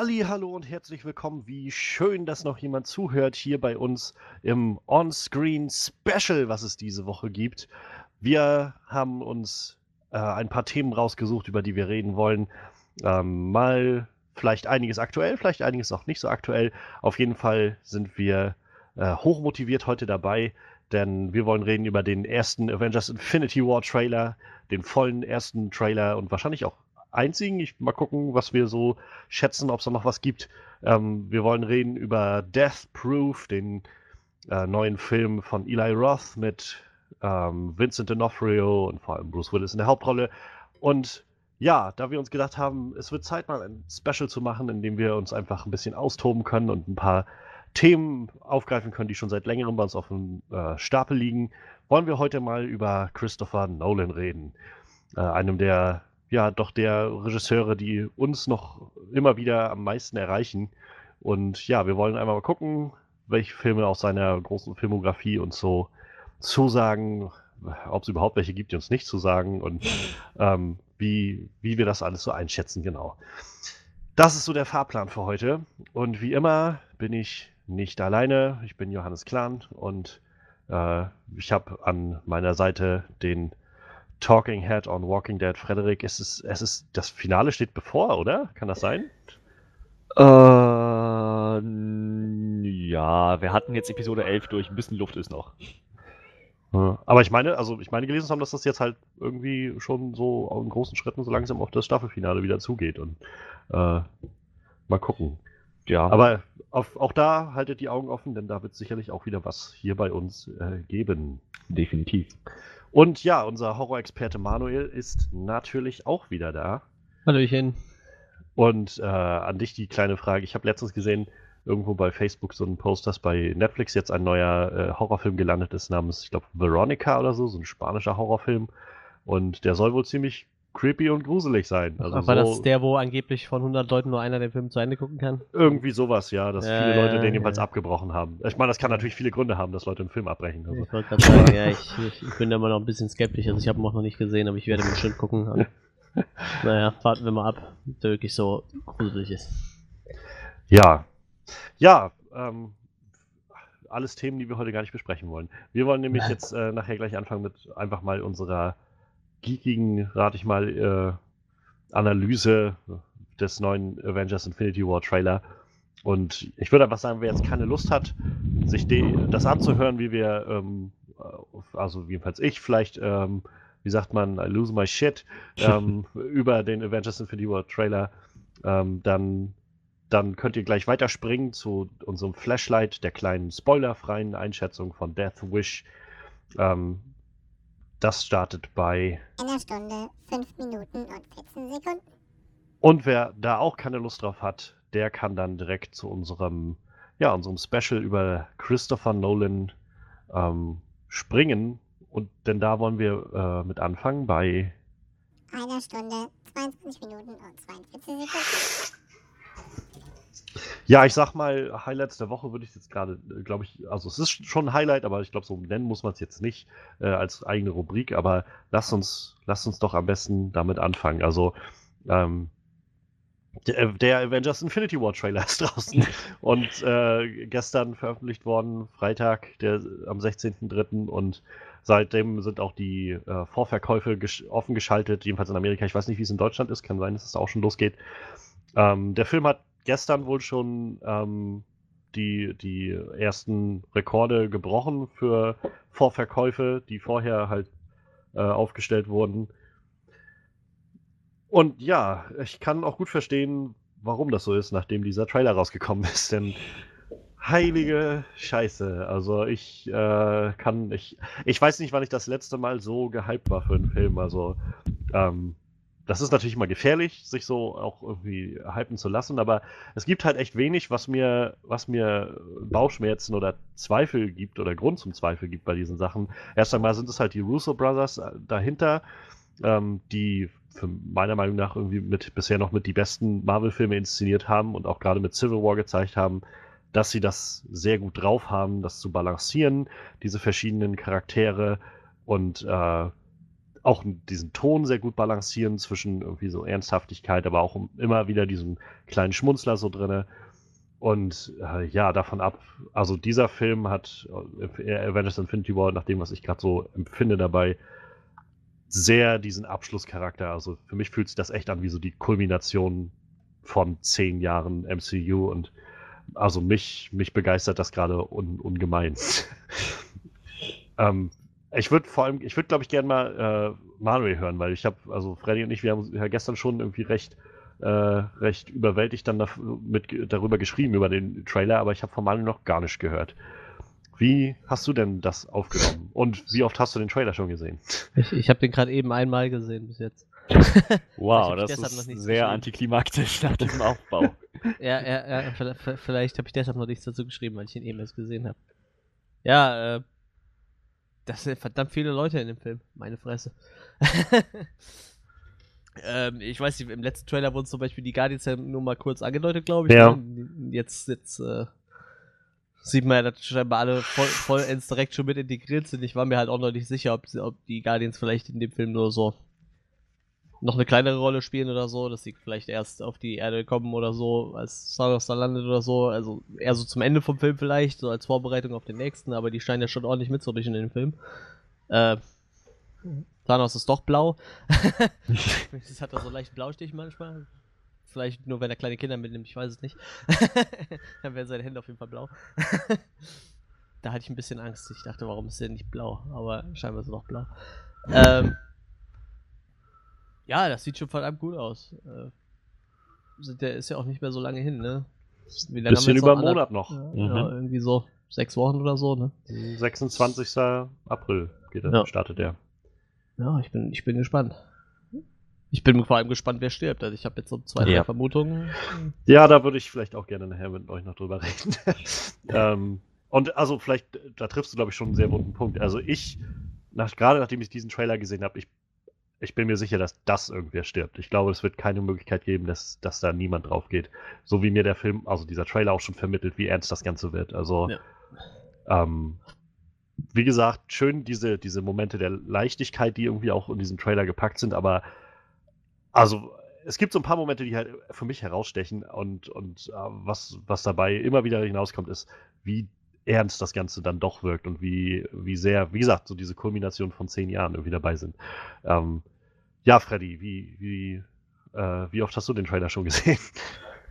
Halli, hallo und herzlich willkommen. Wie schön, dass noch jemand zuhört hier bei uns im On-Screen Special, was es diese Woche gibt. Wir haben uns äh, ein paar Themen rausgesucht, über die wir reden wollen. Ähm, mal vielleicht einiges aktuell, vielleicht einiges auch nicht so aktuell. Auf jeden Fall sind wir äh, hochmotiviert heute dabei, denn wir wollen reden über den ersten Avengers Infinity War Trailer, den vollen ersten Trailer und wahrscheinlich auch einzigen. Ich mal gucken, was wir so schätzen, ob es da noch was gibt. Ähm, wir wollen reden über Death Proof, den äh, neuen Film von Eli Roth mit ähm, Vincent D'Onofrio und vor allem Bruce Willis in der Hauptrolle. Und ja, da wir uns gedacht haben, es wird Zeit, mal ein Special zu machen, in dem wir uns einfach ein bisschen austoben können und ein paar Themen aufgreifen können, die schon seit längerem bei uns auf dem äh, Stapel liegen, wollen wir heute mal über Christopher Nolan reden. Äh, einem der ja doch der Regisseure, die uns noch immer wieder am meisten erreichen. Und ja, wir wollen einmal mal gucken, welche Filme aus seiner großen Filmografie uns so zusagen, ob es überhaupt welche gibt, die uns nicht zusagen und ähm, wie, wie wir das alles so einschätzen, genau. Das ist so der Fahrplan für heute. Und wie immer bin ich nicht alleine. Ich bin Johannes Klan und äh, ich habe an meiner Seite den Talking Head on Walking Dead. Frederik, es ist, es ist, das Finale steht bevor, oder? Kann das sein? Äh, ja, wir hatten jetzt Episode 11 durch, ein bisschen Luft ist noch. Aber ich meine, also ich meine gelesen zu haben, dass das jetzt halt irgendwie schon so in großen Schritten so langsam auf das Staffelfinale wieder zugeht und äh, mal gucken. Ja. Aber auf, auch da haltet die Augen offen, denn da wird sicherlich auch wieder was hier bei uns äh, geben. Definitiv. Und ja, unser Horrorexperte Manuel ist natürlich auch wieder da. Hallöchen. Und äh, an dich die kleine Frage. Ich habe letztens gesehen, irgendwo bei Facebook so einen Post, dass bei Netflix jetzt ein neuer äh, Horrorfilm gelandet ist, namens, ich glaube, Veronica oder so, so ein spanischer Horrorfilm. Und der soll wohl ziemlich creepy und gruselig sein. Also Ach, war so das der, wo angeblich von 100 Leuten nur einer den Film zu Ende gucken kann? Irgendwie sowas, ja, dass ja, viele ja, Leute den jedenfalls ja. abgebrochen haben. Ich meine, das kann natürlich viele Gründe haben, dass Leute einen Film abbrechen. Also. Ich wollte gerade sagen, ja, ich, ich, ich, bin da immer noch ein bisschen skeptisch. Also ich habe ihn auch noch nicht gesehen, aber ich werde bestimmt gucken. Und, naja, warten wir mal ab, ob der wirklich so gruselig ist. Ja. Ja, ähm, alles Themen, die wir heute gar nicht besprechen wollen. Wir wollen nämlich jetzt äh, nachher gleich anfangen mit einfach mal unserer geekigen, rate ich mal, äh, Analyse des neuen Avengers Infinity War Trailer. Und ich würde einfach sagen, wer jetzt keine Lust hat, sich das anzuhören, wie wir, ähm, also jedenfalls ich, vielleicht, ähm, wie sagt man, I lose my shit, ähm, über den Avengers Infinity War Trailer, ähm, dann, dann könnt ihr gleich weiterspringen zu unserem Flashlight, der kleinen spoilerfreien Einschätzung von Death Wish. Das startet bei einer Stunde, 5 Minuten und 14 Sekunden. Und wer da auch keine Lust drauf hat, der kann dann direkt zu unserem, ja, unserem Special über Christopher Nolan ähm, springen. Und denn da wollen wir äh, mit anfangen bei einer Stunde, 22 Minuten und 42 Sekunden. Ja, ich sag mal, Highlights der Woche würde ich jetzt gerade, äh, glaube ich, also es ist schon ein Highlight, aber ich glaube, so nennen muss man es jetzt nicht äh, als eigene Rubrik, aber lasst uns, lasst uns doch am besten damit anfangen. Also, ähm, der, äh, der Avengers Infinity War Trailer ist draußen und äh, gestern veröffentlicht worden, Freitag, der am 16.03. und seitdem sind auch die äh, Vorverkäufe gesch offen geschaltet, jedenfalls in Amerika. Ich weiß nicht, wie es in Deutschland ist, kann sein, dass es auch schon losgeht. Ähm, der Film hat gestern wohl schon ähm, die, die ersten Rekorde gebrochen für Vorverkäufe, die vorher halt äh, aufgestellt wurden. Und ja, ich kann auch gut verstehen, warum das so ist, nachdem dieser Trailer rausgekommen ist. Denn heilige Scheiße. Also ich äh, kann, ich, ich weiß nicht, wann ich das letzte Mal so gehypt war für einen Film. Also ähm, das ist natürlich immer gefährlich, sich so auch irgendwie hypen zu lassen, aber es gibt halt echt wenig, was mir, was mir Bauchschmerzen oder Zweifel gibt oder Grund zum Zweifel gibt bei diesen Sachen. Erst einmal sind es halt die Russo Brothers äh, dahinter, ähm, die für meiner Meinung nach irgendwie mit bisher noch mit die besten Marvel-Filme inszeniert haben und auch gerade mit Civil War gezeigt haben, dass sie das sehr gut drauf haben, das zu balancieren, diese verschiedenen Charaktere und äh, auch diesen Ton sehr gut balancieren zwischen irgendwie so Ernsthaftigkeit, aber auch immer wieder diesen kleinen Schmunzler so drinne. Und äh, ja, davon ab, also dieser Film hat äh, Avengers Infinity War, nach dem, was ich gerade so empfinde dabei, sehr diesen Abschlusscharakter. Also für mich fühlt sich das echt an wie so die Kulmination von zehn Jahren MCU und also mich, mich begeistert das gerade un, ungemein. ähm, ich würde vor allem, ich würde glaube ich gerne mal äh, Manuel hören, weil ich habe, also Freddy und ich, wir haben ja gestern schon irgendwie recht, äh, recht überwältigt dann mit, darüber geschrieben, über den Trailer, aber ich habe von Manuel noch gar nicht gehört. Wie hast du denn das aufgenommen? Und wie oft hast du den Trailer schon gesehen? Ich, ich habe den gerade eben einmal gesehen bis jetzt. wow, das ist sehr antiklimaktisch nach diesem Aufbau. ja, ja, ja, vielleicht habe ich deshalb noch nichts dazu geschrieben, weil ich ihn eben erst gesehen habe. Ja, äh, das sind verdammt viele Leute in dem Film. Meine Fresse. ähm, ich weiß nicht, im letzten Trailer wurden zum Beispiel die Guardians ja nur mal kurz angedeutet, glaube ich. Ja. Ne? Jetzt, jetzt äh, sieht man ja, dass scheinbar alle voll, vollends direkt schon mit integriert sind. Ich war mir halt auch noch nicht sicher, ob, ob die Guardians vielleicht in dem Film nur so noch eine kleinere Rolle spielen oder so, dass sie vielleicht erst auf die Erde kommen oder so, als Star da landet oder so. Also eher so zum Ende vom Film vielleicht, so als Vorbereitung auf den nächsten, aber die scheinen ja schon ordentlich mitzurischen in dem Film. Äh, Thanos ist doch blau. das hat er so leicht Blaustich manchmal. Vielleicht nur, wenn er kleine Kinder mitnimmt, ich weiß es nicht. Dann wären seine Hände auf jeden Fall blau. da hatte ich ein bisschen Angst. Ich dachte, warum ist der nicht blau? Aber scheinbar ist er doch blau. Ähm, ja, das sieht schon verdammt gut aus. Äh, der ist ja auch nicht mehr so lange hin, ne? Wie lange Bisschen über einen Monat noch. Ja, mhm. ja, irgendwie so sechs Wochen oder so, ne? 26. April geht er, ja. startet er. Ja, ich bin, ich bin gespannt. Ich bin vor allem gespannt, wer stirbt. Also ich habe jetzt so zwei, drei Vermutungen. Ja, da würde ich vielleicht auch gerne nachher mit euch noch drüber reden. ähm, und also vielleicht, da triffst du, glaube ich, schon einen sehr wunden Punkt. Also ich, nach, gerade nachdem ich diesen Trailer gesehen habe, ich ich bin mir sicher, dass das irgendwer stirbt. Ich glaube, es wird keine Möglichkeit geben, dass, dass da niemand drauf geht. So wie mir der Film, also dieser Trailer auch schon vermittelt, wie ernst das Ganze wird. Also, ja. ähm, wie gesagt, schön diese, diese Momente der Leichtigkeit, die irgendwie auch in diesem Trailer gepackt sind, aber also es gibt so ein paar Momente, die halt für mich herausstechen und, und äh, was, was dabei immer wieder hinauskommt, ist, wie ernst das Ganze dann doch wirkt und wie, wie sehr, wie gesagt, so diese Kulmination von zehn Jahren irgendwie dabei sind. Ähm, ja, Freddy, wie, wie, äh, wie oft hast du den Trailer schon gesehen?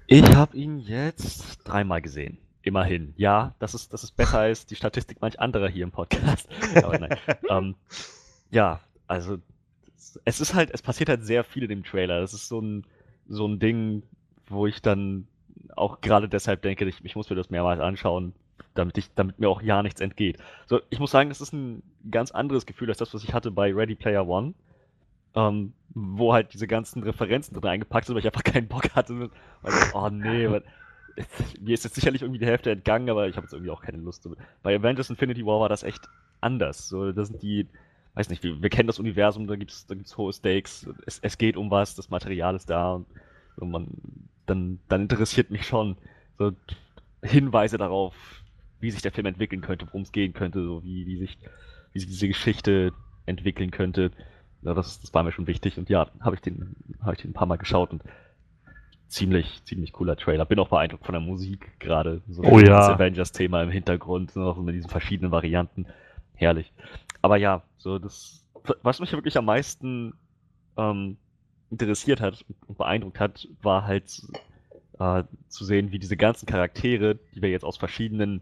Ich habe ihn jetzt dreimal gesehen. Immerhin. Ja, das ist, das ist besser als die Statistik manch anderer hier im Podcast. Aber nein. ähm, ja, also es ist halt, es passiert halt sehr viel in dem Trailer. Das ist so ein, so ein Ding, wo ich dann auch gerade deshalb denke, ich, ich muss mir das mehrmals anschauen, damit, ich, damit mir auch ja nichts entgeht. So, ich muss sagen, das ist ein ganz anderes Gefühl als das, was ich hatte bei Ready Player One, ähm, wo halt diese ganzen Referenzen drin eingepackt sind, weil ich einfach keinen Bock hatte. Also, oh nee, weil, mir ist jetzt sicherlich irgendwie die Hälfte entgangen, aber ich habe jetzt irgendwie auch keine Lust. Bei Avengers Infinity War war das echt anders. So, da sind die, weiß nicht, wir, wir kennen das Universum, da gibt's, da gibt's hohe Stakes, es, es geht um was, das Material ist da und, und man, dann, dann interessiert mich schon so Hinweise darauf, wie sich der Film entwickeln könnte, worum es gehen könnte, so wie, wie, sich, wie sich diese Geschichte entwickeln könnte. Ja, das, das war mir schon wichtig und ja, habe ich den, habe ich den ein paar Mal geschaut und ziemlich, ziemlich cooler Trailer. Bin auch beeindruckt von der Musik gerade. So oh ja. Das Avengers-Thema im Hintergrund, noch mit diesen verschiedenen Varianten. Herrlich. Aber ja, so das, was mich wirklich am meisten ähm, interessiert hat und beeindruckt hat, war halt äh, zu sehen, wie diese ganzen Charaktere, die wir jetzt aus verschiedenen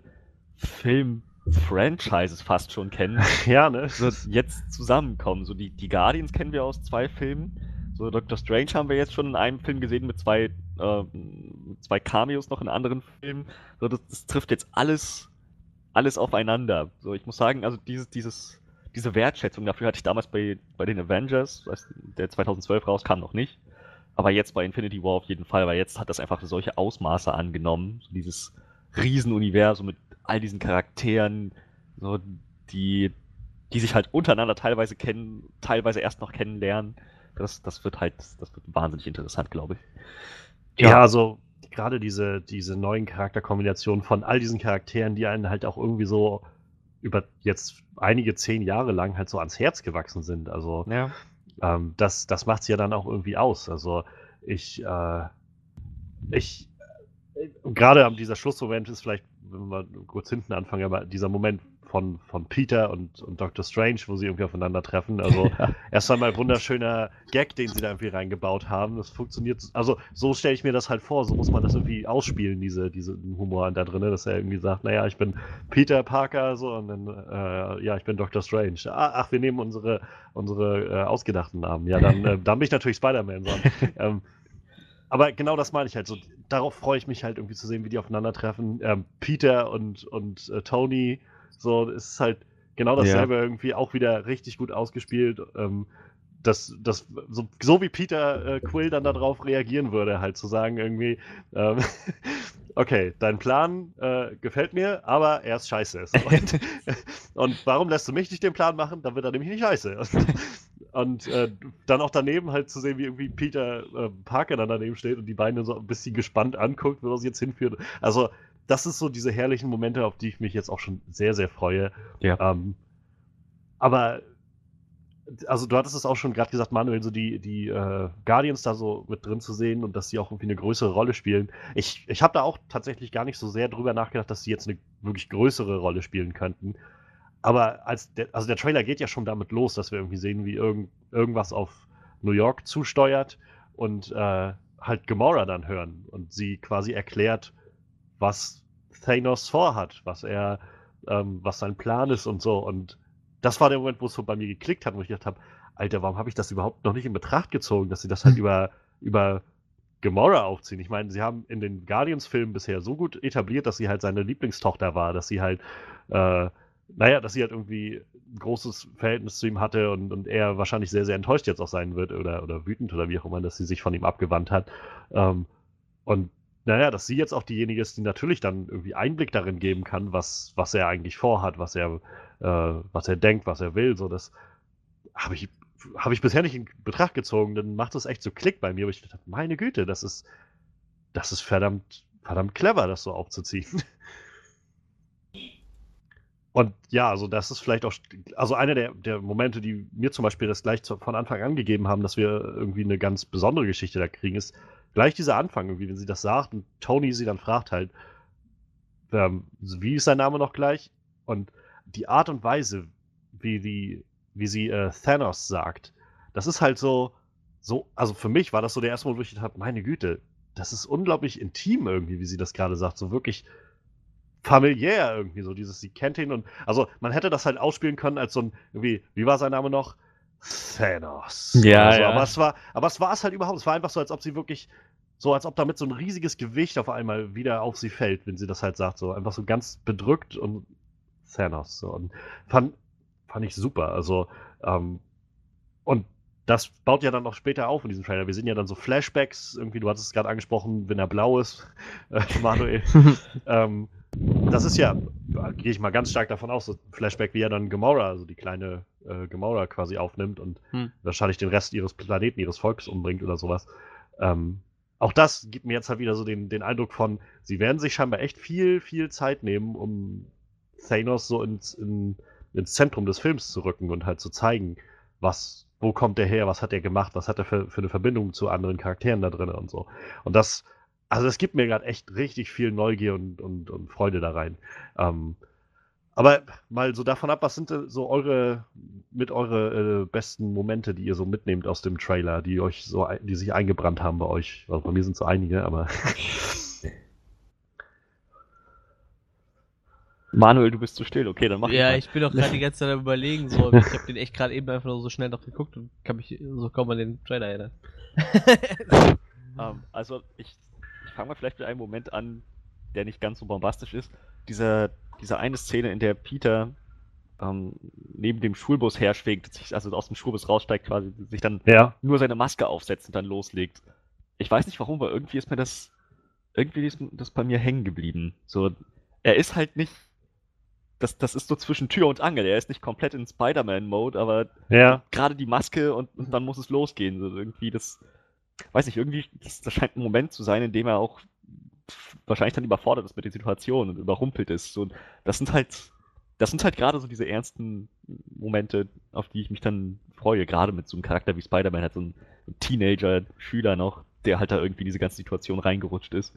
Film-Franchises fast schon kennen, ja, ne? so jetzt zusammenkommen. So die, die Guardians kennen wir aus zwei Filmen. So Doctor Strange haben wir jetzt schon in einem Film gesehen mit zwei, äh, zwei Cameos noch in anderen Filmen. So das, das trifft jetzt alles, alles aufeinander. So ich muss sagen, also dieses, dieses, diese Wertschätzung dafür hatte ich damals bei, bei den Avengers, der 2012 rauskam, noch nicht. Aber jetzt bei Infinity War auf jeden Fall, weil jetzt hat das einfach solche Ausmaße angenommen. So dieses Riesenuniversum mit all diesen Charakteren, so die, die sich halt untereinander teilweise kennen, teilweise erst noch kennenlernen. Das, das wird halt, das wird wahnsinnig interessant, glaube ich. Ja, ja also gerade diese, diese neuen Charakterkombinationen von all diesen Charakteren, die einen halt auch irgendwie so über jetzt einige zehn Jahre lang halt so ans Herz gewachsen sind. Also Ja. ähm, das, das macht es ja dann auch irgendwie aus. Also ich, äh, ich, äh, gerade an dieser Schlussmoment ist vielleicht, wenn wir kurz hinten anfangen, aber dieser Moment von, von Peter und, und Dr. Strange, wo sie irgendwie aufeinandertreffen. Also Ja. erst einmal wunderschöner Gag, den sie da irgendwie reingebaut haben. Das funktioniert, also so stelle ich mir das halt vor, so muss man das irgendwie ausspielen, diese, diesen Humor da drin, dass er irgendwie sagt, naja, ich bin Peter Parker, so, und dann, äh, ja, ich bin Dr. Strange. Ah, ach, wir nehmen unsere, unsere äh, ausgedachten Namen. Ja, dann, äh, dann bin ich natürlich Spider-Man. So. ähm, aber genau das meine ich halt so. Darauf freue ich mich halt irgendwie zu sehen, wie die aufeinandertreffen. Ähm, Peter und, und äh, Tony, so, es ist halt genau dasselbe irgendwie auch wieder richtig gut ausgespielt. Ähm, das, das, so, so wie Peter äh, Quill dann darauf reagieren würde, halt zu sagen irgendwie, ähm, okay, dein Plan äh, gefällt mir, aber er ist scheiße. Und, und warum lässt du mich nicht den Plan machen? Dann wird er nämlich nicht scheiße. Und, und äh, dann auch daneben halt zu sehen, wie irgendwie Peter äh, Parker dann daneben steht und die beiden so ein bisschen gespannt anguckt, wo das jetzt hinführt. Also, das ist so diese herrlichen Momente, auf die ich mich jetzt auch schon sehr, sehr freue. Ja. Ähm, aber also du hattest es auch schon gerade gesagt, Manuel, so die, die äh, Guardians da so mit drin zu sehen und dass sie auch irgendwie eine größere Rolle spielen. Ich, ich habe da auch tatsächlich gar nicht so sehr drüber nachgedacht, dass sie jetzt eine wirklich größere Rolle spielen könnten. Aber als der, also der Trailer geht ja schon damit los, dass wir irgendwie sehen, wie irgend, irgendwas auf New York zusteuert und äh, halt Gamora dann hören und sie quasi erklärt, was Thanos vorhat, was er, ähm, was sein Plan ist und so. Und das war der Moment, wo es so bei mir geklickt hat, wo ich gedacht habe, Alter, warum habe ich das überhaupt noch nicht in Betracht gezogen, dass sie das halt über, über Gamora aufziehen? Ich meine, sie haben in den Guardians-Filmen bisher so gut etabliert, dass sie halt seine Lieblingstochter war, dass sie halt, äh, naja, dass sie halt irgendwie ein großes Verhältnis zu ihm hatte und, und er wahrscheinlich sehr, sehr enttäuscht jetzt auch sein wird oder, oder wütend oder wie auch immer, dass sie sich von ihm abgewandt hat. Ähm, und naja, dass sie jetzt auch diejenige ist, die natürlich dann irgendwie Einblick darin geben kann, was, was er eigentlich vorhat, was er, äh, was er denkt, was er will. So, das habe ich, hab ich bisher nicht in Betracht gezogen. Dann macht das echt so Klick bei mir, wo ich dachte, meine Güte, das ist, das ist verdammt, verdammt clever, das so aufzuziehen. Und ja, also das ist vielleicht auch, also einer der, der Momente, die mir zum Beispiel das gleich zu, von Anfang an gegeben haben, dass wir irgendwie eine ganz besondere Geschichte da kriegen, ist gleich dieser Anfang, irgendwie, wenn sie das sagt und Tony sie dann fragt halt, ähm, wie ist sein Name noch gleich? Und die Art und Weise, wie, die, wie sie äh, Thanos sagt, das ist halt so, so, also für mich war das so der erste Mal, wo ich gedacht habe, meine Güte, das ist unglaublich intim irgendwie, wie sie das gerade sagt, so wirklich familiär irgendwie, so dieses, sie kennt ihn und, also man hätte das halt ausspielen können als so ein, irgendwie, wie war sein Name noch? Thanos. Ja, so. ja. Aber es war, aber es war es halt überhaupt, es war einfach so, als ob sie wirklich, so als ob damit so ein riesiges Gewicht auf einmal wieder auf sie fällt, wenn sie das halt sagt, so einfach so ganz bedrückt und Thanos, so und fand, fand ich super, also, ähm, und das baut ja dann noch später auf in diesem Trailer. Wir sehen ja dann so Flashbacks, irgendwie, du hattest es gerade angesprochen, wenn er blau ist, äh, Manuel. ähm, das ist ja, gehe ich mal ganz stark davon aus, so ein Flashback, wie er dann Gamora, also die kleine äh, Gamora quasi aufnimmt und Hm. wahrscheinlich den Rest ihres Planeten, ihres Volkes umbringt oder sowas. Ähm, auch das gibt mir jetzt halt wieder so den, den Eindruck von, sie werden sich scheinbar echt viel, viel Zeit nehmen, um Thanos so ins, in, ins Zentrum des Films zu rücken und halt zu zeigen, was, wo kommt der her, was hat er gemacht, was hat er für, für eine Verbindung zu anderen Charakteren da drin und so. Und das, also es gibt mir gerade echt richtig viel Neugier und, und, und Freude da rein. Ähm, aber mal so davon ab, was sind denn so eure, mit eure äh, besten Momente, die ihr so mitnehmt aus dem Trailer, die euch so, die sich eingebrannt haben bei euch? Also bei mir sind so einige, aber Manuel, du bist zu still. Okay, dann mach Ja, mal. ich bin auch gerade die ganze Zeit am überlegen, so. Ich habe den echt gerade eben einfach nur so schnell noch geguckt und kann mich so kaum an den Trailer erinnern. Ähm, also ich, ich fange mal vielleicht mit einem Moment an, der nicht ganz so bombastisch ist. Diese, diese eine Szene, in der Peter ähm, neben dem Schulbus herschwingt, sich also aus dem Schulbus raussteigt, quasi sich dann ja. nur seine Maske aufsetzt und dann loslegt. Ich weiß nicht warum, aber irgendwie ist mir das irgendwie ist das bei mir hängen geblieben. So, er ist halt nicht das, das ist so zwischen Tür und Angel. Er ist nicht komplett in Spider-Man-Mode, aber Ja. gerade die Maske und, und dann muss es losgehen. So irgendwie das, weiß nicht, irgendwie, das, das scheint ein Moment zu sein, in dem er auch wahrscheinlich dann überfordert ist mit der Situation und überrumpelt ist. So, das sind halt, das sind halt gerade so diese ernsten Momente, auf die ich mich dann freue. Gerade mit so einem Charakter wie Spider-Man, halt so ein, ein Teenager-Schüler noch, der halt da irgendwie in diese ganze Situation reingerutscht ist.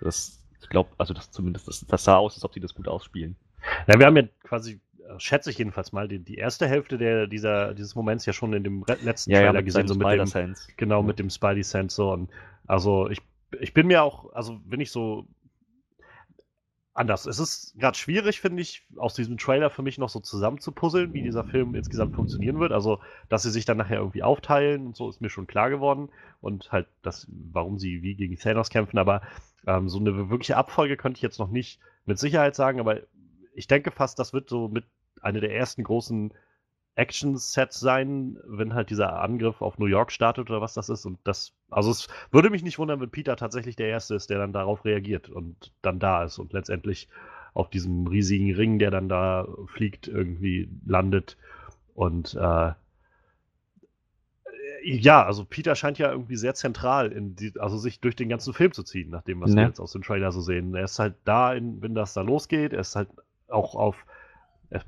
Das, ich glaube, also das zumindest, das, das sah aus, als ob sie das gut ausspielen. Ja, wir haben ja quasi, schätze ich jedenfalls mal, die, die erste Hälfte der, dieser, dieses Moments ja schon in dem letzten Ja, ja, Trailer mit gesehen, so mit dem, Spider-Sense. genau, mit dem Spidey Sensor. Und also ich, ich bin mir auch, also wenn ich so anders. Es ist gerade schwierig, finde ich, aus diesem Trailer für mich noch so zusammenzupuzzeln, wie dieser Film insgesamt funktionieren wird. Also, dass sie sich dann nachher irgendwie aufteilen und so ist mir schon klar geworden. Und halt, das, warum sie wie gegen Thanos kämpfen. Aber ähm, so eine wirkliche Abfolge könnte ich jetzt noch nicht mit Sicherheit sagen. Aber ich denke fast, das wird so mit einer der ersten großen Action-Sets sein, wenn halt dieser Angriff auf New York startet oder was das ist. Und das, also es würde mich nicht wundern, wenn Peter tatsächlich der Erste ist, der dann darauf reagiert und dann da ist und letztendlich auf diesem riesigen Ring, der dann da fliegt, irgendwie landet. Und äh, ja, also Peter scheint ja irgendwie sehr zentral in die, also sich durch den ganzen Film zu ziehen, nach dem, was wir Ja. jetzt aus dem Trailer so sehen. Er ist halt da, in, wenn das da losgeht. Er ist halt auch auf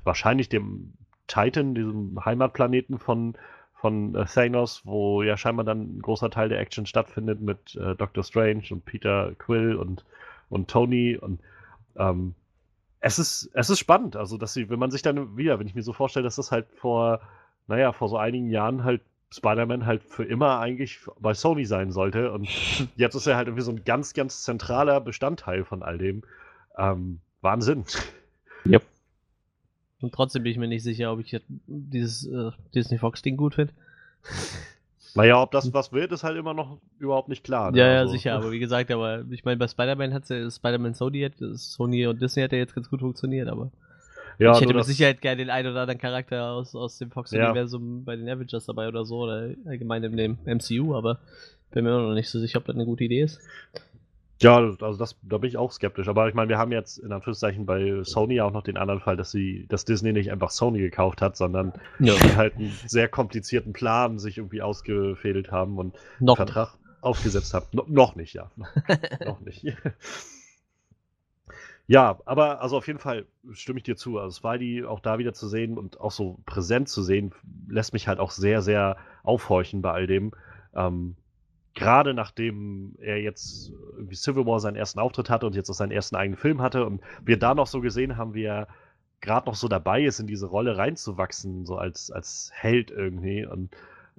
wahrscheinlich dem Titan, diesem Heimatplaneten von, von äh, Thanos, wo ja scheinbar dann ein großer Teil der Action stattfindet mit äh, Doctor Strange und Peter Quill und, und Tony. Und ähm, es ist, es ist spannend, also dass sie, wenn man sich dann wieder, wenn ich mir so vorstelle, dass das halt vor, naja, vor so einigen Jahren halt Spider-Man halt für immer eigentlich bei Sony sein sollte. Und jetzt ist er halt irgendwie so ein ganz, ganz zentraler Bestandteil von all dem. Ähm, Wahnsinn. Und trotzdem bin ich mir nicht sicher, ob ich dieses äh, Disney Fox-Ding gut finde. Naja, ob das was wird, ist halt immer noch überhaupt nicht klar. ne? Ja, ja, Also, sicher, aber wie gesagt, aber ich meine, bei Spider-Man hat ja Spider-Man Sony, hat, Sony und Disney hat ja jetzt ganz gut funktioniert, aber ja, ich hätte nur mit Sicherheit gerne den einen oder anderen Charakter aus, aus dem Ja. Fox-Universum bei den Avengers dabei oder so, oder allgemein in dem MCU, aber bin mir immer noch nicht so sicher, ob das eine gute Idee ist. Ja, also das, da bin ich auch skeptisch. Aber ich meine, wir haben jetzt in Anführungszeichen bei Sony auch noch den anderen Fall, dass sie, dass Disney nicht einfach Sony gekauft hat, sondern Ja. die halt einen sehr komplizierten Plan sich irgendwie ausgefädelt haben und einen Noch. Vertrag aufgesetzt haben. No, noch nicht, ja. noch nicht. Ja, aber also auf jeden Fall stimme ich dir zu. Also Spidey auch da wieder zu sehen und auch so präsent zu sehen, lässt mich halt auch sehr, sehr aufhorchen bei all dem. Ähm, Gerade nachdem er jetzt irgendwie Civil War seinen ersten Auftritt hatte und jetzt auch seinen ersten eigenen Film hatte und wir da noch so gesehen haben, wie er gerade noch so dabei ist, in diese Rolle reinzuwachsen, so als, als Held irgendwie. Und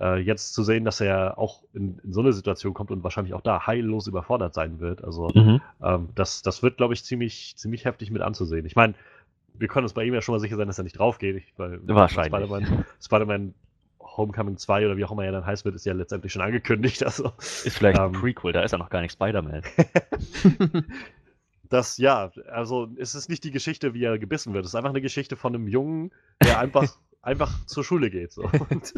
äh, jetzt zu sehen, dass er auch in, in so eine Situation kommt und wahrscheinlich auch da heillos überfordert sein wird. Also Mhm. ähm, das, das wird, glaube ich, ziemlich, ziemlich heftig mit anzusehen. Ich meine, wir können uns bei ihm ja schon mal sicher sein, dass er nicht draufgeht. Weil Wahrscheinlich. Spider-Man Spider-Man Homecoming 2 oder wie auch immer er dann heißt wird, ist ja letztendlich schon angekündigt. Also Ist vielleicht ein Ähm. Prequel, da ist er noch gar nicht Spider-Man. das, ja, also es ist nicht die Geschichte, wie er gebissen wird. Es ist einfach eine Geschichte von einem Jungen, der einfach, einfach zur Schule geht. So. Und,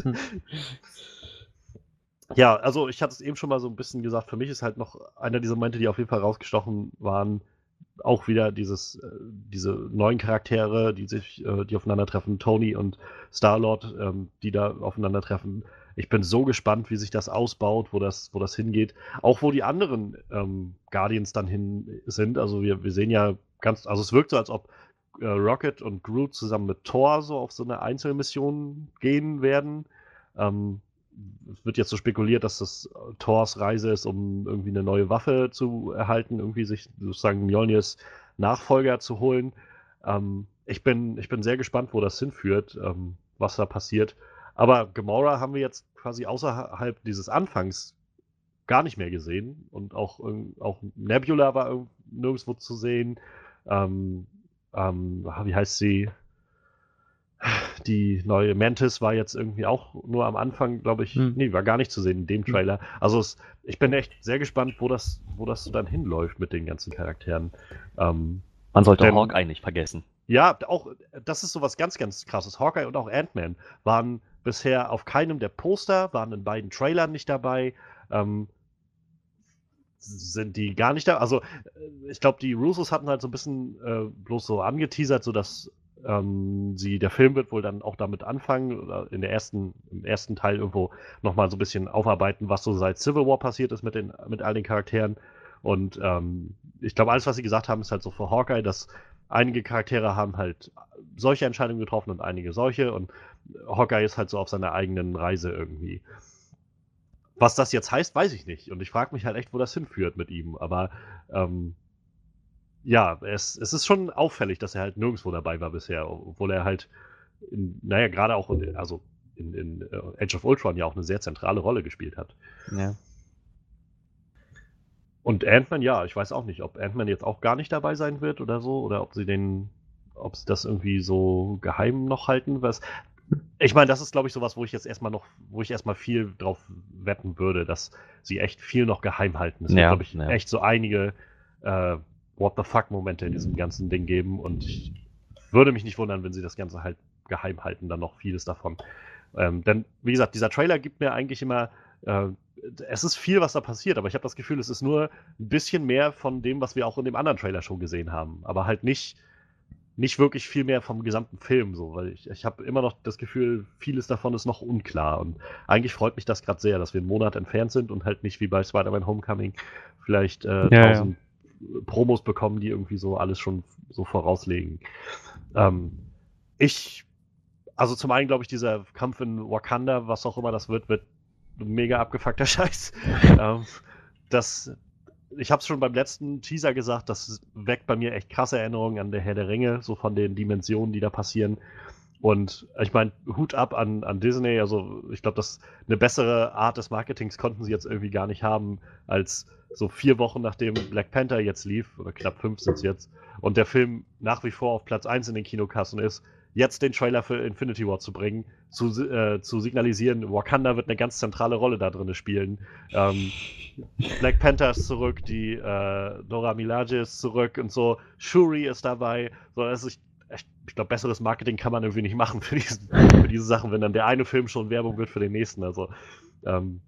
ja, also ich hatte es eben schon mal so ein bisschen gesagt, für mich ist halt noch einer dieser Momente, die auf jeden Fall rausgestochen waren, auch wieder dieses, äh, diese neuen Charaktere, die sich, äh, die aufeinandertreffen, Tony und Star-Lord, ähm, die da aufeinandertreffen. Ich bin so gespannt, wie sich das ausbaut, wo das, wo das hingeht. Auch wo die anderen ähm, Guardians dann hin sind. Also wir, wir sehen ja ganz, also es wirkt so, als ob äh, Rocket und Groot zusammen mit Thor so auf so eine Einzelmission gehen werden. Ähm, es wird jetzt so spekuliert, dass das äh, Thors Reise ist, um irgendwie eine neue Waffe zu erhalten, irgendwie sich sozusagen Mjolnirs Nachfolger zu holen. Ähm, ich, bin, ich bin sehr gespannt, wo das hinführt, ähm, was da passiert. Aber Gamora haben wir jetzt quasi außerhalb dieses Anfangs gar nicht mehr gesehen. Und auch, auch Nebula war irgend- nirgendwo zu sehen. Ähm, ähm, wie heißt sie? Die neue Mantis war jetzt irgendwie auch nur am Anfang, glaube ich, Hm. nee, war gar nicht zu sehen in dem Trailer. Also es, ich bin echt sehr gespannt, wo das, wo das so dann hinläuft mit den ganzen Charakteren. Ähm, Man sollte Denn- Hawkeye nicht vergessen. ja, auch das ist sowas ganz, ganz krasses. Hawkeye und auch Ant-Man waren bisher auf keinem der Poster, waren in beiden Trailern nicht dabei. Ähm, sind die gar nicht da? Also, äh, ich glaube, die Russos hatten halt so ein bisschen äh, bloß so angeteasert, sodass ähm, sie, der Film wird wohl dann auch damit anfangen, in der ersten, im ersten Teil irgendwo nochmal so ein bisschen aufarbeiten, was so seit Civil War passiert ist mit, den, mit all den Charakteren. Und ähm, ich glaube, alles, was sie gesagt haben, ist halt so für Hawkeye, dass einige Charaktere haben halt solche Entscheidungen getroffen und einige solche. Und Hawkeye ist halt so auf seiner eigenen Reise irgendwie. Was das jetzt heißt, weiß ich nicht. Und ich frage mich halt echt, wo das hinführt mit ihm. Aber ähm, ja, es, es ist schon auffällig, dass er halt nirgendwo dabei war bisher, obwohl er halt, in, naja, gerade auch, in, also in, in äh, Age of Ultron ja auch eine sehr zentrale Rolle gespielt hat. Ja. Und Ant-Man, ja, ich weiß auch nicht, ob Ant-Man jetzt auch gar nicht dabei sein wird oder so, oder ob sie den, ob sie das irgendwie so geheim noch halten, was. Ich meine, das ist, glaube ich, sowas, wo ich jetzt erstmal noch, wo ich erstmal viel drauf wetten würde, dass sie echt viel noch geheim halten. Es Ja, glaube ich, ja. echt so einige äh, What the fuck-Momente in diesem ganzen Ding geben und ich würde mich nicht wundern, wenn sie das Ganze halt geheim halten, dann noch vieles davon. Ähm, denn, wie gesagt, dieser Trailer gibt mir eigentlich immer, äh, es ist viel, was da passiert, aber ich habe das Gefühl, es ist nur ein bisschen mehr von dem, was wir auch in dem anderen Trailer schon gesehen haben. Aber halt nicht, nicht wirklich viel mehr vom gesamten Film, so, weil ich, ich habe immer noch das Gefühl, vieles davon ist noch unklar. Und eigentlich freut mich das gerade sehr, dass wir einen Monat entfernt sind und halt nicht wie bei Spider-Man Homecoming vielleicht äh, Ja, tausend Promos bekommen, die irgendwie so alles schon so vorauslegen. Ähm, ich, also zum einen glaube ich, dieser Kampf in Wakanda, was auch immer das wird, wird mega abgefuckter Scheiß. ähm, das, ich habe es schon beim letzten Teaser gesagt, das weckt bei mir echt krasse Erinnerungen an der Herr der Ringe, so von den Dimensionen, die da passieren. Und ich meine, Hut ab an, an Disney. Also, ich glaube, dass eine bessere Art des Marketings konnten sie jetzt irgendwie gar nicht haben, als so vier Wochen nachdem Black Panther jetzt lief, oder knapp fünf sind es jetzt, und der Film nach wie vor auf Platz 1 in den Kinokassen ist, jetzt den Trailer für Infinity War zu bringen, zu, äh, zu signalisieren, Wakanda wird eine ganz zentrale Rolle da drin spielen. Ähm, Black Panther ist zurück, die äh, Dora Milaje ist zurück und so, Shuri ist dabei. So, also ich ich, glaube, besseres Marketing kann man irgendwie nicht machen für, diesen, für diese Sachen, wenn dann der eine Film schon Werbung wird für den nächsten. Also ähm,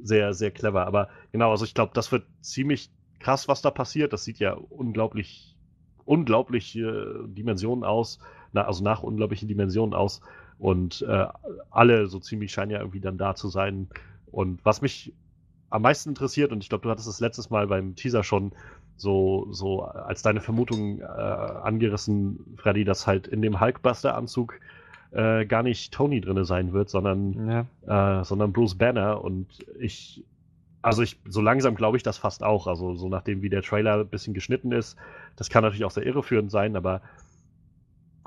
sehr, sehr clever. Aber genau, also ich glaube, das wird ziemlich krass, was da passiert. Das sieht ja unglaublich, unglaublich äh, Dimensionen aus, na, also nach unglaublichen Dimensionen aus. Und äh, alle so ziemlich scheinen ja irgendwie dann da zu sein. Und was mich am meisten interessiert, und ich glaube, du hattest es letztes Mal beim Teaser schon so, so als deine Vermutung äh, angerissen, Freddy, dass halt in dem Hulkbuster-Anzug äh, gar nicht Tony drin sein wird, sondern, Ja. äh, sondern Bruce Banner. Und ich, also ich, so langsam glaube ich das fast auch. Also so nachdem wie der Trailer ein bisschen geschnitten ist, das kann natürlich auch sehr irreführend sein, aber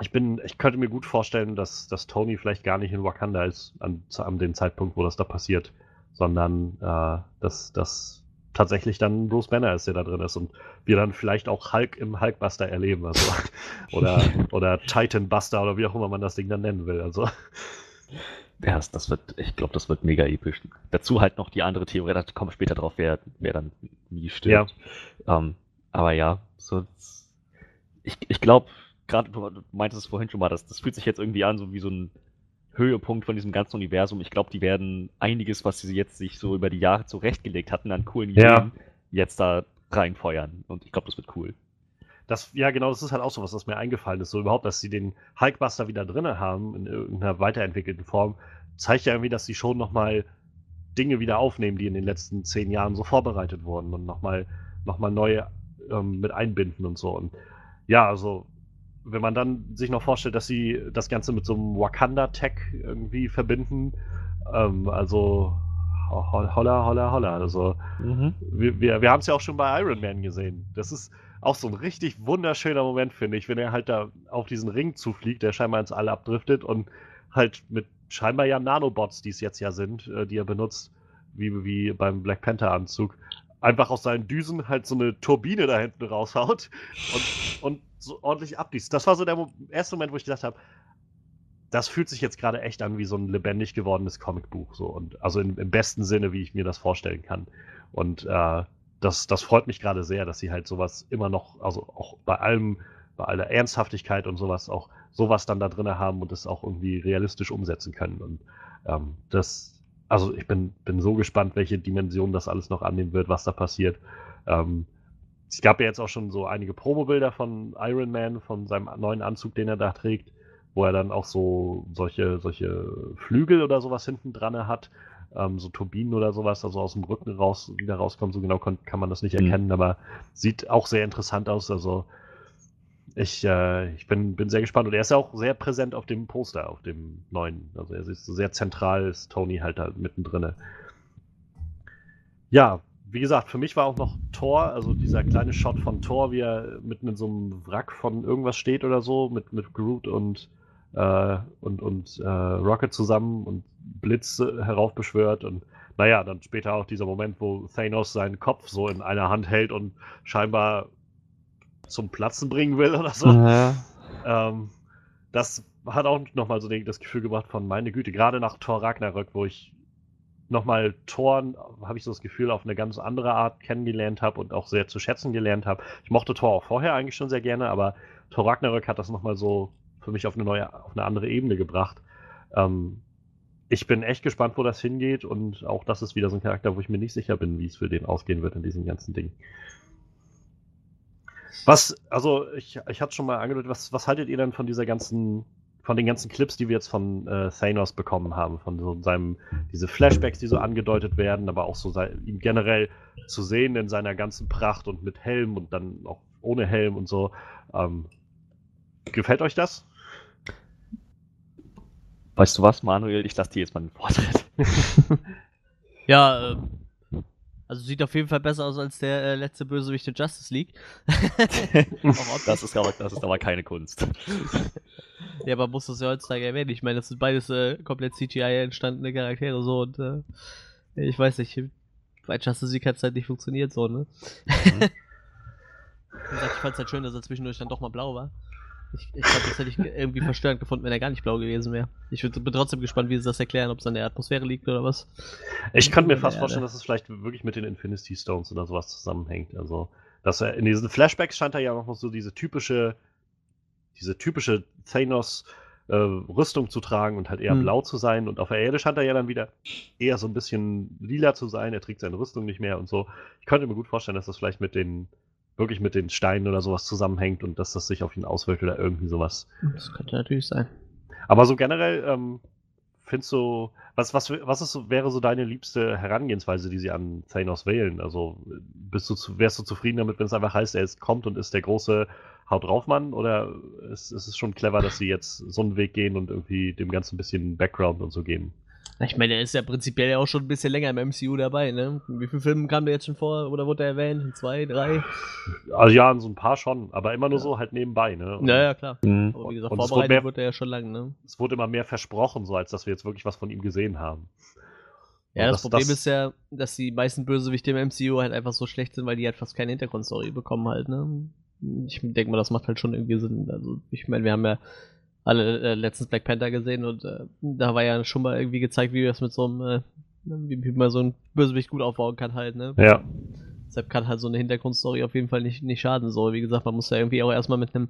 ich bin, ich könnte mir gut vorstellen, dass, dass Tony vielleicht gar nicht in Wakanda ist an, an dem Zeitpunkt, wo das da passiert, sondern äh, dass das tatsächlich dann Bruce Banner ist, der da drin ist und wir dann vielleicht auch Hulk im Hulkbuster erleben, also oder oder Titan Buster oder wie auch immer man das Ding dann nennen will, also Ja, das, wird, ich glaube, das wird mega episch. Dazu halt noch die andere Theorie, da kommen wir später drauf, wer, wer dann nie stirbt. Ähm, aber ja, so, ich, ich glaube, gerade du du meintest es vorhin schon mal, das, das fühlt sich jetzt irgendwie an, so wie so ein Höhepunkt von diesem ganzen Universum. Ich glaube, die werden einiges, was sie jetzt sich so über die Jahre zurechtgelegt hatten an coolen Ja. Ideen, jetzt da reinfeuern. Und ich glaube, das wird cool. Das, ja, genau, das ist halt auch so was, was mir eingefallen ist. So überhaupt, dass sie den Hulkbuster wieder drin haben, in irgendeiner weiterentwickelten Form, zeigt ja irgendwie, dass sie schon nochmal Dinge wieder aufnehmen, die in den letzten zehn Jahren so vorbereitet wurden und nochmal noch mal neue ähm, mit einbinden und so. Und ja, also, wenn man dann sich noch vorstellt, dass sie das Ganze mit so einem Wakanda-Tech irgendwie verbinden, ähm, also ho- ho- holla, holla, holla. Also, wir, wir, wir haben es ja auch schon bei Iron Man gesehen. Das ist auch so ein richtig wunderschöner Moment, finde ich, wenn er halt da auf diesen Ring zufliegt, der scheinbar ins All abdriftet und halt mit scheinbar ja Nanobots, die es jetzt ja sind, äh, die er benutzt, wie, wie beim Black Panther-Anzug, einfach aus seinen Düsen halt so eine Turbine da hinten raushaut und, und so ordentlich abdießt. Das war so der erste Moment, wo ich gedacht habe, das fühlt sich jetzt gerade echt an wie so ein lebendig gewordenes Comicbuch. So. Und, also in, im besten Sinne, wie ich mir das vorstellen kann. Und äh, das, das freut mich gerade sehr, dass sie halt sowas immer noch, also auch bei allem, bei aller Ernsthaftigkeit und sowas, auch sowas dann da drin haben und das auch irgendwie realistisch umsetzen können. Und ähm, das, also ich bin, bin so gespannt, welche Dimension das alles noch annehmen wird, was da passiert. Ähm, es gab ja jetzt auch schon so einige Promobilder von Iron Man, von seinem neuen Anzug, den er da trägt, wo er dann auch so solche, solche Flügel oder sowas hinten dran hat, ähm, so Turbinen oder sowas, also aus dem Rücken raus, wieder rauskommt. So genau kann, kann man das nicht Mhm. erkennen, aber sieht auch sehr interessant aus. Also ich, äh, ich bin, bin sehr gespannt und er ist ja auch sehr präsent auf dem Poster, auf dem neuen. Also er ist so sehr zentral, ist Tony halt da mittendrin. Ja, wie gesagt, für mich war auch noch Thor, also dieser kleine Shot von Thor, wie er mitten in so einem Wrack von irgendwas steht oder so, mit, mit Groot und, äh, und, und äh, Rocket zusammen und Blitz heraufbeschwört und naja, dann später auch dieser Moment, wo Thanos seinen Kopf so in einer Hand hält und scheinbar zum Platzen bringen will oder so. Ja. Ähm, das hat auch nochmal so das Gefühl gebracht von, meine Güte, gerade nach Thor Ragnarök, wo ich nochmal Thor, habe ich so das Gefühl, auf eine ganz andere Art kennengelernt habe und auch sehr zu schätzen gelernt habe. Ich mochte Thor auch vorher eigentlich schon sehr gerne, aber Thor Ragnarök hat das nochmal so für mich auf eine neue, auf eine andere Ebene gebracht. Ähm, ich bin echt gespannt, wo das hingeht und auch das ist wieder so ein Charakter, wo ich mir nicht sicher bin, wie es für den ausgehen wird in diesem ganzen Ding. Was, also ich, ich hatte schon mal angedeutet, was, was haltet ihr denn von dieser ganzen, von den ganzen Clips, die wir jetzt von äh, Thanos bekommen haben, von so seinem, diese Flashbacks, die so angedeutet werden, aber auch so sein, ihn generell zu sehen in seiner ganzen Pracht und mit Helm und dann auch ohne Helm und so. Ähm, gefällt euch das? Weißt du was, Manuel? Ich lasse dir jetzt mal den Vortritt. Ja, ähm, also sieht auf jeden Fall besser aus als der äh, letzte Bösewicht der Justice League. Das, ist aber, das ist aber keine Kunst. Ja, aber muss das ja heutzutage erwähnen. Ich meine, das sind beides äh, komplett CGI entstandene Charaktere so und äh, ich weiß nicht, bei Justice League hat es halt nicht funktioniert so, ne? Mhm. Wie gesagt, ich fand es halt schön, dass er zwischendurch dann doch mal blau war. Ich, ich glaube, das hätte ich irgendwie verstörend gefunden, wenn er gar nicht blau gewesen wäre. Ich bin trotzdem gespannt, wie sie das erklären, ob es an der Atmosphäre liegt oder was. Ich kann mir fast vorstellen, dass es vielleicht wirklich mit den Infinity Stones oder sowas zusammenhängt. Also, dass er in diesen Flashbacks scheint er ja noch so diese typische, diese typische Thanos äh, Rüstung zu tragen und halt eher Hm. blau zu sein. Und auf der Erde scheint er ja dann wieder eher so ein bisschen lila zu sein. Er trägt seine Rüstung nicht mehr und so. Ich könnte mir gut vorstellen, dass das vielleicht mit den wirklich mit den Steinen oder sowas zusammenhängt und dass das sich auf ihn auswirkt oder irgendwie sowas. Das könnte natürlich sein. Aber so generell, ähm, findest du, was, was, was ist, so- wäre so deine liebste Herangehensweise, die sie an Thanos wählen? Also bist du zu, wärst du zufrieden damit, wenn es einfach heißt, er ist, kommt und ist der große Haut drauf Mann? Oder ist, ist es schon clever, dass sie jetzt so einen Weg gehen und irgendwie dem Ganzen ein bisschen Background und so geben? Ich meine, er ist ja prinzipiell ja auch schon ein bisschen länger im MCU dabei, ne? Wie viele Filme kam der jetzt schon vor oder wurde er erwähnt? In zwei, drei? Also ja, in so ein paar schon, aber immer nur so halt nebenbei, ne? Und Ja, ja, klar. Mhm. Aber wie gesagt, Und es wurde vorbereitet mehr- wurde er ja schon lange, ne? Es wurde immer mehr versprochen, so als dass wir jetzt wirklich was von ihm gesehen haben. Ja, Und das, Problem ist ja, dass die meisten Bösewichte im MCU halt einfach so schlecht sind, weil die halt fast keine Hintergrundstory bekommen halt, ne? Ich denke mal, das macht halt schon irgendwie Sinn. Also, ich meine, wir haben ja alle äh, letztens Black Panther gesehen und äh, da war ja schon mal irgendwie gezeigt, wie das mit so einem, äh, wie, wie man so ein Bösewicht gut aufbauen kann halt, ne? Ja. Deshalb kann halt so eine Hintergrundstory auf jeden Fall nicht, nicht schaden. So, wie gesagt, man muss ja irgendwie auch erstmal mit einem.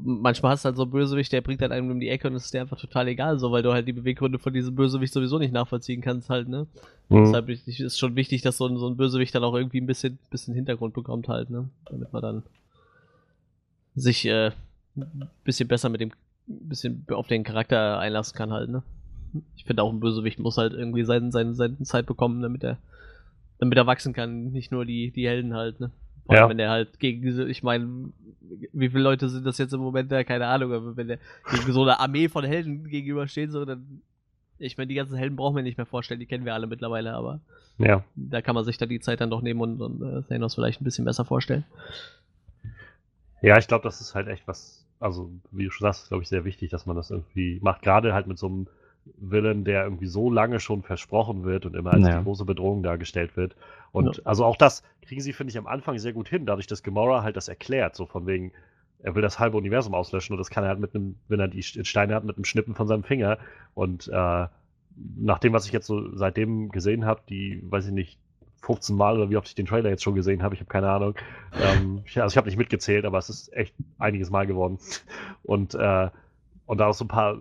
Manchmal hast du halt so einen Bösewicht, der bringt halt einem um die Ecke und es ist dir einfach total egal, so, weil du halt die Beweggründe von diesem Bösewicht sowieso nicht nachvollziehen kannst, halt, ne? Mhm. Deshalb ist ist schon wichtig, dass so ein, so ein Bösewicht dann auch irgendwie ein bisschen, bisschen Hintergrund bekommt, halt, ne? Damit man dann sich äh, ein bisschen besser mit dem, bisschen auf den Charakter einlassen kann, halt, ne? Ich finde auch ein Bösewicht muss halt irgendwie seine, seine, seine Zeit bekommen, damit er, damit er wachsen kann, nicht nur die, die Helden halt, ne? Vor allem, Ja. wenn er halt gegen diese, ich meine, wie viele Leute sind das jetzt im Moment da? Keine Ahnung, aber wenn der gegen so eine Armee von Helden gegenübersteht, so, dann. Ich meine, die ganzen Helden brauchen wir nicht mehr vorstellen, die kennen wir alle mittlerweile, aber Ja. da kann man sich dann die Zeit dann doch nehmen und, und äh, Thanos vielleicht ein bisschen besser vorstellen. Ja, ich glaube, das ist halt echt was, also wie du schon sagst, glaube ich, sehr wichtig, dass man das irgendwie macht. Gerade halt mit so einem Villain, der irgendwie so lange schon versprochen wird und immer als Ja. die große Bedrohung dargestellt wird. Und Ja. also auch das kriegen sie, finde ich, am Anfang sehr gut hin, dadurch, dass Gamora halt das erklärt, so von wegen, er will das halbe Universum auslöschen und das kann er halt mit einem, wenn er die Steine hat, mit einem Schnippen von seinem Finger. Und äh, nach dem, was ich jetzt so seitdem gesehen habe, die, weiß ich nicht, 15 Mal oder wie oft ich den Trailer jetzt schon gesehen habe, ich habe keine Ahnung. Ähm, also ich habe nicht mitgezählt, aber es ist echt einiges Mal geworden. Und, äh, und da auch so ein paar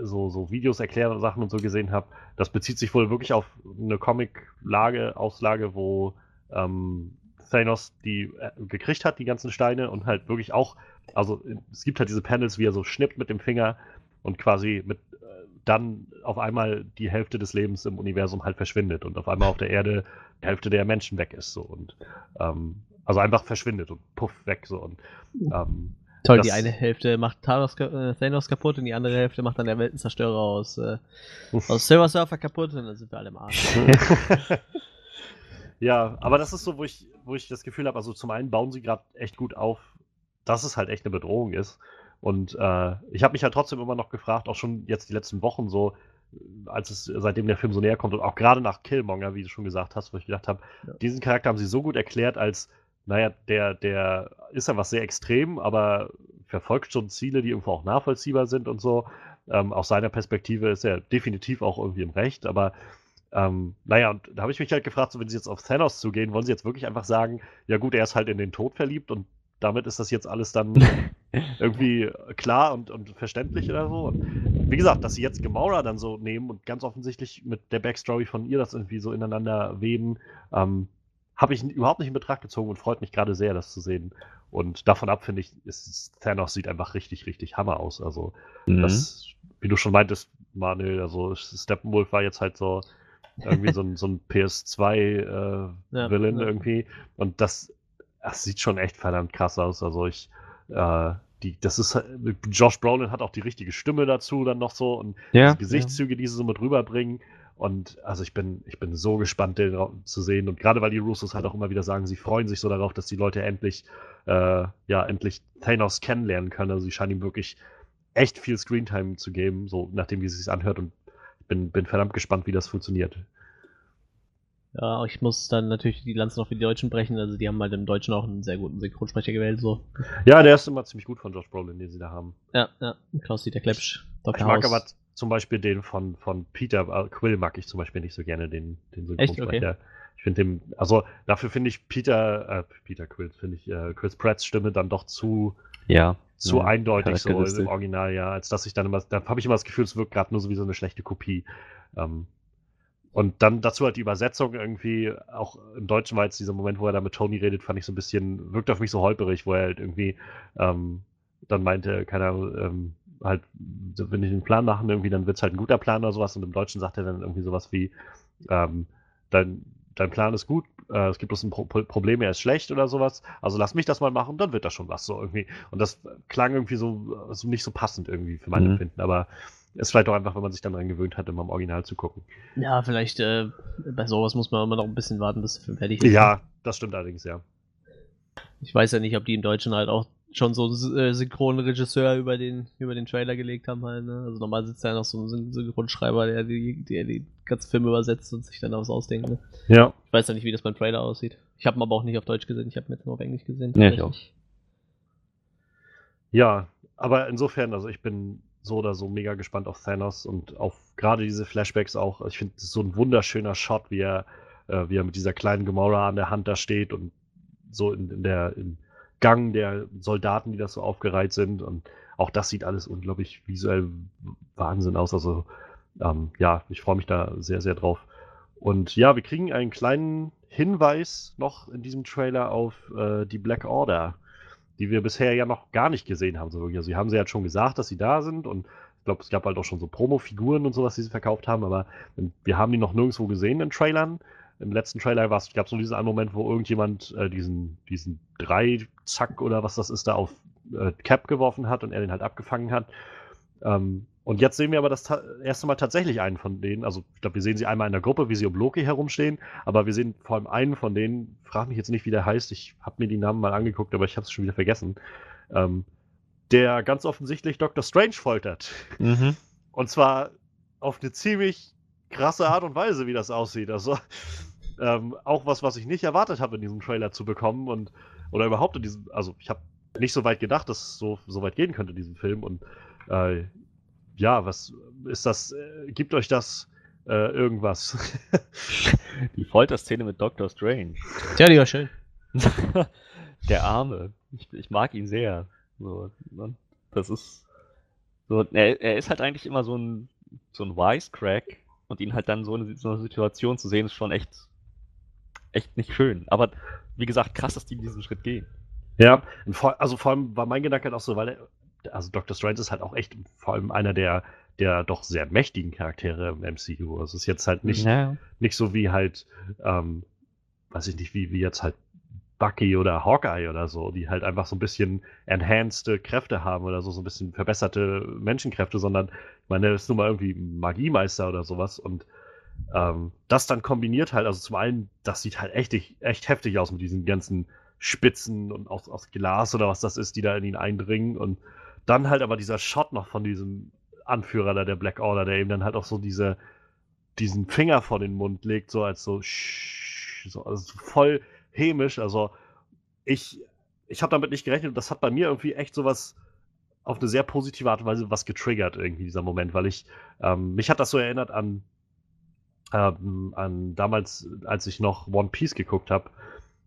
so, so Videos erklären und Sachen und so gesehen habe, das bezieht sich wohl wirklich auf eine Comic-Lage, Auslage, wo ähm, Thanos die äh, gekriegt hat, die ganzen Steine, und halt wirklich auch, also es gibt halt diese Panels, wie er so schnippt mit dem Finger und quasi mit dann auf einmal die Hälfte des Lebens im Universum halt verschwindet und auf einmal auf der Erde die Hälfte der Menschen weg ist so und ähm, also einfach verschwindet und puff weg so und ähm, Toll, Das- die eine Hälfte macht Thanos, äh, Thanos kaputt und die andere Hälfte macht dann der Weltenzerstörer aus, äh, aus Silver Surfer kaputt und dann sind wir alle im Arsch. ja, aber das ist so, wo ich, wo ich das Gefühl habe, also zum einen bauen sie gerade echt gut auf, dass es halt echt eine Bedrohung ist. Und äh, ich habe mich halt trotzdem immer noch gefragt, auch schon jetzt die letzten Wochen so, als es seitdem der Film so näher kommt und auch gerade nach Killmonger, wie du schon gesagt hast, wo ich gedacht habe, Ja. diesen Charakter haben sie so gut erklärt, als, naja, der, der ist ja was sehr extrem, aber verfolgt schon Ziele, die irgendwo auch nachvollziehbar sind und so. Ähm, aus seiner Perspektive ist er definitiv auch irgendwie im Recht, aber ähm, naja, und da habe ich mich halt gefragt, so wenn sie jetzt auf Thanos zugehen, wollen sie jetzt wirklich einfach sagen, ja gut, er ist halt in den Tod verliebt und damit ist das jetzt alles dann irgendwie klar und, und verständlich oder so. Und wie gesagt, dass sie jetzt Gamora dann so nehmen und ganz offensichtlich mit der Backstory von ihr das irgendwie so ineinander weben, ähm, habe ich überhaupt nicht in Betracht gezogen und freut mich gerade sehr, das zu sehen. Und davon ab finde ich, ist, Thanos sieht einfach richtig, richtig Hammer aus. Also Mhm. das, wie du schon meintest, Manuel, also Steppenwolf war jetzt halt so irgendwie so ein, so ein PS2-Villain Ja, äh, Villain ja. irgendwie. Und das, das sieht schon echt verdammt krass aus. Also ich, äh, die, das ist, halt- Josh Brolin hat auch die richtige Stimme dazu dann noch so und ja, die Gesichtszüge, die sie so mit rüberbringen. Und also ich bin, ich bin so gespannt, den zu sehen. Und gerade weil die Russos halt auch immer wieder sagen, sie freuen sich so darauf, dass die Leute endlich, äh, ja, endlich Thanos kennenlernen können. Also sie scheinen ihm wirklich echt viel Screentime zu geben, so nachdem wie es sich anhört. Und ich bin, bin verdammt gespannt, wie das funktioniert. Ja, ich muss dann natürlich die Lanze noch für die Deutschen brechen. Also die haben halt im Deutschen auch einen sehr guten Synchronsprecher gewählt. So. Ja, der ist immer ziemlich gut von Josh Brolin, den sie da haben. Ja, ja. Klaus-Dieter Klepsch, Dr. Ich mag House. aber zum Beispiel den von, von Peter äh, Quill mag ich zum Beispiel nicht so gerne, den, den Echt? Synchronsprecher. Ich finde dem, also dafür finde ich Peter, äh, Peter Quill, finde ich äh, Chris Pratts Stimme dann doch zu, ja. zu Ja, eindeutig so im Original, ja, als dass ich dann immer, da habe ich immer das Gefühl, es wirkt gerade nur so wie so eine schlechte Kopie. Ähm, und dann dazu halt die Übersetzung irgendwie, auch im Deutschen war jetzt dieser Moment, wo er da mit Tony redet, fand ich so ein bisschen, wirkt auf mich so holperig, wo er halt irgendwie ähm, dann meinte, keine Ahnung, ähm, halt, wenn ich einen Plan mache, irgendwie, dann wird es halt ein guter Plan oder sowas. Und im Deutschen sagt er dann irgendwie sowas wie, ähm, dein, dein Plan ist gut, äh, es gibt bloß ein Pro- Problem, er ist schlecht oder sowas. Also lass mich das mal machen, dann wird das schon was so irgendwie. Und das klang irgendwie so, so nicht so passend irgendwie für mein Mhm. Empfinden. Aber ist vielleicht auch einfach, wenn man sich dann dran gewöhnt hat, immer im Original zu gucken. Ja, vielleicht äh, bei sowas muss man immer noch ein bisschen warten, bis der Film fertig ist. Ja, das stimmt allerdings, ja. Ich weiß ja nicht, ob die im Deutschen halt auch schon so einen äh, synchronen Regisseur über den, über den Trailer gelegt haben halt, ne? Also normal sitzt da ja noch so ein Syn- Synchronschreiber, der die, der die ganzen Filme übersetzt und sich dann was ausdenkt, ne? Ja. Ich weiß ja nicht, wie das beim Trailer aussieht. Ich habe ihn aber auch nicht auf Deutsch gesehen, ich habe ihn jetzt nur auf Englisch gesehen. Ja, ich tatsächlich. Ja, aber insofern, also ich bin so oder so mega gespannt auf Thanos und auf gerade diese Flashbacks auch. Ich finde es so ein wunderschöner Shot, wie er, äh, wie er mit dieser kleinen Gamora an der Hand da steht und so in, in der im Gang der Soldaten, die da so aufgereiht sind. Und auch das sieht alles unglaublich visuell Wahnsinn aus. Also ähm, ja, ich freue mich da sehr, sehr drauf. Und ja, wir kriegen einen kleinen Hinweis noch in diesem Trailer auf äh, die Black Order die wir bisher ja noch gar nicht gesehen haben. So wirklich. Also, sie haben sie ja schon gesagt, dass sie da sind und ich glaube, es gab halt auch schon so Promo-Figuren und sowas, die sie verkauft haben, aber wir haben die noch nirgendwo gesehen in Trailern. Im letzten Trailer gab es so diesen einen Moment, wo irgendjemand äh, diesen, diesen Dreizack oder was das ist, da auf äh, Cap geworfen hat und er den halt abgefangen hat. Ähm, und jetzt sehen wir aber das erste Mal tatsächlich einen von denen. Also, ich glaube, wir sehen sie einmal in der Gruppe, wie sie um Loki herumstehen. Aber wir sehen vor allem einen von denen, frag mich jetzt nicht, wie der heißt. Ich habe mir die Namen mal angeguckt, aber ich habe es schon wieder vergessen. Ähm, der ganz offensichtlich Dr. Strange foltert. Mhm. Und zwar auf eine ziemlich krasse Art und Weise, wie das aussieht. Also ähm, auch was, was ich nicht erwartet habe, in diesem Trailer zu bekommen und oder überhaupt in diesem. Also ich habe nicht so weit gedacht, dass es so, so weit gehen könnte in diesem Film. Und äh, ja, was ist das? Äh, gibt euch das äh, irgendwas? Die Folterszene mit Doctor Strange. Tja, die war schön. Der Arme. Ich, ich mag ihn sehr. So, ne? Das ist. So, er, er ist halt eigentlich immer so ein, so ein Wisecrack und ihn halt dann so in so einer Situation zu sehen, ist schon echt, echt nicht schön. Aber wie gesagt, krass, dass die diesen Schritt gehen. Ja, vor, also vor allem war mein Gedanke halt auch so, weil er, also Dr. Strange ist halt auch echt vor allem einer der, der doch sehr mächtigen Charaktere im MCU. Es ist jetzt halt nicht, Ja. nicht so wie halt, ähm, weiß ich nicht, wie, wie jetzt halt Bucky oder Hawkeye oder so, die halt einfach so ein bisschen enhanced Kräfte haben oder so, so ein bisschen verbesserte Menschenkräfte, sondern ich meine, das ist nun mal irgendwie Magiemeister oder sowas und ähm, das dann kombiniert halt, also zum einen, das sieht halt echt, echt heftig aus mit diesen ganzen Spitzen und aus, aus Glas oder was das ist, die da in ihn eindringen und dann halt aber dieser Shot noch von diesem Anführer da der Black Order, der eben dann halt auch so diese, diesen Finger vor den Mund legt, so als so, so also voll hämisch. Also ich, ich habe damit nicht gerechnet das hat bei mir irgendwie echt sowas auf eine sehr positive Art und Weise was getriggert, irgendwie dieser Moment, weil ich, ähm, mich hat das so erinnert an, ähm, an damals, als ich noch One Piece geguckt habe.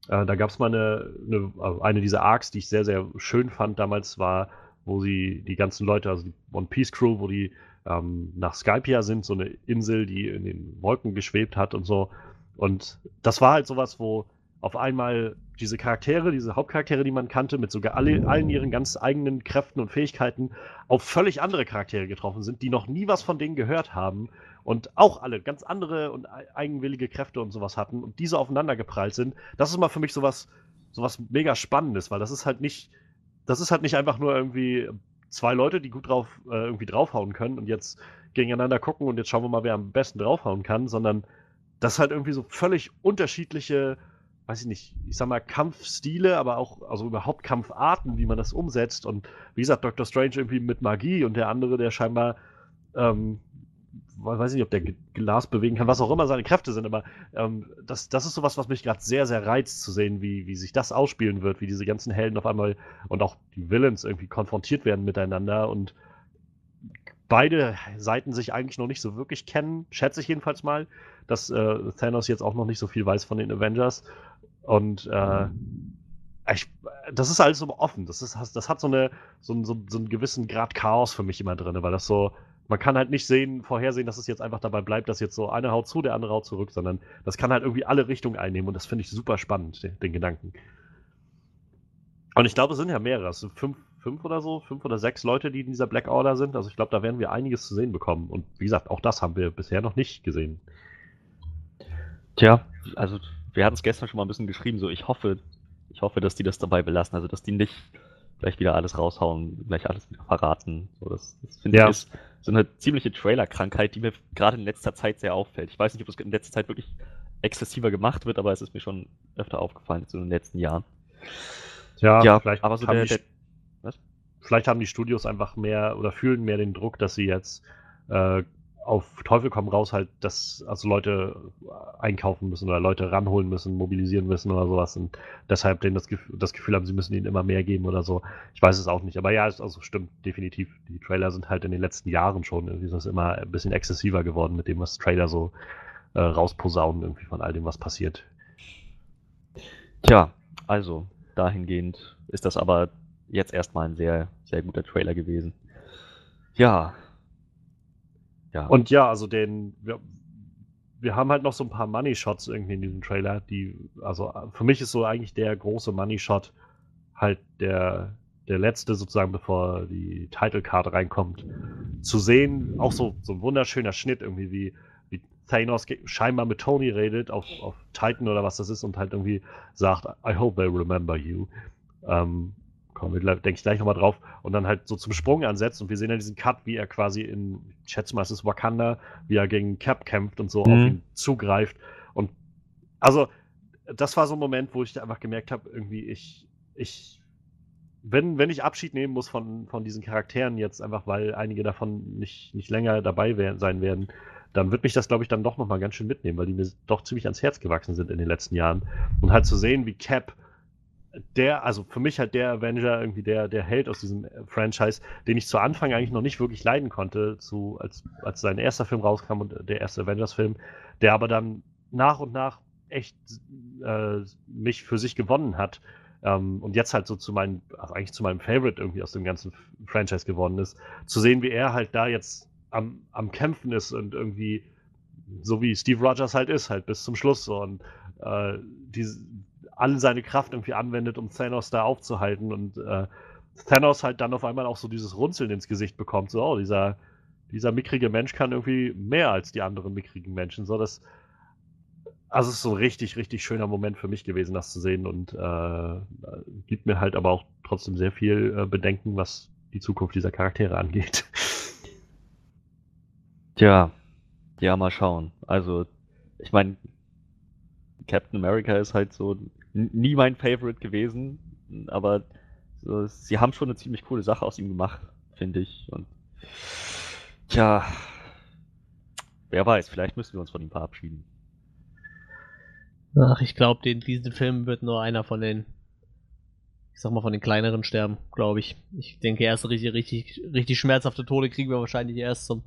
Äh, da gab es mal eine, eine, also eine dieser Arcs, die ich sehr, sehr schön fand damals, war, wo sie die ganzen Leute, also die One Piece Crew, wo die ähm, nach Skypia sind, so eine Insel, die in den Wolken geschwebt hat und so. Und das war halt sowas, wo auf einmal diese Charaktere, diese Hauptcharaktere, die man kannte, mit sogar alle, allen ihren ganz eigenen Kräften und Fähigkeiten auf völlig andere Charaktere getroffen sind, die noch nie was von denen gehört haben und auch alle ganz andere und eigenwillige Kräfte und sowas hatten und diese aufeinander geprallt sind. Das ist mal für mich sowas, sowas mega Spannendes, weil das ist halt nicht, das ist halt nicht einfach nur irgendwie zwei Leute, die gut drauf äh, irgendwie draufhauen können und jetzt gegeneinander gucken und jetzt schauen wir mal, wer am besten draufhauen kann, sondern das halt irgendwie so völlig unterschiedliche, weiß ich nicht, ich sag mal Kampfstile, aber auch also überhaupt Kampfarten, wie man das umsetzt und wie gesagt, Dr. Strange irgendwie mit Magie und der andere, der scheinbar ähm, weiß nicht, ob der Glas bewegen kann, was auch immer seine Kräfte sind, aber ähm, das, das ist sowas, was mich gerade sehr, sehr reizt zu sehen, wie, wie sich das ausspielen wird, wie diese ganzen Helden auf einmal und auch die Villains irgendwie konfrontiert werden miteinander und beide Seiten sich eigentlich noch nicht so wirklich kennen, schätze ich jedenfalls mal, dass äh, Thanos jetzt auch noch nicht so viel weiß von den Avengers und äh, ich, das ist alles so offen. Das, ist, das hat so, eine, so, so, so einen gewissen Grad Chaos für mich immer drin, weil das so, man kann halt nicht sehen, vorhersehen, dass es jetzt einfach dabei bleibt, dass jetzt so eine haut zu, der andere haut zurück, sondern das kann halt irgendwie alle Richtungen einnehmen und das finde ich super spannend, den, den, Gedanken. Und ich glaube, es sind ja mehrere, es sind fünf, fünf oder so, fünf oder sechs Leute, die in dieser Black Order sind. Also ich glaube, da werden wir einiges zu sehen bekommen. Und wie gesagt, auch das haben wir bisher noch nicht gesehen. Tja, also wir hatten es gestern schon mal ein bisschen geschrieben, so ich hoffe, ich hoffe, dass die das dabei belassen, also dass die nicht gleich wieder alles raushauen, gleich alles wieder verraten. So, das, das finde ja. ich ist so eine ziemliche Trailer-Krankheit, die mir gerade in letzter Zeit sehr auffällt. Ich weiß nicht, ob es in letzter Zeit wirklich exzessiver gemacht wird, aber es ist mir schon öfter aufgefallen so in den letzten Jahren. Ja, ja vielleicht aber so der, die, der, Vielleicht haben die Studios einfach mehr oder fühlen mehr den Druck, dass sie jetzt äh, auf Teufel komm raus halt, dass also Leute einkaufen müssen oder Leute ranholen müssen, mobilisieren müssen oder sowas und deshalb denen das, Gefühl, das Gefühl haben, sie müssen ihnen immer mehr geben oder so. Ich weiß es auch nicht, aber ja, es also stimmt definitiv. Die Trailer sind halt in den letzten Jahren schon irgendwie ist immer ein bisschen exzessiver geworden mit dem, was Trailer so äh, rausposaunen irgendwie von all dem, was passiert. Tja, also dahingehend ist das aber jetzt erstmal ein sehr, sehr guter Trailer gewesen. Ja, ja. Und ja, also den, wir, wir haben halt noch so ein paar Money Shots irgendwie in diesem Trailer, die, also für mich ist so eigentlich der große Money Shot halt der, der letzte sozusagen, bevor die Title Card reinkommt, zu sehen. Auch so, so ein wunderschöner Schnitt irgendwie, wie, wie Thanos scheinbar mit Tony redet auf, auf Titan oder was das ist und halt irgendwie sagt, I hope they remember you. Ähm, kommen wir, denke ich, gleich nochmal drauf, und dann halt so zum Sprung ansetzt und wir sehen ja diesen Cut, wie er quasi in, ich schätze mal, es ist Wakanda, wie er gegen Cap kämpft und so mhm. auf ihn zugreift. Und also, das war so ein Moment, wo ich einfach gemerkt habe, irgendwie, ich, ich, wenn, wenn ich Abschied nehmen muss von, von diesen Charakteren jetzt, einfach weil einige davon nicht, nicht länger dabei wär, sein werden, dann wird mich das, glaube ich, dann doch nochmal ganz schön mitnehmen, weil die mir doch ziemlich ans Herz gewachsen sind in den letzten Jahren. Und halt zu sehen, wie Cap der, also für mich halt der Avenger irgendwie der, der Held aus diesem Franchise, den ich zu Anfang eigentlich noch nicht wirklich leiden konnte, zu, als, als sein erster Film rauskam und der erste Avengers-Film, der aber dann nach und nach echt äh, mich für sich gewonnen hat. Ähm, und jetzt halt so zu meinem, also eigentlich zu meinem Favorite irgendwie aus dem ganzen Franchise geworden ist, zu sehen, wie er halt da jetzt am, am Kämpfen ist und irgendwie so wie Steve Rogers halt ist, halt bis zum Schluss so und äh, diese, all seine Kraft irgendwie anwendet, um Thanos da aufzuhalten und äh, Thanos halt dann auf einmal auch so dieses Runzeln ins Gesicht bekommt, so, oh, dieser, dieser mickrige Mensch kann irgendwie mehr als die anderen mickrigen Menschen, so, das, also es ist so ein richtig, richtig schöner Moment für mich gewesen, das zu sehen und äh, gibt mir halt aber auch trotzdem sehr viel äh, Bedenken, was die Zukunft dieser Charaktere angeht. Tja, ja, mal schauen. Also, ich meine, Captain America ist halt so nie mein Favorite gewesen, aber so, sie haben schon eine ziemlich coole Sache aus ihm gemacht, finde ich. Und tja, wer weiß, vielleicht müssen wir uns von ihm verabschieden. Ach, ich glaube, in diesem Film wird nur einer von den, ich sag mal, von den kleineren sterben, glaube ich. Ich denke, erst richtig, richtig, richtig schmerzhafte Tode kriegen wir wahrscheinlich erst zum,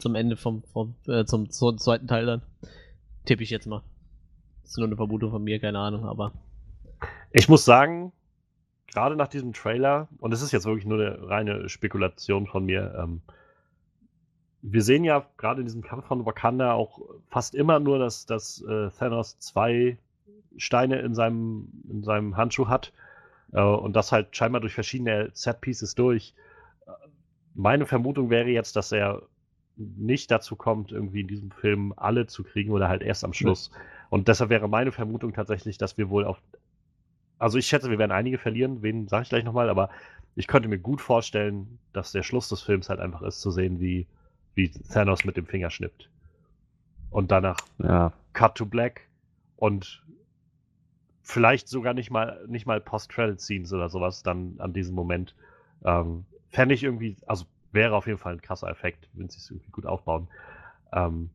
zum Ende vom, vom äh, zum, zum zweiten Teil dann. Tippe ich jetzt mal. Das ist nur eine Vermutung von mir, keine Ahnung, aber. Ich muss sagen, gerade nach diesem Trailer, und es ist jetzt wirklich nur eine reine Spekulation von mir, ähm, wir sehen ja gerade in diesem Kampf von Wakanda auch fast immer nur, dass, dass äh, Thanos zwei Steine in seinem, in seinem Handschuh hat äh, und das halt scheinbar durch verschiedene Set-Pieces durch. Meine Vermutung wäre jetzt, dass er nicht dazu kommt, irgendwie in diesem Film alle zu kriegen oder halt erst am Schluss. Ja. Und deshalb wäre meine Vermutung tatsächlich, dass wir wohl auf. Also ich schätze, wir werden einige verlieren, wen sage ich gleich nochmal, aber ich könnte mir gut vorstellen, dass der Schluss des Films halt einfach ist, zu sehen, wie wie Thanos mit dem Finger schnippt. Und danach ja. Cut to Black und vielleicht sogar nicht mal, nicht mal Post-Credit-Scenes oder sowas dann an diesem Moment. Ähm, Fände ich irgendwie, also wäre auf jeden Fall ein krasser Effekt, wenn sie es irgendwie gut aufbauen. Ähm,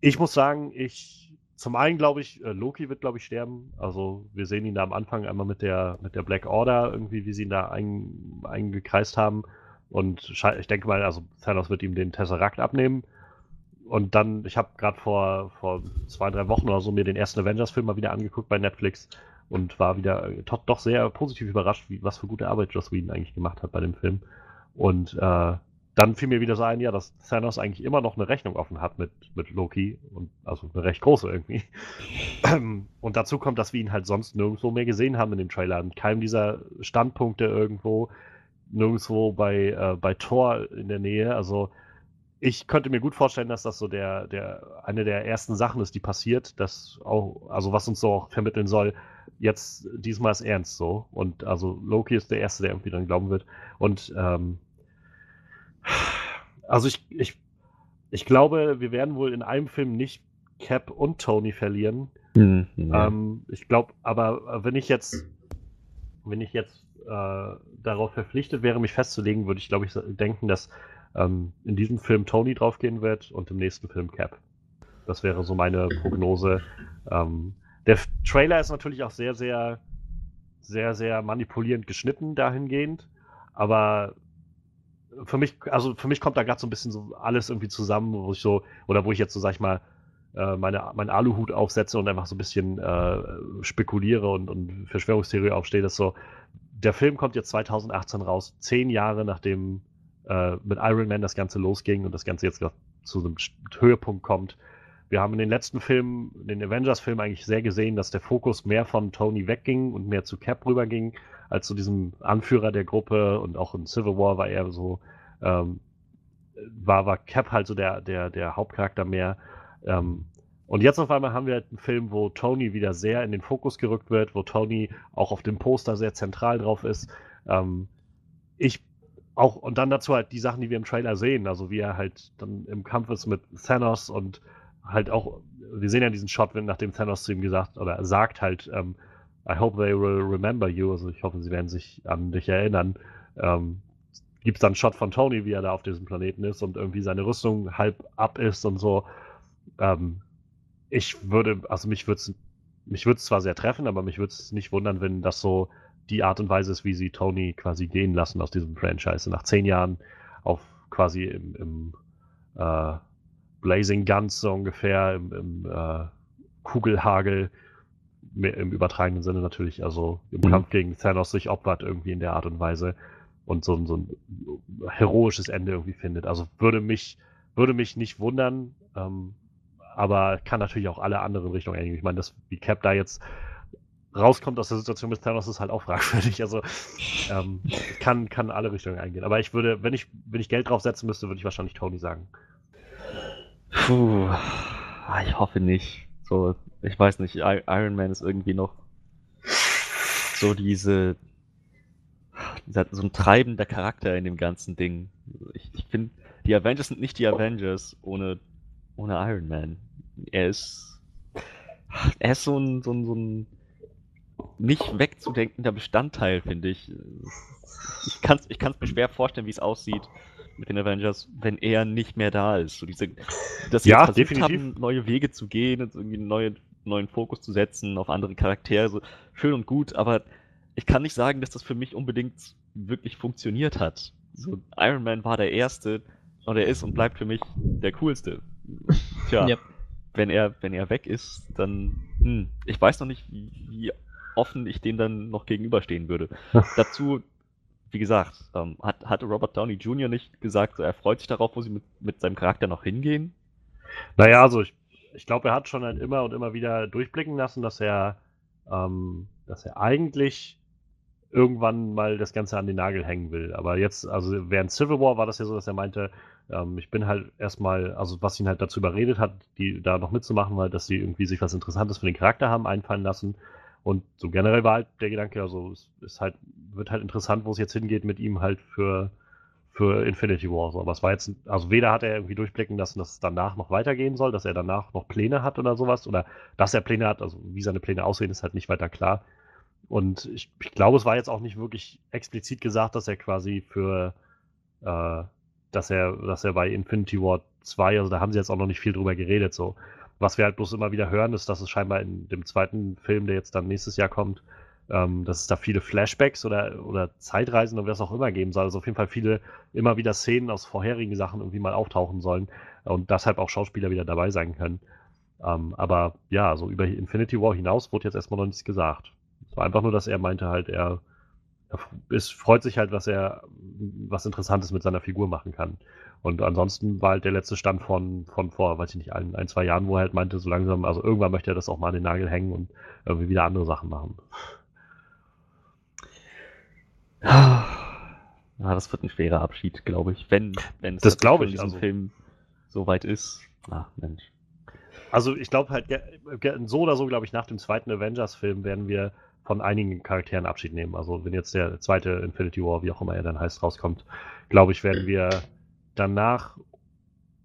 ich muss sagen, ich, zum einen glaube ich, äh, Loki wird, glaube ich, sterben. Also wir sehen ihn da am Anfang einmal mit der, mit der Black Order irgendwie, wie sie ihn da ein, eingekreist haben. Und ich denke mal, also Thanos wird ihm den Tesseract abnehmen. Und dann, ich habe gerade vor, vor zwei, drei Wochen oder so mir den ersten Avengers-Film mal wieder angeguckt bei Netflix und war wieder doch, doch sehr positiv überrascht, wie, was für gute Arbeit Joss Whedon eigentlich gemacht hat bei dem Film. Und äh, dann fiel mir wieder so ein, ja, dass Thanos eigentlich immer noch eine Rechnung offen hat mit, mit Loki und also eine recht große irgendwie. Und dazu kommt, dass wir ihn halt sonst nirgendwo mehr gesehen haben in dem Trailer. In keinem dieser Standpunkte irgendwo nirgendwo bei, äh, bei Tor in der Nähe. Also ich könnte mir gut vorstellen, dass das so der, der, eine der ersten Sachen ist, die passiert, das auch, also was uns so auch vermitteln soll, jetzt diesmal ist ernst so. Und also Loki ist der Erste, der irgendwie dann glauben wird. Und ähm, also ich, ich, ich glaube, wir werden wohl in einem Film nicht Cap und Tony verlieren. Mhm, ja. ähm, ich glaube, aber wenn ich jetzt, wenn ich jetzt äh, darauf verpflichtet wäre, mich festzulegen, würde ich, glaube ich, denken, dass ähm, in diesem Film Tony draufgehen wird und im nächsten Film Cap. Das wäre so meine Prognose. Ähm, der Trailer ist natürlich auch sehr, sehr, sehr, sehr manipulierend geschnitten dahingehend, aber für mich, also für mich kommt da gerade so ein bisschen so alles irgendwie zusammen, wo ich so, oder wo ich jetzt so, sag ich mal, äh, meine, meinen Aluhut aufsetze und einfach so ein bisschen äh, spekuliere und, und Verschwörungstheorie aufstehe, dass so, der Film kommt jetzt 2018 raus, zehn Jahre nachdem äh, mit Iron Man das Ganze losging und das Ganze jetzt zu einem Höhepunkt kommt. Wir haben in den letzten Filmen, den Avengers-Filmen eigentlich sehr gesehen, dass der Fokus mehr von Tony wegging und mehr zu Cap rüberging, als zu diesem Anführer der Gruppe und auch in Civil War war er so, ähm, war, war Cap halt so der, der, der Hauptcharakter mehr. Ähm, und jetzt auf einmal haben wir halt einen Film, wo Tony wieder sehr in den Fokus gerückt wird, wo Tony auch auf dem Poster sehr zentral drauf ist. Ähm, ich auch, und dann dazu halt die Sachen, die wir im Trailer sehen, also wie er halt dann im Kampf ist mit Thanos und halt auch, wir sehen ja diesen Shot, wenn nachdem Thanos zu ihm gesagt oder sagt halt, ähm, I hope they will remember you, also ich hoffe, sie werden sich an dich erinnern. Ähm, Gibt es dann einen Shot von Tony, wie er da auf diesem Planeten ist und irgendwie seine Rüstung halb ab ist und so. Ähm, ich würde, also mich würde es mich würde zwar sehr treffen, aber mich würde es nicht wundern, wenn das so die Art und Weise ist, wie sie Tony quasi gehen lassen aus diesem Franchise. Nach zehn Jahren auf quasi im, im äh, Blazing Guns so ungefähr, im, im äh, Kugelhagel, im übertragenen Sinne natürlich, also im mhm. Kampf gegen Thanos sich opfert irgendwie in der Art und Weise und so, so ein heroisches Ende irgendwie findet. Also würde mich, würde mich nicht wundern, ähm, aber kann natürlich auch alle anderen Richtungen eingehen. Ich meine, dass wie Cap da jetzt rauskommt aus der Situation mit Thanos ist halt auch fragwürdig. Also ähm, kann, kann alle Richtungen eingehen. Aber ich würde, wenn ich, wenn ich Geld draufsetzen müsste, würde ich wahrscheinlich Tony sagen. Puh, ah, ich hoffe nicht. So, ich weiß nicht, Iron Man ist irgendwie noch so diese, so ein treibender Charakter in dem ganzen Ding. Ich, ich finde, die Avengers sind nicht die Avengers ohne, ohne Iron Man. Er ist, er ist so ein, so ein, so ein nicht wegzudenkender Bestandteil, finde ich. Ich kann es ich kann's mir schwer vorstellen, wie es aussieht mit den Avengers, wenn er nicht mehr da ist. So diese, dass sie Ja, versucht definitiv. haben, neue Wege zu gehen und irgendwie einen neuen, neuen Fokus zu setzen auf andere Charaktere. So schön und gut, aber ich kann nicht sagen, dass das für mich unbedingt wirklich funktioniert hat. So, Iron Man war der Erste und er ist und bleibt für mich der Coolste. Tja, Yep. wenn er, wenn er weg ist, dann, hm, ich weiß noch nicht, wie, wie offen ich dem dann noch gegenüberstehen würde. Dazu, wie gesagt, ähm, hat, hatte Robert Downey Jr. nicht gesagt, er freut sich darauf, wo sie mit, mit seinem Charakter noch hingehen? Naja, also ich, ich glaube, er hat schon halt immer und immer wieder durchblicken lassen, dass er, ähm, dass er eigentlich irgendwann mal das Ganze an den Nagel hängen will. Aber jetzt, also während Civil War war das ja so, dass er meinte, ähm, ich bin halt erstmal, also was ihn halt dazu überredet hat, die da noch mitzumachen, weil dass sie irgendwie sich was Interessantes für den Charakter haben einfallen lassen. Und so generell war halt der Gedanke, also es ist halt, wird halt interessant, wo es jetzt hingeht mit ihm halt für, für Infinity War. So. Aber es war jetzt, also weder hat er irgendwie durchblicken lassen, dass es danach noch weitergehen soll, dass er danach noch Pläne hat oder sowas, oder dass er Pläne hat, also wie seine Pläne aussehen, ist halt nicht weiter klar. Und ich, ich glaube, es war jetzt auch nicht wirklich explizit gesagt, dass er quasi für, äh, dass er, dass er bei Infinity War 2, also da haben sie jetzt auch noch nicht viel drüber geredet, so. Was wir halt bloß immer wieder hören, ist, dass es scheinbar in dem zweiten Film, der jetzt dann nächstes Jahr kommt, ähm, dass es da viele Flashbacks oder, oder Zeitreisen oder was auch immer geben soll. Also auf jeden Fall viele immer wieder Szenen aus vorherigen Sachen irgendwie mal auftauchen sollen und deshalb auch Schauspieler wieder dabei sein können. Ähm, aber ja, so über Infinity War hinaus wurde jetzt erstmal noch nichts gesagt. Es war einfach nur, dass er meinte halt, er, ist, freut sich halt, was er was Interessantes mit seiner Figur machen kann. Und ansonsten war halt der letzte Stand von, von vor, weiß ich nicht, ein, ein, zwei Jahren, wo er halt meinte, so langsam, also irgendwann möchte er das auch mal an den Nagel hängen und irgendwie wieder andere Sachen machen. Ja, das wird ein schwerer Abschied, glaube ich. Wenn, wenn es Das glaube ich, diesem also- Film so weit ist. Ach, Mensch. Also ich glaube halt, so oder so, glaube ich, nach dem zweiten Avengers-Film werden wir von einigen Charakteren Abschied nehmen. Also wenn jetzt der zweite Infinity War, wie auch immer er dann heißt, rauskommt, glaube ich, werden wir danach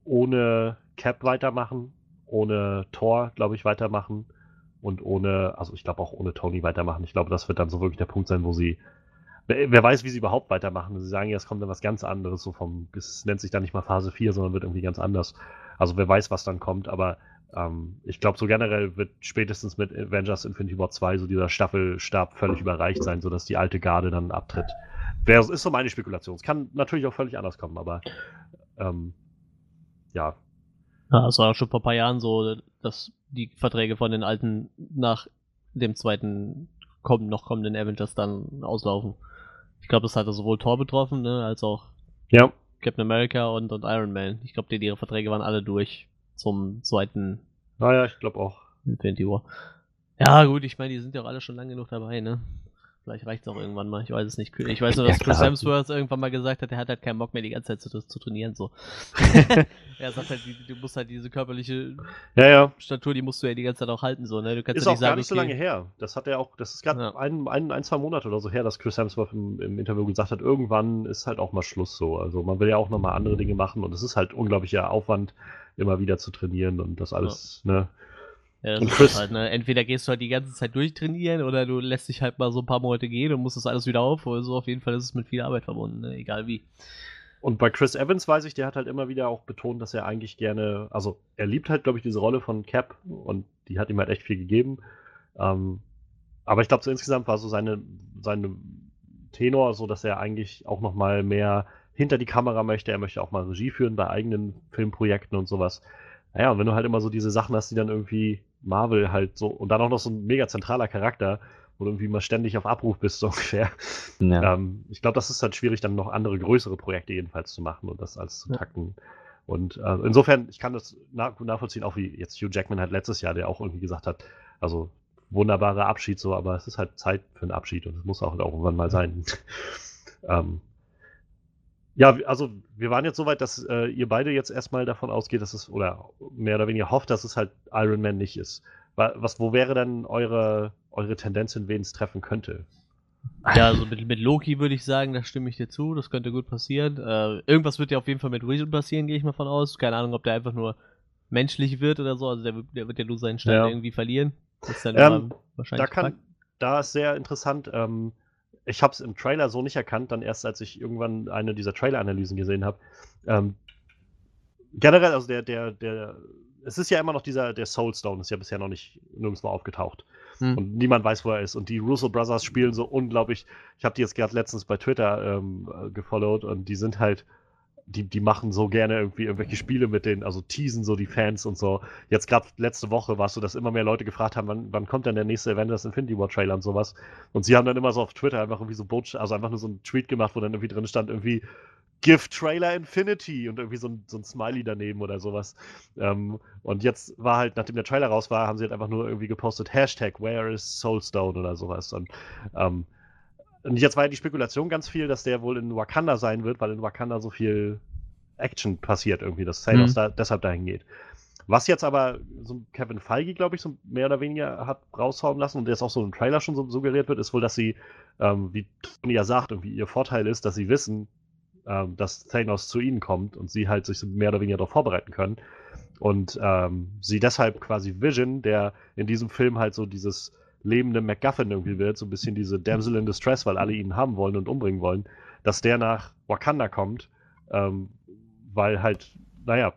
ohne Cap weitermachen, ohne Thor, glaube ich, weitermachen und ohne, also ich glaube auch ohne Tony weitermachen. Ich glaube, das wird dann so wirklich der Punkt sein, wo sie, wer, weiß, wie sie überhaupt weitermachen. Sie sagen ja, es kommt dann was ganz anderes, so vom, es nennt sich dann nicht mal Phase 4, sondern wird irgendwie ganz anders. Also wer weiß, was dann kommt, aber ähm, ich glaube, so generell wird spätestens mit Avengers Infinity War 2 so dieser Staffelstab völlig überreicht sein, sodass die alte Garde dann abtritt. Wäre, ist so meine Spekulation. Es kann natürlich auch völlig anders kommen, aber ähm, ja. Ja, es war auch schon vor ein paar Jahren so, dass die Verträge von den alten nach dem zweiten kommen, noch kommenden Avengers dann auslaufen. Ich glaube, das hatte sowohl Thor betroffen, ne, als auch Ja, Captain America und, und Iron Man. Ich glaube, die, ihre Verträge waren alle durch zum zweiten naja, ich glaube auch. Infinity War. Ja, gut, ich meine, die sind ja auch alle schon lange genug dabei, ne? Vielleicht reicht's auch irgendwann mal, ich weiß es nicht. Ich weiß nur, Ja, dass Chris klar. Hemsworth irgendwann mal gesagt hat, er hat halt keinen Bock mehr die ganze Zeit zu, zu trainieren, so. er sagt halt, du musst halt diese körperliche Ja, ja. Statur, die musst du ja die ganze Zeit auch halten, so, ne? Du kannst Ist ja auch nicht gar sagen, nicht so okay, lange her. Das hat er auch, das ist gerade Ja. ein, ein, ein, zwei Monate oder so her, dass Chris Hemsworth im, im Interview gesagt hat, irgendwann ist halt auch mal Schluss so. Also man will ja auch nochmal andere Dinge machen und es ist halt unglaublicher Aufwand, immer wieder zu trainieren und das alles, ne? Ja, das Und Chris- halt, ne? Entweder gehst du halt die ganze Zeit durchtrainieren oder du lässt dich halt mal so ein paar Monate gehen und musst das alles wieder aufholen. So auf jeden Fall ist es mit viel Arbeit verbunden, ne? egal wie. Und bei Chris Evans weiß ich, der hat halt immer wieder auch betont, dass er eigentlich gerne, also er liebt halt, glaube ich, diese Rolle von Cap und die hat ihm halt echt viel gegeben. Ähm, aber ich glaube, so insgesamt war so seine, seine Tenor, so dass er eigentlich auch noch mal mehr hinter die Kamera möchte. Er möchte auch mal Regie führen bei eigenen Filmprojekten und sowas. Naja, und wenn du halt immer so diese Sachen hast, die dann irgendwie Marvel halt so und dann auch noch so ein mega zentraler Charakter, wo du irgendwie mal ständig auf Abruf bist, so ungefähr. Ja. Ähm, ich glaube, das ist halt schwierig, dann noch andere größere Projekte jedenfalls zu machen und das alles zu Ja. takten. Und äh, insofern, ich kann das nach, gut nachvollziehen, auch wie jetzt Hugh Jackman halt letztes Jahr, der auch irgendwie gesagt hat, also wunderbarer Abschied so, aber es ist halt Zeit für einen Abschied und es muss auch irgendwann mal sein. ähm, Ja, also wir waren jetzt so weit, dass äh, ihr beide jetzt erstmal davon ausgeht, dass es, oder mehr oder weniger hofft, dass es halt Iron Man nicht ist. Wa- Was, wo wäre denn eure, eure Tendenz, in wen es treffen könnte? Ja, also mit, mit Loki würde ich sagen, da stimme ich dir zu, das könnte gut passieren. Äh, irgendwas wird ja auf jeden Fall mit Vision passieren, gehe ich mal von aus. Keine Ahnung, ob der einfach nur menschlich wird oder so. Also der, wird- der wird ja nur seinen Stein Ja. irgendwie verlieren. Das ist dann Ähm, immer Da wahrscheinlich kann, da ist sehr interessant. Ähm, ich habe es im Trailer so nicht erkannt, dann erst als ich irgendwann eine dieser Trailer-Analysen gesehen habe. Ähm, generell, also der, der, der, es ist ja immer noch dieser, der Soulstone ist ja bisher noch nicht nirgendwo aufgetaucht. Hm. Und niemand weiß, wo er ist. Und die Russo Brothers spielen so unglaublich. Ich habe die jetzt gerade letztens bei Twitter ähm, äh, gefollowt und die sind halt, die, die machen so gerne irgendwie irgendwelche Spiele mit denen, also teasen so die Fans und so. Jetzt gerade letzte Woche war es so, dass immer mehr Leute gefragt haben, wann, wann kommt denn der nächste Avengers Infinity War Trailer und sowas. Und sie haben dann immer so auf Twitter einfach irgendwie so Botschaft, also einfach nur so einen Tweet gemacht, wo dann irgendwie drin stand, irgendwie Give Trailer Infinity und irgendwie so ein, so ein Smiley daneben oder sowas. Ähm, und jetzt war halt, nachdem der Trailer raus war, haben sie halt einfach nur irgendwie gepostet, Hashtag Where is Soulstone oder sowas. Und, ähm, und jetzt war ja die Spekulation ganz viel, dass der wohl in Wakanda sein wird, weil in Wakanda so viel Action passiert irgendwie, dass Thanos Mhm. da deshalb dahin geht. Was jetzt aber so Kevin Feige, glaube ich, so mehr oder weniger hat raushauen lassen und jetzt auch so im Trailer schon so suggeriert wird, ist wohl, dass sie, ähm, wie Tony ja sagt, irgendwie ihr Vorteil ist, dass sie wissen, ähm, dass Thanos zu ihnen kommt und sie halt sich so mehr oder weniger darauf vorbereiten können. Und ähm, sie deshalb quasi Vision, der in diesem Film halt so dieses lebende MacGuffin irgendwie wird, so ein bisschen diese Damsel in Distress, weil alle ihn haben wollen und umbringen wollen, dass der nach Wakanda kommt, ähm, weil halt, naja,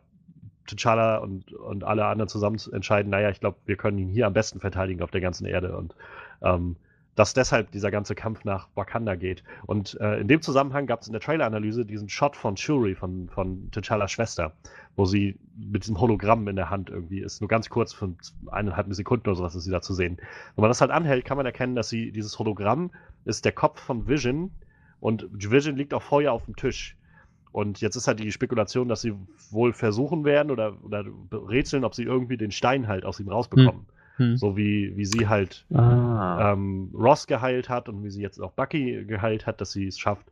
T'Challa und, und alle anderen zusammen entscheiden, naja, ich glaube, wir können ihn hier am besten verteidigen auf der ganzen Erde und ähm, dass deshalb dieser ganze Kampf nach Wakanda geht. Und äh, in dem Zusammenhang gab es in der Trailer-Analyse diesen Shot von Shuri, von, von T'Challas Schwester, wo sie mit diesem Hologramm in der Hand irgendwie ist. Nur ganz kurz, für eineinhalb Sekunden oder sowas ist sie da zu sehen. Wenn man das halt anhält, kann man erkennen, dass sie dieses Hologramm ist der Kopf von Vision und Vision liegt auch vor ihr auf dem Tisch. Und jetzt ist halt die Spekulation, dass sie wohl versuchen werden oder, oder rätseln, ob sie irgendwie den Stein halt aus ihm rausbekommen. Hm. So wie, wie sie halt Ah. ähm, Ross geheilt hat und wie sie jetzt auch Bucky geheilt hat, dass sie es schafft,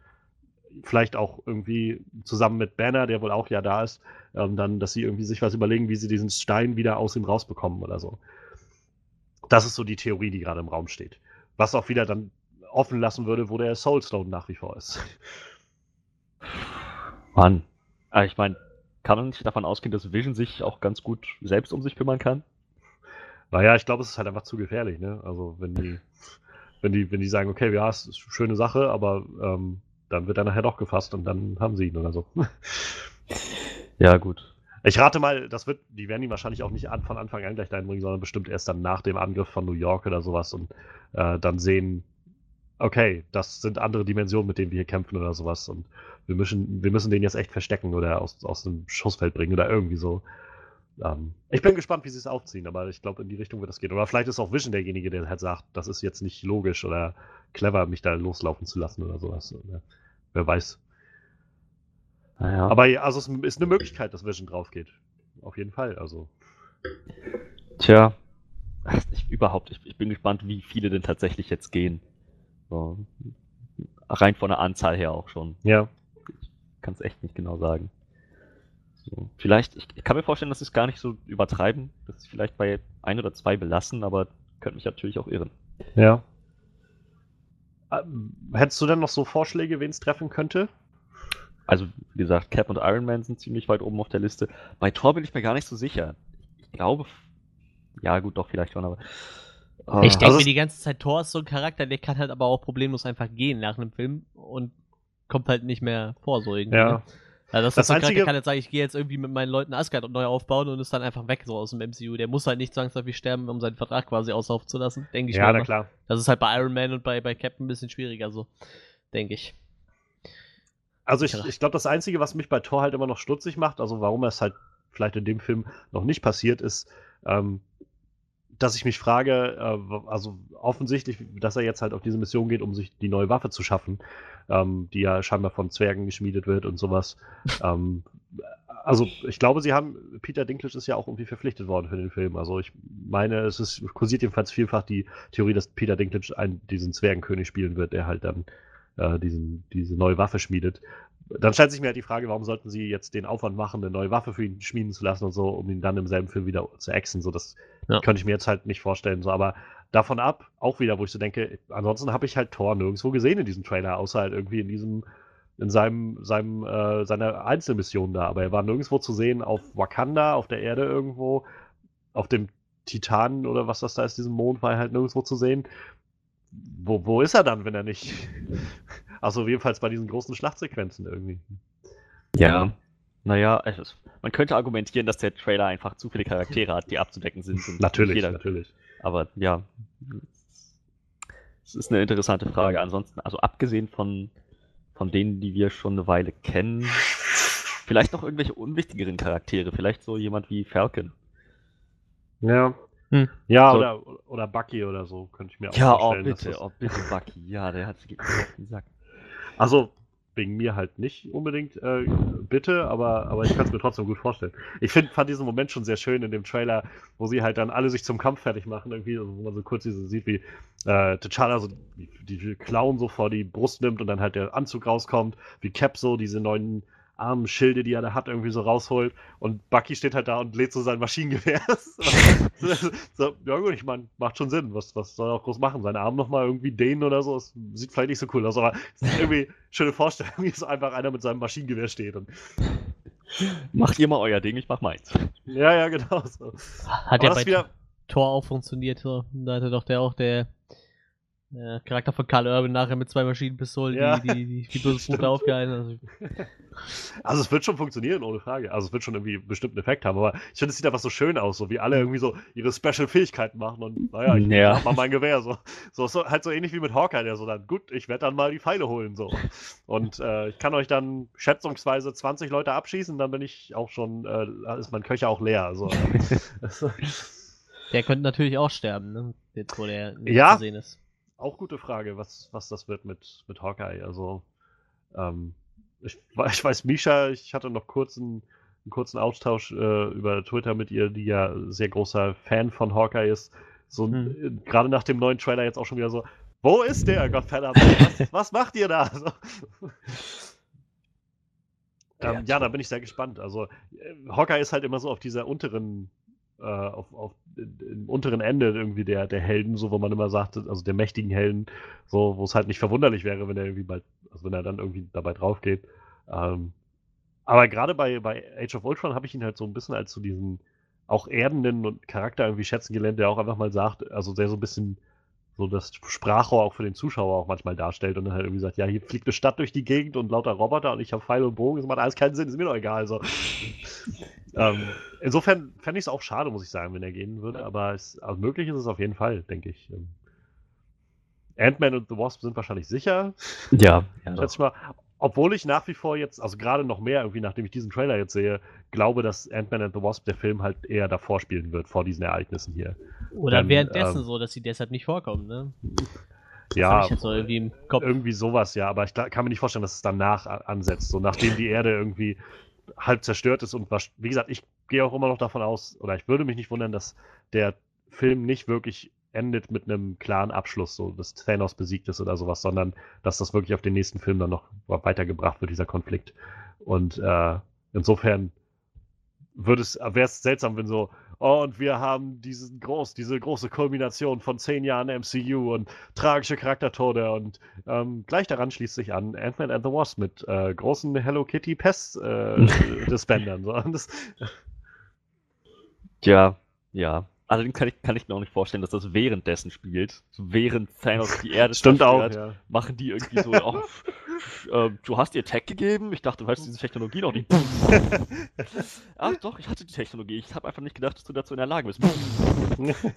vielleicht auch irgendwie zusammen mit Banner, der wohl auch ja da ist, ähm, dann, dass sie irgendwie sich was überlegen, wie sie diesen Stein wieder aus ihm rausbekommen oder so. Das ist so die Theorie, die gerade im Raum steht. Was auch wieder dann offen lassen würde, wo der Soulstone nach wie vor ist. Mann. Ah, ich meine, kann man nicht davon ausgehen, dass Vision sich auch ganz gut selbst um sich kümmern kann? Naja, ich glaube, es ist halt einfach zu gefährlich, ne? Also wenn die, wenn die, wenn die sagen, okay, ja, es ist eine schöne Sache, aber ähm, dann wird er nachher doch gefasst und dann haben sie ihn oder so. Ja, gut. Ich rate mal, das wird, die werden ihn wahrscheinlich auch nicht an, von Anfang an gleich dahin bringen, sondern bestimmt erst dann nach dem Angriff von New York oder sowas und äh, dann sehen, okay, das sind andere Dimensionen, mit denen wir hier kämpfen oder sowas und wir müssen, wir müssen den jetzt echt verstecken oder aus, aus dem Schussfeld bringen oder irgendwie so. Ähm, ich bin gespannt, wie sie es aufziehen, aber ich glaube, in die Richtung wird das gehen. Oder vielleicht ist auch Vision derjenige, der halt sagt, das ist jetzt nicht logisch oder clever, mich da loslaufen zu lassen oder sowas. Oder, wer weiß. Naja. Aber also es ist eine Möglichkeit, dass Vision drauf geht. Auf jeden Fall. Also. Tja, ich, überhaupt, ich, ich bin gespannt, wie viele denn tatsächlich jetzt gehen. So, rein von der Anzahl her auch schon. Ja. Kann es echt nicht genau sagen. So, vielleicht, ich, ich kann mir vorstellen, dass sie es gar nicht so übertreiben, dass sie vielleicht bei ein oder zwei belassen, aber könnte mich natürlich auch irren. Ja. Ähm, Hättest du denn noch so Vorschläge, wen es treffen könnte? Also, wie gesagt, Cap und Iron Man sind ziemlich weit oben auf der Liste. Bei Thor bin ich mir gar nicht so sicher. Ich glaube, ja gut, doch, vielleicht schon, aber. Ah, Ich denke Also mir die ganze Zeit, Thor ist so ein Charakter, der kann halt aber auch problemlos einfach gehen nach einem Film und kommt halt nicht mehr vor, so irgendwie. Ja. Also das, Das Einzige- kann jetzt sagen, ich gehe jetzt irgendwie mit meinen Leuten Asgard neu aufbauen und ist dann einfach weg so aus dem MCU. Der muss halt nicht zwangsläufig sterben, um seinen Vertrag quasi auslaufen zu lassen, denke ich Ja, mir na immer. klar. Das ist halt bei Iron Man und bei, bei Captain ein bisschen schwieriger so, denke ich. Also ich, Ja. ich glaube, das Einzige, was mich bei Thor halt immer noch stutzig macht, also warum es halt vielleicht in dem Film noch nicht passiert ist, ähm, dass ich mich frage, äh, also offensichtlich, dass er jetzt halt auf diese Mission geht, um sich die neue Waffe zu schaffen, ähm, die ja scheinbar von Zwergen geschmiedet wird und sowas. ähm, also ich glaube, sie haben, Peter Dinklage ist ja auch irgendwie verpflichtet worden für den Film. Also ich meine, es ist, kursiert jedenfalls vielfach die Theorie, dass Peter Dinklage einen, diesen Zwergenkönig spielen wird, der halt dann äh, diesen, diese neue Waffe schmiedet. Dann stellt sich mir halt die Frage, warum sollten sie jetzt den Aufwand machen, eine neue Waffe für ihn schmieden zu lassen und so, um ihn dann im selben Film wieder zu exen. So, das Ja. könnte ich mir jetzt halt nicht vorstellen. So, aber davon ab, auch wieder, wo ich so denke, ansonsten habe ich halt Thor nirgendwo gesehen in diesem Trailer, außer halt irgendwie in diesem, in seinem, seinem, äh, seiner Einzelmission da. Aber er war nirgendwo zu sehen auf Wakanda, auf der Erde irgendwo, auf dem Titan oder was das da ist, diesem Mond, war er halt nirgendwo zu sehen. Wo, wo ist er dann, wenn er nicht? Also jedenfalls bei diesen großen Schlachtsequenzen irgendwie. Ja. Naja, es man könnte argumentieren, dass der Trailer einfach zu viele Charaktere hat, die abzudecken sind. und Natürlich, jeder, natürlich. Aber ja, es ist eine interessante Frage. Ansonsten, also abgesehen von, von denen, die wir schon eine Weile kennen, vielleicht noch irgendwelche unwichtigeren Charaktere, vielleicht so jemand wie Falcon. Ja. Hm. Ja, So. oder, oder Bucky oder so, könnte ich mir auch Ja, oh vorstellen. dass bitte, das- oh bitte, Bucky. Ja, der hat mir auf den Sack. Also, wegen mir halt nicht unbedingt äh, bitte, aber, aber ich kann es mir trotzdem gut vorstellen. Ich find, fand diesen Moment schon sehr schön in dem Trailer, wo sie halt dann alle sich zum Kampf fertig machen, irgendwie, also wo man so kurz diese sieht, wie äh, T'Challa so die, die Klauen so vor die Brust nimmt und dann halt der Anzug rauskommt, wie Cap so diese neuen Armschilde, die er da hat, irgendwie so rausholt und Bucky steht halt da und lädt so sein Maschinengewehr. so, so, ja gut, ich meine, macht schon Sinn. Was, was soll er auch groß machen? Seinen Arm nochmal irgendwie dehnen oder so? Das sieht vielleicht nicht so cool aus, aber es ist irgendwie eine schöne Vorstellung, wie so einfach einer mit seinem Maschinengewehr steht. Und, Macht ihr mal euer Ding, ich mach meins. ja, ja, genau. So. Hat Aber ja das bei wieder, Tor auch funktioniert. So. Da hatte doch der auch der äh, Charakter von Karl Urban nachher mit zwei Maschinenpistolen Ja. die, die, die, die. Punkte aufgehalten. Also, also es wird schon funktionieren, ohne Frage. Also es wird schon irgendwie einen bestimmten Effekt haben, aber ich finde, es sieht einfach so schön aus, so wie alle irgendwie so ihre Special-Fähigkeiten machen und naja, ich Ja. hab mal mein Gewehr. So. So, so. Halt so ähnlich wie mit Hawkeye, der so dann, gut, ich werde dann mal die Pfeile holen. so Und äh, ich kann euch dann schätzungsweise 20 Leute abschießen, dann bin ich auch schon, äh, ist mein Köcher auch leer. So. der könnte natürlich auch sterben, ne? Jetzt, wo der nicht Ja. zu sehen ist. Auch gute Frage, was, was das wird mit, mit Hawkeye. Also, ähm, ich, ich weiß, Misha, ich hatte noch kurz einen, einen kurzen Austausch äh, über Twitter mit ihr, die ja sehr großer Fan von Hawkeye ist. So, Hm. äh, gerade nach dem neuen Trailer jetzt auch schon wieder so, wo ist der, Gottverdammt? Was, was macht ihr da? So. Ähm, ja, da bin ich sehr gespannt. Also, äh, Hawkeye ist halt immer so auf dieser unteren, äh, auf, auf im unteren Ende irgendwie der, der Helden, so wo man immer sagt, also der mächtigen Helden, so, wo es halt nicht verwunderlich wäre, wenn er irgendwie bald, also wenn er dann irgendwie dabei drauf geht. Ähm, aber gerade bei, bei Age of Ultron habe ich ihn halt so ein bisschen als so diesen auch erdenden und Charakter irgendwie schätzen gelernt, der auch einfach mal sagt, also der so ein bisschen so das Sprachrohr auch für den Zuschauer auch manchmal darstellt und dann halt irgendwie sagt, ja, hier fliegt eine Stadt durch die Gegend und lauter Roboter und ich habe Pfeile und Bogen, das macht alles keinen Sinn, ist mir doch egal. So. ähm, insofern fände ich es auch schade, muss ich sagen, wenn er gehen würde, aber es, also möglich ist es auf jeden Fall, denke ich. Ähm, Ant-Man und The Wasp sind wahrscheinlich sicher, Ja, ja schätze ich mal. Obwohl ich nach wie vor jetzt, also gerade noch mehr irgendwie, nachdem ich diesen Trailer jetzt sehe, glaube, dass Ant-Man and the Wasp der Film halt eher davor spielen wird, vor diesen Ereignissen hier. Oder Dann, währenddessen ähm, so, dass sie deshalb nicht vorkommen, ne? Ja, so irgendwie irgendwie sowas, ja, aber ich kann mir nicht vorstellen, dass es danach ansetzt, so nachdem die Erde irgendwie halb zerstört ist und was, wie gesagt, ich gehe auch immer noch davon aus, oder ich würde mich nicht wundern, dass der Film nicht wirklich endet mit einem klaren Abschluss, so dass Thanos besiegt ist oder sowas, sondern dass das wirklich auf den nächsten Film dann noch weitergebracht wird, dieser Konflikt. Und äh, insofern würde es, wäre es seltsam, wenn so, oh, und wir haben diesen groß, diese große Kulmination von zehn Jahren MCU und tragische Charaktertode und ähm, gleich daran schließt sich an Ant-Man and the Wasp mit äh, großen Hello Kitty Pest äh, Dispendern. So. Das, Ja, ja. Allerdings kann ich, kann ich mir auch nicht vorstellen, dass das währenddessen spielt. So während Thanos die Erde stimmt auch, ja. machen die irgendwie so, oh, äh, du hast dir Tech gegeben? Ich dachte, du hast diese Technologie noch nicht. Ach doch, ich hatte die Technologie. Ich habe einfach nicht gedacht, dass du dazu in der Lage bist.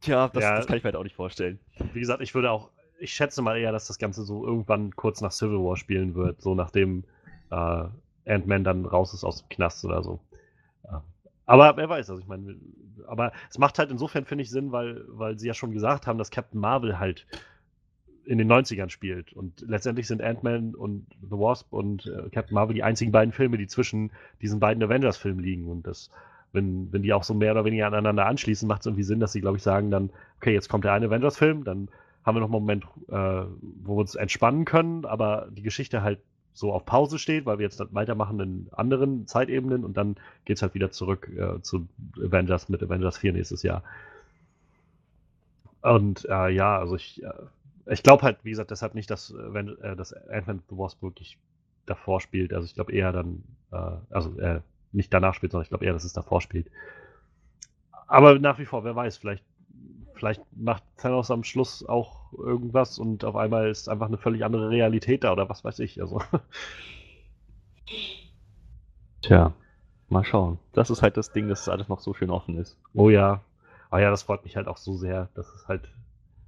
Tja, das, Ja. das kann ich mir halt auch nicht vorstellen. Wie gesagt, ich würde auch, ich schätze mal eher, dass das Ganze so irgendwann kurz nach Civil War spielen wird, so nachdem äh, Ant-Man dann raus ist aus dem Knast oder so. Ja. Aber wer weiß, also ich meine, aber es macht halt insofern, finde ich, Sinn, weil, weil sie ja schon gesagt haben, dass Captain Marvel halt in den 90ern spielt. Und letztendlich sind Ant-Man und The Wasp und äh, Captain Marvel die einzigen beiden Filme, die zwischen diesen beiden Avengers-Filmen liegen. Und das, wenn, wenn die auch so mehr oder weniger aneinander anschließen, macht es irgendwie Sinn, dass sie, glaube ich, sagen dann, okay, jetzt kommt der eine Avengers-Film, dann haben wir noch einen Moment, äh, wo wir uns entspannen können, aber die Geschichte halt so auf Pause steht, weil wir jetzt weitermachen in anderen Zeitebenen und dann geht es halt wieder zurück äh, zu Avengers mit Avengers 4 nächstes Jahr. Und äh, ja, also ich, äh, ich glaube halt, wie gesagt, deshalb nicht, dass, äh, wenn, äh, dass Ant-Man the Wasp wirklich davor spielt. Also ich glaube eher dann, äh, also nicht danach spielt, sondern ich glaube eher, dass es davor spielt. Aber nach wie vor, wer weiß, vielleicht, vielleicht macht Thanos am Schluss auch irgendwas und auf einmal ist einfach eine völlig andere Realität da oder was weiß ich. Also. Tja, mal schauen. Das ist halt das Ding, dass alles noch so schön offen ist. Oh ja. Aber ja, das freut mich halt auch so sehr, dass es halt,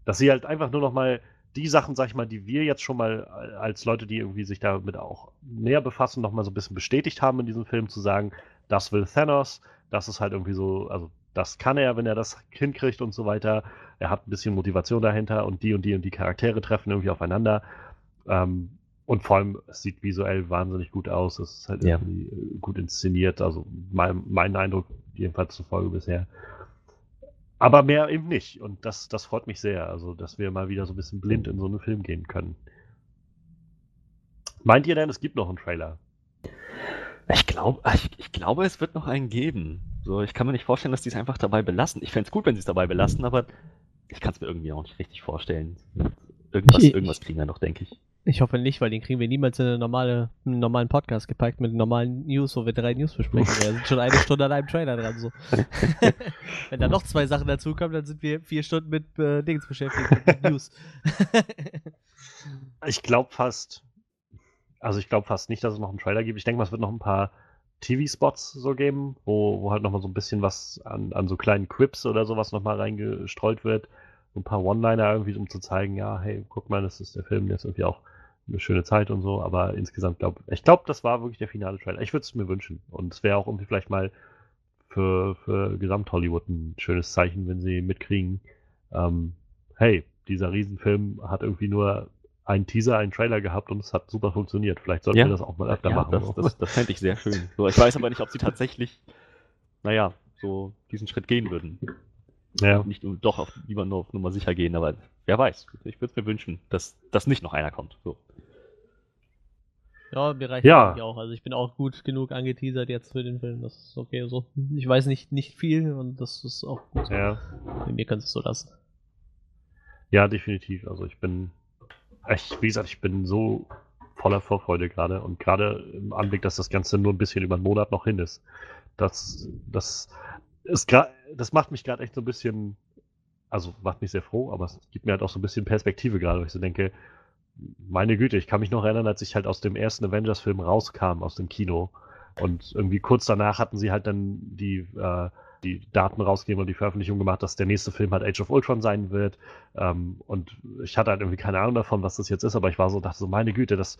dass sie halt einfach nur noch mal die Sachen, sag ich mal, die wir jetzt schon mal als Leute, die irgendwie sich damit auch näher befassen, noch mal so ein bisschen bestätigt haben in diesem Film, zu sagen, das will Thanos, das ist halt irgendwie so, also das kann er, wenn er das hinkriegt und so weiter. Er hat ein bisschen Motivation dahinter und die und die und die Charaktere treffen irgendwie aufeinainander. Ähm, und vor allem, es sieht visuell wahnsinnig gut aus. Es ist halt Ja. irgendwie äh, gut inszeniert. Also mein, mein Eindruck, jedenfalls zur Folge bisher. Aber mehr eben nicht. Und das, das freut mich sehr. Also, dass wir mal wieder so ein bisschen blind in so einen Film gehen können. Meint ihr denn, es gibt noch einen Trailer? Ich, glaub, ich, ich glaube, es wird noch einen geben. So, ich kann mir nicht vorstellen, dass die es einfach dabei belassen. Ich fände es gut, wenn sie es dabei belassen, aber ich kann es mir irgendwie auch nicht richtig vorstellen. Irgendwas, Ich- irgendwas kriegen wir noch, denke ich. Ich hoffe nicht, weil den kriegen wir niemals in eine normale, einen normalen Podcast gepackt mit normalen News, wo wir drei News besprechen. Wir sind schon eine Stunde an einem Trailer dran. So. Wenn da noch zwei Sachen dazukommen, dann sind wir vier Stunden mit äh, Dings beschäftigt, mit News. Ich glaube fast, also ich glaube fast nicht, dass es noch einen Trailer gibt. Ich denke mal, es wird noch ein paar TV-Spots so geben, wo, wo halt nochmal so ein bisschen was an, an so kleinen Quips oder sowas nochmal reingestreut wird. So ein paar One-Liner irgendwie, um zu zeigen, ja, hey, guck mal, das ist der Film, ist irgendwie auch eine schöne Zeit und so. Aber insgesamt glaube ich, glaube, das war wirklich der finale Trailer. Ich würde es mir wünschen. Und es wäre auch irgendwie vielleicht mal für, für Gesamt-Hollywood ein schönes Zeichen, wenn sie mitkriegen, ähm, hey, dieser Riesenfilm hat irgendwie nur einen Teaser, einen Trailer gehabt und es hat super funktioniert. Vielleicht sollten Ja. wir das auch mal öfter Ja, machen. das, das, das fände ich sehr schön. So, ich weiß aber nicht, ob sie tatsächlich, naja, so diesen Schritt gehen würden. ja. Nicht um- doch auf, lieber nur auf Nummer sicher gehen, aber wer weiß. Ich würde es mir wünschen, dass, dass nicht noch einer kommt. So. ja, mir reicht Ja. das eigentlich auch. Also ich bin auch gut genug angeteasert jetzt für den Film. Das ist okay so. Ich weiß nicht, nicht viel und das ist auch gut. so. ja. Mir kannst du es so lassen. Ja, definitiv. Also ich bin, ich, wie gesagt, ich bin so voller Vorfreude gerade und gerade im Anblick, dass das Ganze nur ein bisschen über einen Monat noch hin ist. Das, das ist das macht mich gerade echt so ein bisschen, also macht mich sehr froh, aber es gibt mir halt auch so ein bisschen Perspektive gerade, weil ich so denke, meine Güte, ich kann mich noch erinnern, als ich halt aus dem ersten Avengers-Film rauskam, aus dem Kino. Und irgendwie kurz danach hatten sie halt dann die, äh, die Daten rausgegeben und die Veröffentlichung gemacht, dass der nächste Film halt Age of Ultron sein wird. Ähm, und ich hatte halt irgendwie keine Ahnung davon, was das jetzt ist, aber ich war so, dachte so, meine Güte, das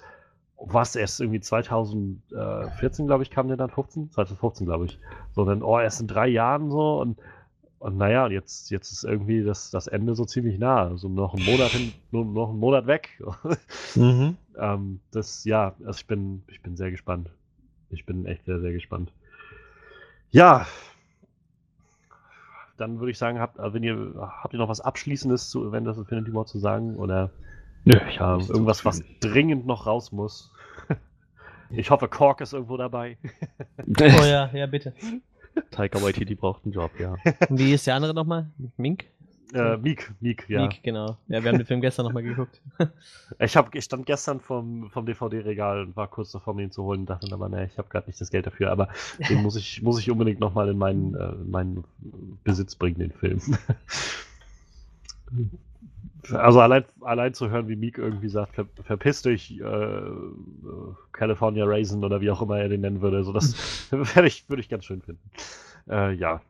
was erst irgendwie 2014, glaube ich, kam der dann 15? 2015, glaube ich. So, dann, oh, erst in drei Jahren so und, und naja, jetzt, jetzt ist irgendwie das, das Ende so ziemlich nah. So noch einen Monat hin, nur noch einen Monat weg. Mhm. ähm, das, ja, also ich bin, ich bin sehr gespannt. Ich bin echt sehr, sehr gespannt. Ja. Dann würde ich sagen, habt, äh, wenn ihr, habt ihr noch was Abschließendes zu Avengers Infinity War zu sagen? Oder Nö, ich ähm, irgendwas, was dringend noch raus muss? ich hoffe, Kork ist irgendwo dabei. Oh ja, ja, bitte. Taika Waititi braucht einen Job, ja. Und wie ist der andere nochmal? Mink? Äh, Meek, Meek, ja. Meek, genau. Ja, wir haben den Film gestern nochmal geguckt. Ich, hab, ich stand gestern vom, vom DVD-Regal und war kurz davor, mir ihn zu holen und dachte dann aber, nee, ich habe gerade nicht das Geld dafür, aber den muss ich, muss ich unbedingt nochmal in meinen, äh, in meinen Besitz bringen, den Film. also allein, allein zu hören, wie Meek irgendwie sagt, ver, verpiss dich, äh, California Raisin oder wie auch immer er den nennen würde, so das würde ich, würde ich ganz schön finden. Äh, ja.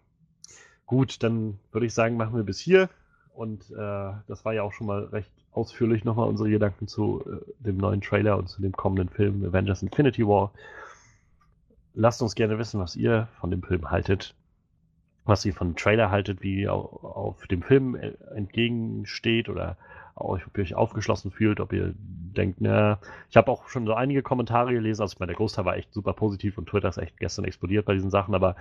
Gut, dann würde ich sagen, machen wir bis hier. Und äh, das war ja auch schon mal recht ausführlich nochmal unsere Gedanken zu äh, dem neuen Trailer und zu dem kommenden Film Avengers Infinity War. Lasst uns gerne wissen, was ihr von dem Film haltet, was ihr von dem Trailer haltet, wie ihr au- auf dem Film äh, entgegensteht oder ob ihr euch aufgeschlossen fühlt, ob ihr denkt, na, ich habe auch schon so einige Kommentare gelesen, also ich meine, der Großteil war echt super positiv und Twitter ist echt gestern explodiert bei diesen Sachen, aber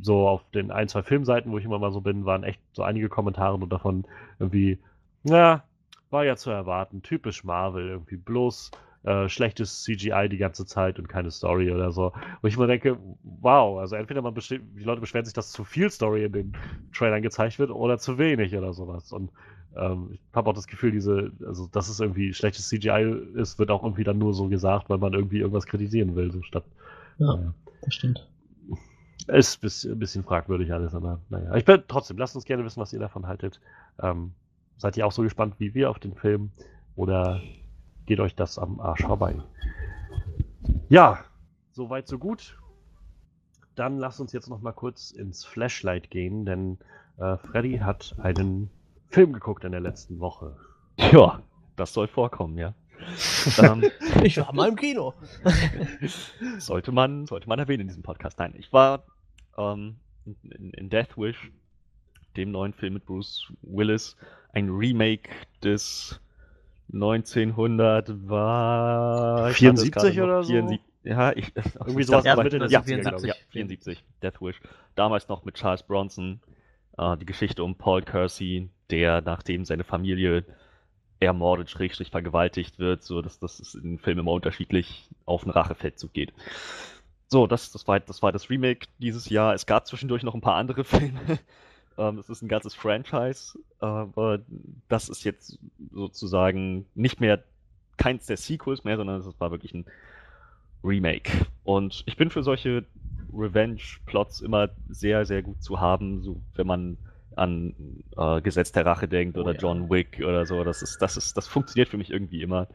so auf den ein, zwei Filmseiten, wo ich immer mal so bin, waren echt so einige Kommentare und davon irgendwie, ja, war ja zu erwarten. Typisch Marvel, irgendwie bloß äh, schlechtes CGI die ganze Zeit und keine Story oder so. Wo ich mir denke, wow, also entweder man die Leute beschweren sich, dass zu viel Story in den Trailern gezeigt wird oder zu wenig oder sowas. Und ähm, ich habe auch das Gefühl, diese, also dass es irgendwie schlechtes CGI ist, wird auch irgendwie dann nur so gesagt, weil man irgendwie irgendwas kritisieren will, so statt. Ja, äh, das stimmt. ist ein bisschen, fragwürdig alles, aber naja. Ich bin trotzdem, lasst uns gerne wissen, was ihr davon haltet. Ähm, seid ihr auch so gespannt wie wir auf den Film? Oder geht euch das am Arsch vorbei? Ja, soweit, so gut. Dann lasst uns jetzt noch mal kurz ins Flashlight gehen, denn äh, Freddy hat einen Film geguckt in der letzten Woche. Ja, das soll vorkommen, ja. ähm, Ich war mal im Kino. sollte man, sollte man erwähnen in diesem Podcast. Nein, ich war ähm, in, in Death Wish, dem neuen Film mit Bruce Willis, ein Remake des 1900 war ich hatte es 74 gerade noch, oder so? 74 Ja, ich Irgendwie sowas dachte, Mitte der ja, 70er, ja, glaub ja, 74, Death Wish. Damals noch mit Charles Bronson. Äh, die Geschichte um Paul Kersey, der nachdem seine Familie ermordet, schrägstrich vergewaltigt wird, so dass das in den Filmen immer unterschiedlich auf einen Rachefeldzug geht. So, das, das, war, das war das Remake dieses Jahr. Es gab zwischendurch noch ein paar andere Filme. Ähm, es ist ein ganzes Franchise, aber das ist jetzt sozusagen nicht mehr keins der Sequels mehr, sondern es war wirklich ein Remake. Und ich bin für solche Revenge-Plots immer sehr, sehr gut zu haben, so wenn man an äh, Gesetz der Rache denkt Oh oder ja. John Wick oder so. Das ist, das ist, das funktioniert für mich irgendwie immer.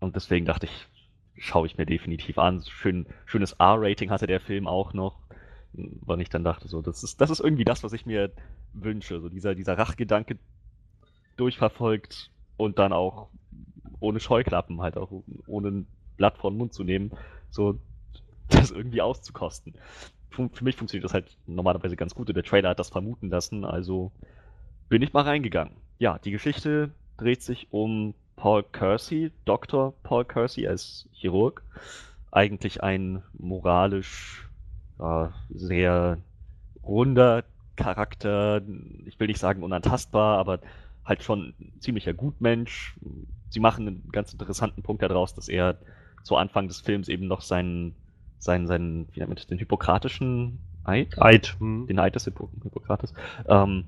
Und deswegen dachte ich, schaue ich mir definitiv an. Schön, schönes R-Rating hatte der Film auch noch. Weil ich dann dachte, so, das ist, das ist irgendwie das, was ich mir wünsche. So dieser, dieser Rachgedanke durchverfolgt und dann auch ohne Scheuklappen, halt auch ohne ein Blatt vor den Mund zu nehmen, so das irgendwie auszukosten. Fun- Für mich funktioniert das halt normalerweise ganz gut und der Trailer hat das vermuten lassen, also bin ich mal reingegangen. Ja, die Geschichte dreht sich um Paul Kersey, Dr. Paul Kersey als Chirurg. Eigentlich ein moralisch äh, sehr runder Charakter. Ich will nicht sagen unantastbar, aber halt schon ein ziemlicher Gutmensch. Sie machen einen ganz interessanten Punkt daraus, dass er zu Anfang des Films eben noch seinen, seinen, seinen, wie nennt man das, den hippokratischen Eid? Eid. Hm. den Eid des Hippo Hippokrates, ähm,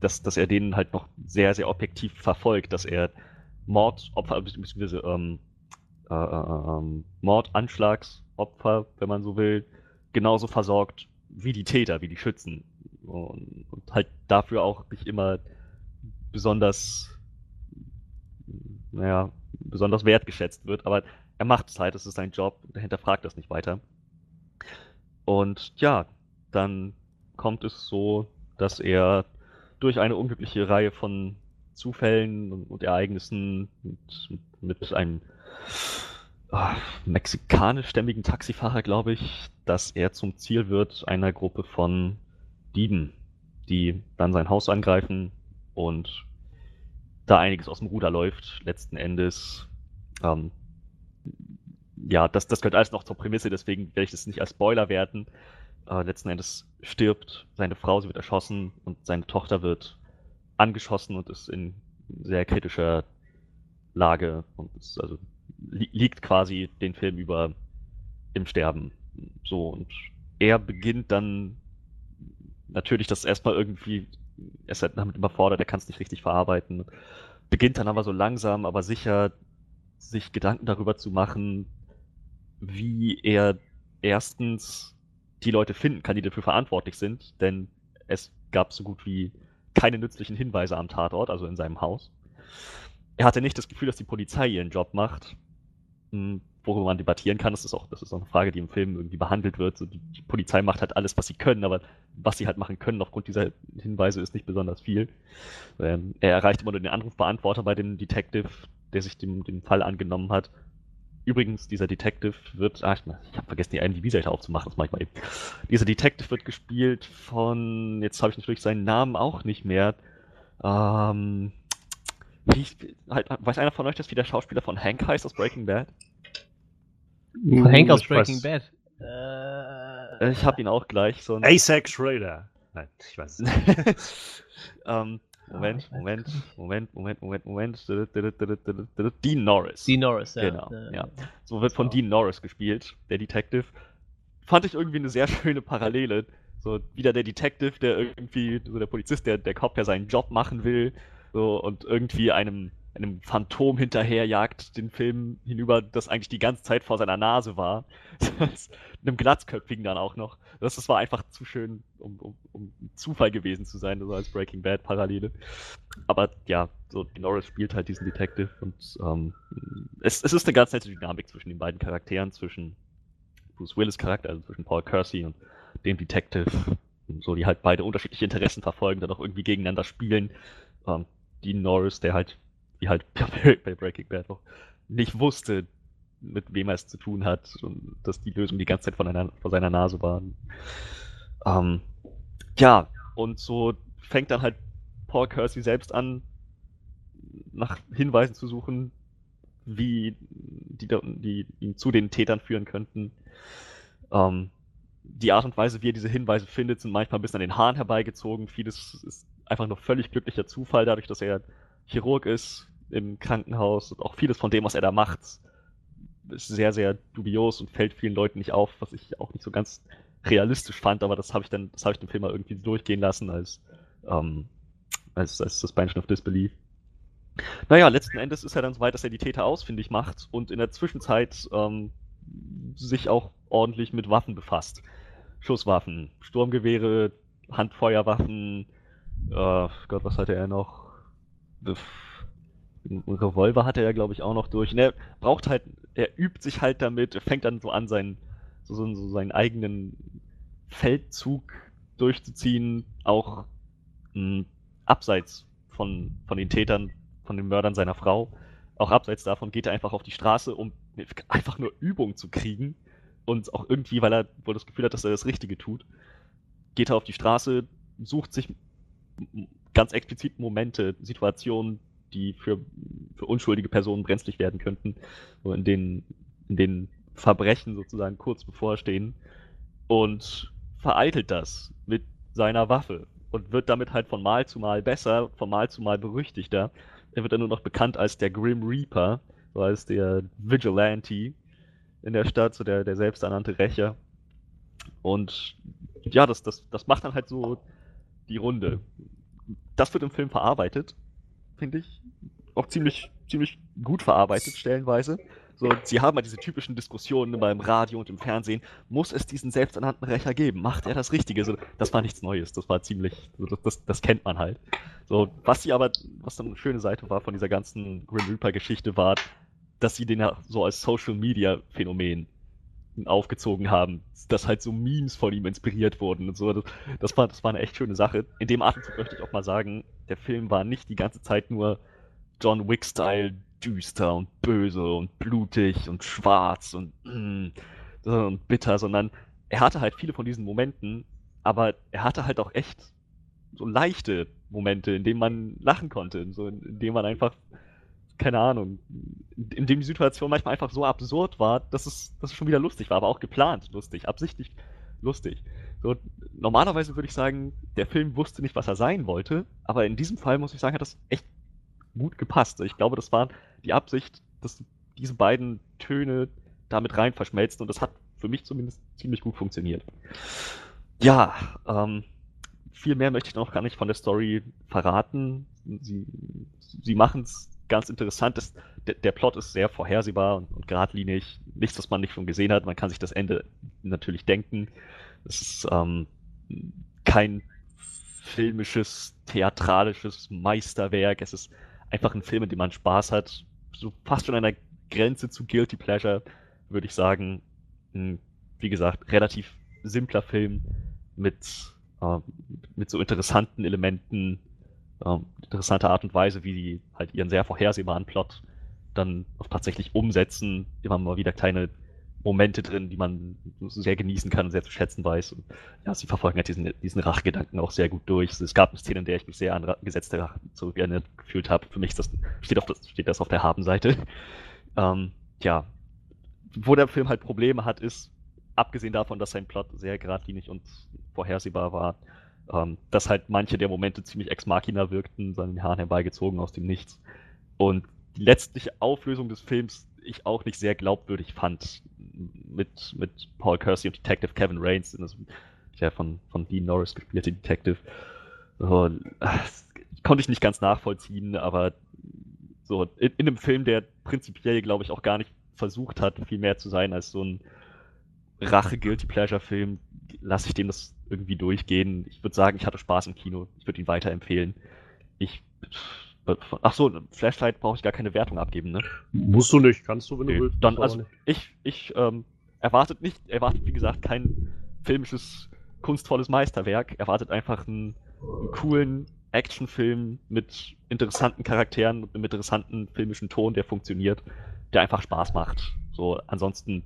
dass, dass er den halt noch sehr, sehr objektiv verfolgt, dass er Mordopfer, beziehungsweise ähm, äh, äh, ähm, Mordanschlagsopfer, wenn man so will, genauso versorgt wie die Täter, wie die Schützen. Und, und halt dafür auch nicht immer besonders, naja, besonders wertgeschätzt wird, aber er macht es halt, es ist sein Job, er hinterfragt das nicht weiter. Und ja, dann kommt es so, dass er durch eine unglückliche Reihe von Zufällen und, und Ereignissen mit, mit einem ah, mexikanischstämmigen Taxifahrer, glaube ich, dass er zum Ziel wird einer Gruppe von Dieben, die dann sein Haus angreifen und da einiges aus dem Ruder läuft, letzten Endes. Ähm, ja, das, das gehört alles noch zur Prämisse, deswegen werde ich das nicht als Spoiler werten. Äh, letzten Endes stirbt seine Frau, sie wird erschossen und seine Tochter wird angeschossen und ist in sehr kritischer Lage und ist, also li liegt quasi den Film über im Sterben. So, und er beginnt dann natürlich das erstmal irgendwie, er ist halt damit überfordert, er kann es nicht richtig verarbeiten, beginnt dann aber so langsam, aber sicher sich Gedanken darüber zu machen, wie er erstens die Leute finden kann, die dafür verantwortlich sind, denn es gab so gut wie keine nützlichen Hinweise am Tatort, also in seinem Haus. Er hatte nicht das Gefühl, dass die Polizei ihren Job macht, hm, worüber man debattieren kann. Das ist auch, das ist auch eine Frage, die im Film irgendwie behandelt wird. So, die, die Polizei macht halt alles, was sie können, aber was sie halt machen können aufgrund dieser Hinweise ist nicht besonders viel. Ähm, er erreicht immer nur den Anrufbeantworter bei dem Detective, der sich dem, dem Fall angenommen hat. Übrigens, dieser Detective wird, ah, ich, habe vergessen, die IMDb-Seite aufzumachen, das mache ich mal eben. Dieser Detective wird gespielt von, jetzt habe ich natürlich seinen Namen auch nicht mehr. Ähm, wie, halt, weiß einer von euch, dass wie der Schauspieler von Hank heißt aus Breaking Bad? Von Hank aus Ich Breaking Bad. Äh, Ich habe ihn auch gleich. So ein, ASAC Schrader. Nein, ich weiß es nicht. ähm, Moment, weiß Moment, nicht. Moment, Moment, Moment, Moment. Dean Norris. Dean Norris, ja. Genau, ja. So wird von. Dean Norris gespielt, der Detective. Fand ich irgendwie eine sehr schöne Parallele. So wieder der Detective, der irgendwie, so der Polizist, der, der Cop, der seinen Job machen will, so und irgendwie einem, einem Phantom hinterherjagt, den Film hinüber, das eigentlich die ganze Zeit vor seiner Nase war. einem Glatzköpfigen dann auch noch. Das, das war einfach zu schön, um, um, um Zufall gewesen zu sein, so als Breaking Bad Parallele. Aber ja, so Norris spielt halt diesen Detective und ähm, es, es ist eine ganz nette Dynamik zwischen den beiden Charakteren, zwischen Bruce Willis Charakter, also zwischen Paul Kersey und dem Detective, so die halt beide unterschiedliche Interessen verfolgen, dann auch irgendwie gegeneinander spielen. Ähm, Dean Norris, der halt, wie halt bei Breaking Bad noch nicht wusste, mit wem er es zu tun hat und dass die Lösung die ganze Zeit von einer, vor seiner Nase war. Ähm, ja, und so fängt dann halt Paul Kersey selbst an, nach Hinweisen zu suchen, wie die, die ihn zu den Tätern führen könnten. Ähm, die Art und Weise, wie er diese Hinweise findet, sind manchmal ein bisschen an den Haaren herbeigezogen. Vieles ist einfach nur völlig glücklicher Zufall, dadurch, dass er Chirurg ist im Krankenhaus und auch vieles von dem, was er da macht, ist sehr, sehr dubios und fällt vielen Leuten nicht auf, was ich auch nicht so ganz realistisch fand, aber das habe ich dann, das habe ich dem Film mal irgendwie durchgehen lassen als, ähm, als, als Suspension of Disbelief. Naja, letzten Endes ist er dann so weit, dass er die Täter ausfindig macht und in der Zwischenzeit ähm, sich auch ordentlich mit Waffen befasst. Schusswaffen, Sturmgewehre, Handfeuerwaffen, äh, Gott, was hatte er noch? Revolver hatte er, glaube ich, auch noch durch. Und er braucht halt, er übt sich halt damit, fängt dann so an, seinen, so, so, seinen eigenen Feldzug durchzuziehen, auch mh, abseits von, von den Tätern, von den Mördern seiner Frau. Auch abseits davon geht er einfach auf die Straße, um einfach nur Übung zu kriegen. Und auch irgendwie, weil er wohl das Gefühl hat, dass er das Richtige tut, geht er auf die Straße, sucht sich ganz explizit Momente, Situationen, die für, für unschuldige Personen brenzlig werden könnten, in denen, in denen Verbrechen sozusagen kurz bevorstehen und vereitelt das mit seiner Waffe und wird damit halt von Mal zu Mal besser, von Mal zu Mal berüchtigter. Er wird dann nur noch bekannt als der Grim Reaper, so als der Vigilante in der Stadt, so der, der selbsternannte Rächer. Und ja, das, das, das macht dann halt so die Runde. Das wird im Film verarbeitet, finde ich. Auch ziemlich, ziemlich gut verarbeitet, stellenweise. So, sie haben halt diese typischen Diskussionen immer im Radio und im Fernsehen. Muss es diesen selbsternannten Rächer geben? Macht er das Richtige? So, das war nichts Neues. Das war ziemlich, das, das, das kennt man halt. So, was sie aber, was dann eine schöne Seite war von dieser ganzen Grim Reaper-Geschichte war, dass sie den ja so als Social Media Phänomen aufgezogen haben, dass halt so Memes von ihm inspiriert wurden und so. Das, das, war, das war eine echt schöne Sache. In dem Atemzug möchte ich auch mal sagen, der Film war nicht die ganze Zeit nur John Wick-Style düster und böse und blutig und schwarz und, mm, und bitter, sondern er hatte halt viele von diesen Momenten, aber er hatte halt auch echt so leichte Momente, in denen man lachen konnte, so in, in denen man einfach keine Ahnung, in dem die Situation manchmal einfach so absurd war, dass es, dass es schon wieder lustig war, aber auch geplant lustig, absichtlich lustig. So, normalerweise würde ich sagen, der Film wusste nicht, was er sein wollte, aber in diesem Fall muss ich sagen, hat das echt gut gepasst. Ich glaube, das war die Absicht, dass diese beiden Töne damit rein verschmelzen und das hat für mich zumindest ziemlich gut funktioniert. Ja, ähm, viel mehr möchte ich noch gar nicht von der Story verraten. Sie, sie machen es ganz interessant. Das, der, Plot ist sehr vorhersehbar und, und geradlinig. Nichts, was man nicht schon gesehen hat. Man kann sich das Ende natürlich denken. Es ist ähm, kein filmisches, theatralisches Meisterwerk. Es ist einfach ein Film, in dem man Spaß hat. So fast schon an der Grenze zu Guilty Pleasure, würde ich sagen. Ein, wie gesagt, relativ simpler Film mit, äh, mit so interessanten Elementen, äh, interessanter Art und Weise, wie die halt ihren sehr vorhersehbaren Plot dann auch tatsächlich umsetzen. Immer mal wieder kleine Momente drin, die man sehr genießen kann und sehr zu schätzen weiß. Und ja, sie verfolgen halt diesen, diesen Rachgedanken auch sehr gut durch. Es gab eine Szene, in der ich mich sehr an gesetzte Rache zurückerinnert gefühlt habe. Für mich das, steht, auf das, steht das auf der Habenseite. Ähm, ja, wo der Film halt Probleme hat, ist, abgesehen davon, dass sein Plot sehr geradlinig und vorhersehbar war, Ähm, dass halt manche der Momente ziemlich ex machina wirkten, seinen Haaren herbeigezogen aus dem Nichts. Und die letztliche Auflösung des Films ich auch nicht sehr glaubwürdig fand. Mit, mit Paul Kersey und Detective Kevin Rains, der von, von Dean Norris gespielte Detective. So, konnte ich nicht ganz nachvollziehen, aber so in, in einem Film, der prinzipiell, glaube ich, auch gar nicht versucht hat, viel mehr zu sein als so ein Rache-Guilty-Pleasure-Film, lasse ich dem das irgendwie durchgehen. Ich würde sagen, ich hatte Spaß im Kino. Ich würde ihn weiterempfehlen. Ich. Ach so, Flashlight brauche ich gar keine Wertung abgeben, ne? Musst du nicht, kannst du, wenn Nee, du willst. Dann, also, ich, ich ähm, erwartet nicht, erwartet wie gesagt kein filmisches, kunstvolles Meisterwerk. Erwartet einfach einen, einen coolen Actionfilm mit interessanten Charakteren und einem interessanten filmischen Ton, der funktioniert, der einfach Spaß macht. So, ansonsten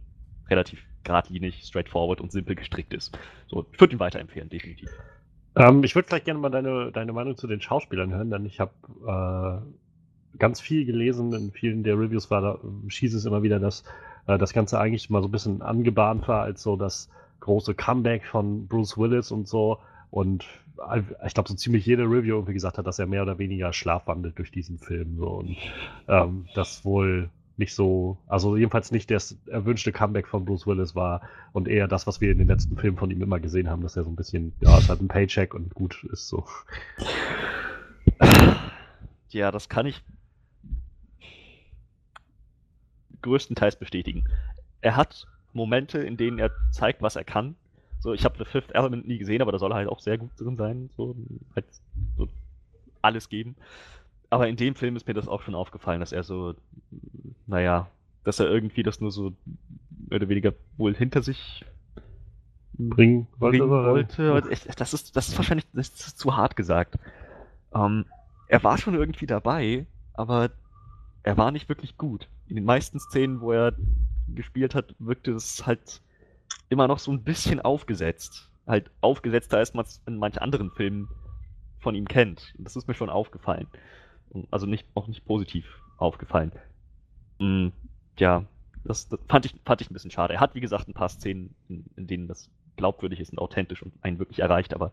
relativ geradlinig, straightforward und simpel gestrickt ist. So, ich würde ihn weiterempfehlen, definitiv. Ähm, ich würde vielleicht gerne mal deine, deine Meinung zu den Schauspielern hören, denn ich habe äh, ganz viel gelesen. In vielen der Reviews war da, schieß es immer wieder, dass äh, das Ganze eigentlich mal so ein bisschen angebahnt war als so das große Comeback von Bruce Willis und so. Und ich glaube, so ziemlich jede Review irgendwie gesagt hat, dass er mehr oder weniger schlafwandelt durch diesen Film. So. Und ähm, das wohl nicht so, also jedenfalls nicht das erwünschte Comeback von Bruce Willis war und eher das, was wir in den letzten Filmen von ihm immer gesehen haben, dass er so ein bisschen, ja, es hat ein Paycheck und gut ist so. Ja, das kann ich größtenteils bestätigen. Er hat Momente, in denen er zeigt, was er kann. So, ich habe The Fifth Element nie gesehen, aber da soll er halt auch sehr gut drin sein. So, halt so alles geben. Aber in dem Film ist mir das auch schon aufgefallen, dass er so, naja, dass er irgendwie das nur so mehr oder weniger wohl hinter sich Bringen wollte. bringen wollte. Ich, das, ist, das ist wahrscheinlich das ist zu hart gesagt. Ähm, er war schon irgendwie dabei, aber er war nicht wirklich gut. In den meisten Szenen, wo er gespielt hat, wirkte es halt immer noch so ein bisschen aufgesetzt. Halt aufgesetzter, als man es in manchen anderen Filmen von ihm kennt. Das ist mir schon aufgefallen. Also nicht, auch nicht positiv aufgefallen. Mm, ja, das, das fand, ich, fand ich ein bisschen schade. Er hat, wie gesagt, ein paar Szenen, in, in denen das glaubwürdig ist und authentisch und einen wirklich erreicht, aber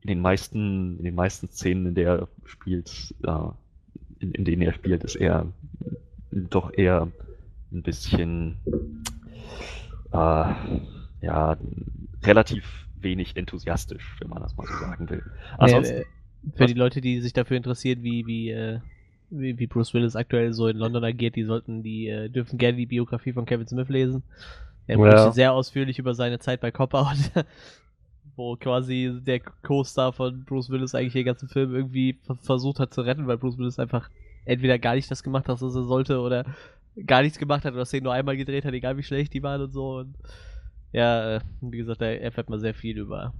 in den meisten, in den meisten Szenen, in der er spielt, ja, in, in denen er spielt, ist er doch eher ein bisschen äh, ja, relativ wenig enthusiastisch, wenn man das mal so sagen will. Ansonsten, Nee, äh, für was- die Leute, die sich dafür interessieren, wie, wie, äh, wie, wie Bruce Willis aktuell so in London agiert, die sollten die, äh, dürfen gerne die Biografie von Kevin Smith lesen. Er Ja. berichtet sehr ausführlich über seine Zeit bei Cop Out, wo quasi der Co-Star von Bruce Willis eigentlich den ganzen Film irgendwie ver- versucht hat zu retten, weil Bruce Willis einfach entweder gar nicht das gemacht hat, was er sollte, oder gar nichts gemacht hat oder Szenen nur einmal gedreht hat, egal wie schlecht die waren und so. Und ja, äh, wie gesagt, er erfährt mal sehr viel über,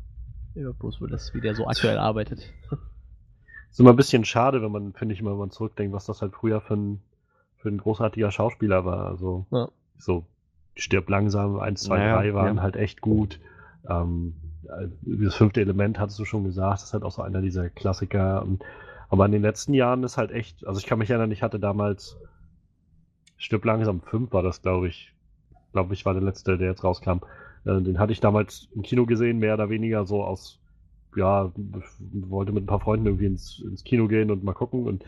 über Bruce Willis, wie der so aktuell arbeitet. Ist immer ein bisschen schade, wenn man, finde ich immer, wenn man zurückdenkt, was das halt früher für ein, für ein großartiger Schauspieler war. Also, Ja. so, stirb langsam, 1, 2, Naja, 3 waren ja. halt echt gut. Ähm, äh, das fünfte Element hattest du schon gesagt, das ist halt auch so einer dieser Klassiker. Aber in den letzten Jahren ist halt echt, also ich kann mich erinnern, ich hatte damals Stirb langsam 5 war das, glaube ich. Glaube ich, war der letzte, der jetzt rauskam. Äh, den hatte ich damals im Kino gesehen, mehr oder weniger so aus, ja, wollte mit ein paar Freunden irgendwie ins, ins Kino gehen und mal gucken und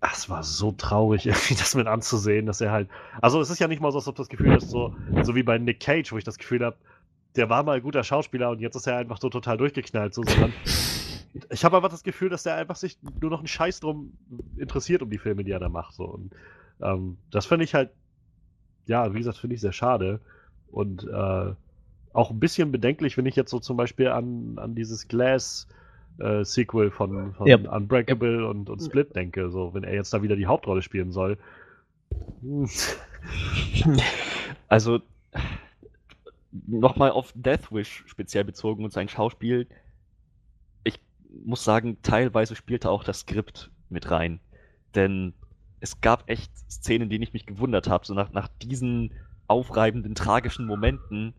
das war so traurig, irgendwie das mit anzusehen, dass er halt. Also es ist ja nicht mal so, als ob das Gefühl ist, so, so wie bei Nick Cage, wo ich das Gefühl habe, der war mal ein guter Schauspieler und jetzt ist er einfach so total durchgeknallt, so, sondern ich habe einfach das Gefühl, dass der einfach sich nur noch einen Scheiß drum interessiert um die Filme, die er da macht. So. Und ähm, das finde ich halt, ja, wie gesagt, finde ich sehr schade. Und äh, auch ein bisschen bedenklich, wenn ich jetzt so zum Beispiel an, an dieses Glass äh, Sequel von, von Ja. Unbreakable und, und Split denke. So, wenn er jetzt da wieder die Hauptrolle spielen soll. Also nochmal auf Death Wish speziell bezogen und sein Schauspiel. Ich muss sagen, teilweise spielte auch das Skript mit rein. Denn es gab echt Szenen, in denen ich mich gewundert habe. So nach, nach diesen aufreibenden, tragischen Momenten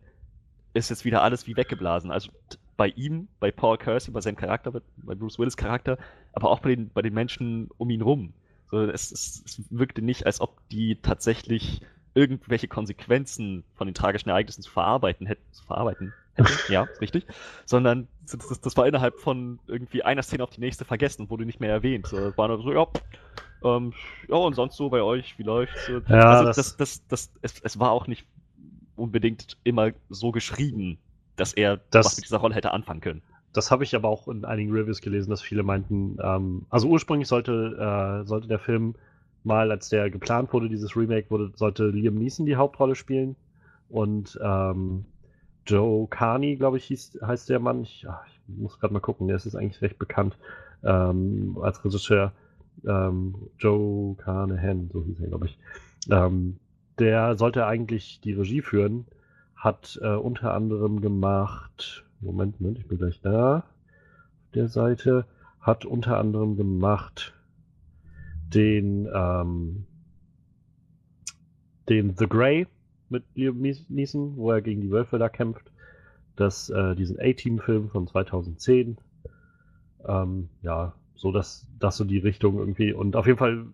ist jetzt wieder alles wie weggeblasen. Also bei ihm, bei Paul Kersey, bei seinem Charakter, bei, Bruce Willis Charakter, aber auch bei den, bei den Menschen um ihn rum. So, es, es, es wirkte nicht, als ob die tatsächlich irgendwelche Konsequenzen von den tragischen Ereignissen zu verarbeiten hätte, zu verarbeiten hätte, ja, richtig, sondern das, das, das, war innerhalb von irgendwie einer Szene auf die nächste vergessen und wurde nicht mehr erwähnt. So, war nur so, ja, ähm, ja, und sonst so bei euch, wie läuft's? Ja, also das- das, das, das, es, es war auch nicht unbedingt immer so geschrieben, dass er Das- was mit dieser Rolle hätte anfangen können. Das habe ich aber auch in einigen Reviews gelesen, dass viele meinten, ähm, also ursprünglich sollte, äh, sollte der Film mal, als der geplant wurde, dieses Remake, wurde, sollte Liam Neeson die Hauptrolle spielen und ähm, Joe Carney, glaube ich, hieß, heißt der Mann. Ich, ach, ich muss gerade mal gucken, der ist jetzt eigentlich recht bekannt ähm, als Regisseur. Ähm, Joe Carnahan, so hieß er, glaube ich. Ähm, der sollte eigentlich die Regie führen, hat äh, unter anderem gemacht, Moment, Moment, ich bin gleich da, auf der Seite, hat unter anderem gemacht den, ähm, den The Grey mit Liam Nees- Neeson, wo er gegen die Wölfe da kämpft. Das, äh, diesen A-Team-Film von 2010. Ähm, ja, so dass das so die Richtung irgendwie. Und auf jeden Fall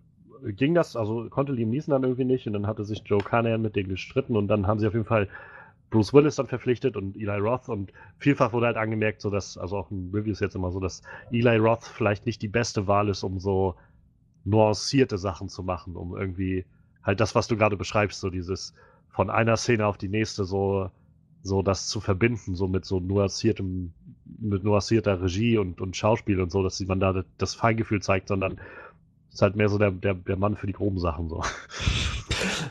ging das, also konnte Liam Neeson dann irgendwie nicht und dann hatte sich Joe Carnahan mit denen gestritten und dann haben sie auf jeden Fall Bruce Willis dann verpflichtet und Eli Roth und vielfach wurde halt angemerkt, so dass, also auch in Reviews jetzt immer so, dass Eli Roth vielleicht nicht die beste Wahl ist, um so nuancierte Sachen zu machen, um irgendwie halt das, was du gerade beschreibst, so dieses von einer Szene auf die nächste so, so das zu verbinden, so mit so nuanciertem, mit nuancierter Regie und, und Schauspiel und so, dass man da das Feingefühl zeigt, sondern ist halt mehr so der, der, der Mann für die groben Sachen so.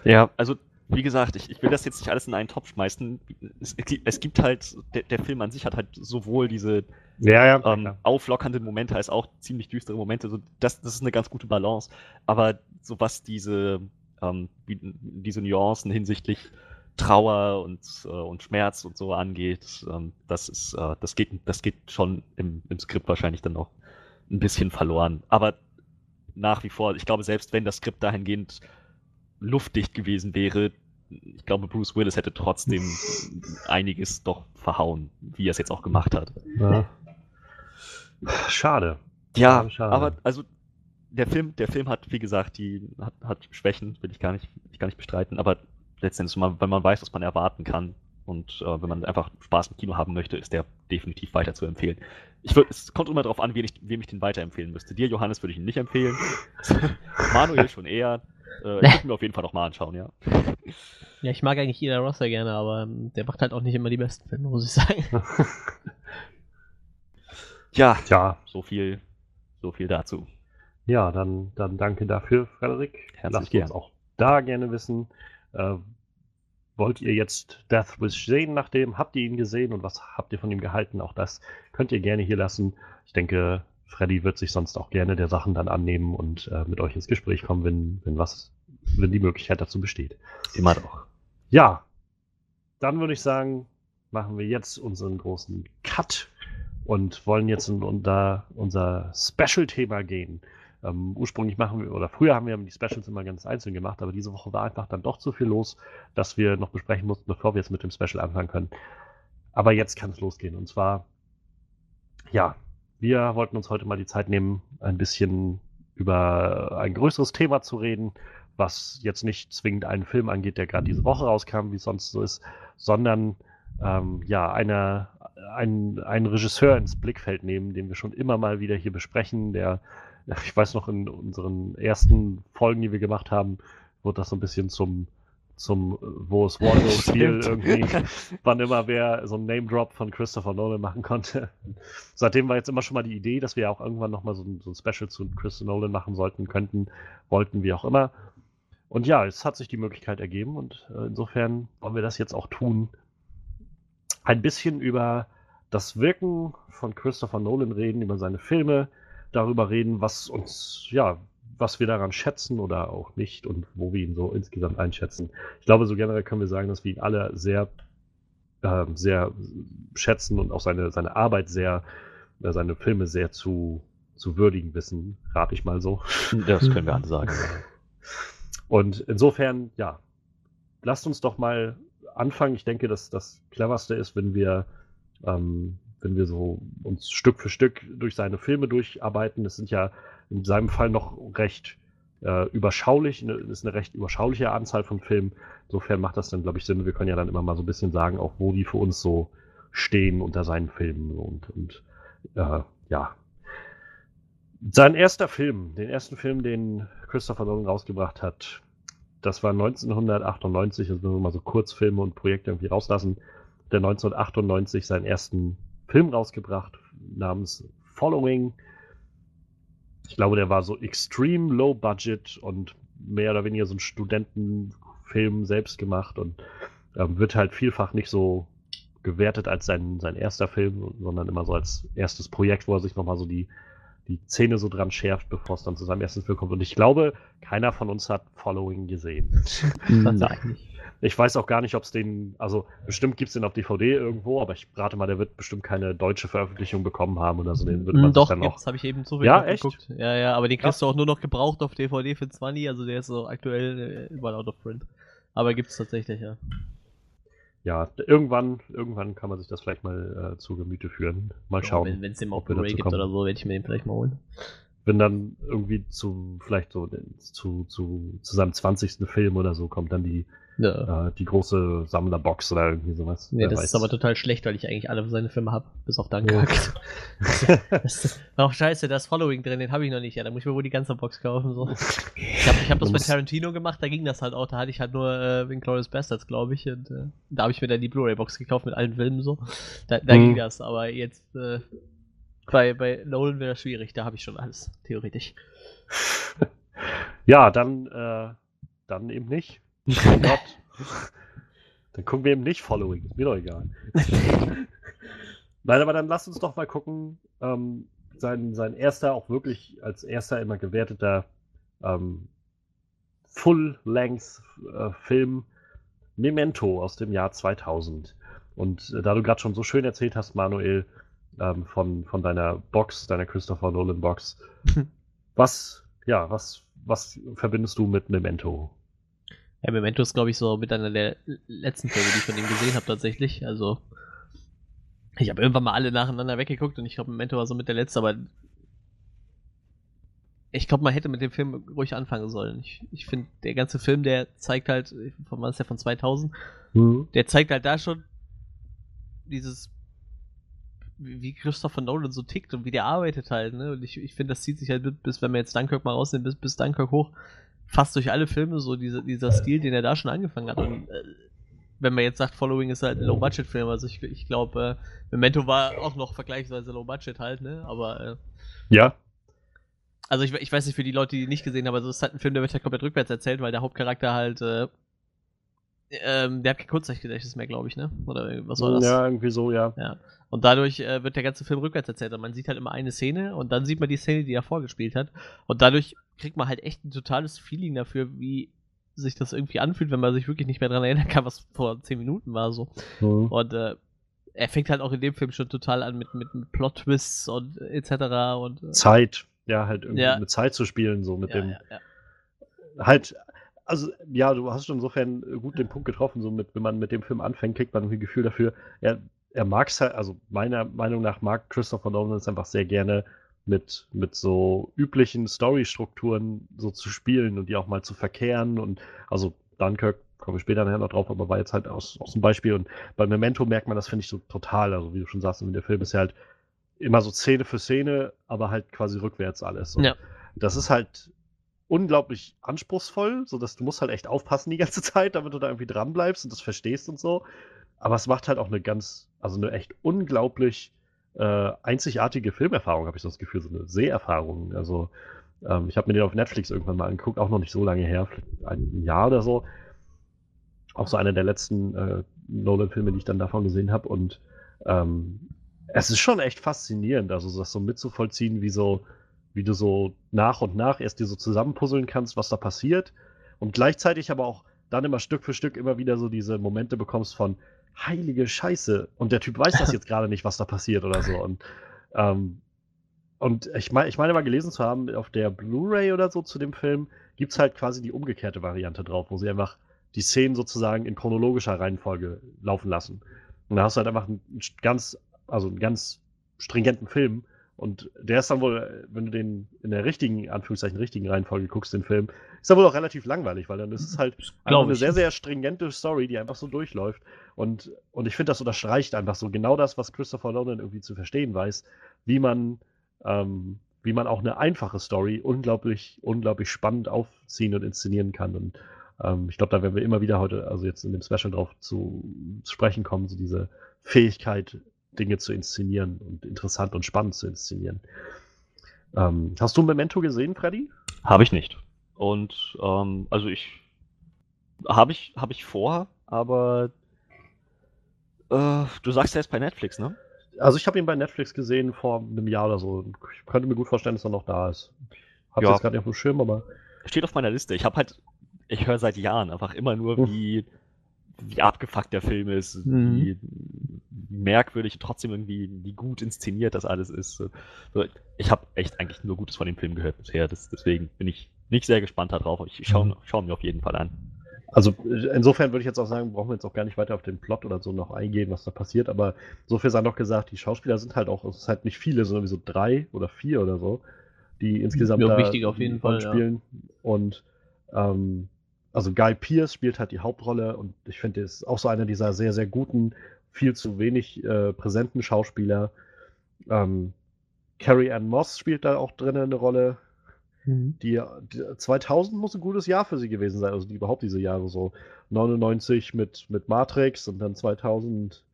Ja, also wie gesagt, ich, ich will das jetzt nicht alles in einen Topf schmeißen. Es, es gibt halt, der, der Film an sich hat halt sowohl diese Ja, ja. ähm, auflockernden Momente als auch ziemlich düstere Momente. Also das, das ist eine ganz gute Balance. Aber so was diese, ähm, diese Nuancen hinsichtlich Trauer und, äh, und Schmerz und so angeht, ähm, das ist, äh, das geht, das geht schon im, im Skript wahrscheinlich dann noch ein bisschen verloren. Aber nach wie vor, ich glaube, selbst wenn das Skript dahingehend luftdicht gewesen wäre, ich glaube, Bruce Willis hätte trotzdem einiges doch verhauen, wie er es jetzt auch gemacht hat. Ja. Schade. Ja, Schade, aber also der Film, der Film hat, wie gesagt, die hat, hat Schwächen, will ich gar nicht, will ich gar nicht bestreiten, aber letztendlich, wenn man, wenn man weiß, was man erwarten kann und äh, wenn man einfach Spaß im Kino haben möchte, ist der definitiv weiter zu empfehlen. Ich würd, es kommt immer darauf an, wen ich, wem ich den weiterempfehlen müsste. Dir, Johannes, würde ich ihn nicht empfehlen. Manuel schon eher. Äh, ich würde mir auf jeden Fall noch mal anschauen, ja. Ja, ich mag eigentlich Ida Ross sehr gerne, aber ähm, der macht halt auch nicht immer die besten Filme, muss ich sagen. Ja, Tja, so viel, so viel dazu. ja, dann, dann danke dafür, Frederik. Herzlich Lasst gern. uns auch da gerne wissen. Äh, wollt ihr jetzt Death Wish sehen nach dem? Habt ihr ihn gesehen und was habt ihr von ihm gehalten? Auch das könnt ihr gerne hier lassen. Ich denke, Freddy wird sich sonst auch gerne der Sachen dann annehmen und äh, mit euch ins Gespräch kommen, wenn, wenn was, wenn die Möglichkeit dazu besteht. Immer doch. Ja, dann würde ich sagen, machen wir jetzt unseren großen Cut und wollen jetzt in unser, unser Special-Thema gehen. Ähm, ursprünglich machen wir, oder früher haben wir die Specials immer ganz einzeln gemacht, aber diese Woche war einfach dann doch zu viel los, dass wir noch besprechen mussten, bevor wir jetzt mit dem Special anfangen können. Aber jetzt kann es losgehen. Und zwar, ja, wir wollten uns heute mal die Zeit nehmen, ein bisschen über ein größeres Thema zu reden, was jetzt nicht zwingend einen Film angeht, der gerade diese Woche rauskam, wie es sonst so ist, sondern ähm, ja, eine, ein, einen Regisseur ins Blickfeld nehmen, den wir schon immer mal wieder hier besprechen, der, ich weiß noch, in unseren ersten Folgen, die wir gemacht haben, wurde das so ein bisschen zum, zum äh, Wo es Waldo-Spiel Stimmt. irgendwie, wann immer wer so einen Name-Drop von Christopher Nolan machen konnte. Seitdem war jetzt immer schon mal die Idee, dass wir auch irgendwann nochmal so, ein- so ein Special zu Christopher Nolan machen sollten, könnten, wollten, wie auch immer. Und ja, es hat sich die Möglichkeit ergeben und äh, insofern wollen wir das jetzt auch tun. Ein bisschen über das Wirken von Christopher Nolan reden, über seine Filme, darüber reden, was uns, ja, was wir daran schätzen oder auch nicht und wo wir ihn so insgesamt einschätzen. Ich glaube, so generell können wir sagen, dass wir ihn alle sehr, ähm, sehr schätzen und auch seine, seine Arbeit sehr, äh, seine Filme sehr zu, zu würdigen wissen, rate ich mal so. Das können wir alle sagen. Und insofern, ja, lasst uns doch mal anfangen. Ich denke, dass das cleverste ist, wenn wir, ähm, wenn wir so uns Stück für Stück durch seine Filme durcharbeiten. Es sind ja in seinem Fall noch recht äh, überschaulich, ne, ist eine recht überschauliche Anzahl von Filmen. Insofern macht das dann, glaube ich, Sinn. Wir können ja dann immer mal so ein bisschen sagen, auch wo die für uns so stehen unter seinen Filmen und, und äh, ja. Sein erster Film, den ersten Film, den Christopher Nolan rausgebracht hat, das war 1998, also wenn wir mal so Kurzfilme und Projekte irgendwie rauslassen, der 1998 seinen ersten Film rausgebracht namens Following. Ich glaube, der war so extrem low budget und mehr oder weniger so ein Studentenfilm selbst gemacht und ähm, wird halt vielfach nicht so gewertet als sein, sein erster Film, sondern immer so als erstes Projekt, wo er sich nochmal so die, die Zähne so dran schärft, bevor es dann zu seinem ersten Film kommt. Und ich glaube, keiner von uns hat Following gesehen. Nein. Ich weiß auch gar nicht, ob es den, also bestimmt gibt es den auf DVD irgendwo, aber ich rate mal, der wird bestimmt keine deutsche Veröffentlichung bekommen haben oder so. Den wird man Mm, Doch, dann gibt's, habe ich eben so Ja, echt? geguckt. Ja, ja, aber den kriegst du auch nur noch gebraucht auf DVD für 20, also der ist so aktuell äh, überall out of print. Aber gibt's tatsächlich, ja. Ja, irgendwann, irgendwann kann man sich das vielleicht mal äh, zu Gemüte führen. Mal schauen. Wenn es den auf Blu-ray gibt oder so, werde ich mir den vielleicht mal holen. Wenn dann irgendwie zu, vielleicht so zu, zu, zu seinem 20. Film oder so kommt dann die, Ja. äh, die große Sammlerbox oder irgendwie sowas. Nee, Wer das weiß. ist aber total schlecht, weil ich eigentlich alle seine Filme habe, bis auf Dunkirk. ist, oh, scheiße, da ist Following drin, den habe ich noch nicht. Ja, da muss ich mir wohl die ganze Box kaufen. So. Ich habe ich hab das mit muss- Tarantino gemacht, da ging das halt auch. Da hatte ich halt nur äh, Inglourious Bastards, glaube ich. Und äh, da habe ich mir dann die Blu-ray-Box gekauft mit allen Filmen so. Da, da Mhm. ging das, aber jetzt äh, bei, bei Nolan wäre das schwierig. Da habe ich schon alles, theoretisch. Ja, dann, äh, dann eben nicht. Gott. Dann gucken wir eben nicht Following. Ist mir doch egal. Nein, aber dann lass uns doch mal gucken. Ähm, sein, sein erster, auch wirklich als erster immer gewerteter ähm, Full-Length-Film Memento aus dem Jahr 2000. Und äh, da du gerade schon so schön erzählt hast, Manuel, ähm, von, von deiner Box, deiner Christopher Nolan Box, was, ja, was, was verbindest du mit Memento? Ja, Memento ist, glaube ich, so mit einer der letzten Filme, die ich von ihm gesehen habe, tatsächlich. Also, ich habe irgendwann mal alle nacheinander weggeguckt und ich glaube, Memento war so mit der letzte, aber ich glaube, man hätte mit dem Film ruhig anfangen sollen. Ich, ich finde, der ganze Film, der zeigt halt, von wann ist der von 2000, der zeigt halt da schon dieses, wie Christopher Nolan so tickt und wie der arbeitet halt, ne? Und ich, ich finde, das zieht sich halt bis, bis, wenn wir jetzt Dunkirk mal rausnehmen, bis, bis Dunkirk hoch, fast durch alle Filme so diese, dieser Stil, den er da schon angefangen hat. Und äh, wenn man jetzt sagt, Following ist halt ein Low-Budget-Film, also ich, ich glaube, äh, Memento war auch noch vergleichsweise Low-Budget halt, ne? Aber äh, Ja, also ich, ich weiß nicht, für die Leute, die ihn nicht gesehen haben, also es ist halt ein Film, der wird halt komplett rückwärts erzählt, weil der Hauptcharakter halt, äh, ähm, der hat kein Kurzzeitgedächtnis mehr, glaube ich, ne? Oder was war das? ja, irgendwie so, ja. Ja. Und dadurch äh, wird der ganze Film rückwärts erzählt. Und man sieht halt immer eine Szene und dann sieht man die Szene, die er vorgespielt hat. Und dadurch kriegt man halt echt ein totales Feeling dafür, wie sich das irgendwie anfühlt, wenn man sich wirklich nicht mehr dran erinnern kann, was vor 10 Minuten war so. Mhm. Und äh, er fängt halt auch in dem Film schon total an mit, mit, mit Plot-Twists und etc. Und, äh, Zeit, ja, halt irgendwie Ja. mit Zeit zu spielen, so mit ja, dem, ja, ja. halt, also ja, du hast schon insofern gut den Punkt getroffen, so mit, wenn man mit dem Film anfängt, kriegt man irgendwie ein Gefühl dafür, er, er mag es halt, also meiner Meinung nach mag Christopher Nolan es einfach sehr gerne mit, mit so üblichen Storystrukturen so zu spielen und die auch mal zu verkehren und also Dunkirk kommen wir später nachher noch drauf, aber war jetzt halt aus, aus dem Beispiel und bei Memento merkt man das, finde ich, so total, also wie du schon sagst, der Film ist ja halt immer so Szene für Szene, aber halt quasi rückwärts alles. Und Ja. Das ist halt unglaublich anspruchsvoll, so dass du musst halt echt aufpassen die ganze Zeit, damit du da irgendwie dran bleibst und das verstehst und so. Aber es macht halt auch eine ganz, also eine echt unglaublich äh, einzigartige Filmerfahrung, habe ich so das Gefühl, so eine Seherfahrung. Also ähm, ich habe mir den auf Netflix irgendwann mal angeguckt, auch noch nicht so lange her, ein Jahr oder so. Auch so einer der letzten äh, Nolan-Filme, die ich dann davon gesehen habe. Und ähm, es ist schon echt faszinierend, also das so mitzuvollziehen, wie so, wie du so nach und nach erst dir so zusammenpuzzeln kannst, was da passiert. Und gleichzeitig aber auch dann immer Stück für Stück immer wieder so diese Momente bekommst von heilige Scheiße. Und der Typ weiß das jetzt gerade nicht, was da passiert oder so. Und, ähm, und ich, mein, ich meine mal gelesen zu haben, auf der Blu-ray oder so zu dem Film gibt es halt quasi die umgekehrte Variante drauf, wo sie einfach die Szenen sozusagen in chronologischer Reihenfolge laufen lassen. Und da hast du halt einfach einen ganz, also einen ganz stringenten Film Und der ist dann wohl, wenn du den in der richtigen, Anführungszeichen, richtigen Reihenfolge guckst, den Film, ist er wohl auch relativ langweilig, weil dann ist es halt eine sehr, sehr stringente Story, die einfach so durchläuft. Und, und ich finde, das unterstreicht einfach so genau das, was Christopher Nolan irgendwie zu verstehen weiß, wie man, ähm, wie man auch eine einfache Story unglaublich, unglaublich spannend aufziehen und inszenieren kann. Und ähm, ich glaube, da werden wir immer wieder heute, also jetzt in dem Special drauf zu, zu sprechen kommen, so diese Fähigkeit, Dinge zu inszenieren und interessant und spannend zu inszenieren. Ähm, hast du Memento gesehen, Freddy? Habe ich nicht. Und ähm, also ich habe ich habe ich vor, aber äh, du sagst er ist bei Netflix, ne? Also ich habe ihn bei Netflix gesehen vor einem Jahr oder so. Ich könnte mir gut vorstellen, dass er noch da ist. Hab's Ja. jetzt gerade nicht auf dem Schirm, aber Steht auf meiner Liste. Ich habe halt, ich höre seit Jahren einfach immer nur, Hm. wie, wie abgefuckt der Film ist, Mhm. wie merkwürdig und trotzdem irgendwie, wie gut inszeniert das alles ist. Ich habe echt eigentlich nur Gutes von dem Film gehört bisher. Das, deswegen bin ich nicht sehr gespannt darauf. Ich schaue Mhm. schau mir auf jeden Fall an. Also insofern würde ich jetzt auch sagen, brauchen wir jetzt auch gar nicht weiter auf den Plot oder so noch eingehen, was da passiert, aber so viel sei noch gesagt, die Schauspieler sind halt auch, es ist halt nicht viele, sondern wie so drei oder vier oder so, die insgesamt Ja, da wichtig auf jeden Fall, ja. spielen. Und ähm, also Guy Pearce spielt halt die Hauptrolle und ich finde, er ist auch so einer dieser sehr, sehr guten, viel zu wenig äh, präsenten Schauspieler. Ähm, Carrie Ann Moss spielt da auch drin eine Rolle, die, die 2000 muss ein gutes Jahr für sie gewesen sein, also die, überhaupt diese Jahre so. 99 mit, mit Matrix und dann 2000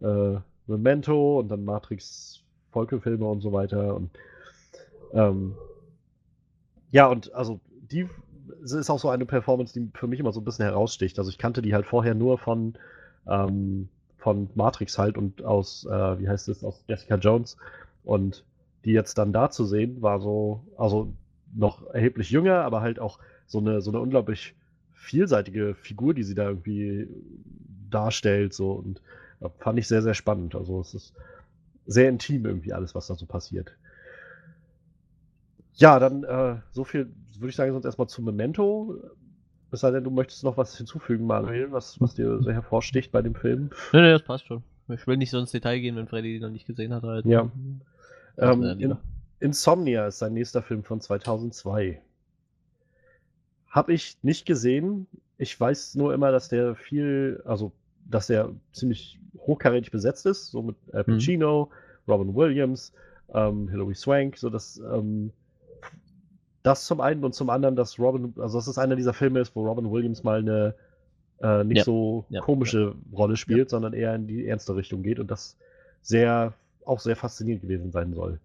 äh, Memento und dann Matrix Folgefilme und so weiter und ähm, ja und also die es ist auch so eine Performance, die für mich immer so ein bisschen heraussticht. Also ich kannte die halt vorher nur von ähm, von Matrix halt und aus äh, wie heißt es aus Jessica Jones und die jetzt dann da zu sehen war so also noch erheblich jünger, aber halt auch so eine, so eine unglaublich vielseitige Figur, die sie da irgendwie darstellt. So und äh, fand ich sehr, sehr spannend. Also es ist sehr intim irgendwie alles, was da so passiert. Ja, dann äh, so viel würde ich sagen, sonst erstmal zu Memento. Es sei denn, du möchtest noch was hinzufügen, Manuel, was, was dir so hervorsticht bei dem Film. Nee, nee, das passt schon. Ich will nicht so ins Detail gehen, wenn Freddy die noch nicht gesehen hat. Halt. Ja. Das Ähm, in. Insomnia ist sein nächster Film von 2002. Hab ich nicht gesehen. Ich weiß nur immer, dass der viel, also dass der ziemlich hochkarätig besetzt ist, so mit Al Mhm. Pacino, Robin Williams, ähm, Hilary Swank, so dass ähm, das zum einen und zum anderen, dass Robin, also dass es einer dieser Filme ist, wo Robin Williams mal eine äh, nicht Ja. so Ja. komische Rolle spielt, sondern eher in die ernste Richtung geht und das sehr auch sehr faszinierend gewesen sein soll.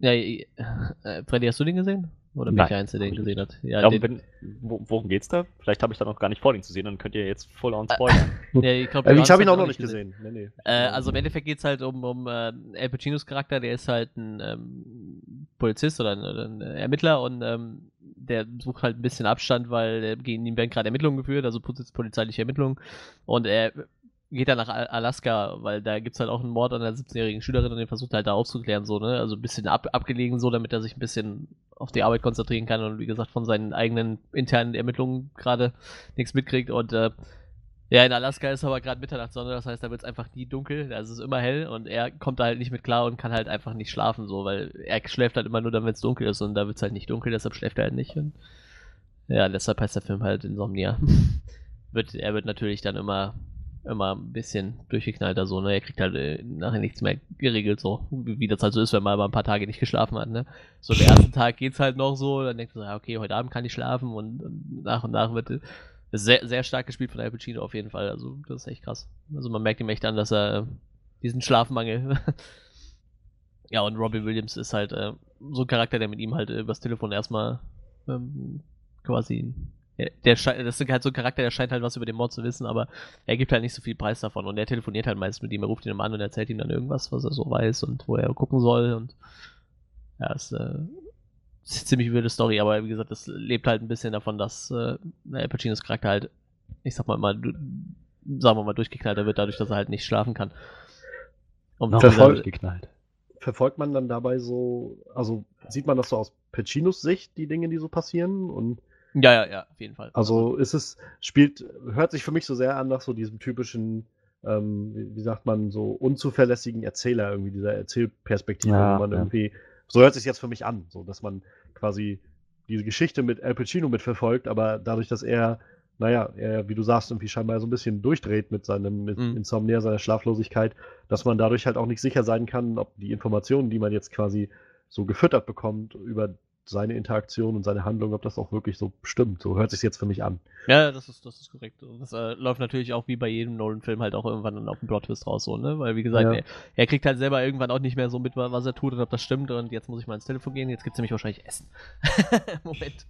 Ja, äh, Freddy, hast du den gesehen? Oder bin Nein, ich der Einzige, der ich gesehen hat? Ja, Ja, den, wenn, wo, worum geht's da? Vielleicht habe ich da noch gar nicht vor, den zu sehen, dann könnt ihr jetzt voll on spoilern. ja, ich glaub, Äh, ich habe ihn auch noch nicht gesehen. Nee, nee. Äh, also im Endeffekt geht es halt um, um äh, Al Pacinos Charakter, der ist halt ein ähm, Polizist oder ein, oder ein Ermittler und ähm, der sucht halt ein bisschen Abstand, weil äh, gegen ihn werden gerade Ermittlungen geführt, also poli- polizeiliche Ermittlungen. Und er geht dann nach Al- Alaska, weil da gibt es halt auch einen Mord an einer 17-jährigen Schülerin und den versucht er halt da aufzuklären, so, ne? Also ein bisschen ab, abgelegen, so, damit er sich ein bisschen auf die Arbeit konzentrieren kann und wie gesagt von seinen eigenen internen Ermittlungen gerade nichts mitkriegt und äh, ja, in Alaska ist aber gerade Mitternachtssonne, das heißt, da wird es einfach nie dunkel, also es ist immer hell und er kommt da halt nicht mit klar und kann halt einfach nicht schlafen, so, weil er schläft halt immer nur dann, wenn es dunkel ist und da wird es halt nicht dunkel, deshalb schläft er halt nicht. Und ja, deshalb heißt der Film halt Insomnia. wird, er wird natürlich dann immer, immer ein bisschen durchgeknallter, so, ne? Er kriegt halt äh, nachher nichts mehr geregelt, so, wie, das halt so ist, wenn man mal ein paar Tage nicht geschlafen hat, ne? So, den ersten Tag geht's halt noch so, dann denkst du, ja, okay, heute Abend kann ich schlafen und, und nach und nach wird äh, sehr, sehr stark gespielt von Al Pacino auf jeden Fall. Also, das ist echt krass. Also, man merkt ihm echt an, dass er äh, diesen Schlafmangel. ja, und Robbie Williams ist halt äh, so ein Charakter, der mit ihm halt äh, übers Telefon erstmal ähm, quasi. Der, das ist halt so ein Charakter, der scheint halt was über den Mord zu wissen, aber er gibt halt nicht so viel Preis davon und er telefoniert halt meist mit ihm, er ruft ihn immer an und erzählt ihm dann irgendwas, was er so weiß und wo er gucken soll und ja, ist, äh, ist eine ziemlich wilde Story, aber wie gesagt, das lebt halt ein bisschen davon, dass äh, Al Pacinos Charakter halt, ich sag mal mal, sagen wir mal, durchgeknallter wird, dadurch, dass er halt nicht schlafen kann. Und gesagt, Verfolgt. geknallt. Verfolgt man dann dabei so, also sieht man das so aus Pacinos Sicht, die Dinge, die so passieren? Und ja, ja, ja, auf jeden Fall. also ist es, spielt, hört sich für mich so sehr an nach so diesem typischen ähm, wie, wie sagt man, so unzuverlässigen Erzähler, irgendwie dieser Erzählperspektive, Ja, wo man ja. irgendwie, so hört sich jetzt für mich an, so dass man quasi diese Geschichte mit Al Pacino mitverfolgt, aber dadurch, dass er, naja, er, wie du sagst, irgendwie scheinbar so ein bisschen durchdreht mit seinem mit Mhm. Insomnia, seiner Schlaflosigkeit, dass man dadurch halt auch nicht sicher sein kann, ob die Informationen, die man jetzt quasi so gefüttert bekommt über seine Interaktion und seine Handlung, ob das auch wirklich so stimmt. So hört sich jetzt für mich an. Ja, das ist, das ist korrekt. Und das äh, läuft natürlich auch wie bei jedem Nolan-Film halt auch irgendwann dann auf den Plot-Twist raus, so, ne? Weil, wie gesagt, Ja. er, er kriegt halt selber irgendwann auch nicht mehr so mit, was er tut und ob das stimmt. Und jetzt muss ich mal ins Telefon gehen. Jetzt gibt's nämlich wahrscheinlich Essen. Moment.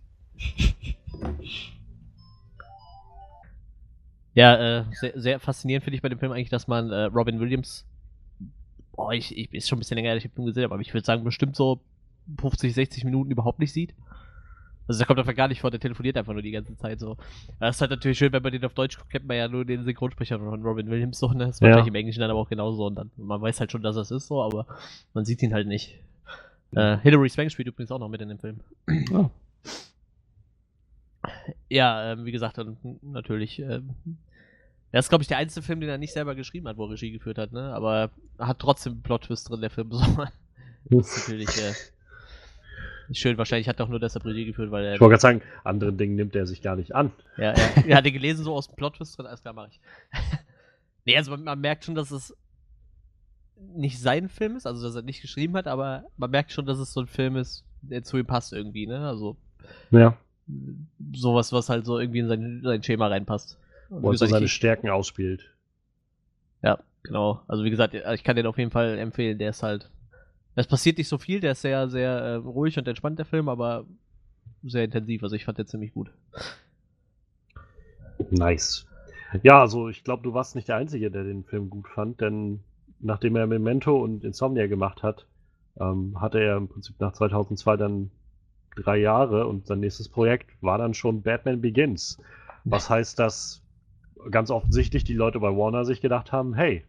Ja, äh, sehr, sehr faszinierend finde ich bei dem Film eigentlich, dass man äh, Robin Williams, boah, ich, ich ist schon ein bisschen länger, ich den Film gesehen habe, aber ich würde sagen, bestimmt so 50, 60 Minuten überhaupt nicht sieht. Also der kommt einfach gar nicht vor, der telefoniert einfach nur die ganze Zeit so. Das ist halt natürlich schön, wenn man den auf Deutsch guckt, kennt man ja nur den Synchronsprecher von Robin Williams so, ne? Das ist Ja. wahrscheinlich im Englischen dann aber auch genauso und dann, man weiß halt schon, dass das ist so, aber man sieht ihn halt nicht. Äh, Hilary Swank spielt übrigens auch noch mit in dem Film. Oh. Ja, ähm, wie gesagt, und natürlich, ähm, das ist, glaube ich, der einzige Film, den er nicht selber geschrieben hat, wo er Regie geführt hat, ne? Aber hat trotzdem einen Plot-Twist drin, der Film. So. Das ist natürlich äh, schön. Wahrscheinlich hat er auch nur deshalb Regie geführt, weil er Ich wollte gerade sagen, anderen Dingen nimmt er sich gar nicht an. ja, ja. Er hatte gelesen, so aus dem Plot-Twist drin, alles klar, mach ich. nee, also man, man merkt schon, dass es nicht sein Film ist, also dass er nicht geschrieben hat, aber man merkt schon, dass es so ein Film ist, der zu ihm passt irgendwie, ne? Also Ja. sowas, was halt so irgendwie in sein, sein Schema reinpasst. Und Wo er so seine Stärken ausspielt. Ja, genau. Also wie gesagt, ich kann den auf jeden Fall empfehlen. Der ist halt. Es passiert nicht so viel, der ist sehr, sehr äh, ruhig und entspannt, der Film, aber sehr intensiv. Also ich fand den ziemlich gut. Nice. Ja, also ich glaube, du warst nicht der Einzige, der den Film gut fand, denn nachdem er Memento und Insomnia gemacht hat, ähm, hatte er im Prinzip nach 2002 dann drei Jahre und sein nächstes Projekt war dann schon Batman Begins. Was heißt, dass ganz offensichtlich die Leute bei Warner sich gedacht haben, hey,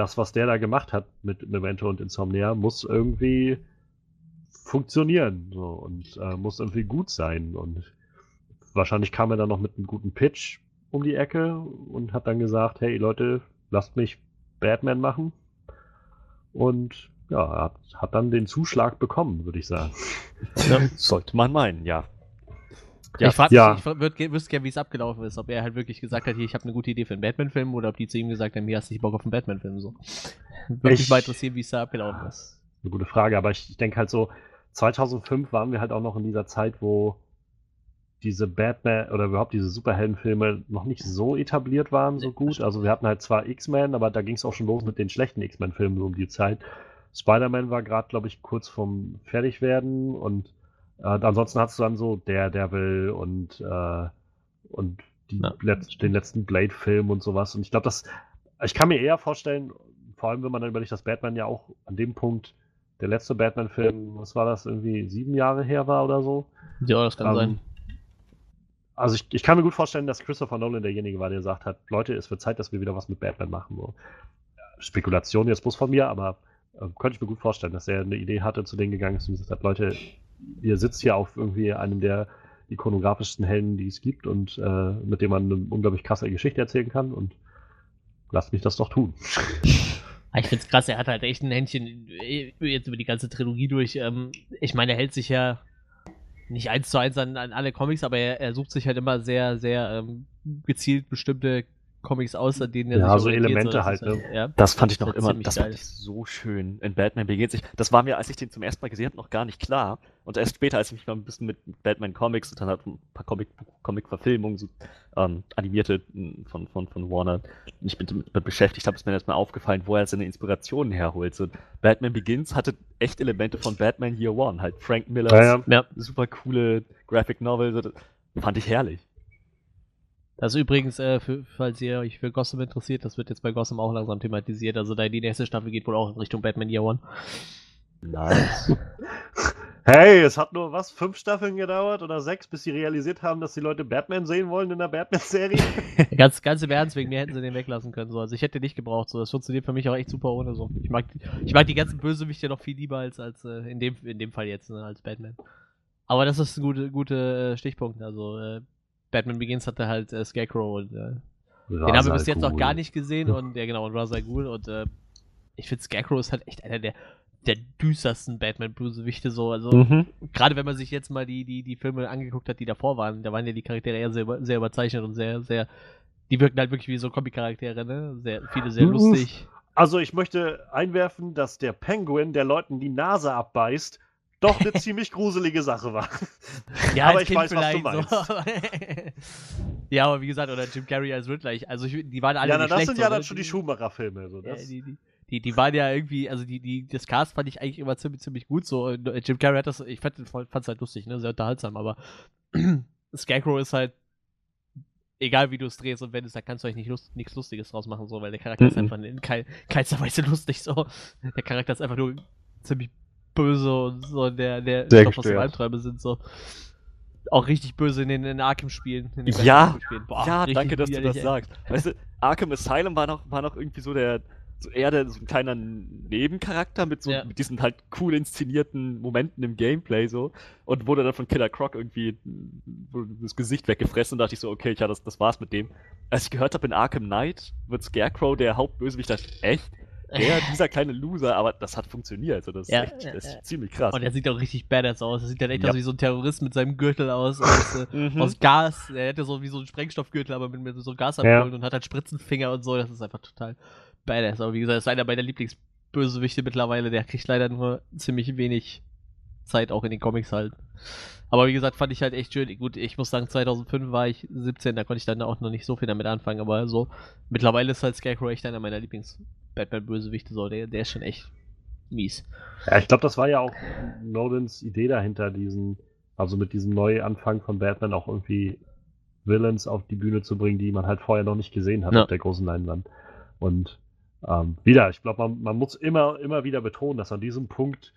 das, was der da gemacht hat mit Memento und Insomnia, muss irgendwie funktionieren so, und äh, muss irgendwie gut sein. Und wahrscheinlich kam er dann noch mit einem guten Pitch um die Ecke und hat dann gesagt, hey Leute, lasst mich Batman machen. Und ja, hat, hat dann den Zuschlag bekommen, würde ich sagen. Sollte man meinen, ja. Ich frage ja. ich würd, wüsste gerne, wie es abgelaufen ist. Ob er halt wirklich gesagt hat, hier, ich habe eine gute Idee für einen Batman-Film oder ob die zu ihm gesagt haben, hier hast du nicht Bock auf einen Batman-Film. So. Würde mich Ich- mal interessieren, wie es da abgelaufen ist. Eine gute Frage, aber ich, ich denke halt so, 2005 waren wir halt auch noch in dieser Zeit, wo diese Batman oder überhaupt diese Superheldenfilme noch nicht so etabliert waren, so gut. Also wir hatten halt zwar X-Men, aber da ging es auch schon los mit den schlechten X-Men-Filmen so um die Zeit. Spider-Man war gerade, glaube ich, kurz vorm Fertigwerden und äh, ansonsten hast du dann so Daredevil und, äh, und Ja, letz den letzten Blade-Film und sowas. Und ich glaube, das, ich kann mir eher vorstellen, vor allem wenn man dann überlegt, dass Batman ja auch an dem Punkt der letzte Batman-Film, was war das, irgendwie sieben Jahre her war oder so. Ja, das kann Ähm, sein. Also ich, ich kann mir gut vorstellen, dass Christopher Nolan derjenige war, der gesagt hat, Leute, es wird Zeit, dass wir wieder was mit Batman machen. So. Spekulation jetzt bloß von mir, aber äh, könnte ich mir gut vorstellen, dass er eine Idee hatte, zu denen gegangen ist und gesagt hat, Leute, ihr sitzt hier auf irgendwie einem der ikonografischsten Helden, die es gibt und äh, mit dem man eine unglaublich krasse Geschichte erzählen kann und lasst mich das doch tun. Ich find's krass, er hat halt echt ein Händchen äh, jetzt über die ganze Trilogie durch. Ähm, ich meine, er hält sich ja nicht eins zu eins an, an alle Comics, aber er, er sucht sich halt immer sehr, sehr ähm, gezielt bestimmte Comics an denen er Ja, so Elemente das halt, ne? Ja. Das fand ich noch Das ist immer, das geil. fand ich so schön in Batman Begins. Ich, das war mir, als ich den zum ersten Mal gesehen habe, noch gar nicht klar. Und erst später, als ich mich mal ein bisschen mit Batman Comics und dann halt ein paar Comic- Comic-Verfilmungen, so, ähm, animierte m, von, von, von Warner, mich mit, mit beschäftigt habe, ist mir erstmal aufgefallen, wo er seine Inspirationen herholt. So, Batman Begins hatte echt Elemente von Batman Year One, halt Frank Millers Ja, ja. Super coole Graphic Novel, so, fand ich herrlich. Das ist übrigens, äh, für, falls ihr euch für Gotham interessiert, das wird jetzt bei Gotham auch langsam thematisiert. Also da die nächste Staffel geht wohl auch in Richtung Batman Year One. Nice. Hey, es hat nur was, fünf Staffeln gedauert oder sechs, bis sie realisiert haben, dass die Leute Batman sehen wollen in der Batman-Serie. Ganz, ganz im Ernst, wegen mir hätten sie den weglassen können. So. Also ich hätte den nicht gebraucht. So. Das funktioniert für mich auch echt super ohne so. Ich mag, ich mag die ganzen Bösewichte noch viel lieber als, als äh, in, dem, in dem Fall jetzt, ne, als Batman. Aber das ist ein guter gute, äh, Stichpunkt. Also äh, Batman Begins hatte halt äh, Scarecrow und äh, Den haben wir bis jetzt noch gar nicht gesehen und ja genau, und Ra's al Ghul und äh, ich finde Scarecrow ist halt echt einer der, der düstersten Batman-Bösewichte so. Also Mhm. gerade wenn man sich jetzt mal die, die, die Filme angeguckt hat, die davor waren, da waren ja die Charaktere eher sehr, sehr überzeichnet und sehr, sehr. Die wirken halt wirklich wie so Comic-Charaktere, ne? Sehr, viele sehr Mhm. lustig. Also ich möchte einwerfen, dass der Penguin, der Leuten die Nase abbeißt, doch eine ziemlich gruselige Sache war. Ja, Aber ich Kind weiß, was du vielleicht so. ja, aber wie gesagt, oder Jim Carrey als Riddler. Ich, also ich, die waren alle ja, na, nicht das schlecht, sind so, ja ne? dann schon die Schumacher-Filme. So, Ja, das, die, die, die, die waren ja irgendwie, also die, die, das Cast fand ich eigentlich immer ziemlich, ziemlich gut so. Und, äh, Jim Carrey hat das, ich fand es halt lustig, ne? Sehr unterhaltsam, aber Scarecrow ist halt, egal wie du es drehst und wendest, da kannst du eigentlich nicht lust, nichts Lustiges draus machen, so, weil der Charakter ist Mhm. einfach in kein, keinster Weise lustig, so. Der Charakter ist einfach nur ziemlich böse und so, der, der Sehr Stoff, was. Albträume sind, so. Auch richtig böse in den, in Arkham-Spielen. in den Ja, Batman-Spielen. Boah, ja, danke, dass du das ey. sagst. Weißt du, Arkham Asylum war noch, war noch irgendwie so der, so eher der, so ein kleiner Nebencharakter mit so Ja. mit diesen halt cool inszenierten Momenten im Gameplay so und wurde dann von Killer Croc irgendwie das Gesicht weggefressen und dachte ich so, okay, ja, das, das war's mit dem. Als ich gehört habe, in Arkham Knight wird Scarecrow der Hauptbösewicht, dachte ich, echt? Der, dieser kleine Loser, aber das hat funktioniert. Also das Ja, ist, echt, ja, das ist ja. ziemlich krass. Und er sieht auch richtig badass aus. Er sieht dann echt Ja. aus wie so ein Terrorist mit seinem Gürtel aus, aus, äh, Mhm. aus Gas. Er hätte so wie so ein Sprengstoffgürtel, aber mit, mit so Gasampullen und hat halt Spritzenfinger und so. Das ist einfach total badass. Aber wie gesagt, das ist einer meiner Lieblingsbösewichte mittlerweile. Der kriegt leider nur ziemlich wenig Zeit auch in den Comics halt. Aber wie gesagt, fand ich halt echt schön. Gut, ich muss sagen, 2005 war ich 17, da konnte ich dann auch noch nicht so viel damit anfangen. Aber so, mittlerweile ist halt Scarecrow echt einer meiner Lieblings-Batman-Bösewichte. So, der, der ist schon echt mies. Ja, ich glaube, das war ja auch Nolans Idee dahinter, diesen, also mit diesem Neuanfang von Batman auch irgendwie Villains auf die Bühne zu bringen, die man halt vorher noch nicht gesehen hat Ja. auf der großen Leinwand. Und ähm, wieder, ich glaube, man, man muss immer, immer wieder betonen, dass an diesem Punkt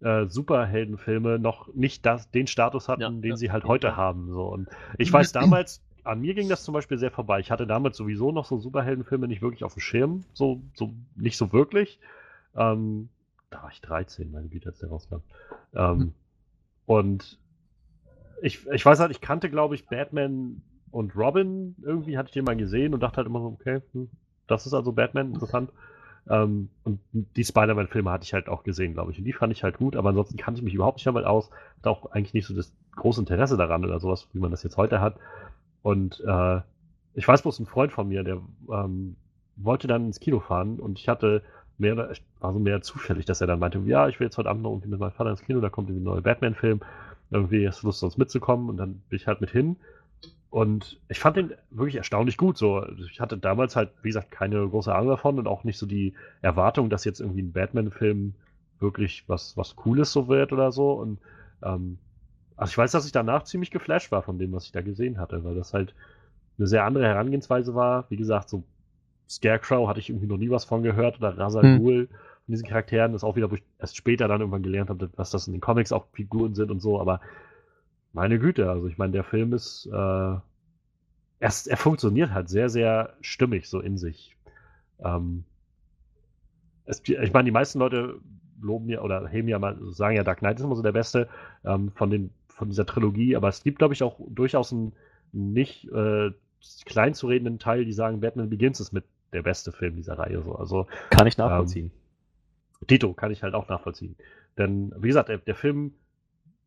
äh, Superheldenfilme noch nicht das, den Status hatten, Ja, den sie halt heute haben. So. Und ich weiß damals, an mir ging das zum Beispiel sehr vorbei. Ich hatte damals sowieso noch so Superheldenfilme nicht wirklich auf dem Schirm, so, so nicht so wirklich. Ähm, da war ich 13, meine Güte, als der rauskam. Ähm, und ich, ich weiß halt, ich kannte, glaube ich, Batman und Robin. Irgendwie hatte ich den mal gesehen und dachte halt immer so, okay, hm, das ist also Batman, interessant. Ähm, und die Spider-Man-Filme hatte ich halt auch gesehen, glaube ich. Und die fand ich halt gut, aber ansonsten kannte ich mich überhaupt nicht damit aus. Hatte auch eigentlich nicht so das große Interesse daran oder sowas, wie man das jetzt heute hat. Und äh, ich weiß bloß, ein Freund von mir, der ähm, wollte dann ins Kino fahren und ich hatte mehr, oder- war so mehr zufällig, dass er dann meinte, ja, ich will jetzt heute Abend noch irgendwie mit meinem Vater ins Kino, da kommt irgendwie ein neuer Batman-Film. Irgendwie hast du Lust, sonst mitzukommen und dann bin ich halt mit hin. Und ich fand den wirklich erstaunlich gut. So, ich hatte damals halt, wie gesagt, keine große Ahnung davon und auch nicht so die Erwartung, dass jetzt irgendwie ein Batman-Film wirklich was, was Cooles so wird oder so. Und ähm, also ich weiß, dass ich danach ziemlich geflasht war von dem, was ich da gesehen hatte, weil das halt eine sehr andere Herangehensweise war. Wie gesagt, so Scarecrow hatte ich irgendwie noch nie was von gehört oder Ra's al Hm. Ghul von diesen Charakteren. Das ist auch wieder, wo ich erst später dann irgendwann gelernt habe, was das in den Comics auch Figuren sind und so. Aber meine Güte, also ich meine, der Film ist, äh, er, er funktioniert halt sehr, sehr stimmig so in sich. Ähm, es, ich meine, die meisten Leute loben ja oder heben ja mal, sagen ja, Dark Knight ist immer so der beste ähm, von, den, von dieser Trilogie, aber es gibt, glaube ich, auch durchaus einen nicht äh, klein zu redenden Teil, die sagen, Batman Begins ist mit der beste Film dieser Reihe. So. Also Kann ich nachvollziehen. Tito kann ich halt auch nachvollziehen. Denn, wie gesagt, der, der Film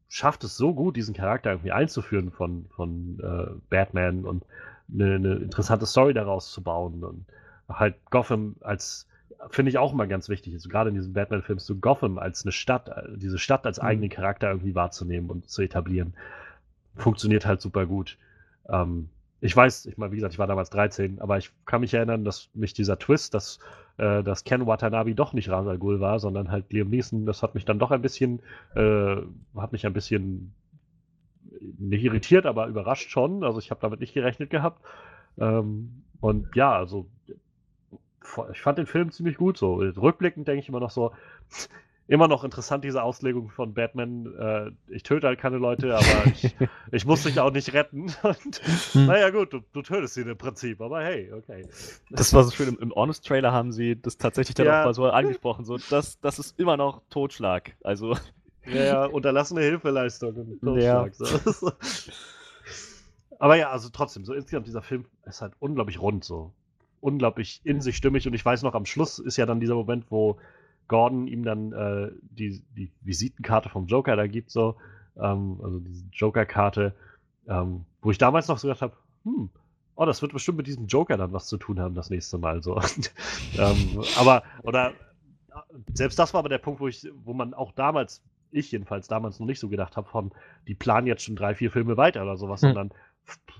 schafft es so gut, diesen Charakter irgendwie einzuführen von, von äh, Batman und eine, eine interessante Story daraus zu bauen. Und halt Gotham als, finde ich auch immer ganz wichtig, also gerade in diesem Batman-Film, so Gotham als eine Stadt, äh, diese Stadt als Mhm. eigenen Charakter irgendwie wahrzunehmen und zu etablieren. Funktioniert halt super gut. Ähm, ich weiß, ich meine, wie gesagt, ich war damals 13, aber ich kann mich erinnern, dass mich dieser Twist, dass, äh, dass Ken Watanabe doch nicht Ra's al Ghul war, sondern halt Liam Neeson, das hat mich dann doch ein bisschen, äh, hat mich ein bisschen nicht irritiert, aber überrascht schon. Also ich habe damit nicht gerechnet gehabt. Ähm, und ja, also ich fand den Film ziemlich gut so. Rückblickend denke ich immer noch so, immer noch interessant, diese Auslegung von Batman. Äh, ich töte halt keine Leute, aber ich, ich muss dich auch nicht retten. Und, Hm. Naja, gut, du, du tötest ihn im Prinzip, aber hey, okay. Das war so schön, im, im Honest-Trailer haben sie das tatsächlich dann Ja. auch mal so angesprochen. So, das, das ist immer noch Totschlag. Also, Ja, ja, unterlassene Hilfeleistung und Ja. Totschlag. So. aber ja, also trotzdem, so insgesamt dieser Film ist halt unglaublich rund, so. Unglaublich in sich stimmig und ich weiß noch, am Schluss ist ja dann dieser Moment, wo Gordon ihm dann äh, die, die Visitenkarte vom Joker da gibt, so. Ähm, also diese Joker-Karte, ähm, wo ich damals noch so gedacht habe, hm, oh, das wird bestimmt mit diesem Joker dann was zu tun haben das nächste Mal, so. ähm, aber, oder, selbst das war aber der Punkt, wo ich, wo man auch damals, ich jedenfalls damals noch nicht so gedacht habe, von, die planen jetzt schon drei, vier Filme weiter oder sowas, Hm. sondern f-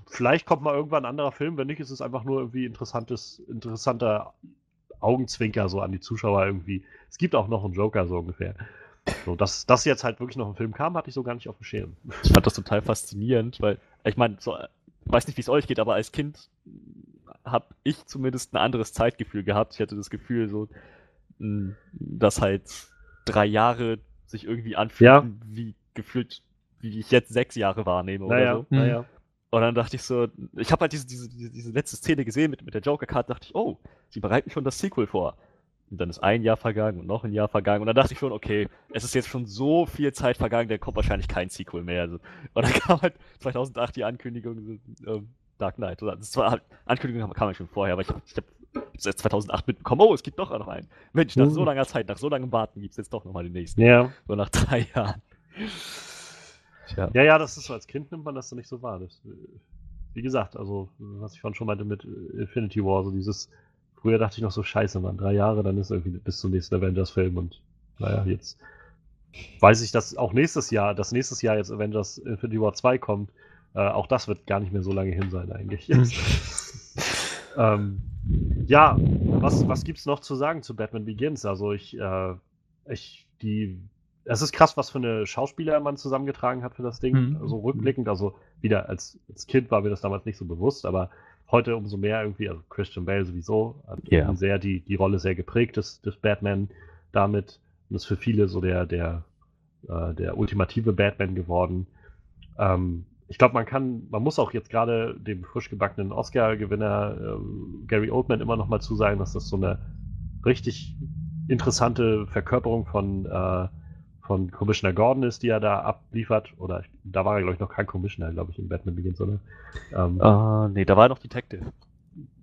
vielleicht kommt mal irgendwann ein anderer Film, wenn nicht, ist es einfach nur irgendwie interessantes, interessanter Augenzwinker so an die Zuschauer irgendwie. Es gibt auch noch einen Joker so ungefähr. So, dass das jetzt halt wirklich noch ein Film kam, hatte ich so gar nicht auf dem Schirm. Ich fand das total faszinierend, weil, ich meine, so, äh, weiß nicht, wie es euch geht, aber als Kind habe ich zumindest ein anderes Zeitgefühl gehabt. Ich hatte das Gefühl, so, mh, dass halt drei Jahre sich irgendwie anfühlen, wie gefühlt, wie ich jetzt sechs Jahre wahrnehme oder Naja, so. Hm. naja. Und dann dachte ich so, ich habe halt diese, diese, diese, letzte Szene gesehen mit, mit der Joker-Karte, dachte ich, oh, sie bereiten schon das Sequel vor. Und dann ist ein Jahr vergangen und noch ein Jahr vergangen. Und dann dachte ich schon, okay, es ist jetzt schon so viel Zeit vergangen, da kommt wahrscheinlich kein Sequel mehr. Also, und dann kam halt 2008 die Ankündigung, ähm, Dark Knight. Das war halt, Ankündigung kam ja schon vorher, aber ich habe erst 2008 mitbekommen, oh, es gibt doch noch einen. Mensch, nach Mhm. so langer Zeit, nach so langem Warten gibt es jetzt doch nochmal den nächsten. Ja. So nach drei Jahren. Tja. Ja, ja, das ist so, als Kind nimmt man das so nicht so wahr. Das, äh, wie gesagt, also, was ich vorhin schon meinte mit äh, Infinity War, so dieses, früher dachte ich noch so, scheiße, man, drei Jahre, dann ist irgendwie bis zum nächsten Avengers-Film und naja, jetzt weiß ich, dass auch nächstes Jahr, dass nächstes Jahr jetzt Avengers Infinity War 2 kommt, äh, auch das wird gar nicht mehr so lange hin sein eigentlich. ähm, ja, was, was gibt's noch zu sagen zu Batman Begins? Also ich, äh, ich, die, es ist krass, was für eine Schauspieler man zusammengetragen hat für das Ding. Mhm. Also rückblickend, also wieder als, als Kind war mir das damals nicht so bewusst, aber heute umso mehr irgendwie, also Christian Bale sowieso, hat irgendwie sehr die, die Rolle sehr geprägt des, des Batman damit. Und ist für viele so der, der, äh, der ultimative Batman geworden. Ähm, ich glaube, man kann, man muss auch jetzt gerade dem frisch gebackenen Oscar-Gewinner ähm, Gary Oldman immer noch mal zusagen, dass das so eine richtig interessante Verkörperung von, äh, von Commissioner Gordon ist, die er da abliefert. Oder da war er, glaube ich, noch kein Commissioner, glaube ich, in Batman Begins, oder? Ähm, Ah, nee, da war noch Detective.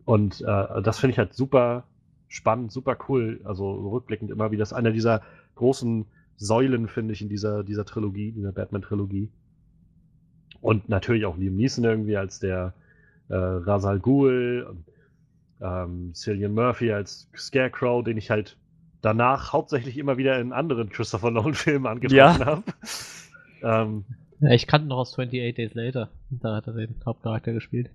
und äh, das finde ich halt super spannend, super cool. Also rückblickend immer wieder. Das ist einer dieser großen Säulen, finde ich, in dieser, dieser Trilogie, dieser Batman-Trilogie. Und natürlich auch Liam Neeson irgendwie als der äh, Ra's al Ghul ähm, Cillian Murphy als Scarecrow, den ich halt danach hauptsächlich immer wieder in anderen Christopher Nolan-Filmen angetroffen Ja. habe. ähm, Ja, ich kannte noch aus 28 Days Later. Da hat er den Hauptcharakter gespielt.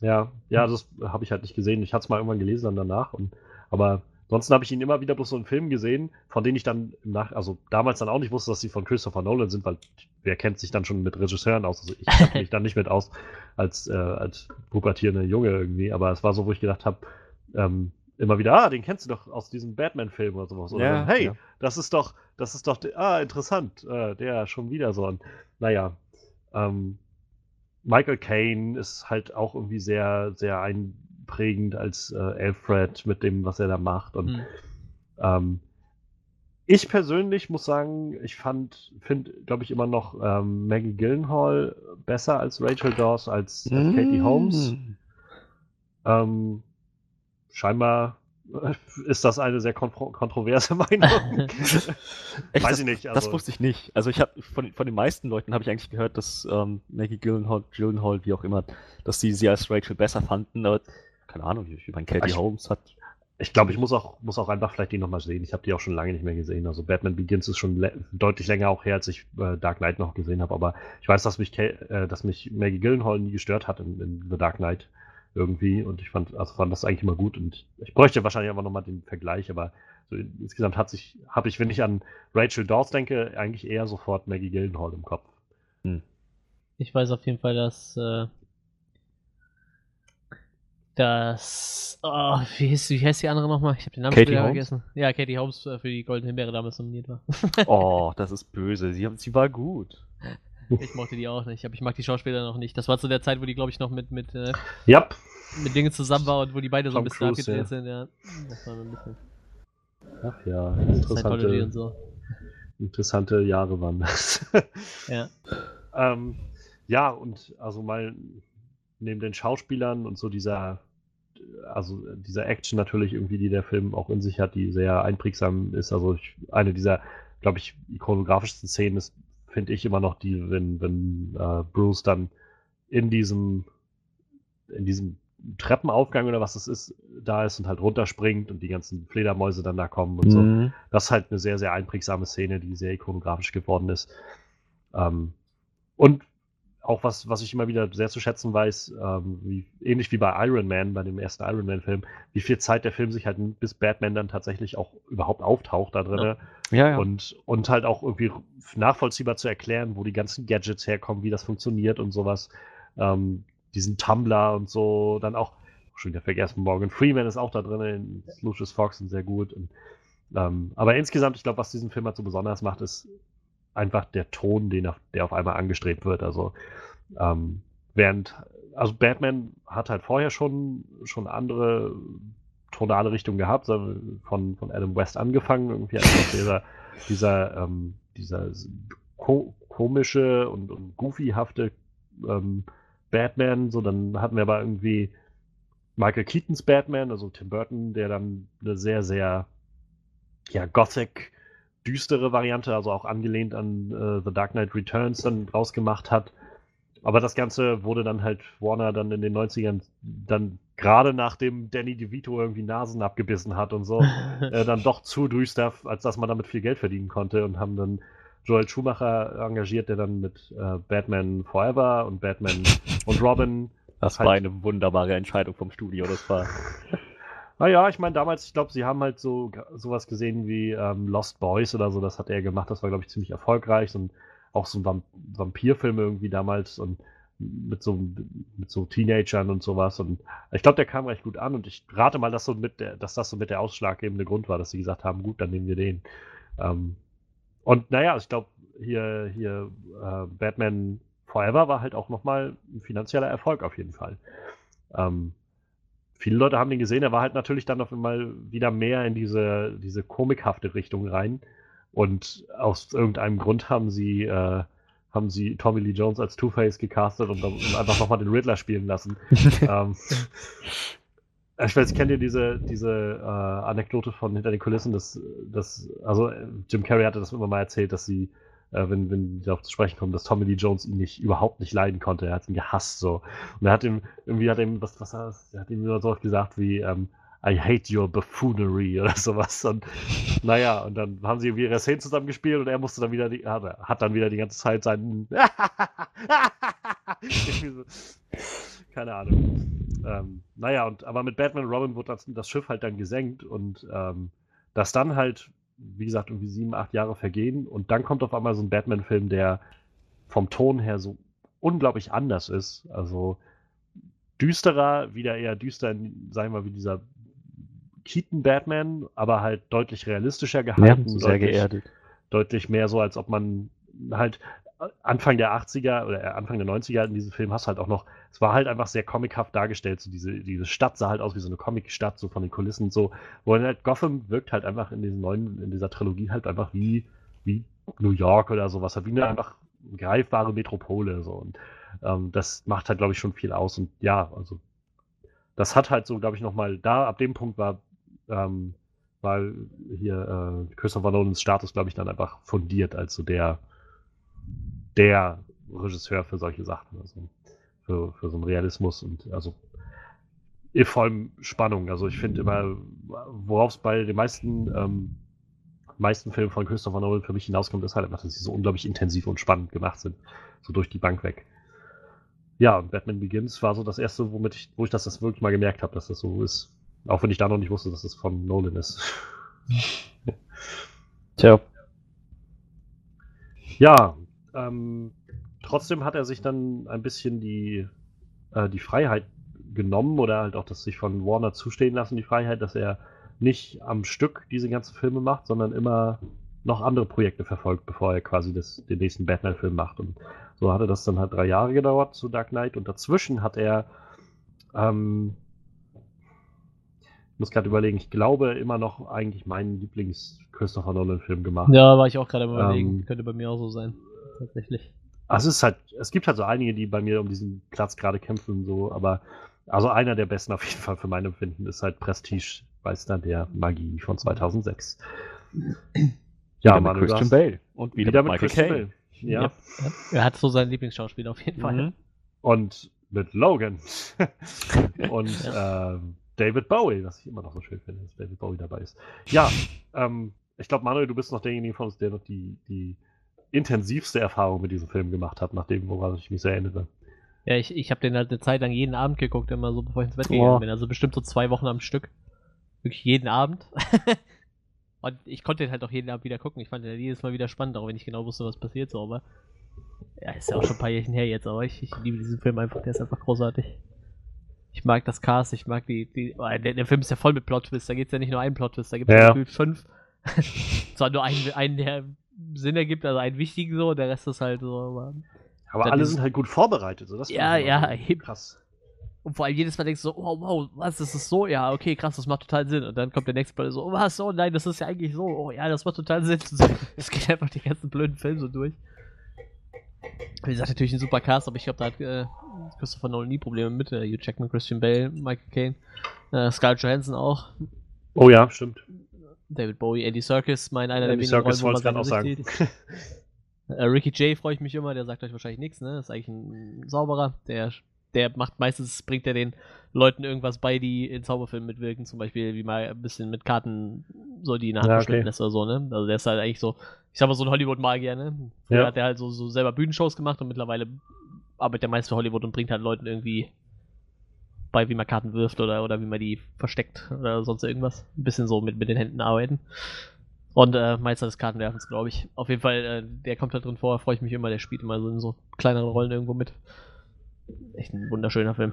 Ja, ja, das habe ich halt nicht gesehen. Ich hatte es mal irgendwann gelesen dann danach. Und, aber ansonsten habe ich ihn immer wieder bloß so in Filmen gesehen, von denen ich dann Nach also damals dann auch nicht wusste, dass sie von Christopher Nolan sind, weil wer kennt sich dann schon mit Regisseuren aus? Also ich kannte mich dann nicht mit aus als, äh, als pubertierender Junge irgendwie. Aber es war so, wo ich gedacht habe, ähm, immer wieder, ah, den kennst du doch aus diesem Batman-Film oder sowas. Oder Ja, dann, hey, ja. das ist doch, das ist doch, ah, interessant, äh, der schon wieder so. Und, naja, ähm, Michael Caine ist halt auch irgendwie sehr, sehr einprägend als äh, Alfred mit dem, was er da macht. Und Hm. ähm, ich persönlich muss sagen, ich fand, finde, glaube ich, immer noch ähm, Maggie Gyllenhaal besser als Rachel Dawes, als, als Katie Holmes. Mm. Ähm, scheinbar äh, ist das eine sehr kontro kontroverse Meinung. Echt, Weiß das, ich nicht. das Also, wusste ich nicht. Also ich habe von, von den meisten Leuten habe ich eigentlich gehört, dass ähm, Maggie Gyllenhaal, Gyllenhaal, wie auch immer, dass sie sie als Rachel besser fanden. Aber keine Ahnung, ich meine, Katie Ich- Holmes hat. ich glaube, ich muss auch, muss auch einfach vielleicht die nochmal sehen. Ich habe die auch schon lange nicht mehr gesehen. Also Batman Begins ist schon le deutlich länger auch her, als ich äh, Dark Knight noch gesehen habe. Aber ich weiß, dass mich, äh, dass mich Maggie Gyllenhaal nie gestört hat in, in The Dark Knight irgendwie. Und ich fand, also fand das eigentlich immer gut. Und ich bräuchte wahrscheinlich aber nochmal den Vergleich. Aber so in, insgesamt hat sich, habe ich, wenn ich an Rachel Dawes denke, eigentlich eher sofort Maggie Gyllenhaal im Kopf. Ich weiß auf jeden Fall, dass. Äh, dass. Oh, wie, hieß, wie heißt die andere nochmal? Ich habe den Namen Katie wieder Holmes? vergessen. Ja, Katie Holmes äh, für die Goldene Himbeere damals nominiert war. Oh, das ist böse. Sie, haben- sie war gut. Ich mochte die auch nicht, aber ich mag die Schauspieler noch nicht. Das war zu der Zeit, wo die, glaube ich, noch mit, mit, äh, Ja, mit Dingen zusammen war und wo die beide so ein bisschen Cruise, abgedreht ja. sind, ja. Das war so ein bisschen ach ja, interessante, so. interessante Jahre waren das. Ja. Ähm, ja, und also mal neben den Schauspielern und so dieser, also dieser Action natürlich irgendwie, die der Film auch in sich hat, die sehr einprägsam ist. Also ich, eine dieser, glaube ich, ikonografischsten Szenen ist, finde ich immer noch die, wenn, wenn äh, Bruce dann in diesem, in diesem Treppenaufgang oder was es ist, da ist und halt runterspringt und die ganzen Fledermäuse dann da kommen und so. Mhm. Das ist halt eine sehr, sehr einprägsame Szene, die sehr ikonografisch geworden ist. Ähm, und auch was, was ich immer wieder sehr zu schätzen weiß, ähm, wie, ähnlich wie bei Iron Man, bei dem ersten Iron Man-Film, wie viel Zeit der Film sich halt bis Batman dann tatsächlich auch überhaupt auftaucht da drin. Ja, ja. Und, und halt auch irgendwie nachvollziehbar zu erklären, wo die ganzen Gadgets herkommen, wie das funktioniert und sowas. Ähm, diesen Tumblr und so, dann auch, schon wieder vergessen, Morgan Freeman ist auch da drin, Lucius Fox sind sehr gut. Und, ähm, aber insgesamt, ich glaube, was diesen Film halt so besonders macht, ist einfach der Ton, den auf, der auf einmal angestrebt wird. Also ähm, während, also Batman hat halt vorher schon, schon andere tonale Richtungen gehabt, von, von Adam West angefangen, irgendwie einfach dieser, dieser, ähm, dieser ko komische und, und goofyhafte ähm, Batman, so dann hatten wir aber irgendwie Michael Keatons Batman, also Tim Burton, der dann eine sehr, sehr ja, gothic düstere Variante, also auch angelehnt an äh, The Dark Knight Returns dann rausgemacht hat. Aber das Ganze wurde dann halt Warner dann in den 90ern dann gerade nachdem Danny DeVito irgendwie Nasen abgebissen hat und so, äh, dann doch zu düster, als dass man damit viel Geld verdienen konnte und haben dann Joel Schumacher engagiert, der dann mit äh, Batman Forever und Batman und Robin. Das halt, war eine wunderbare Entscheidung vom Studio, das war. Naja, ich meine, damals, ich glaube, sie haben halt so sowas gesehen wie ähm, Lost Boys oder so, das hat er gemacht, das war, glaube ich, ziemlich erfolgreich und auch so ein Vamp Vampirfilm irgendwie damals und mit so, mit so Teenagern und sowas. Und ich glaube, der kam recht gut an und ich rate mal, dass, so mit der, dass das so mit der ausschlaggebende Grund war, dass sie gesagt haben, gut, dann nehmen wir den. Ähm, und naja, ich glaube, hier, hier äh, Batman Forever war halt auch nochmal ein finanzieller Erfolg auf jeden Fall. Ähm, viele Leute haben den gesehen, er war halt natürlich dann auf einmal wieder mehr in diese, diese komikhafte Richtung rein. Und aus irgendeinem Grund haben sie, äh, haben sie Tommy Lee Jones als Two-Face gecastet und, und einfach nochmal den Riddler spielen lassen. ähm, ich weiß, kennt ihr diese, diese äh, Anekdote von hinter den Kulissen, dass, dass, also Jim Carrey hatte das immer mal erzählt, dass sie, äh, wenn, wenn die darauf zu sprechen kommen, dass Tommy Lee Jones ihn nicht überhaupt nicht leiden konnte. Er hat ihn gehasst so. Und er hat ihm, irgendwie hat ihm, was, was er hat ihm so gesagt wie, ähm, I hate your buffoonery oder sowas. Und naja, und dann haben sie irgendwie ihre Szenen zusammengespielt und er musste dann wieder die, hat, hat dann wieder die ganze Zeit seinen keine Ahnung. Ähm, naja, und aber mit Batman und Robin wurde das, das Schiff halt dann gesenkt und ähm, dass dann halt, wie gesagt, irgendwie sieben, acht Jahre vergehen und dann kommt auf einmal so ein Batman-Film, der vom Ton her so unglaublich anders ist. Also düsterer, wieder eher düster, sagen wir mal, wie dieser Keaton Batman, aber halt deutlich realistischer gehalten. Ja, sehr deutlich, geerdet. Deutlich mehr so, als ob man halt Anfang der 80er oder Anfang der 90er in diesem Film hast halt auch noch, es war halt einfach sehr comichaft dargestellt, so diese, diese Stadt sah halt aus wie so eine Comic-Stadt, so von den Kulissen und so, wo halt Gotham wirkt halt einfach in diesen neuen, in dieser Trilogie halt einfach wie, wie New York oder sowas, halt wie eine einfach greifbare Metropole, so und ähm, das macht halt, glaube ich, schon viel aus und ja, also das hat halt so, glaube ich, nochmal, da, ab dem Punkt war, ähm, war hier äh, Christopher Nolans Status, glaube ich, dann einfach fundiert als so der der Regisseur für solche Sachen, also für, für so einen Realismus und also vor allem Spannung. Also ich finde immer, worauf es bei den meisten, ähm, meisten Filmen von Christopher Nolan für mich hinauskommt, ist halt einfach, dass sie so unglaublich intensiv und spannend gemacht sind. So durch die Bank weg. Ja, und Batman Begins war so das erste, womit ich, wo ich das, das wirklich mal gemerkt habe, dass das so ist. Auch wenn ich da noch nicht wusste, dass das von Nolan ist. Tja. Ja, ähm, trotzdem hat er sich dann ein bisschen die, äh, die Freiheit genommen oder halt auch das sich von Warner zustehen lassen, die Freiheit, dass er nicht am Stück diese ganzen Filme macht, sondern immer noch andere Projekte verfolgt, bevor er quasi das, den nächsten Batman-Film macht. Und so hatte das dann halt drei Jahre gedauert zu Dark Knight und dazwischen hat er, ähm, muss gerade überlegen, ich glaube immer noch eigentlich meinen Lieblings-Christopher Nolan-Film gemacht. Ja, war ich auch gerade überlegen. Ähm, Könnte bei mir auch so sein tatsächlich. Also es ist halt, es gibt halt so einige, die bei mir um diesen Platz gerade kämpfen und so, aber also einer der besten auf jeden Fall für mein Empfinden ist halt Prestige Meister der Magie von 2006. Ja, Ja, mit Manu, du Christian Bale. Und wieder, wieder mit mit Michael Christian. Bale. Ja. Er hat so seinen Lieblingsschauspieler auf jeden Fall. Mhm. Und mit Logan. und ähm, David Bowie, was ich immer noch so schön finde, dass David Bowie dabei ist. Ja, ähm, ich glaube, Manuel, du bist noch derjenige von uns, der noch die, die intensivste Erfahrung mit diesem Film gemacht hat, nach dem, woran ich mich sehr erinnere. Ja, ich, ich habe den halt eine Zeit lang jeden Abend geguckt, immer so, bevor ich ins Bett Oh. gegangen bin. Also bestimmt so zwei Wochen am Stück. Wirklich jeden Abend. Und ich konnte den halt auch jeden Abend wieder gucken. Ich fand den jedes Mal wieder spannend, auch wenn ich genau wusste, was passiert so, aber. Ja, ist ja auch schon ein paar Jährchen her jetzt, aber ich, ich liebe diesen Film einfach, der ist einfach großartig. Ich mag das Cast, ich mag die. die oh, der, der Film ist ja voll mit Plot-Twists, da geht's ja nicht nur einen Plot-Twist, da gibt's Ja, ja gefühlt fünf. Zwar nur einen, einen, der Sinn ergibt, also einen wichtigen so, der Rest ist halt so, aber. Aber alle sind halt gut vorbereitet. So. Das Ja, ja, eben. krass. Und vor allem jedes Mal denkst du so, oh, wow, was, das ist so? Ja, okay, krass, das macht total Sinn. Und dann kommt der nächste Plot so, oh, was, oh nein, das ist ja eigentlich so. Oh ja, das macht total Sinn. Es geht einfach den ganzen blöden Film so durch. Wie gesagt, natürlich ein super Cast, aber ich glaube, da hat äh, Christopher Nolan nie Probleme mit. Äh, Hugh Jackman, Christian Bale, Michael Caine, äh, Scarlett Johansson auch, Oh ja, stimmt. David Bowie, Andy Serkis, mein einer Andy der wenigen Rollen, Serkis wo man auch sagen. Äh, Ricky Jay freue ich mich immer, der sagt euch wahrscheinlich nichts, ne? Ist eigentlich ein Zauberer, der, der macht meistens, bringt er den Leuten irgendwas bei, die in Zauberfilmen mitwirken, zum Beispiel wie mal ein bisschen mit Karten so die in der Hand Ja, okay. ist oder so, ne? Also der ist halt eigentlich so, ich sag mal so ein Hollywood-Magier, ne? Früher Ja. hat er halt so, so selber Bühnenshows gemacht und mittlerweile arbeitet er meist Hollywood und bringt halt Leuten irgendwie bei, wie man Karten wirft oder, oder wie man die versteckt oder sonst irgendwas. Ein bisschen so mit, mit den Händen arbeiten. Und äh, Meister des Kartenwerfens, glaube ich. Auf jeden Fall, äh, der kommt da drin vor, freue ich mich immer, der spielt immer so in so kleineren Rollen irgendwo mit. Echt ein wunderschöner Film.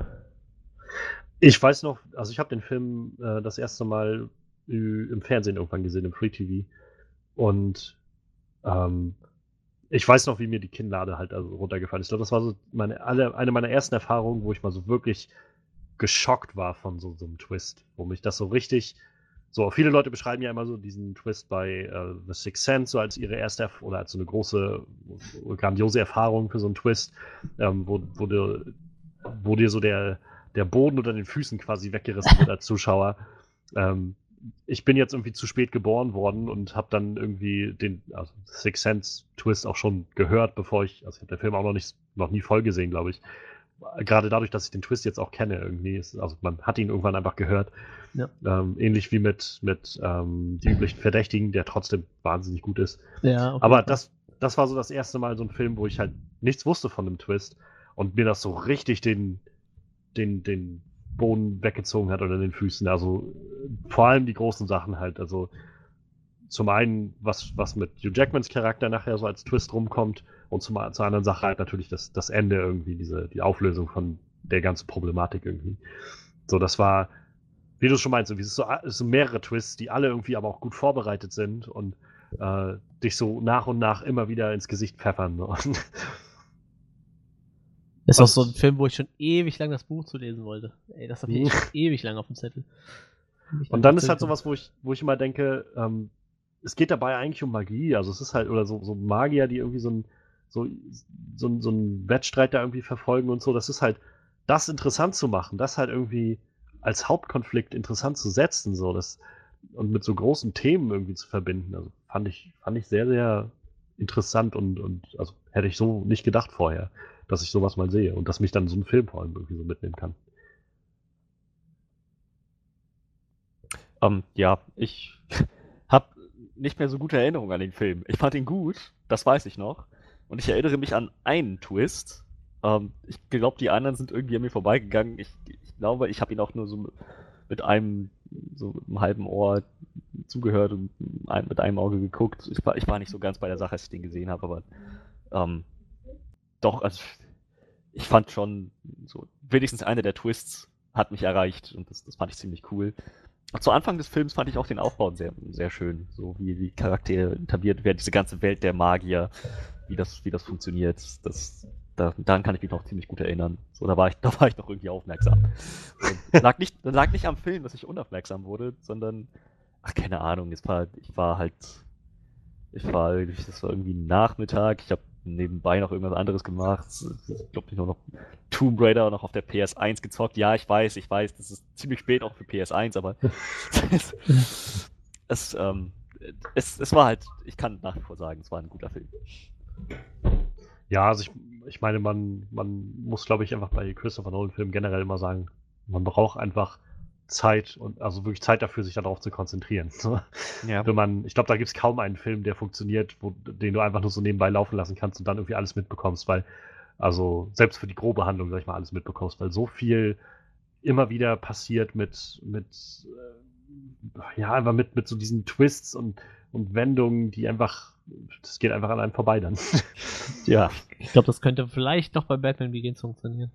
Ich weiß noch, also ich habe den Film äh, das erste Mal äh, im Fernsehen irgendwann gesehen, im Free TV. Und ähm, ich weiß noch, wie mir die Kinnlade halt also runtergefallen ist. Ich glaube, das war so meine, alle, eine meiner ersten Erfahrungen, wo ich mal so wirklich geschockt war von so, so einem Twist, wo mich das so richtig. So, viele Leute beschreiben ja immer so diesen Twist bei äh, The Sixth Sense so als ihre erste oder als so eine große, grandiose Erfahrung für so einen Twist, ähm, wo, wo, dir, wo dir so der, der Boden unter den Füßen quasi weggerissen wird als Zuschauer. Ähm, ich bin jetzt irgendwie zu spät geboren worden und habe dann irgendwie den also Six Sense Twist auch schon gehört, bevor ich, also ich habe den Film auch noch nicht, noch nie voll gesehen, glaube ich. Gerade dadurch, dass ich den Twist jetzt auch kenne, irgendwie, ist, also man hat ihn irgendwann einfach gehört. Ja. Ähm, ähnlich wie mit, mit ähm, die üblichen Verdächtigen, der trotzdem wahnsinnig gut ist. Ja, auf Aber das, das war so das erste Mal so ein Film, wo ich halt nichts wusste von dem Twist und mir das so richtig den, den, den Boden weggezogen hat unter den Füßen. Also vor allem die großen Sachen halt. Also zum einen, was, was mit Hugh Jackmans Charakter nachher so als Twist rumkommt und zum, zur anderen Sache halt natürlich das, das Ende irgendwie, diese, die Auflösung von der ganzen Problematik irgendwie. So, das war, wie du schon meinst, es so, sind mehrere Twists, die alle irgendwie aber auch gut vorbereitet sind und äh, dich so nach und nach immer wieder ins Gesicht pfeffern. Und ist auch so ein Film, wo ich schon ewig lang das Buch zu lesen wollte. Ey, das habe ich ewig lang auf dem Zettel. Und dann ist halt sowas, wo ich, wo ich immer denke, ähm, es geht dabei eigentlich um Magie. Also es ist halt, oder so, so Magier, die irgendwie so ein, so, so, so einen Wettstreit da irgendwie verfolgen und so. Das ist halt, das interessant zu machen, das halt irgendwie als Hauptkonflikt interessant zu setzen, so das und mit so großen Themen irgendwie zu verbinden. Also fand ich, fand ich sehr, sehr interessant und, und also hätte ich so nicht gedacht vorher, dass ich sowas mal sehe und dass mich dann so ein Film vor allem irgendwie so mitnehmen kann. Ähm, ja, ich habe nicht mehr so gute Erinnerungen an den Film. Ich fand ihn gut, das weiß ich noch. Und ich erinnere mich an einen Twist. Ähm, ich glaube, die anderen sind irgendwie an mir vorbeigegangen. Ich, ich glaube, ich habe ihn auch nur so mit einem, so mit einem halben Ohr zugehört und mit einem Auge geguckt. Ich war, ich war nicht so ganz bei der Sache, als ich den gesehen habe, aber ähm, doch, also ich fand schon so, wenigstens einer der Twists hat mich erreicht und das, das fand ich ziemlich cool. Zu Anfang des Films fand ich auch den Aufbau sehr, sehr schön, so wie die Charaktere etabliert werden, diese ganze Welt der Magier, wie das, wie das funktioniert. Das, da, daran kann ich mich noch ziemlich gut erinnern. So, da war ich, da war ich noch irgendwie aufmerksam. Und lag nicht, lag nicht am Film, dass ich unaufmerksam wurde, sondern, ach, keine Ahnung, es war, ich war halt, ich war, das war irgendwie Nachmittag, ich habe nebenbei noch irgendwas anderes gemacht. Ich glaube, nicht nur noch Tomb Raider noch auf der PS1 gezockt. Ja, ich weiß, ich weiß, das ist ziemlich spät auch für PS1, aber es, es, ähm, es, es war halt, ich kann nach wie vor sagen, es war ein guter Film. Ja, also ich, ich meine, man, man muss, glaube ich, einfach bei Christopher Nolan-Filmen generell immer sagen, man braucht einfach Zeit und also wirklich Zeit dafür, sich darauf zu konzentrieren. Ja. Wenn man, ich glaube, da gibt es kaum einen Film, der funktioniert, wo, den du einfach nur so nebenbei laufen lassen kannst und dann irgendwie alles mitbekommst, weil, also selbst für die grobe Handlung, sag ich mal, alles mitbekommst, weil so viel immer wieder passiert mit, mit äh, ja, einfach mit, mit so diesen Twists und, und Wendungen, die einfach, das geht einfach an einem vorbei dann. Ja. Ich glaube, das könnte vielleicht noch bei Batman Begins funktionieren.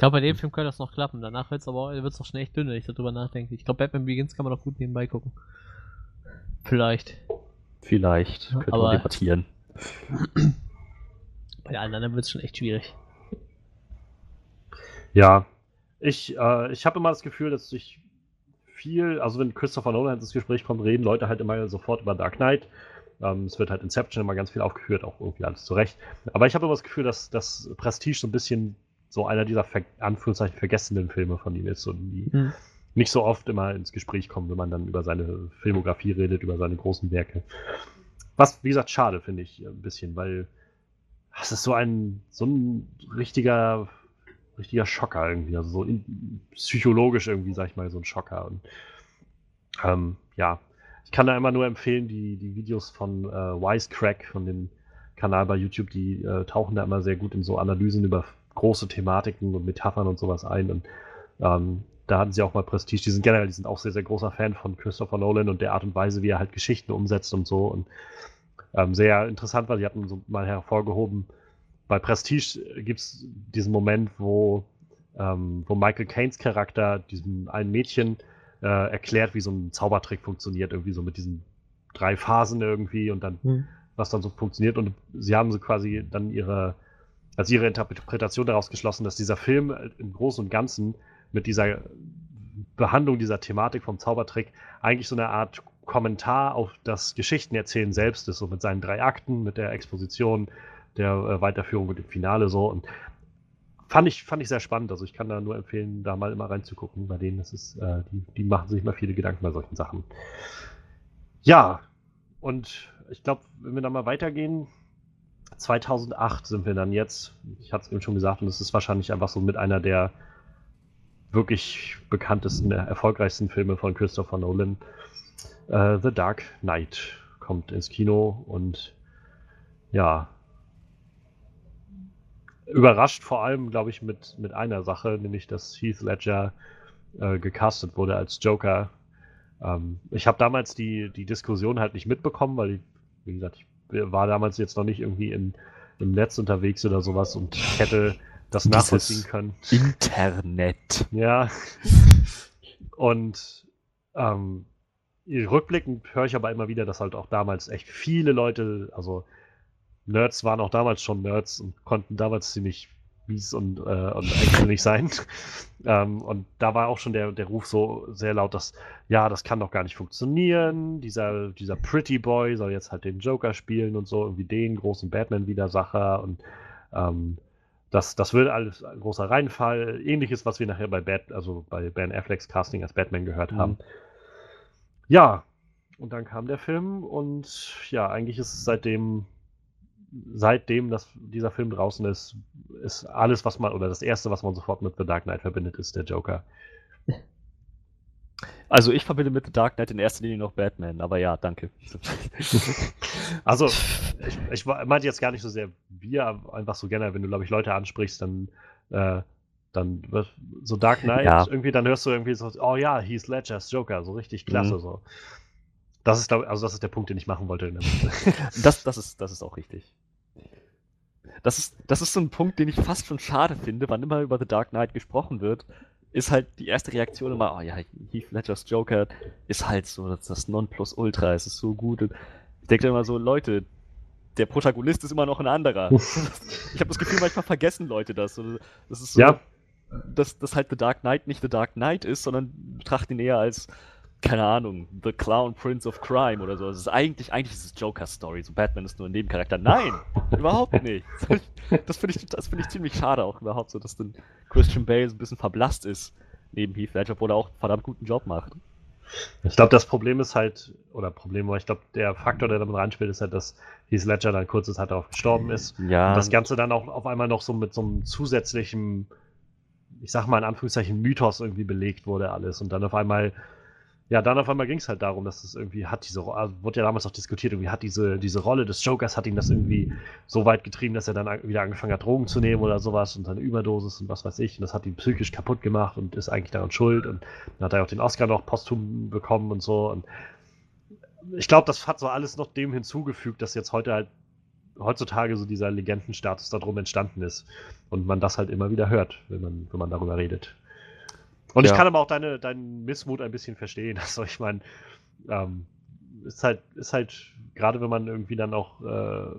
Ich glaube, bei dem Film könnte das noch klappen. Danach wird es aber wird's noch schnell echt dünn, wenn ich darüber nachdenke. Ich glaube, Batman Begins kann man doch gut nebenbei gucken. Vielleicht. Vielleicht. Könnte Aber- man debattieren. Bei allen anderen wird es schon echt schwierig. Ja, ich, äh, ich habe immer das Gefühl, dass sich viel, also wenn Christopher Nolan ins Gespräch kommt, reden Leute halt immer sofort über Dark Knight. Ähm, es wird halt Inception immer ganz viel aufgeführt, auch irgendwie alles zurecht. Aber ich habe immer das Gefühl, dass das Prestige so ein bisschen so einer dieser ver Anführungszeichen vergessenen Filme von ihm ist und die Hm. nicht so oft immer ins Gespräch kommen, wenn man dann über seine Filmografie redet, über seine großen Werke. Was, wie gesagt, schade finde ich ein bisschen, weil es ist so ein, so ein richtiger, richtiger Schocker irgendwie, also so in, psychologisch irgendwie, sag ich mal, so ein Schocker. Und ähm, ja, ich kann da immer nur empfehlen, die, die Videos von äh, Wisecrack, von dem Kanal bei YouTube, die äh, tauchen da immer sehr gut in so Analysen über große Thematiken und Metaphern und sowas ein. Und ähm, da hatten sie auch mal Prestige. Die sind generell, die sind auch sehr, sehr großer Fan von Christopher Nolan und der Art und Weise, wie er halt Geschichten umsetzt und so. Und ähm, sehr interessant, weil sie hatten so mal hervorgehoben, bei Prestige gibt es diesen Moment, wo, ähm, wo Michael Caines Charakter diesem einen Mädchen äh, erklärt, wie so ein Zaubertrick funktioniert, irgendwie so mit diesen drei Phasen irgendwie und dann Hm. was dann so funktioniert. Und sie haben so quasi dann ihre, also ihre Interpretation daraus geschlossen, dass dieser Film im Großen und Ganzen mit dieser Behandlung dieser Thematik vom Zaubertrick eigentlich so eine Art Kommentar auf das Geschichtenerzählen selbst ist, so mit seinen drei Akten, mit der Exposition, der äh, Weiterführung mit dem Finale so und fand ich, fand ich sehr spannend. Also ich kann da nur empfehlen, da mal immer reinzugucken. Bei denen das ist, äh, die, die machen sich mal viele Gedanken bei solchen Sachen. Ja, und ich glaube, wenn wir da mal weitergehen, 2008 sind wir dann jetzt. Ich hatte es eben schon gesagt, und es ist wahrscheinlich einfach so mit einer der wirklich bekanntesten, erfolgreichsten Filme von Christopher Nolan. Äh, The Dark Knight kommt ins Kino und ja, überrascht vor allem, glaube ich, mit, mit einer Sache, nämlich dass Heath Ledger äh, gecastet wurde als Joker. Ähm, ich habe damals die, die Diskussion halt nicht mitbekommen, weil, ich, wie gesagt, ich war damals jetzt noch nicht irgendwie in, im Netz unterwegs oder sowas und hätte das nachvollziehen können. Internet. Ja. Und ähm, rückblickend höre ich aber immer wieder, dass halt auch damals echt viele Leute, also Nerds waren auch damals schon Nerds und konnten damals ziemlich mies und, äh, und eigensinnig sein. ähm, und da war auch schon der, der Ruf so sehr laut, dass, ja, das kann doch gar nicht funktionieren. Dieser, dieser Pretty Boy soll jetzt halt den Joker spielen und so, irgendwie den großen Batman-Widersacher und ähm, das, das wird alles ein großer Reinfall. Ähnliches, was wir nachher bei Bat, also bei Ben Afflecks Casting als Batman gehört haben. Ja, und dann kam der Film und ja, eigentlich ist es seitdem, seitdem dass dieser Film draußen ist, ist alles, was man, oder das erste, was man sofort mit The Dark Knight verbindet, ist der Joker. Also ich verbinde mit The Dark Knight in erster Linie noch Batman, aber ja, danke. Also, ich, ich meinte jetzt gar nicht so sehr wir, aber einfach so generell, wenn du, glaube ich, Leute ansprichst, dann, äh, dann wird so Dark Knight, Ja. irgendwie, dann hörst du irgendwie so, oh ja, Heath Ledger's Joker, so richtig klasse, Mhm. so. Das ist, glaub, also das ist der Punkt, den ich machen wollte. In der Das, das, ist, das ist auch richtig. Das ist, das ist so ein Punkt, den ich fast schon schade finde, wann immer über The Dark Knight gesprochen wird, ist halt die erste Reaktion immer, oh ja, Heath Ledgers Joker ist halt so das, das Nonplusultra, es ist so gut. Und ich denke immer so, Leute, der Protagonist ist immer noch ein anderer. ich habe das Gefühl, manchmal vergessen Leute das. Das ist so, Ja. dass, dass halt The Dark Knight nicht The Dark Knight ist, sondern betrachten ihn eher als keine Ahnung, The Clown Prince of Crime oder so. Es ist eigentlich, eigentlich ist es Joker-Story. So Batman ist nur ein Nebencharakter. Nein, überhaupt nicht. Das finde ich, das finde ich ziemlich schade auch überhaupt so, dass dann Christian Bale so ein bisschen verblasst ist neben Heath Ledger, obwohl er auch einen verdammt guten Job macht. Ich glaube, das Problem ist halt, oder Problem, aber ich glaube, der Faktor, der damit reinspielt, ist halt, dass Heath Ledger dann kurze Zeit darauf gestorben ist. Ja. Und das Ganze dann auch auf einmal noch so mit so einem zusätzlichen, ich sag mal in Anführungszeichen, Mythos irgendwie belegt wurde alles. Und dann auf einmal, ja, dann auf einmal ging es halt darum, dass es irgendwie hat diese, also wurde ja damals auch diskutiert, irgendwie hat diese, diese Rolle des Jokers, hat ihn das irgendwie so weit getrieben, dass er dann an- wieder angefangen hat, Drogen zu nehmen oder sowas und seine Überdosis und was weiß ich. Und das hat ihn psychisch kaputt gemacht und ist eigentlich daran schuld. Und dann hat er auch den Oscar noch posthum bekommen und so. Und ich glaube, das hat so alles noch dem hinzugefügt, dass jetzt heute halt heutzutage so dieser Legendenstatus darum entstanden ist und man das halt immer wieder hört, wenn man, wenn man darüber redet. Und ich Ja. kann aber auch deine, deinen Missmut ein bisschen verstehen. Also ich meine, ähm, ist halt, ist halt, gerade wenn man irgendwie dann auch äh,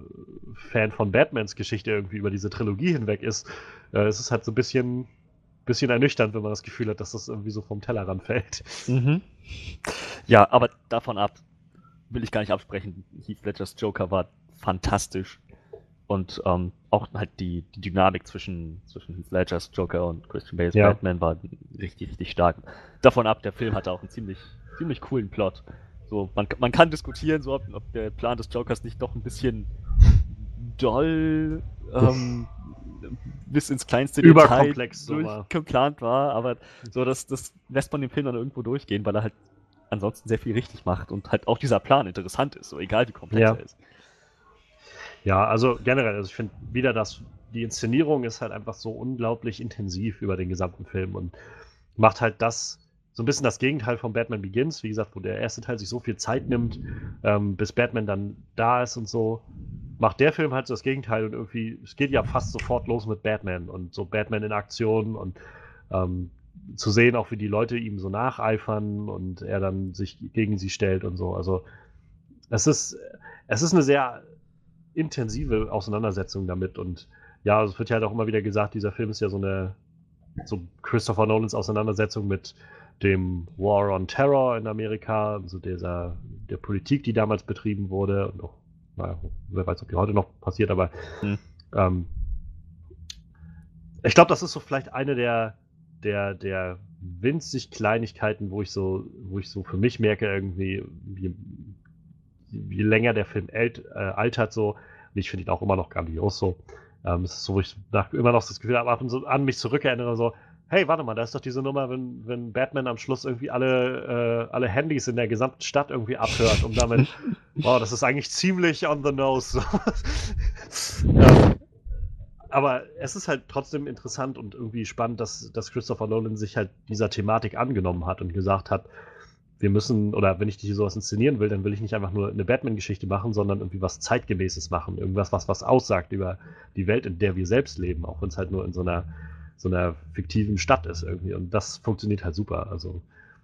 Fan von Batmans Geschichte irgendwie über diese Trilogie hinweg ist, äh, ist es halt so ein bisschen, bisschen ernüchternd, wenn man das Gefühl hat, dass das irgendwie so vom Tellerrand fällt. Mhm. Ja, aber davon ab will ich gar nicht absprechen. Heath Ledgers Joker war fantastisch. Und ähm, auch halt die, die Dynamik zwischen, zwischen Heath Ledgers Joker und Christian Bales Ja. Batman war richtig, richtig stark. Davon ab, der Film hatte auch einen ziemlich, ziemlich coolen Plot. So, man, man kann diskutieren, so, ob, ob der Plan des Jokers nicht doch ein bisschen doll ähm, bis ins kleinste Überkomplex so war. durchgeplant war, aber so, das, das lässt man dem Film dann irgendwo durchgehen, weil er halt ansonsten sehr viel richtig macht und halt auch dieser Plan interessant ist, so egal wie komplex Ja. er ist. Ja, also generell, also ich finde wieder, dass die Inszenierung ist halt einfach so unglaublich intensiv über den gesamten Film und macht halt das so ein bisschen das Gegenteil von Batman Begins, wie gesagt, wo der erste Teil sich so viel Zeit nimmt, ähm, bis Batman dann da ist und so, macht der Film halt so das Gegenteil und irgendwie, es geht ja fast sofort los mit Batman und so Batman in Aktion und ähm, zu sehen, auch wie die Leute ihm so nacheifern und er dann sich gegen sie stellt und so. Also es ist, es ist eine sehr intensive Auseinandersetzung damit und ja, also es wird ja halt auch immer wieder gesagt, dieser Film ist ja so eine so Christopher Nolans Auseinandersetzung mit dem War on Terror in Amerika, also dieser der Politik, die damals betrieben wurde und auch, naja, wer weiß, ob die heute noch passiert, aber Hm. ähm, ich glaube, das ist so vielleicht eine der der der winzig Kleinigkeiten, wo ich so wo ich so für mich merke irgendwie, wie, je länger der Film ält, äh, altert so, und ich finde ihn auch immer noch grandios so. Ähm, es ist so, wo ich nach, immer noch das Gefühl habe, ab und so an mich zurückerinnere, so, hey, warte mal, da ist doch diese Nummer, wenn, wenn Batman am Schluss irgendwie alle, äh, alle Handys in der gesamten Stadt irgendwie abhört, um damit, wow, das ist eigentlich ziemlich on the nose. So. ähm, aber es ist halt trotzdem interessant und irgendwie spannend, dass, dass Christopher Nolan sich halt dieser Thematik angenommen hat und gesagt hat, wir müssen, oder wenn ich hier sowas inszenieren will, dann will ich nicht einfach nur eine Batman-Geschichte machen, sondern irgendwie was Zeitgemäßes machen. Irgendwas, was was aussagt über die Welt, in der wir selbst leben, auch wenn es halt nur in so einer, so einer fiktiven Stadt ist irgendwie. Und das funktioniert halt super. Also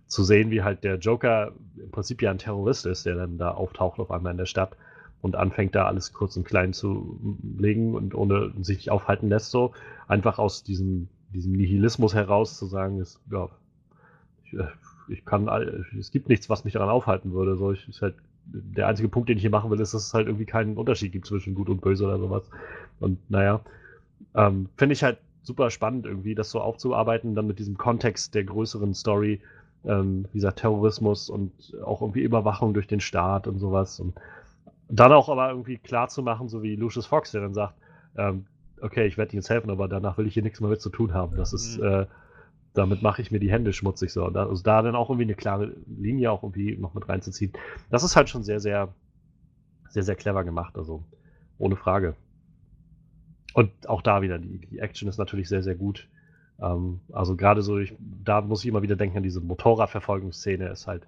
zu sehen, wie halt der Joker im Prinzip ja ein Terrorist ist, der dann da auftaucht auf einmal in der Stadt und anfängt da alles kurz und klein zu legen und ohne sich nicht aufhalten lässt, so einfach aus diesem, diesem Nihilismus heraus zu sagen, ist, ja, ich, äh, ich kann, all- es gibt nichts, was mich daran aufhalten würde. So, ich, ist halt, der einzige Punkt, den ich hier machen will, ist, dass es halt irgendwie keinen Unterschied gibt zwischen gut und böse oder sowas. Und naja, ähm, finde ich halt super spannend irgendwie, das so aufzuarbeiten, dann mit diesem Kontext der größeren Story, ähm, dieser Terrorismus und auch irgendwie Überwachung durch den Staat und sowas. Und dann auch aber irgendwie klar zu machen, so wie Lucius Fox, der dann sagt, ähm, okay, ich werde dir jetzt helfen, aber danach will ich hier nichts mehr mit zu tun haben. Das ist, Mhm. äh, damit mache ich mir die Hände schmutzig so. Also da dann auch irgendwie eine klare Linie auch irgendwie noch mit reinzuziehen. Das ist halt schon sehr, sehr, sehr, sehr clever gemacht, also ohne Frage. Und auch da wieder, die, die Action ist natürlich sehr, sehr gut. Ähm, also gerade so, ich, da muss ich immer wieder denken an diese Motorradverfolgungsszene, ist halt,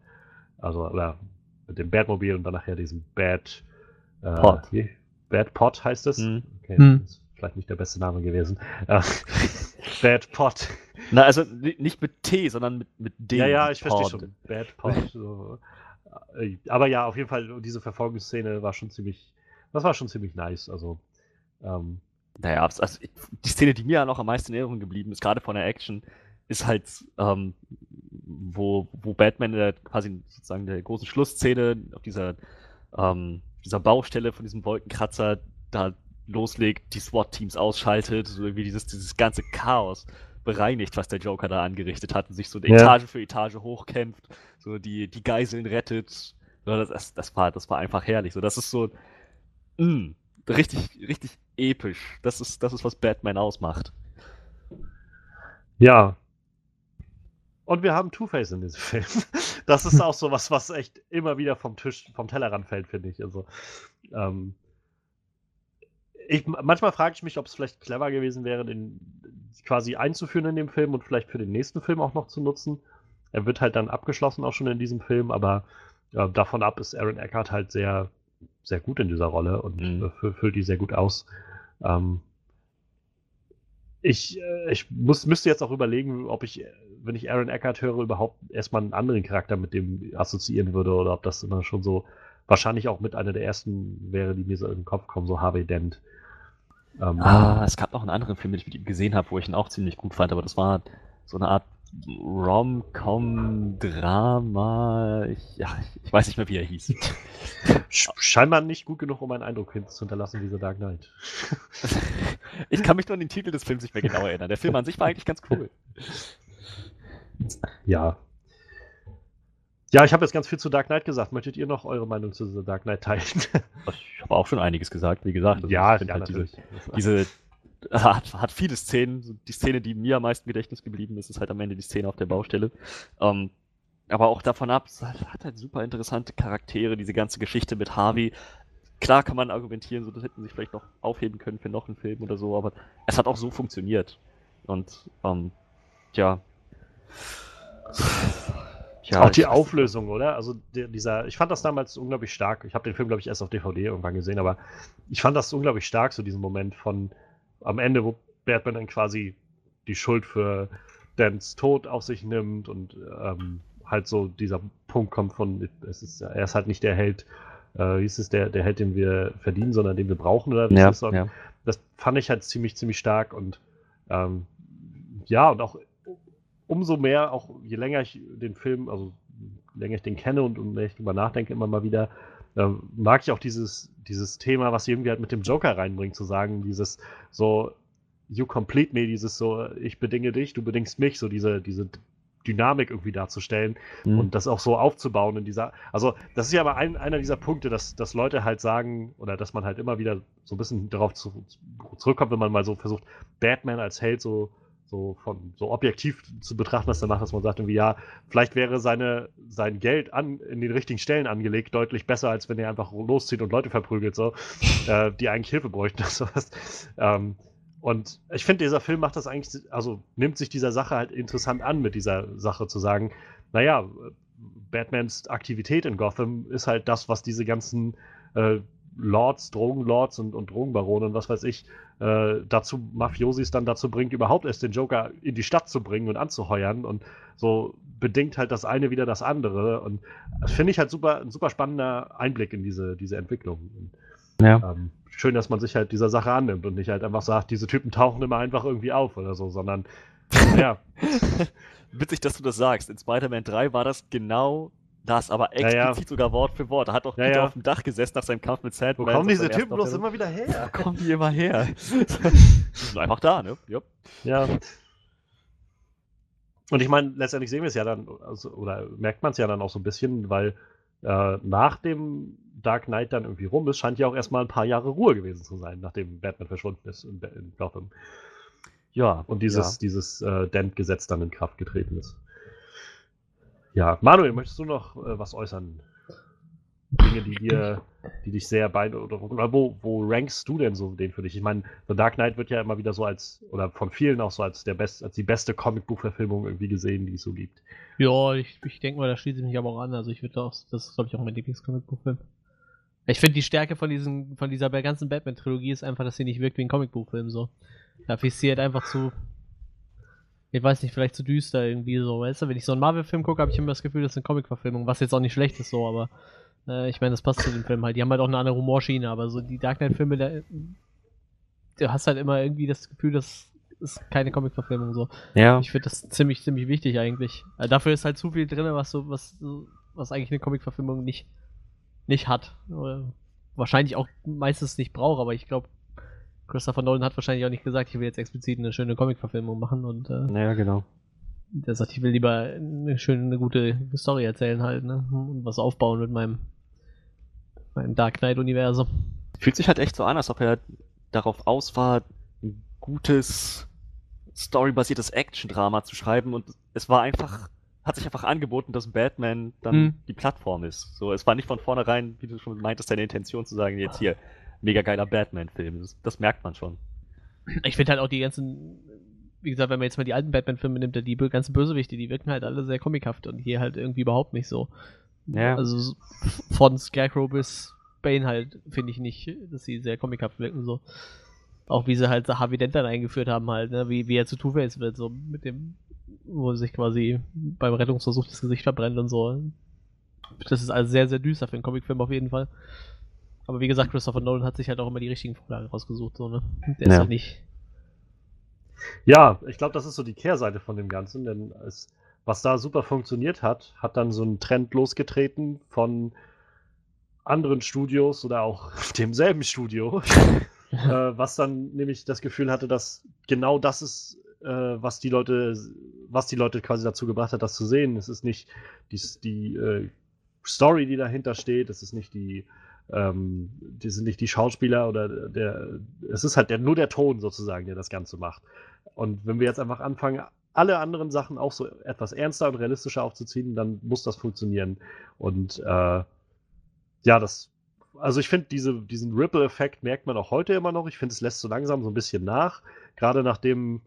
also, oder mit dem Batmobil und dann nachher diesem Bad äh, Pod. wie? Bad Pot heißt es. Mhm. Okay, Hm. ist vielleicht nicht der beste Name gewesen. Äh, Bad Pot. Na, also ni- nicht mit T, sondern mit, mit D. Ja, ja, ich verstehe Pod. schon. Bad Pot. so. Äh, Aber ja, auf jeden Fall, diese Verfolgungsszene war schon ziemlich, das war schon ziemlich nice. Also, ähm, Naja, also die Szene, die mir ja noch am meisten in Erinnerung geblieben ist, gerade von der Action, ist halt, ähm, wo, wo Batman in der, quasi sozusagen der großen Schlussszene auf dieser, ähm, dieser Baustelle von diesem Wolkenkratzer da loslegt, die SWAT-Teams ausschaltet, so irgendwie dieses, dieses ganze Chaos bereinigt, was der Joker da angerichtet hat und sich so Ja. Etage für Etage hochkämpft, so die, die Geiseln rettet. So, das, das, das, war, das war einfach herrlich. So, das ist so mm, richtig, richtig episch. Das ist, das ist, was Batman ausmacht. Ja. Und wir haben Two-Face in diesem Film. Das ist auch so was, was echt immer wieder vom Tisch, vom Tellerrand fällt, finde ich. Also, ähm, ich, manchmal frage ich mich, ob es vielleicht clever gewesen wäre, den quasi einzuführen in dem Film und vielleicht für den nächsten Film auch noch zu nutzen. Er wird halt dann abgeschlossen auch schon in diesem Film, aber äh, davon ab ist Aaron Eckhart halt sehr, sehr gut in dieser Rolle und Mhm. äh, fü- füllt die sehr gut aus. Ähm, ich, äh, ich muss, müsste jetzt auch überlegen, ob ich, wenn ich Aaron Eckhart höre, überhaupt erstmal einen anderen Charakter mit dem assoziieren würde oder ob das immer schon so wahrscheinlich auch mit einer der ersten wäre, die mir so in den Kopf kommen, so Harvey Dent. Ähm, Ah, es gab noch einen anderen Film, den ich mit ihm gesehen habe, wo ich ihn auch ziemlich gut fand, aber das war so eine Art Rom-Com-Drama. Ich, ja, ich, weiß nicht mehr, wie er hieß. sch- scheinbar nicht gut genug, um einen Eindruck zu hinterlassen, dieser Dark Knight. ich kann mich nur an den Titel des Films nicht mehr genau erinnern. Der Film an sich war eigentlich ganz cool. Ja. Ja, ich habe jetzt ganz viel zu Dark Knight gesagt. Möchtet ihr noch eure Meinung zu The Dark Knight teilen? Ich habe auch schon einiges gesagt, wie gesagt. Also ja, ja, halt diese, diese hat, hat viele Szenen. Die Szene, die mir am meisten im Gedächtnis geblieben ist, ist halt am Ende die Szene auf der Baustelle. Ähm, aber auch davon ab, es hat, halt super interessante Charaktere, diese ganze Geschichte mit Harvey. Klar kann man argumentieren, so das hätten sie sich vielleicht noch aufheben können für noch einen Film oder so, aber es hat auch so funktioniert. Und ähm, ja. Ja, auch die Auflösung, oder? Also der, dieser, ich fand das damals unglaublich stark. Ich habe den Film, glaube ich, erst auf DVD irgendwann gesehen, aber ich fand das unglaublich stark, so diesen Moment von am Ende, wo Batman dann quasi die Schuld für Dans Tod auf sich nimmt und ähm, halt so dieser Punkt kommt von, es ist, er ist halt nicht der Held, äh, wie ist es, der, der Held, den wir verdienen, sondern den wir brauchen, oder? Ja? Und ja. das fand ich halt ziemlich, ziemlich stark und ähm, ja, und auch umso mehr, auch je länger ich den Film, also je länger ich den kenne und mehr ich drüber nachdenke, immer mal wieder, ähm, mag ich auch dieses, dieses Thema, was sie irgendwie halt mit dem Joker reinbringt, zu sagen, dieses so, you complete me, dieses so, ich bedinge dich, du bedingst mich, so diese, diese Dynamik irgendwie darzustellen Mhm. und das auch so aufzubauen in dieser. Also, das ist ja aber ein, einer dieser Punkte, dass, dass Leute halt sagen, oder dass man halt immer wieder so ein bisschen darauf zu, zurückkommt, wenn man mal so versucht, Batman als Held so, so von so objektiv zu betrachten, was er macht, dass man sagt, irgendwie, ja, vielleicht wäre seine, sein Geld an, in den richtigen Stellen angelegt deutlich besser, als wenn er einfach loszieht und Leute verprügelt, so, äh, die eigentlich Hilfe bräuchten oder sowas. Ähm, und ich finde, dieser Film macht das eigentlich, also nimmt sich dieser Sache halt interessant an, mit dieser Sache zu sagen, naja, Batmans Aktivität in Gotham ist halt das, was diese ganzen äh, Lords, Drogenlords und, und Drogenbarone und was weiß ich, äh, dazu, Mafiosis dann dazu bringt, überhaupt erst den Joker in die Stadt zu bringen und anzuheuern und so bedingt halt das eine wieder das andere und das finde ich halt super, ein super spannender Einblick in diese, diese Entwicklung. Und, Ja. ähm, schön, dass man sich halt dieser Sache annimmt und nicht halt einfach sagt, diese Typen tauchen immer einfach irgendwie auf oder so, sondern ja, Witzig, dass du das sagst. In Spider-Man 3 war das genau das, aber Ja, ja. explizit sogar Wort für Wort. Da hat auch Ja, Peter ja. auf dem Dach gesessen nach seinem Kampf mit wo Sandman. kommen auf diese Typen bloß immer wieder her? Wo kommen die immer her? die sind einfach da, ne? Yep. Ja. Und ich meine, letztendlich sehen wir es ja dann, also, oder merkt man es ja dann auch so ein bisschen, weil äh, nach dem Dark Knight dann irgendwie rum ist, scheint ja auch erstmal ein paar Jahre Ruhe gewesen zu sein, nachdem Batman verschwunden ist in, in Gotham. Ja. Und dieses, dieses äh, Dent-Gesetz dann in Kraft getreten ist. Ja, Manuel, möchtest du noch äh, was äußern? Dinge, die dir, die dich sehr beeindrucken. Oder wo, wo rankst du denn so den für dich? Ich meine, The Dark Knight wird ja immer wieder so als, oder von vielen auch so als der best, als die beste Comicbuchverfilmung irgendwie gesehen, die es so gibt. Ja, ich, ich denke mal, da schließe ich mich aber auch an. Also ich würde auch, das ist glaube ich auch mein Lieblingscomicbuchfilm. Ich finde die Stärke von diesem, von dieser ganzen Batman-Trilogie ist einfach, dass sie nicht wirkt wie ein Comicbuchfilm so. Dafür ist sie halt einfach zu, ich weiß nicht, vielleicht zu düster irgendwie so, weißt du? Wenn ich so einen Marvel-Film gucke, habe ich immer das Gefühl, das ist eine Comic-Verfilmung, was jetzt auch nicht schlecht ist so, aber äh, ich meine, das passt zu dem Film halt. Die haben halt auch eine andere Humorschiene, aber so die Dark Knight-Filme, da, du hast halt immer irgendwie das Gefühl, dass ist keine Comic-Verfilmung so. Ja. Ich finde das ziemlich, ziemlich wichtig eigentlich. Also dafür ist halt zu viel drin, was so, was, was eigentlich eine Comic-Verfilmung nicht, nicht hat. Oder wahrscheinlich auch meistens nicht braucht, aber ich glaube, Christopher Nolan hat wahrscheinlich auch nicht gesagt, ich will jetzt explizit eine schöne Comic-Verfilmung machen und äh, Ja, genau. der sagt, ich will lieber eine schöne, eine gute Story erzählen halt, ne? Und was aufbauen mit meinem, meinem Dark Knight-Universum. Fühlt sich halt echt so an, als ob er darauf aus war, ein gutes, storybasiertes Action-Drama zu schreiben und es war einfach, hat sich einfach angeboten, dass Batman dann Hm. die Plattform ist. So, es war nicht von vornherein, wie du schon meintest, deine Intention zu sagen, jetzt hier, mega geiler Batman-Film. Das, das merkt man schon. Ich finde halt auch die ganzen, wie gesagt, wenn man jetzt mal die alten Batman-Filme nimmt, die ganzen Bösewichte, die wirken halt alle sehr comichaft und hier halt irgendwie überhaupt nicht so. Ja. Also von Scarecrow bis Bane halt, finde ich nicht, dass sie sehr comichaft wirken so. Auch wie sie halt so Harvey Dent dann eingeführt haben halt, ne? wie, wie er zu Two-Face wird, so mit dem, wo sich quasi beim Rettungsversuch das Gesicht verbrennt und so. Das ist also sehr, sehr düster für einen Comicfilm auf jeden Fall. Aber wie gesagt, Christopher Nolan hat sich halt auch immer die richtigen Vorlagen rausgesucht, so, ne? Der ist Ja. halt nicht. Ja, ich glaube, das ist so die Kehrseite von dem Ganzen, denn es, was da super funktioniert hat, hat dann so einen Trend losgetreten von anderen Studios oder auch demselben Studio, äh, was dann nämlich das Gefühl hatte, dass genau das ist, äh, was die Leute, was die Leute quasi dazu gebracht hat, das zu sehen. Es ist nicht die, die äh, Story, die dahinter steht, es ist nicht die, ähm, die sind nicht die Schauspieler oder der, es ist halt der, nur der Ton sozusagen, der das Ganze macht. Und wenn wir jetzt einfach anfangen, alle anderen Sachen auch so etwas ernster und realistischer aufzuziehen, dann muss das funktionieren. Und äh, ja, das, also ich finde, diese, diesen Ripple-Effekt merkt man auch heute immer noch. Ich finde, es lässt so langsam so ein bisschen nach. Gerade nachdem,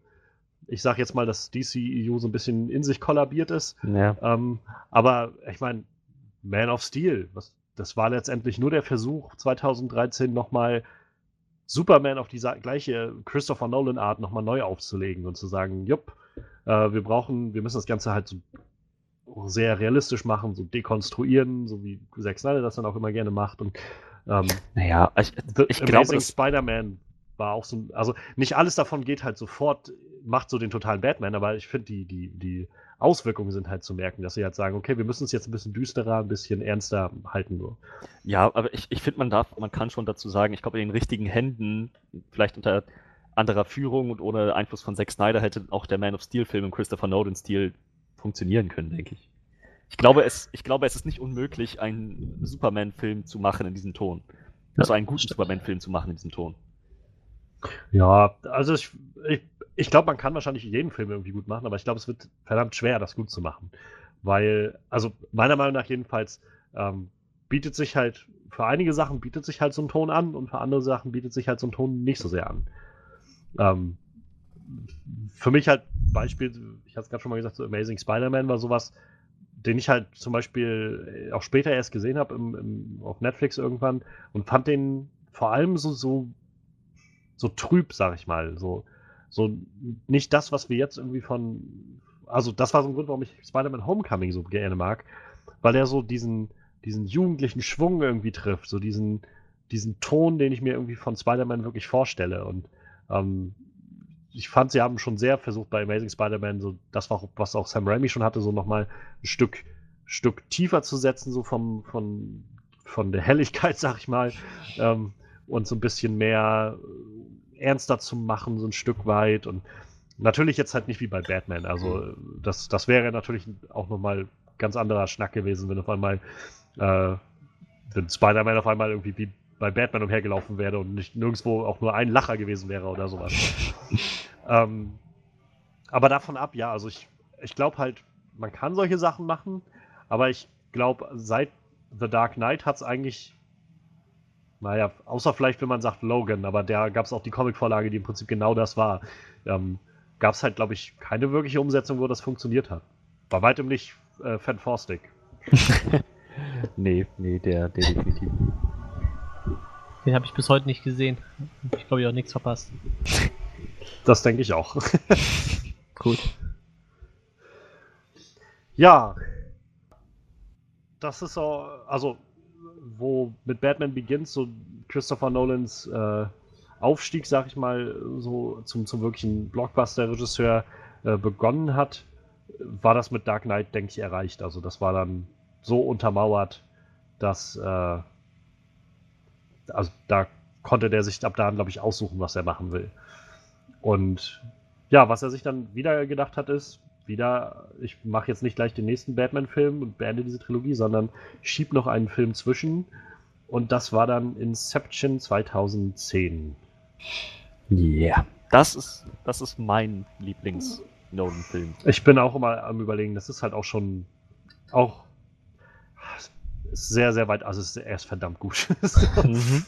ich sage jetzt mal, das DCEU so ein bisschen in sich kollabiert ist. Ja. Ähm, aber ich meine, Man of Steel, was, das war letztendlich nur der Versuch, 2013 nochmal Superman auf diese gleiche Christopher Nolan-Art nochmal neu aufzulegen und zu sagen, jupp, äh, wir brauchen, wir müssen das Ganze halt so sehr realistisch machen, so dekonstruieren, so wie Zack Snyder das dann auch immer gerne macht. Und ähm, Naja, ich, ich glaube, Spider-Man war auch so, also nicht alles davon geht halt sofort, macht so den totalen Batman, aber ich finde, die, die, die Auswirkungen sind halt zu merken, dass sie halt sagen, okay, wir müssen es jetzt ein bisschen düsterer, ein bisschen ernster halten. So. Ja, aber ich, ich finde, man darf, man kann schon dazu sagen, ich glaube, in den richtigen Händen, vielleicht unter anderer Führung und ohne Einfluss von Zack Snyder hätte auch der Man of Steel-Film im Christopher Nolan-Stil funktionieren können, denke ich. Ich glaube, es, ich glaube, es ist nicht unmöglich, einen Superman-Film zu machen in diesem Ton. Also einen guten Superman-Film zu machen in diesem Ton. Ja, also ich, ich, ich glaube, man kann wahrscheinlich jeden Film irgendwie gut machen, aber ich glaube, es wird verdammt schwer, das gut zu machen. Weil, also meiner Meinung nach jedenfalls, ähm, bietet sich halt, für einige Sachen bietet sich halt so ein Ton an und für andere Sachen bietet sich halt so ein Ton nicht so sehr an. Ähm, für mich halt Beispiel, ich hatte es gerade schon mal gesagt, so Amazing Spider-Man war sowas, den ich halt zum Beispiel auch später erst gesehen habe im, im, auf Netflix irgendwann und fand den vor allem so, so, so trüb, sag ich mal. So, so nicht das, was wir jetzt irgendwie von. Also, das war so ein Grund, warum ich Spider-Man Homecoming so gerne mag, weil er so diesen, diesen jugendlichen Schwung irgendwie trifft, so diesen, diesen Ton, den ich mir irgendwie von Spider-Man wirklich vorstelle. Und ähm, ich fand, sie haben schon sehr versucht bei Amazing Spider-Man, so das, war, was auch Sam Raimi schon hatte, so nochmal ein Stück, Stück tiefer zu setzen, so vom, von, von der Helligkeit, sag ich mal, ähm, und so ein bisschen mehr ernster zu machen, so ein Stück weit. Und natürlich jetzt halt nicht wie bei Batman. Also, das, das wäre natürlich auch nochmal ganz anderer Schnack gewesen, wenn auf einmal, äh, wenn Spider-Man auf einmal irgendwie wie bei Batman umhergelaufen wäre und nicht nirgendwo auch nur ein Lacher gewesen wäre oder sowas. ähm, aber davon ab, ja, also ich, ich glaube halt, man kann solche Sachen machen, aber ich glaube, seit The Dark Knight hat es eigentlich, naja, außer vielleicht, wenn man sagt Logan, aber da gab es auch die Comicvorlage, die im Prinzip genau das war, ähm, gab es halt, glaube ich, keine wirkliche Umsetzung, wo das funktioniert hat. Bei weitem nicht äh, Fan Stick. nee, nee, der, der definitiv. Den habe ich bis heute nicht gesehen. Ich glaube, ich auch nichts verpasst. Das denke ich auch. Gut. Ja. Das ist so, also, wo mit Batman Begins so Christopher Nolans äh, Aufstieg, sag ich mal, so zum, zum wirklichen Blockbuster-Regisseur äh, begonnen hat, war das mit Dark Knight, denke ich, erreicht. Also das war dann so untermauert, dass äh, also da konnte der sich ab da, glaube ich, aussuchen, was er machen will. Und ja, was er sich dann wieder gedacht hat, ist, wieder, ich mache jetzt nicht gleich den nächsten Batman-Film und beende diese Trilogie, sondern schieb noch einen Film zwischen. Und das war dann Inception 2010. Ja, yeah. das ist, das ist mein Lieblings-Nolan-Film. Ich bin auch immer am überlegen, das ist halt auch schon auch sehr, sehr weit, also ist, er ist verdammt gut. mhm.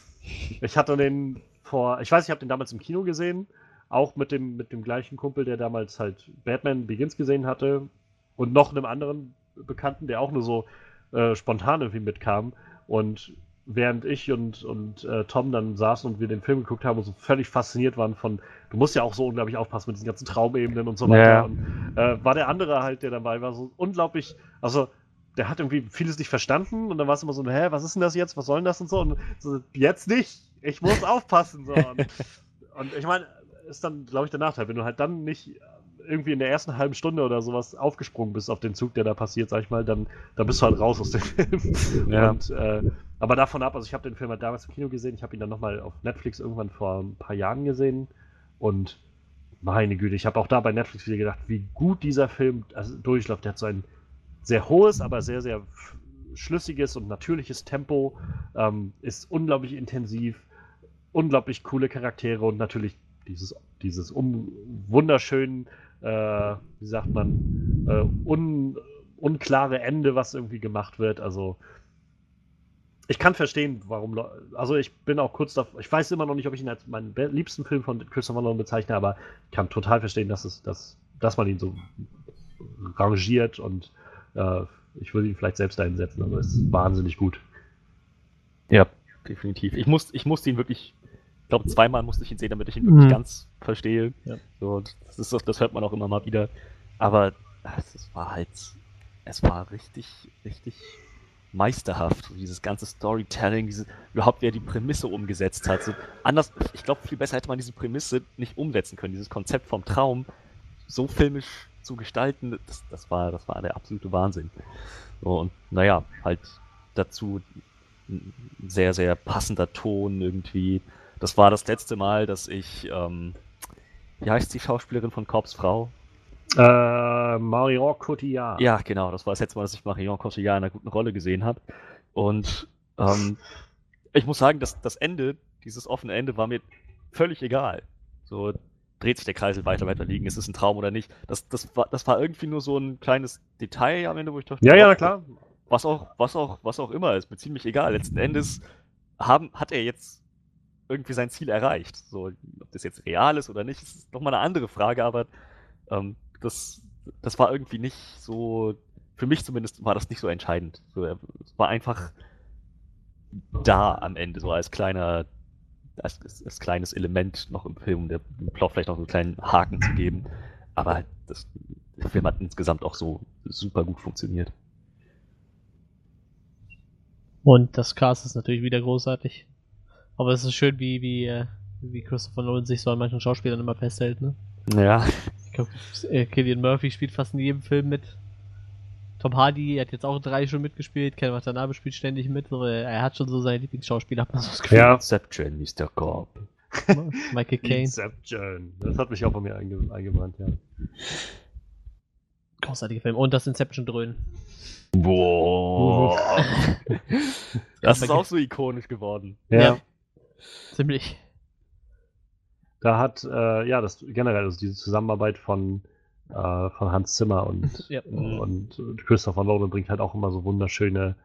Ich hatte den vor, ich weiß, ich habe den damals im Kino gesehen, auch mit dem, mit dem gleichen Kumpel, der damals halt Batman Begins gesehen hatte und noch einem anderen Bekannten, der auch nur so äh, spontan irgendwie mitkam. Und während ich und, und äh, Tom dann saßen und wir den Film geguckt haben und so völlig fasziniert waren von, du musst ja auch so unglaublich aufpassen mit diesen ganzen Traumebenen und so weiter. Ja. Und, äh, war der andere halt, der dabei war, so unglaublich, also der hat irgendwie vieles nicht verstanden und dann war es immer so, hä, was ist denn das jetzt, was soll denn das und so und so, jetzt nicht, ich muss aufpassen. So. Und, und ich meine, ist dann, glaube ich, der Nachteil, wenn du halt dann nicht irgendwie in der ersten halben Stunde oder sowas aufgesprungen bist auf den Zug, der da passiert, sag ich mal, dann, dann bist du halt raus aus dem Film. Ja. Und, äh, aber davon ab, also ich habe den Film halt damals im Kino gesehen, ich habe ihn dann nochmal auf Netflix irgendwann vor ein paar Jahren gesehen und meine Güte, ich habe auch da bei Netflix wieder gedacht, wie gut dieser Film also durchläuft. Der hat so ein sehr hohes, aber sehr, sehr schlüssiges und natürliches Tempo, ähm, ist unglaublich intensiv, unglaublich coole Charaktere und natürlich dieses, dieses um, wunderschön, äh, wie sagt man, äh, un, unklare Ende, was irgendwie gemacht wird. Also ich kann verstehen, warum. Also ich bin auch kurz davor. Ich weiß immer noch nicht, ob ich ihn als meinen liebsten Film von Christopher Nolan bezeichne, aber ich kann total verstehen, dass es, dass, dass man ihn so rangiert und äh, ich würde ihn vielleicht selbst einsetzen, aber es ist wahnsinnig gut. Ja, definitiv. Ich, muss, ich musste ihn wirklich, ich glaube, zweimal musste ich ihn sehen, damit ich ihn wirklich mhm. ganz verstehe. Ja. So, das, ist, das hört man auch immer mal wieder. Aber es war halt, es war richtig, richtig meisterhaft. Dieses ganze Storytelling, diese, überhaupt wer die Prämisse umgesetzt hat. So, anders, ich glaube, viel besser hätte man diese Prämisse nicht umsetzen können. Dieses Konzept vom Traum so filmisch zu gestalten, das, das, war, das war der absolute Wahnsinn. So, und naja, halt dazu ein sehr, sehr passender Ton irgendwie. Das war das letzte Mal, dass ich, ähm, wie heißt die Schauspielerin von Korps Frau? Äh, Marion Cotillard. Ja, genau, das war das letzte Mal, dass ich Marion Cotillard in einer guten Rolle gesehen habe. Und ähm, ich muss sagen, dass das Ende, dieses offene Ende, war mir völlig egal. So, dreht sich der Kreisel weiter, weiter liegen, ist es ein Traum oder nicht. Das, das, war, das war irgendwie nur so ein kleines Detail am Ende, wo ich dachte, ja, ja, na klar. Was auch, was auch, was auch immer ist, mir ziemlich egal. Letzten Endes haben, hat er jetzt irgendwie sein Ziel erreicht. So, ob das jetzt real ist oder nicht, ist nochmal eine andere Frage, aber ähm, das, das war irgendwie nicht so, für mich zumindest war das nicht so entscheidend. So, es war einfach da am Ende, so als kleiner als, als, kleines Element noch im Film, der dem Plot vielleicht noch einen kleinen Haken zu geben. Aber das, der Film hat insgesamt auch so super gut funktioniert. Und das Cast ist natürlich wieder großartig. Aber es ist schön, wie, wie, äh, wie Christopher Nolan sich so an manchen Schauspielern immer festhält, ne? Ja. Ich glaube, äh, Killian Murphy spielt fast in jedem Film mit. Tom Hardy hat jetzt auch drei schon mitgespielt, Ken Watanabe spielt ständig mit, er hat schon so seine Lieblingsschauspieler, hat man so das Gefühl. Ja. Inception, Mr. Corp. Michael Caine. Inception, das hat mich auch bei mir einge eingebrannt, ja. Großartiger Film. Und das Inception-Dröhnen. Boah. das ist auch so ikonisch geworden. Ja. ja. Ziemlich. Da hat, äh, ja, das generell, also diese Zusammenarbeit von äh, von Hans Zimmer und, ja. und, und Christopher Nolan bringt halt auch immer so wunderschöne,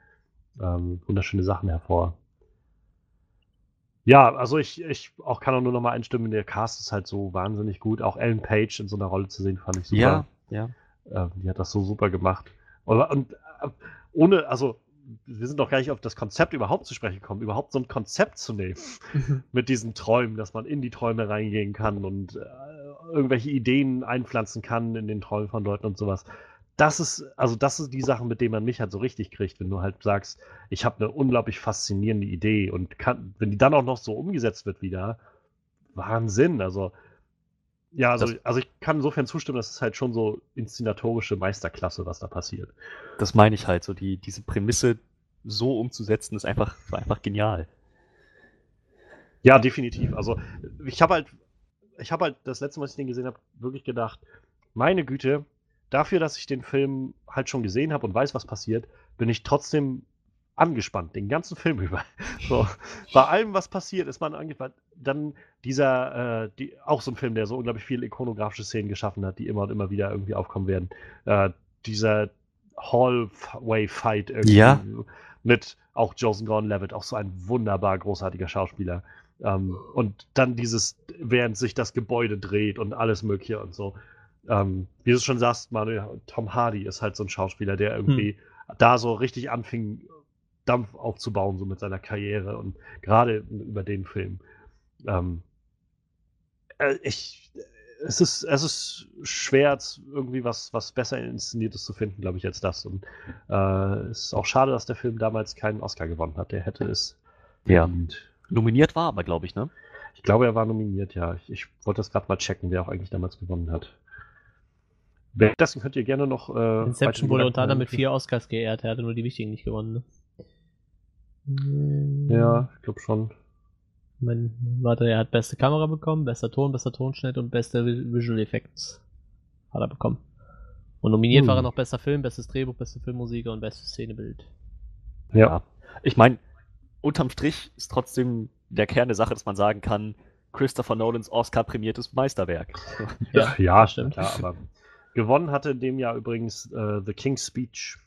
ähm, wunderschöne Sachen hervor. Ja, also ich, ich auch kann auch nur noch mal einstimmen, der Cast ist halt so wahnsinnig gut. Auch Ellen Page in so einer Rolle zu sehen, fand ich super. Ja, ja. Ähm, die hat das so super gemacht. Und, und äh, ohne, also wir sind doch gar nicht auf das Konzept überhaupt zu sprechen gekommen, überhaupt so ein Konzept zu nehmen mhm. mit diesen Träumen, dass man in die Träume reingehen kann und äh, irgendwelche Ideen einpflanzen kann in den Träumen von Leuten und sowas. Das ist, also das ist die Sache, mit denen man mich halt so richtig kriegt, wenn du halt sagst, ich habe eine unglaublich faszinierende Idee und kann, wenn die dann auch noch so umgesetzt wird wieder, Wahnsinn. Also, ja, also, Das- also ich kann insofern zustimmen, das ist halt schon so inszenatorische Meisterklasse, was da passiert. Das meine ich halt, so die, diese Prämisse so umzusetzen, ist einfach, einfach genial. Ja, definitiv. Also ich habe halt, ich habe halt das letzte Mal, als ich den gesehen habe, wirklich gedacht, meine Güte, dafür, dass ich den Film halt schon gesehen habe und weiß, was passiert, bin ich trotzdem angespannt, den ganzen Film über. So, bei allem, was passiert, ist man angespannt. Dann dieser, äh, die, auch so ein Film, der so unglaublich viele ikonografische Szenen geschaffen hat, die immer und immer wieder irgendwie aufkommen werden. Äh, dieser Hallway-Fight irgendwie Ja. mit auch Joseph Gordon-Levitt, auch so ein wunderbar großartiger Schauspieler. Ähm, und dann dieses, während sich das Gebäude dreht und alles Mögliche und so. Ähm, wie du schon sagst, Manuel, Tom Hardy ist halt so ein Schauspieler, der irgendwie da so richtig anfing, Dampf aufzubauen, so mit seiner Karriere und gerade über den Film. Ähm, äh, ich, es ist, es ist schwer, irgendwie was, was besser inszeniertes zu finden, glaube ich, als das. Und äh, es ist auch schade, dass der Film damals keinen Oscar gewonnen hat. Der hätte es Ja. verdient. Nominiert war aber, glaube ich, ne? Ich glaube, er war nominiert, ja. Ich, ich wollte das gerade mal checken, wer auch eigentlich damals gewonnen hat. Währenddessen könnt ihr gerne noch. Äh, Inception wurde unter anderem mit vier Oscars geehrt. Er hatte nur die wichtigen nicht gewonnen. Ne? Ja, ich glaube schon. Mein, warte, er hat beste Kamera bekommen, bester Ton, bester Tonschnitt und beste Vi- Visual Effects hat er bekommen. Und nominiert Hm. war er noch bester Film, bestes Drehbuch, beste Filmmusik und bestes Szenebild. Ja. Ich meine, unterm Strich ist trotzdem der Kern der Sache, dass man sagen kann, Christopher Nolans Oscar-prämiertes Meisterwerk. Ja, ja, stimmt. Klar, aber gewonnen hatte in dem Jahr übrigens äh, The King's Speech.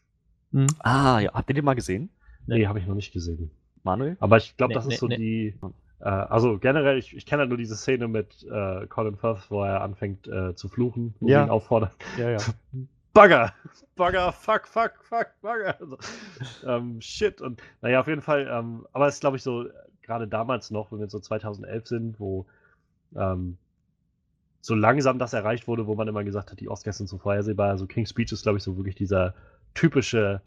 Hm? Ah, ja, habt ihr den mal gesehen, Nee. Nee, habe ich noch nicht gesehen. Manuel? Aber ich glaube, Nee, das ist nee, so nee. die. Äh, also generell, ich, ich kenne halt nur diese Szene mit äh, Colin Firth, wo er anfängt äh, zu fluchen, wo Ja. ihn auffordern. Ja, ja. Bagger! Bagger, fuck, fuck, fuck, Bagger. Also, ähm, shit. Und naja, auf jeden Fall, ähm, aber es ist, glaube ich, so, gerade damals noch, wenn wir so 2011 sind, wo ähm, so langsam das erreicht wurde, wo man immer gesagt hat, die Oscars sind so vorhersehbar. Also King's Speech ist, glaube ich, so wirklich dieser typische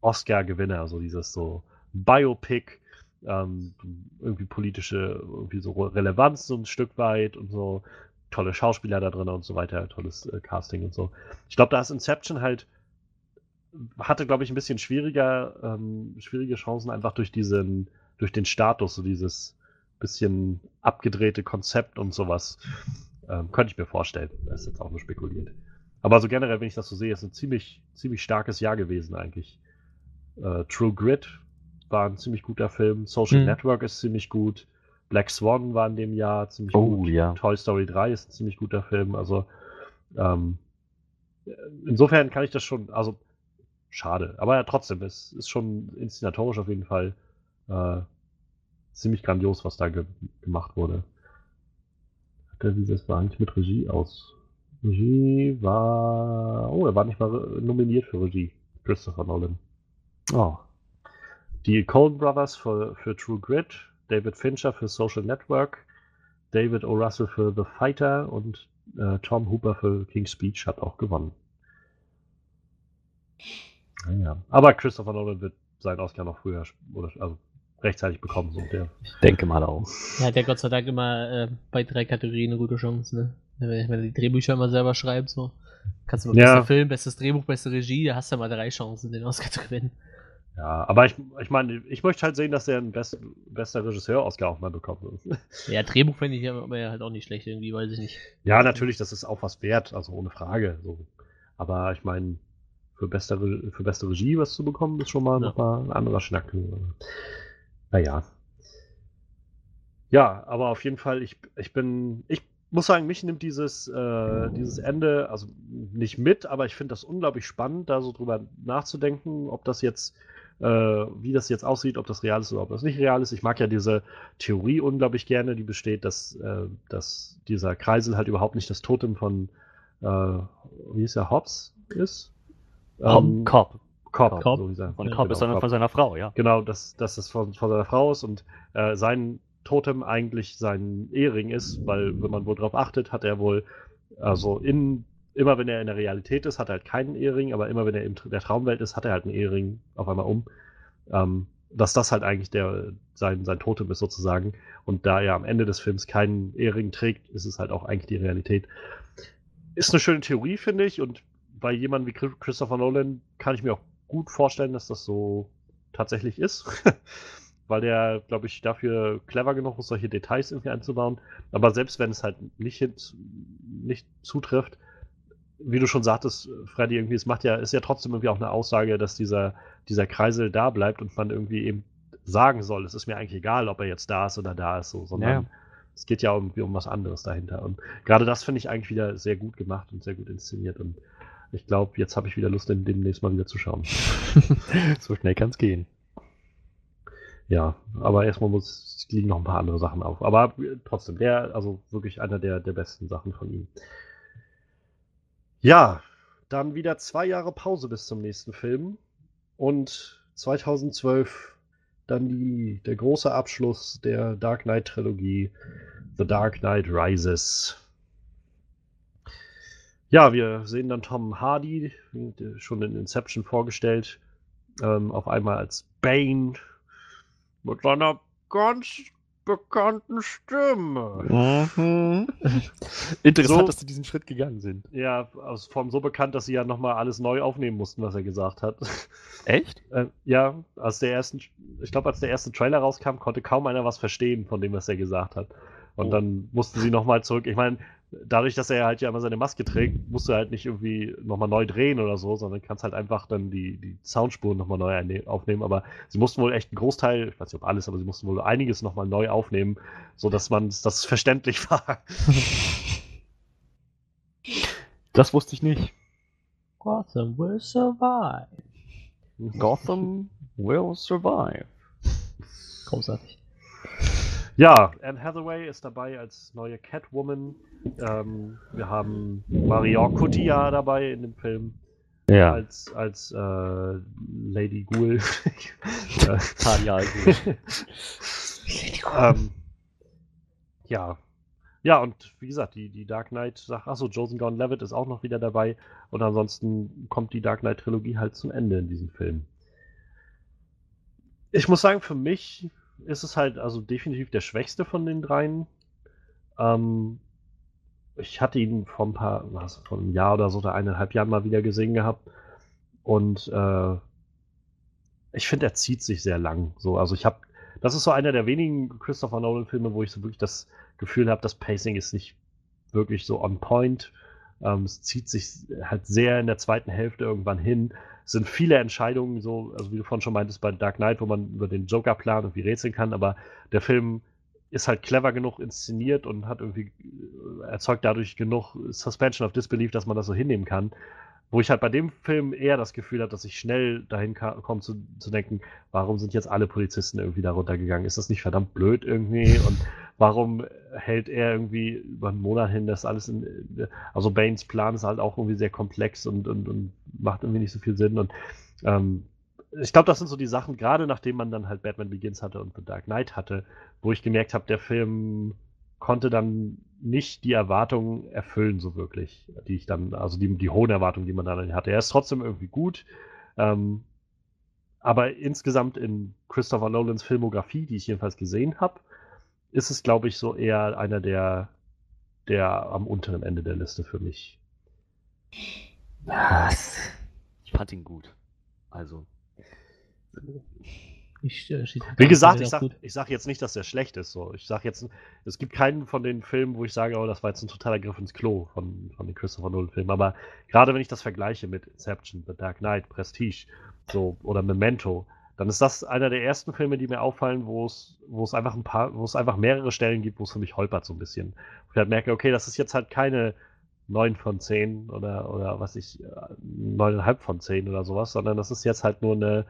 Oscar-Gewinner, so dieses so Biopic, ähm, irgendwie politische, irgendwie so Relevanz so ein Stück weit und so tolle Schauspieler da drin und so weiter, tolles äh, Casting und so. Ich glaube, da ist Inception halt hatte, glaube ich, ein bisschen schwieriger, ähm, schwierige Chancen einfach durch diesen, durch den Status, so dieses bisschen abgedrehte Konzept und sowas. Ähm, könnte ich mir vorstellen. Das ist jetzt auch nur spekuliert. Aber so generell, wenn ich das so sehe, ist ein ziemlich, ziemlich starkes Jahr gewesen eigentlich. Äh, True Grit war ein ziemlich guter Film. Social Mhm. Network ist ziemlich gut. Black Swan war in dem Jahr ziemlich Oh, gut. ja. Toy Story 3 ist ein ziemlich guter Film. Also ähm, insofern kann ich das schon, also schade. Aber ja, trotzdem, es ist schon inszenatorisch auf jeden Fall äh, ziemlich grandios, was da ge gemacht wurde. Wie das war eigentlich mit Regie aus? Regie war. Oh, er war nicht mal nominiert für Regie. Christopher Nolan. Oh. Die Coen Brothers für, für True Grit, David Fincher für Social Network, David O. Russell für The Fighter und äh, Tom Hooper für King's Speech hat auch gewonnen. Naja. Aber Christopher Nolan wird seinen Oscar noch früher oder also rechtzeitig bekommen. So der. Ich denke mal auch. Er hat ja Gott sei Dank immer äh, bei drei Kategorien eine gute Chance, ne? Wenn wenn er die Drehbücher immer selber schreibt, so. Kannst du mal Ja. bester Film, bestes Drehbuch, beste Regie, da hast du mal drei Chancen, den Oscar zu gewinnen. Ja, aber ich, ich meine, ich möchte halt sehen, dass er einen best, bester Regisseur-Oscar auch mal bekommt. Ja, Drehbuch finde ich aber ja halt auch nicht schlecht irgendwie, weiß ich nicht. Ja, natürlich, das ist auch was wert, also ohne Frage. So. Aber ich meine, für beste, für beste Regie was zu bekommen, ist schon mal Ja. nochmal ein anderer Schnack. Naja. Ja, aber auf jeden Fall, ich, ich bin, ich muss sagen, mich nimmt dieses, äh, dieses Ende, also nicht mit, aber ich finde das unglaublich spannend, da so drüber nachzudenken, ob das jetzt, äh, wie das jetzt aussieht, ob das real ist oder ob das nicht real ist. Ich mag ja diese Theorie unglaublich gerne, die besteht, dass, äh, dass dieser Kreisel halt überhaupt nicht das Totem von, äh, wie hieß er, Hobbs ist? Cobb, Cobb. Cobb, Cobb. so er. Von Ja, Cobb genau, ist sondern von seiner Frau, ja. Genau, dass, dass das von, von seiner Frau ist und äh, sein Totem eigentlich sein Ehering ist, weil, wenn man wohl drauf achtet, hat er wohl, also in, immer wenn er in der Realität ist, hat er halt keinen Ehering, aber immer wenn er in der Traumwelt ist, hat er halt einen Ehering auf einmal um. Ähm, dass das halt eigentlich der, sein, sein Totem ist sozusagen. Und da er am Ende des Films keinen Ehering trägt, ist es halt auch eigentlich die Realität. Ist eine schöne Theorie, finde ich. Und bei jemandem wie Christopher Nolan kann ich mir auch gut vorstellen, dass das so tatsächlich ist. Weil der, glaube ich, dafür clever genug ist, solche Details irgendwie einzubauen. Aber selbst wenn es halt nicht, nicht zutrifft, wie du schon sagtest, Freddy, irgendwie, es macht ja, ist ja trotzdem irgendwie auch eine Aussage, dass dieser, dieser Kreisel da bleibt und man irgendwie eben sagen soll, es ist mir eigentlich egal, ob er jetzt da ist oder da ist, so, sondern ja. es geht ja irgendwie um was anderes dahinter. Und gerade das finde ich eigentlich wieder sehr gut gemacht und sehr gut inszeniert. Und ich glaube, jetzt habe ich wieder Lust, den demnächst mal wieder zu schauen. so schnell kann es gehen. Ja, aber erstmal muss, liegen noch ein paar andere Sachen auf. Aber trotzdem, der, also wirklich einer der, der besten Sachen von ihm. Ja, dann wieder zwei Jahre Pause bis zum nächsten Film. Und 2012 dann die, der große Abschluss der Dark Knight Trilogie, The Dark Knight Rises. Ja, wir sehen dann Tom Hardy, schon in Inception vorgestellt, ähm, auf einmal als Bane mit seiner ganz bekannten Stimme. Mhm. Interessant, so, dass sie diesen Schritt gegangen sind. Ja, aus Form so bekannt, dass sie ja nochmal alles neu aufnehmen mussten, was er gesagt hat. Echt? Äh, ja, als der ersten, ich glaube, als der erste Trailer rauskam, konnte kaum einer was verstehen von dem, was er gesagt hat. Und oh. dann mussten sie nochmal zurück. Ich meine, dadurch, dass er halt ja immer seine Maske trägt, musst du halt nicht irgendwie nochmal neu drehen oder so, sondern kannst halt einfach dann die, die Soundspuren nochmal neu aufnehmen. Aber sie mussten wohl echt einen Großteil, ich weiß nicht ob alles, aber sie mussten wohl einiges nochmal neu aufnehmen, sodass man das verständlich war. Das wusste ich nicht. Gotham will survive. Gotham will survive. Großartig. Ja, Anne Hathaway ist dabei als neue Catwoman. Ähm, wir haben Marion Cotillard dabei in dem Film. Ja. Als, als äh, Lady Ghoul. Talia Ghoul. ähm, ja. Ja, und wie gesagt, die, die Dark Knight-Sache, achso, Joseph Gordon-Levitt ist auch noch wieder dabei. Und ansonsten kommt die Dark Knight-Trilogie halt zum Ende in diesem Film. Ich muss sagen, für mich ist es halt also definitiv der schwächste von den dreien. Ähm, ich hatte ihn vor ein paar, was, vor einem Jahr oder so, oder eineinhalb Jahren mal wieder gesehen gehabt. Und äh, ich finde, er zieht sich sehr lang. So, also ich habe, das ist so einer der wenigen Christopher Nolan-Filme, wo ich so wirklich das Gefühl habe, das Pacing ist nicht wirklich so on point. Ähm, es zieht sich halt sehr in der zweiten Hälfte irgendwann hin sind viele Entscheidungen, so, also wie du vorhin schon meintest, bei Dark Knight, wo man über den Joker planen und wie rätseln kann, aber der Film ist halt clever genug inszeniert und hat irgendwie äh, erzeugt dadurch genug Suspension of Disbelief, dass man das so hinnehmen kann. Wo ich halt bei dem Film eher das Gefühl habe, dass ich schnell dahin komme zu, zu denken, warum sind jetzt alle Polizisten irgendwie da runtergegangen? Ist das nicht verdammt blöd irgendwie? Und warum hält er irgendwie über einen Monat hin das alles in. Also Banes Plan ist halt auch irgendwie sehr komplex und, und, und macht irgendwie nicht so viel Sinn. Und ähm, ich glaube, das sind so die Sachen, gerade nachdem man dann halt Batman Begins hatte und The Dark Knight hatte, wo ich gemerkt habe, der Film konnte dann nicht die Erwartungen erfüllen, so wirklich, die ich dann, also die, die hohen Erwartungen, die man dann hatte. Er ist trotzdem irgendwie gut, ähm, aber insgesamt in Christopher Nolans Filmografie, die ich jedenfalls gesehen habe, ist es, glaube ich, so eher einer der, der am unteren Ende der Liste für mich. Was? Ich fand ihn gut. Also. Ich, äh, Wie gesagt, ich sag, ich sag jetzt nicht, dass der schlecht ist. So. Ich sag jetzt, es gibt keinen von den Filmen, wo ich sage, oh, das war jetzt ein totaler Griff ins Klo von, von den Christopher Nolan-Filmen. Aber gerade wenn ich das vergleiche mit Inception, The Dark Knight, Prestige so, oder Memento, dann ist das einer der ersten Filme, die mir auffallen, wo es, wo es einfach ein paar, wo es einfach mehrere Stellen gibt, wo es für mich holpert so ein bisschen. Wo ich halt merke, okay, das ist jetzt halt keine 9 von 10 oder, oder was ich, 9,5 von 10 oder sowas, sondern das ist jetzt halt nur eine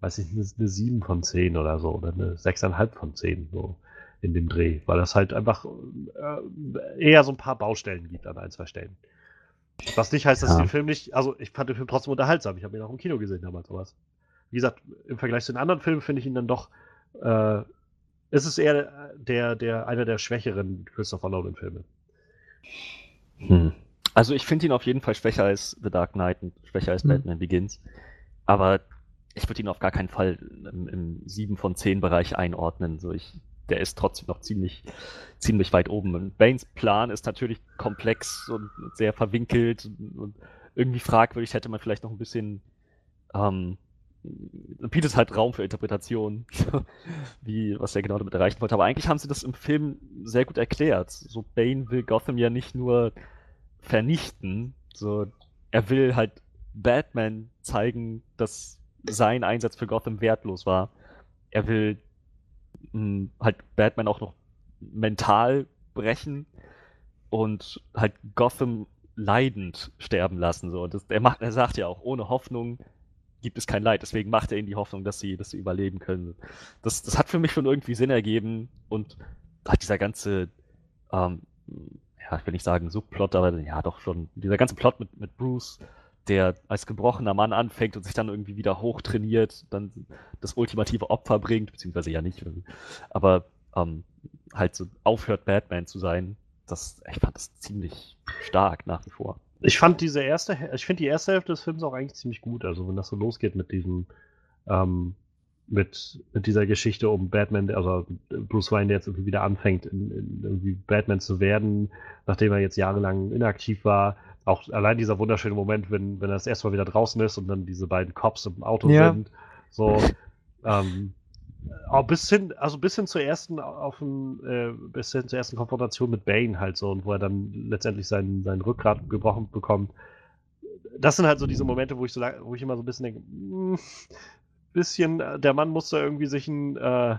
weiß ich, eine, eine 7 von 10 oder so, oder eine 6,5 von 10, so in dem Dreh, weil das halt einfach äh, eher so ein paar Baustellen gibt an ein, zwei Stellen. Was nicht heißt, dass ja. den Film nicht, also ich fand den Film trotzdem unterhaltsam, ich habe ihn auch im Kino gesehen damals sowas. Wie gesagt, im Vergleich zu den anderen Filmen finde ich ihn dann doch, äh, ist es eher der, der, einer der schwächeren Christopher Nolan-Filme. Hm. Also ich finde ihn auf jeden Fall schwächer als The Dark Knight und schwächer als hm. Batman Begins. Aber ich würde ihn auf gar keinen Fall im, im 7 von 10 Bereich einordnen. So ich, der ist trotzdem noch ziemlich, ziemlich weit oben. Und Banes Plan ist natürlich komplex und sehr verwinkelt und irgendwie fragwürdig. Hätte man vielleicht noch ein bisschen ähm, bietet halt Raum für Interpretation, wie, was er genau damit erreichen wollte. Aber eigentlich haben sie das im Film sehr gut erklärt. So, Bane will Gotham ja nicht nur vernichten, so, er will halt Batman zeigen, dass sein Einsatz für Gotham wertlos war. Er will mh, hm, halt Batman auch noch mental brechen und halt Gotham leidend sterben lassen. So. Das, er, macht, er sagt ja auch, ohne Hoffnung gibt es kein Leid. Deswegen macht er ihnen die Hoffnung, dass sie, dass sie überleben können. Das, das hat für mich schon irgendwie Sinn ergeben und hat dieser ganze, ähm, ja, ich will nicht sagen Subplot, aber ja, doch schon, dieser ganze Plot mit, mit Bruce, der als gebrochener Mann anfängt und sich dann irgendwie wieder hochtrainiert, dann das ultimative Opfer bringt, beziehungsweise ja nicht, aber ähm, halt so aufhört, Batman zu sein. Das, ich fand das ziemlich stark nach wie vor. Ich fand diese erste, ich finde die erste Hälfte des Films auch eigentlich ziemlich gut. Also wenn das so losgeht mit diesem, ähm, mit, mit dieser Geschichte um Batman, also Bruce Wayne, der jetzt irgendwie wieder anfängt, in, in irgendwie Batman zu werden, nachdem er jetzt jahrelang inaktiv war. Auch allein dieser wunderschöne Moment, wenn, wenn er das erste Mal wieder draußen ist und dann diese beiden Cops im Auto ja. sind. So, ähm, auch bis hin, also bis hin zur ersten auf den, äh, bis hin zur ersten Konfrontation mit Bane halt so und wo er dann letztendlich sein, sein Rückgrat gebrochen bekommt. Das sind halt so diese Momente, wo ich so wo ich immer so ein bisschen denke, mh, hm, bisschen, der Mann muss da irgendwie sich ein, äh,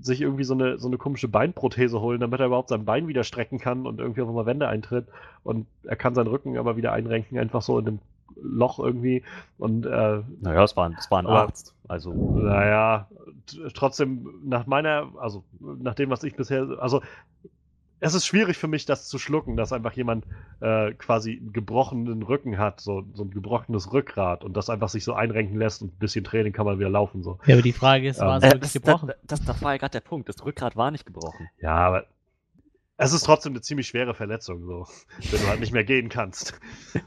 sich irgendwie so eine, so eine komische Beinprothese holen, damit er überhaupt sein Bein wieder strecken kann und irgendwie auf einmal Wände eintritt und er kann seinen Rücken aber wieder einrenken, einfach so in dem Loch irgendwie. Und, äh, naja, es war, ein, es war ein Arzt. Also. Naja, trotzdem, nach meiner, also nach dem, was ich bisher, also es ist schwierig für mich, das zu schlucken, dass einfach jemand äh, quasi einen gebrochenen Rücken hat, so, so ein gebrochenes Rückgrat und das einfach sich so einrenken lässt und ein bisschen Training kann man wieder laufen. So. Ja, aber die Frage ist, war ähm, es wirklich gebrochen? Das, das, das war ja gerade der Punkt. Das Rückgrat war nicht gebrochen. Ja, aber es ist trotzdem eine ziemlich schwere Verletzung, so, wenn du halt nicht mehr gehen kannst. ähm,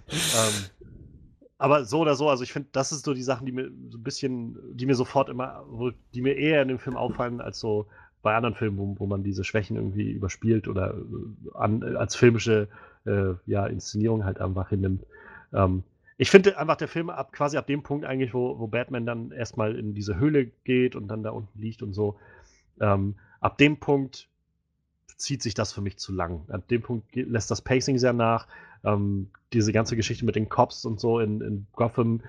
aber so oder so, also ich finde, das ist so die Sachen, die mir so ein bisschen, die mir sofort immer, die mir eher in dem Film auffallen, als so bei anderen Filmen, wo, wo man diese Schwächen irgendwie überspielt oder äh, an, als filmische äh, ja, Inszenierung halt einfach hinnimmt. Ähm, ich finde einfach der Film ab quasi ab dem Punkt eigentlich, wo, wo Batman dann erstmal in diese Höhle geht und dann da unten liegt und so, ähm, ab dem Punkt zieht sich das für mich zu lang. Ab dem Punkt lässt das Pacing sehr nach. Ähm, diese ganze Geschichte mit den Cops und so in, in Gotham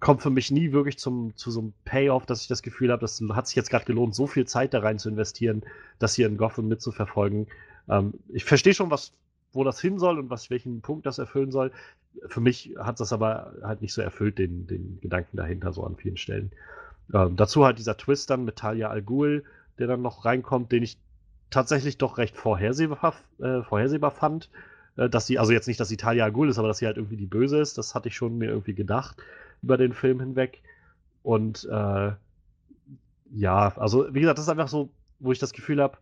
kommt für mich nie wirklich zum, zu so einem Payoff, dass ich das Gefühl habe, das hat sich jetzt gerade gelohnt, so viel Zeit da rein zu investieren, das hier in Gotham mitzuverfolgen. Ähm, ich verstehe schon, was, wo das hin soll und was, welchen Punkt das erfüllen soll. Für mich hat das aber halt nicht so erfüllt, den, den Gedanken dahinter, so an vielen Stellen. Ähm, dazu halt dieser Twist dann mit Talia Al Ghul, der dann noch reinkommt, den ich tatsächlich doch recht vorhersehbar, äh, vorhersehbar fand. Äh, dass sie, also jetzt nicht, dass sie Talia Ghul ist, aber dass sie halt irgendwie die Böse ist, das hatte ich schon mir irgendwie gedacht über den Film hinweg. Und äh, ja, also wie gesagt, das ist einfach so, wo ich das Gefühl habe,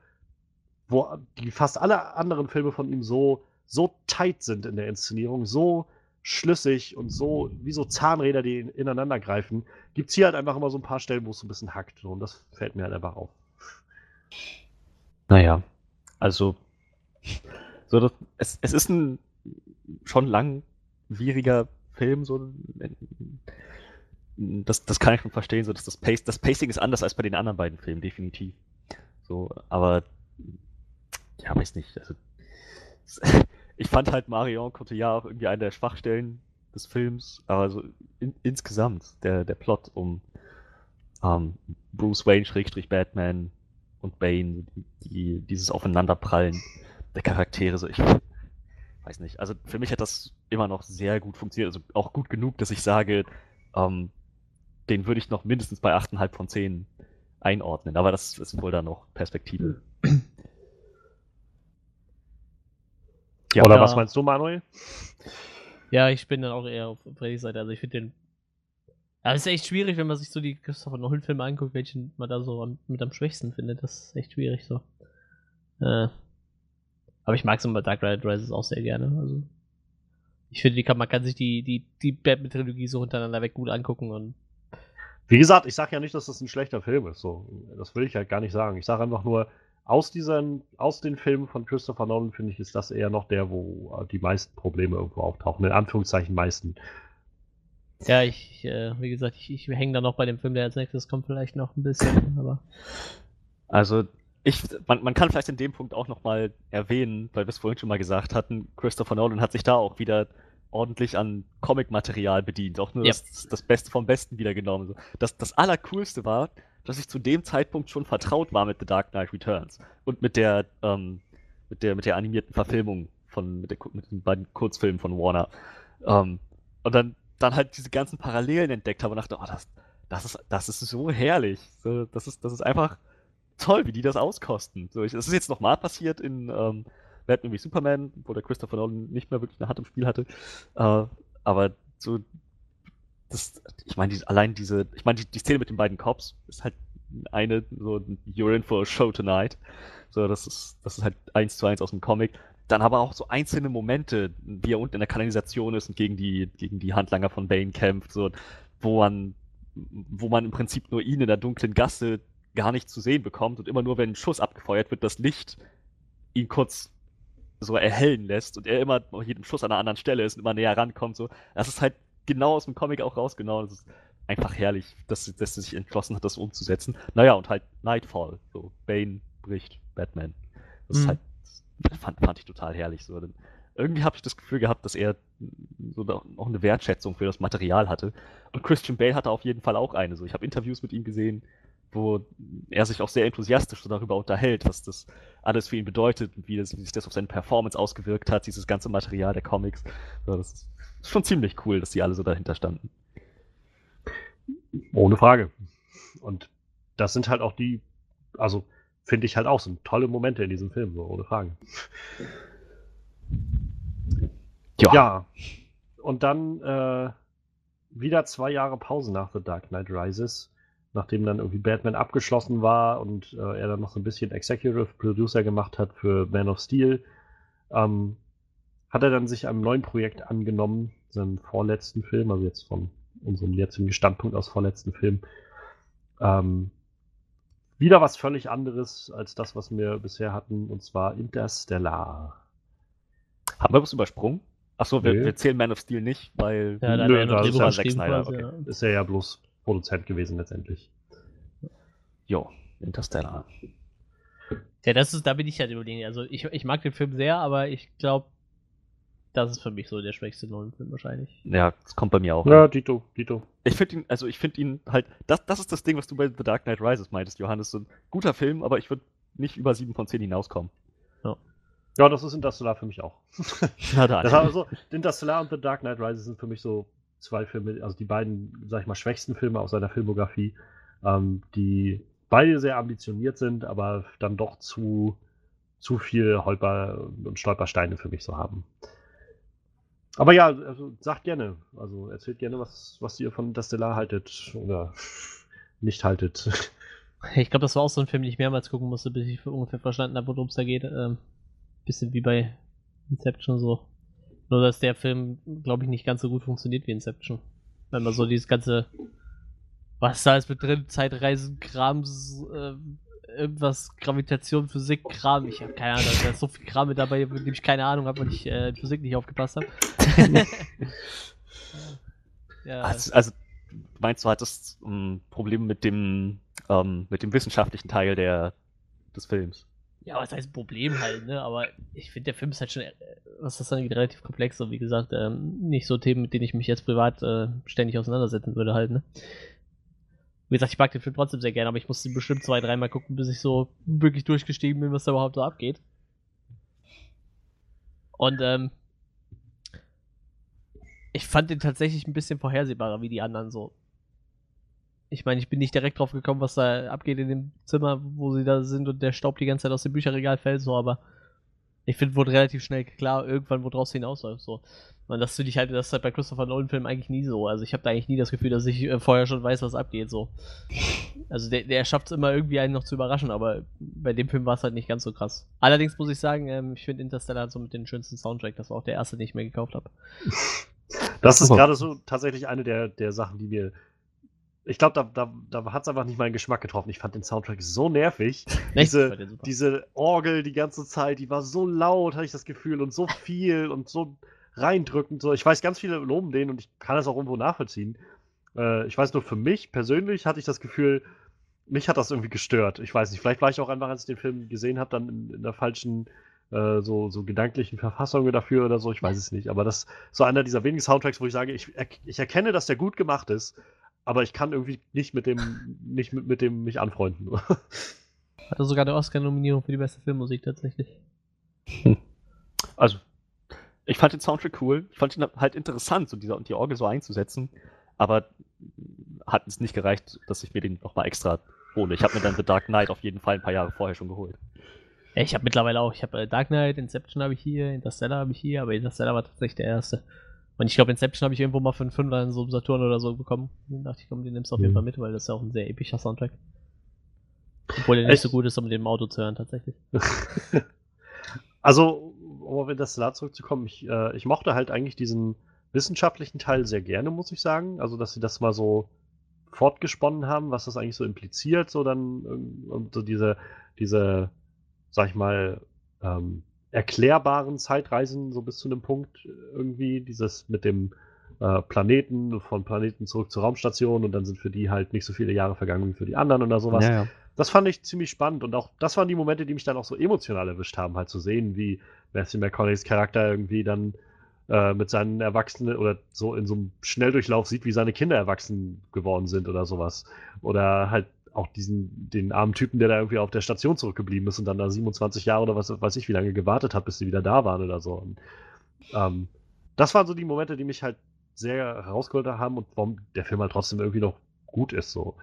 wo die fast alle anderen Filme von ihm so, so tight sind in der Inszenierung, so schlüssig und so wie so Zahnräder, die ineinander greifen, gibt es hier halt einfach immer so ein paar Stellen, wo es so ein bisschen hackt. Und das fällt mir halt einfach auf. Naja, also so, das, es, es ist ein schon langwieriger Film, so das, das kann ich schon verstehen, so dass das, Pace, das Pacing ist anders als bei den anderen beiden Filmen, definitiv. So, aber ja, weiß nicht. Also, ich fand halt Marion Cotillard auch irgendwie eine der Schwachstellen des Films, aber so in, insgesamt der, der Plot um ähm, Bruce Wayne Schrägstrich Batman und Bane, die, die, dieses Aufeinanderprallen der Charaktere. So, ich weiß nicht. Also für mich hat das immer noch sehr gut funktioniert. Also auch gut genug, dass ich sage, ähm, den würde ich noch mindestens bei 8,5 von 10 einordnen. Aber das ist wohl dann noch Perspektive. Ja, Oder ja. was meinst du, Manuel? Ja, ich bin dann auch eher auf Freddys Seite. Also ich finde den. Ja, es ist echt schwierig, wenn man sich so die Christopher Nolan-Filme anguckt, welchen man da so am, mit am schwächsten findet. Das ist echt schwierig so. Äh, aber ich mag es immer Dark Knight Rises auch sehr gerne. Also ich finde, kann, man kann sich die, die, die Batman-Trilogie so hintereinander weg gut angucken und Wie gesagt, ich sage ja nicht, dass das ein schlechter Film ist. So, das will ich halt gar nicht sagen. Ich sage einfach nur, aus, diesen, aus den Filmen von Christopher Nolan, finde ich, ist das eher noch der, wo die meisten Probleme irgendwo auftauchen. In Anführungszeichen meisten. Ja, ich, äh, wie gesagt, ich, ich hänge da noch bei dem Film, der als nächstes kommt, vielleicht noch ein bisschen, aber. Also, ich, man, man kann vielleicht in dem Punkt auch nochmal erwähnen, weil wir es vorhin schon mal gesagt hatten, Christopher Nolan hat sich da auch wieder ordentlich an Comic-Material bedient, auch nur Ja. das, das Beste vom Besten wieder genommen. So. Das, das Allercoolste war, dass ich zu dem Zeitpunkt schon vertraut war mit The Dark Knight Returns und mit der, ähm, mit der, mit der animierten Verfilmung von, mit, der, mit den beiden Kurzfilmen von Warner. Ähm, und dann, dann halt diese ganzen Parallelen entdeckt habe und dachte, oh, das, das ist, das ist so herrlich. Das ist, das ist einfach toll, wie die das auskosten. So, ich, das ist jetzt nochmal passiert in ähm, Batman wie Superman, wo der Christopher Nolan nicht mehr wirklich eine Hand im Spiel hatte. Äh, aber so, das, ich meine, die, allein diese, ich meine, die, die Szene mit den beiden Cops ist halt eine, so, you're in for a show tonight. So, das ist, das ist halt eins zu eins aus dem Comic. Dann aber auch so einzelne Momente, wie er unten in der Kanalisation ist und gegen die, gegen die Handlanger von Bane kämpft, so, wo man, wo man im Prinzip nur ihn in der dunklen Gasse gar nicht zu sehen bekommt und immer nur, wenn ein Schuss abgefeuert wird, das Licht ihn kurz so erhellen lässt und er immer bei jedem Schuss an einer anderen Stelle ist und immer näher rankommt. So. Das ist halt genau aus dem Comic auch rausgenommen. Das ist einfach herrlich, dass, dass sie sich entschlossen hat, das umzusetzen. Naja, und halt Nightfall. So, Bane bricht Batman. Das ist Mhm. halt, fand, fand ich total herrlich. So. Denn irgendwie habe ich das Gefühl gehabt, dass er so auch eine Wertschätzung für das Material hatte. Und Christian Bale hatte auf jeden Fall auch eine. So, ich habe Interviews mit ihm gesehen, wo er sich auch sehr enthusiastisch so darüber unterhält, was das alles für ihn bedeutet und wie, das, wie sich das auf seine Performance ausgewirkt hat, dieses ganze Material der Comics. So, das ist schon ziemlich cool, dass die alle so dahinter standen. Ohne Frage. Und das sind halt auch die, also finde ich halt auch, sind tolle Momente in diesem Film, so ohne Frage. Ja. Und dann äh, wieder zwei Jahre Pause nach The Dark Knight Rises, nachdem dann irgendwie Batman abgeschlossen war und äh, er dann noch so ein bisschen Executive Producer gemacht hat für Man of Steel, ähm, hat er dann sich einem neuen Projekt angenommen, seinem vorletzten Film, also jetzt von unserem jetzigen Standpunkt aus vorletzten Film. Ähm, wieder was völlig anderes als das, was wir bisher hatten, und zwar Interstellar. Haben wir was übersprungen? Achso, wir, Nee. wir zählen Man of Steel nicht, weil Ja, Nö, er das ist ja Zack Snyder, quasi, okay. ja. Ist er ja bloß Produzent gewesen letztendlich. jo, Interstellar. Ja, das ist, da bin ich halt überlegen. Also ich, ich mag den Film sehr, aber ich glaube, das ist für mich so der schwächste Nolan-Film wahrscheinlich. Ja, das kommt bei mir auch. Ja, Dito, Dito. Ich finde ihn, also ich finde ihn halt, das, das ist das Ding, was du bei The Dark Knight Rises meintest, Johannes. So ein guter Film, aber ich würde nicht über 7 von 10 hinauskommen. Ja, das ist Interstellar für mich auch. Na dann. Das war so, Interstellar und The Dark Knight Rises sind für mich so zwei Filme, also die beiden, sag ich mal, schwächsten Filme aus seiner Filmografie, ähm, die beide sehr ambitioniert sind, aber dann doch zu, zu viel Holper und Stolpersteine für mich so haben. Aber ja, also sagt gerne, also erzählt gerne, was, was ihr von Interstellar haltet oder nicht haltet. Ich glaube, das war auch so ein Film, den ich mehrmals gucken musste, bis ich ungefähr verstanden habe, worum es da geht. Ähm, bisschen wie bei Inception so. Nur, dass der Film, glaube ich, nicht ganz so gut funktioniert wie Inception. Wenn man so dieses ganze, was da ist mit drin, Zeitreisen, Krams, äh, irgendwas, Gravitation, Physik, Kram. Ich habe keine Ahnung, da ist so viel Kram mit dabei, mit dem ich keine Ahnung habe, weil ich äh, Physik nicht aufgepasst habe. ja, Also, also meinst du, hattest ein Problem mit dem, ähm, mit dem wissenschaftlichen Teil der, des Films? Ja, was heißt Problem halt, ne? Aber ich finde, der Film ist halt schon, äh, was das angeht, relativ komplex und wie gesagt, ähm, nicht so Themen, mit denen ich mich jetzt privat äh, ständig auseinandersetzen würde halt, ne? Wie gesagt, ich mag den Film trotzdem sehr gerne, aber ich musste ihn bestimmt zwei, dreimal gucken, bis ich so wirklich durchgestiegen bin, was da überhaupt so abgeht. Und, ähm, ich fand den tatsächlich ein bisschen vorhersehbarer wie die anderen so. Ich meine, ich bin nicht direkt drauf gekommen, was da abgeht in dem Zimmer, wo sie da sind und der Staub die ganze Zeit aus dem Bücherregal fällt, so, aber ich finde, wurde relativ schnell klar, irgendwann, woraus hinausläuft, so. Und das finde ich halt, das ist halt bei Christopher Nolan-Filmen eigentlich nie so. Also ich habe da eigentlich nie das Gefühl, dass ich äh, vorher schon weiß, was abgeht, so. Also der, der schafft es immer irgendwie einen noch zu überraschen, aber bei dem Film war es halt nicht ganz so krass. Allerdings muss ich sagen, ähm, ich finde Interstellar hat so mit den schönsten Soundtrack. Das war auch der erste, den ich mir gekauft habe. Das ist gerade so tatsächlich eine der, der Sachen, die mir ich glaube, da, da, da hat es einfach nicht meinen Geschmack getroffen. Ich fand den Soundtrack so nervig. Diese, diese Orgel die ganze Zeit, die war so laut, hatte ich das Gefühl, und so viel und so reindrückend. So. Ich weiß, ganz viele loben den und ich kann das auch irgendwo nachvollziehen. Äh, ich weiß nur, für mich persönlich hatte ich das Gefühl, mich hat das irgendwie gestört. Ich weiß nicht, vielleicht war ich auch einfach, als ich den Film gesehen habe, dann in, in der falschen, äh, so, so gedanklichen Verfassung dafür oder so. Ich weiß es nicht. Aber das ist so einer dieser wenigen Soundtracks, wo ich sage, ich, ich erkenne, dass der gut gemacht ist, aber ich kann irgendwie nicht mit dem, nicht mit, mit dem mich anfreunden. Hatte sogar eine Oscar-Nominierung für die beste Filmmusik tatsächlich. Also, ich fand den Soundtrack cool. Ich fand ihn halt interessant, so dieser, die Orgel so einzusetzen. Aber hat es nicht gereicht, dass ich mir den nochmal extra hole. Ich habe mir dann The Dark Knight auf jeden Fall ein paar Jahre vorher schon geholt. Ja, ich habe mittlerweile auch, ich habe äh, Dark Knight, Inception habe ich hier, Interstellar habe ich hier, aber Interstellar war tatsächlich der erste. Und ich glaube, Inception habe ich irgendwo mal für einen Fünfer in so einem Saturn oder so bekommen. Und dachte ich, komm, den nimmst du auf jeden Mhm. Fall mit, weil das ist ja auch ein sehr epischer Soundtrack. Obwohl der nicht so gut ist, um den im Auto zu hören, tatsächlich. Also, um auf Interstellar zurückzukommen, ich, äh, ich mochte halt eigentlich diesen wissenschaftlichen Teil sehr gerne, muss ich sagen. Also, dass sie das mal so fortgesponnen haben, was das eigentlich so impliziert, so dann ähm, und so diese, diese, sag ich mal, ähm, erklärbaren Zeitreisen so bis zu einem Punkt irgendwie, dieses mit dem äh, Planeten, von Planeten zurück zur Raumstation und dann sind für die halt nicht so viele Jahre vergangen wie für die anderen oder sowas. Ja, ja. Das fand ich ziemlich spannend und auch das waren die Momente, die mich dann auch so emotional erwischt haben, halt zu sehen, wie Matthew McConaughey's Charakter irgendwie dann äh, mit seinen Erwachsenen oder so in so einem Schnelldurchlauf sieht, wie seine Kinder erwachsen geworden sind oder sowas. Oder halt auch diesen, den armen Typen, der da irgendwie auf der Station zurückgeblieben ist und dann da 27 Jahre oder was weiß ich, wie lange gewartet hat, bis sie wieder da waren oder so. Und, ähm, das waren so die Momente, die mich halt sehr herausgeholt haben und warum der Film halt trotzdem irgendwie noch gut ist, so,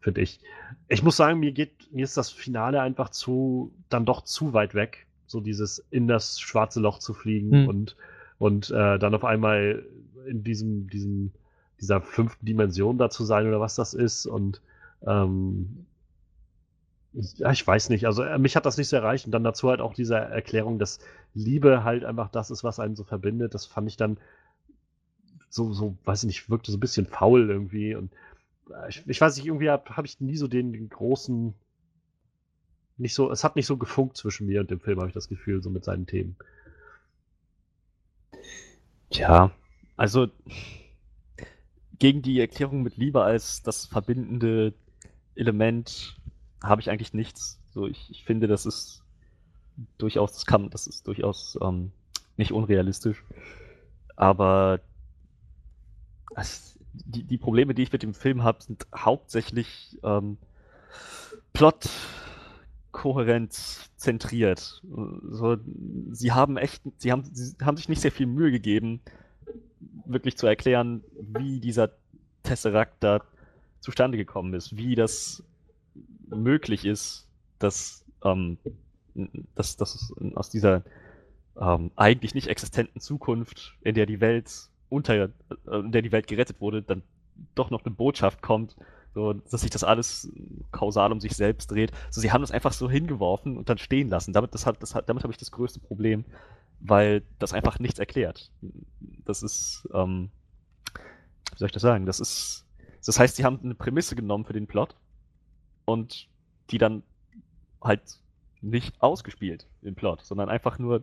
finde ich. Ich muss sagen, mir geht, mir ist das Finale einfach zu, dann doch zu weit weg, so dieses in das schwarze Loch zu fliegen Hm. und, und äh, dann auf einmal in diesem, diesem, dieser fünften Dimension da zu sein oder was das ist und ähm, ja, ich weiß nicht, also äh, mich hat das nicht so erreicht. Und dann dazu halt auch diese Erklärung, dass Liebe halt einfach das ist, was einen so verbindet, das fand ich dann so, so, weiß ich nicht, wirkte so ein bisschen faul irgendwie. Und äh, ich, ich weiß nicht, irgendwie habe hab ich nie so den, den großen, nicht so, es hat nicht so gefunkt zwischen mir und dem Film, habe ich das Gefühl, so mit seinen Themen. Tja, also gegen die Erklärung mit Liebe als das verbindende Element habe ich eigentlich nichts. So, ich, ich finde, das ist durchaus, das kann, das ist durchaus ähm, nicht unrealistisch. Aber es, die, die Probleme, die ich mit dem Film habe, sind hauptsächlich ähm, Plot, Kohärenz zentriert. So, sie haben echt, sie haben, sie haben sich nicht sehr viel Mühe gegeben, wirklich zu erklären, wie dieser Tesseract da zustande gekommen ist, wie das möglich ist, dass, ähm, dass, dass aus dieser ähm, eigentlich nicht existenten Zukunft, in der die Welt unter, äh, in der die Welt gerettet wurde, dann doch noch eine Botschaft kommt, so, dass sich das alles kausal um sich selbst dreht. So, sie haben das einfach so hingeworfen und dann stehen lassen. Damit, das hat, das hat, damit habe ich das größte Problem, weil das einfach nichts erklärt. Das ist, ähm, wie soll ich das sagen? Das ist, das heißt, sie haben eine Prämisse genommen für den Plot und die dann halt nicht ausgespielt im Plot, sondern einfach nur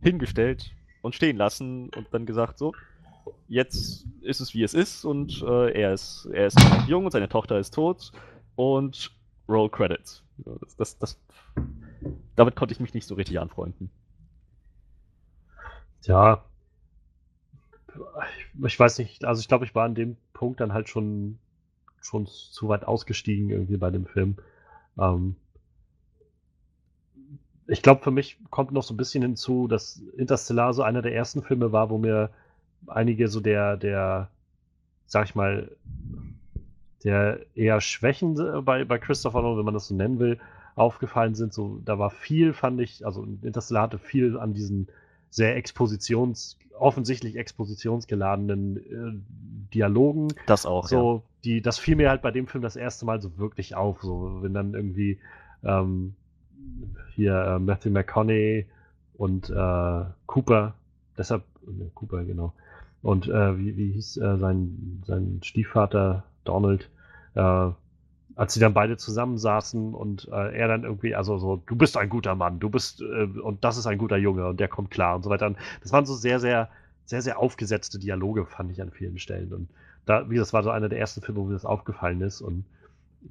hingestellt und stehen lassen und dann gesagt, so, jetzt ist es wie es ist und äh, er ist er ist jung und seine Tochter ist tot und Roll Credits. Das, das, das, damit konnte ich mich nicht so richtig anfreunden. Ja. Ich, weiß nicht, also ich glaube, ich war an dem Punkt dann halt schon, schon zu weit ausgestiegen irgendwie bei dem Film. Ähm, ich glaube, für mich kommt noch so ein bisschen hinzu, dass Interstellar so einer der ersten Filme war, wo mir einige so der, der, sag ich mal, der eher Schwächen äh, bei, bei Christopher Nolan, wenn man das so nennen will, aufgefallen sind. So, da war viel, fand ich, also Interstellar hatte viel an diesen sehr expositions, offensichtlich expositionsgeladenen äh, Dialogen. Das auch, So, die, das fiel mir halt bei dem Film das erste Mal so wirklich auf. So, wenn dann irgendwie ähm, hier äh, Matthew McConaughey und äh, Cooper, deshalb, ne, Cooper, genau. Und äh, wie, wie hieß äh, sein, sein Stiefvater Donald, äh, als sie dann beide zusammensaßen und äh, er dann irgendwie, also so, du bist ein guter Mann, du bist, äh, und das ist ein guter Junge und der kommt klar und so weiter. Und das waren so sehr, sehr, sehr, sehr aufgesetzte Dialoge, fand ich an vielen Stellen. Und da, wie das war so einer der ersten Filme, wo mir das aufgefallen ist und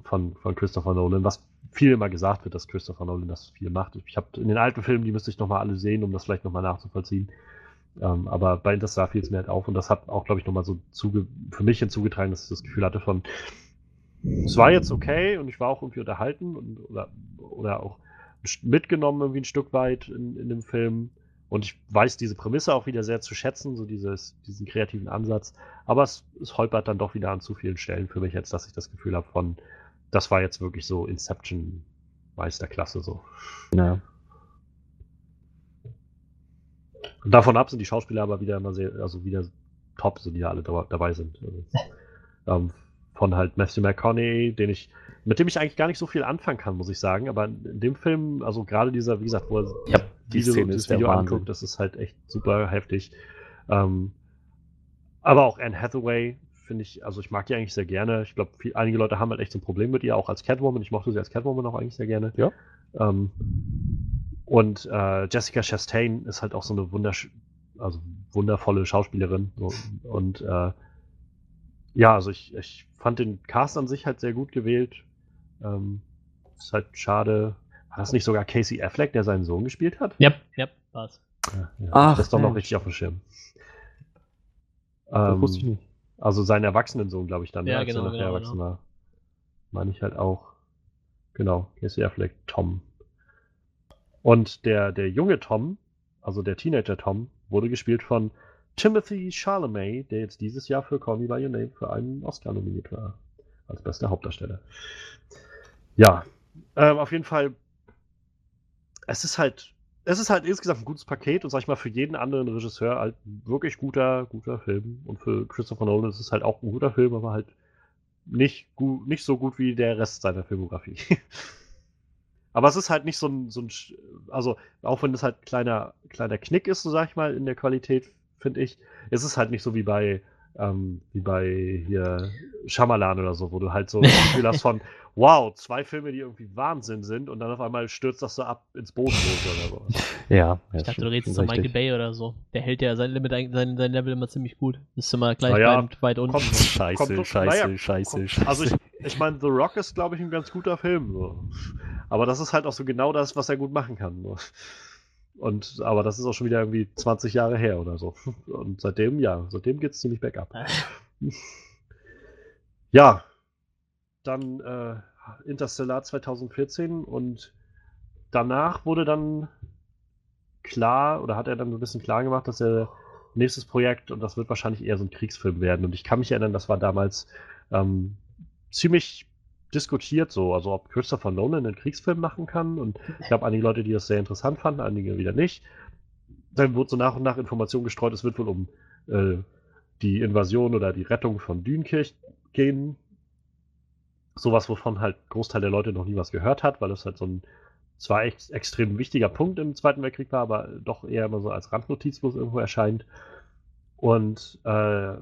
von, von Christopher Nolan, was viel immer gesagt wird, dass Christopher Nolan das viel macht. Ich habe in den alten Filmen, die müsste ich nochmal alle sehen, um das vielleicht nochmal nachzuvollziehen. Ähm, aber bei Interstellar fiel es mir halt auf und das hat auch, glaube ich, nochmal so zuge für mich hinzugetragen, dass ich das Gefühl hatte von, es war jetzt okay und ich war auch irgendwie unterhalten und, oder, oder auch mitgenommen irgendwie ein Stück weit in, in dem Film. Und ich weiß diese Prämisse auch wieder sehr zu schätzen, so dieses, diesen kreativen Ansatz. Aber es, es holpert dann doch wieder an zu vielen Stellen für mich jetzt, dass ich das Gefühl habe von, das war jetzt wirklich so Inception Meisterklasse so. Ja. Und davon ab sind die Schauspieler aber wieder immer sehr, also wieder top, so die da alle dabei sind. Also, ähm, von halt Matthew McConaughey, den ich, mit dem ich eigentlich gar nicht so viel anfangen kann, muss ich sagen. Aber in dem Film, also gerade dieser, wie gesagt, wo er ja, die Video, Szene das Video anguckt, das ist halt echt super heftig. Ähm, aber auch Anne Hathaway finde ich, also ich mag die eigentlich sehr gerne. Ich glaube, einige Leute haben halt echt so ein Problem mit ihr, auch als Catwoman. Ich mochte sie als Catwoman auch eigentlich sehr gerne. Ja. Ähm, und äh, Jessica Chastain ist halt auch so eine wundersch also wundervolle Schauspielerin. So, und äh, ja, also ich, ich fand den Cast an sich halt sehr gut gewählt. Ähm, ist halt schade. War das nicht sogar Casey Affleck, der seinen Sohn gespielt hat? Yep, yep, war's. Ja, ja. Ach, das ist doch noch richtig auf dem Schirm. Das Ähm, wusste ich nicht. also seinen Erwachsenensohn, glaube ich, dann, Ja, ne, als genau, er genau, erwachsen war. Meine ich halt auch. Genau, Casey Affleck, Tom. Und der, der junge Tom, also der Teenager Tom, wurde gespielt von Timothy Chalamet, der jetzt dieses Jahr für Call Me By Your Name für einen Oscar nominiert war. Als bester Hauptdarsteller. Ja, ähm, auf jeden Fall. Es ist halt, es ist halt insgesamt ein gutes Paket und sag ich mal, für jeden anderen Regisseur halt wirklich guter, guter Film. Und für Christopher Nolan ist es halt auch ein guter Film, aber halt nicht, gut, nicht so gut wie der Rest seiner Filmografie. aber es ist halt nicht so ein, so ein, also auch wenn es halt ein kleiner, kleiner Knick ist, so sag ich mal, in der Qualität, finde ich, ist es halt nicht so wie bei, ähm, wie bei hier Shyamalan oder so, wo du halt so das Gefühl hast von, wow, zwei Filme, die irgendwie Wahnsinn sind und dann auf einmal stürzt das so ab ins Bodenlose oder so. Ja. Ich dachte, du redest zu Michael Bay oder so. Der hält ja sein Limit, sein, sein Level immer ziemlich gut. Ist immer gleich Naja, weit, weit unten. kommt- Scheiße, Kommt- scheiße, naja, scheiße, kommt- scheiße. Also ich, ich meine, The Rock ist, glaube ich, ein ganz guter Film. So. Aber das ist halt auch so genau das, was er gut machen kann. So. Und, aber das ist auch schon wieder irgendwie 20 Jahre her oder so. Und seitdem, ja, seitdem geht es ziemlich bergab. Ja, dann äh, Interstellar 2014 und danach wurde dann klar, oder hat er dann so ein bisschen klar gemacht, dass er nächstes Projekt, und das wird wahrscheinlich eher so ein Kriegsfilm werden. Und ich kann mich erinnern, das war damals ähm, ziemlich diskutiert so, also ob Christopher Nolan einen Kriegsfilm machen kann. Und ich glaube, einige Leute, die das sehr interessant fanden, einige wieder nicht. Dann wurde so nach und nach Information gestreut, es wird wohl um äh, die Invasion oder die Rettung von Dünkirch gehen. Sowas, wovon halt Großteil der Leute noch nie was gehört hat, weil es halt so ein zwar ex extrem wichtiger Punkt im Zweiten Weltkrieg war, aber doch eher immer so als Randnotiz, wo es irgendwo erscheint. Und äh,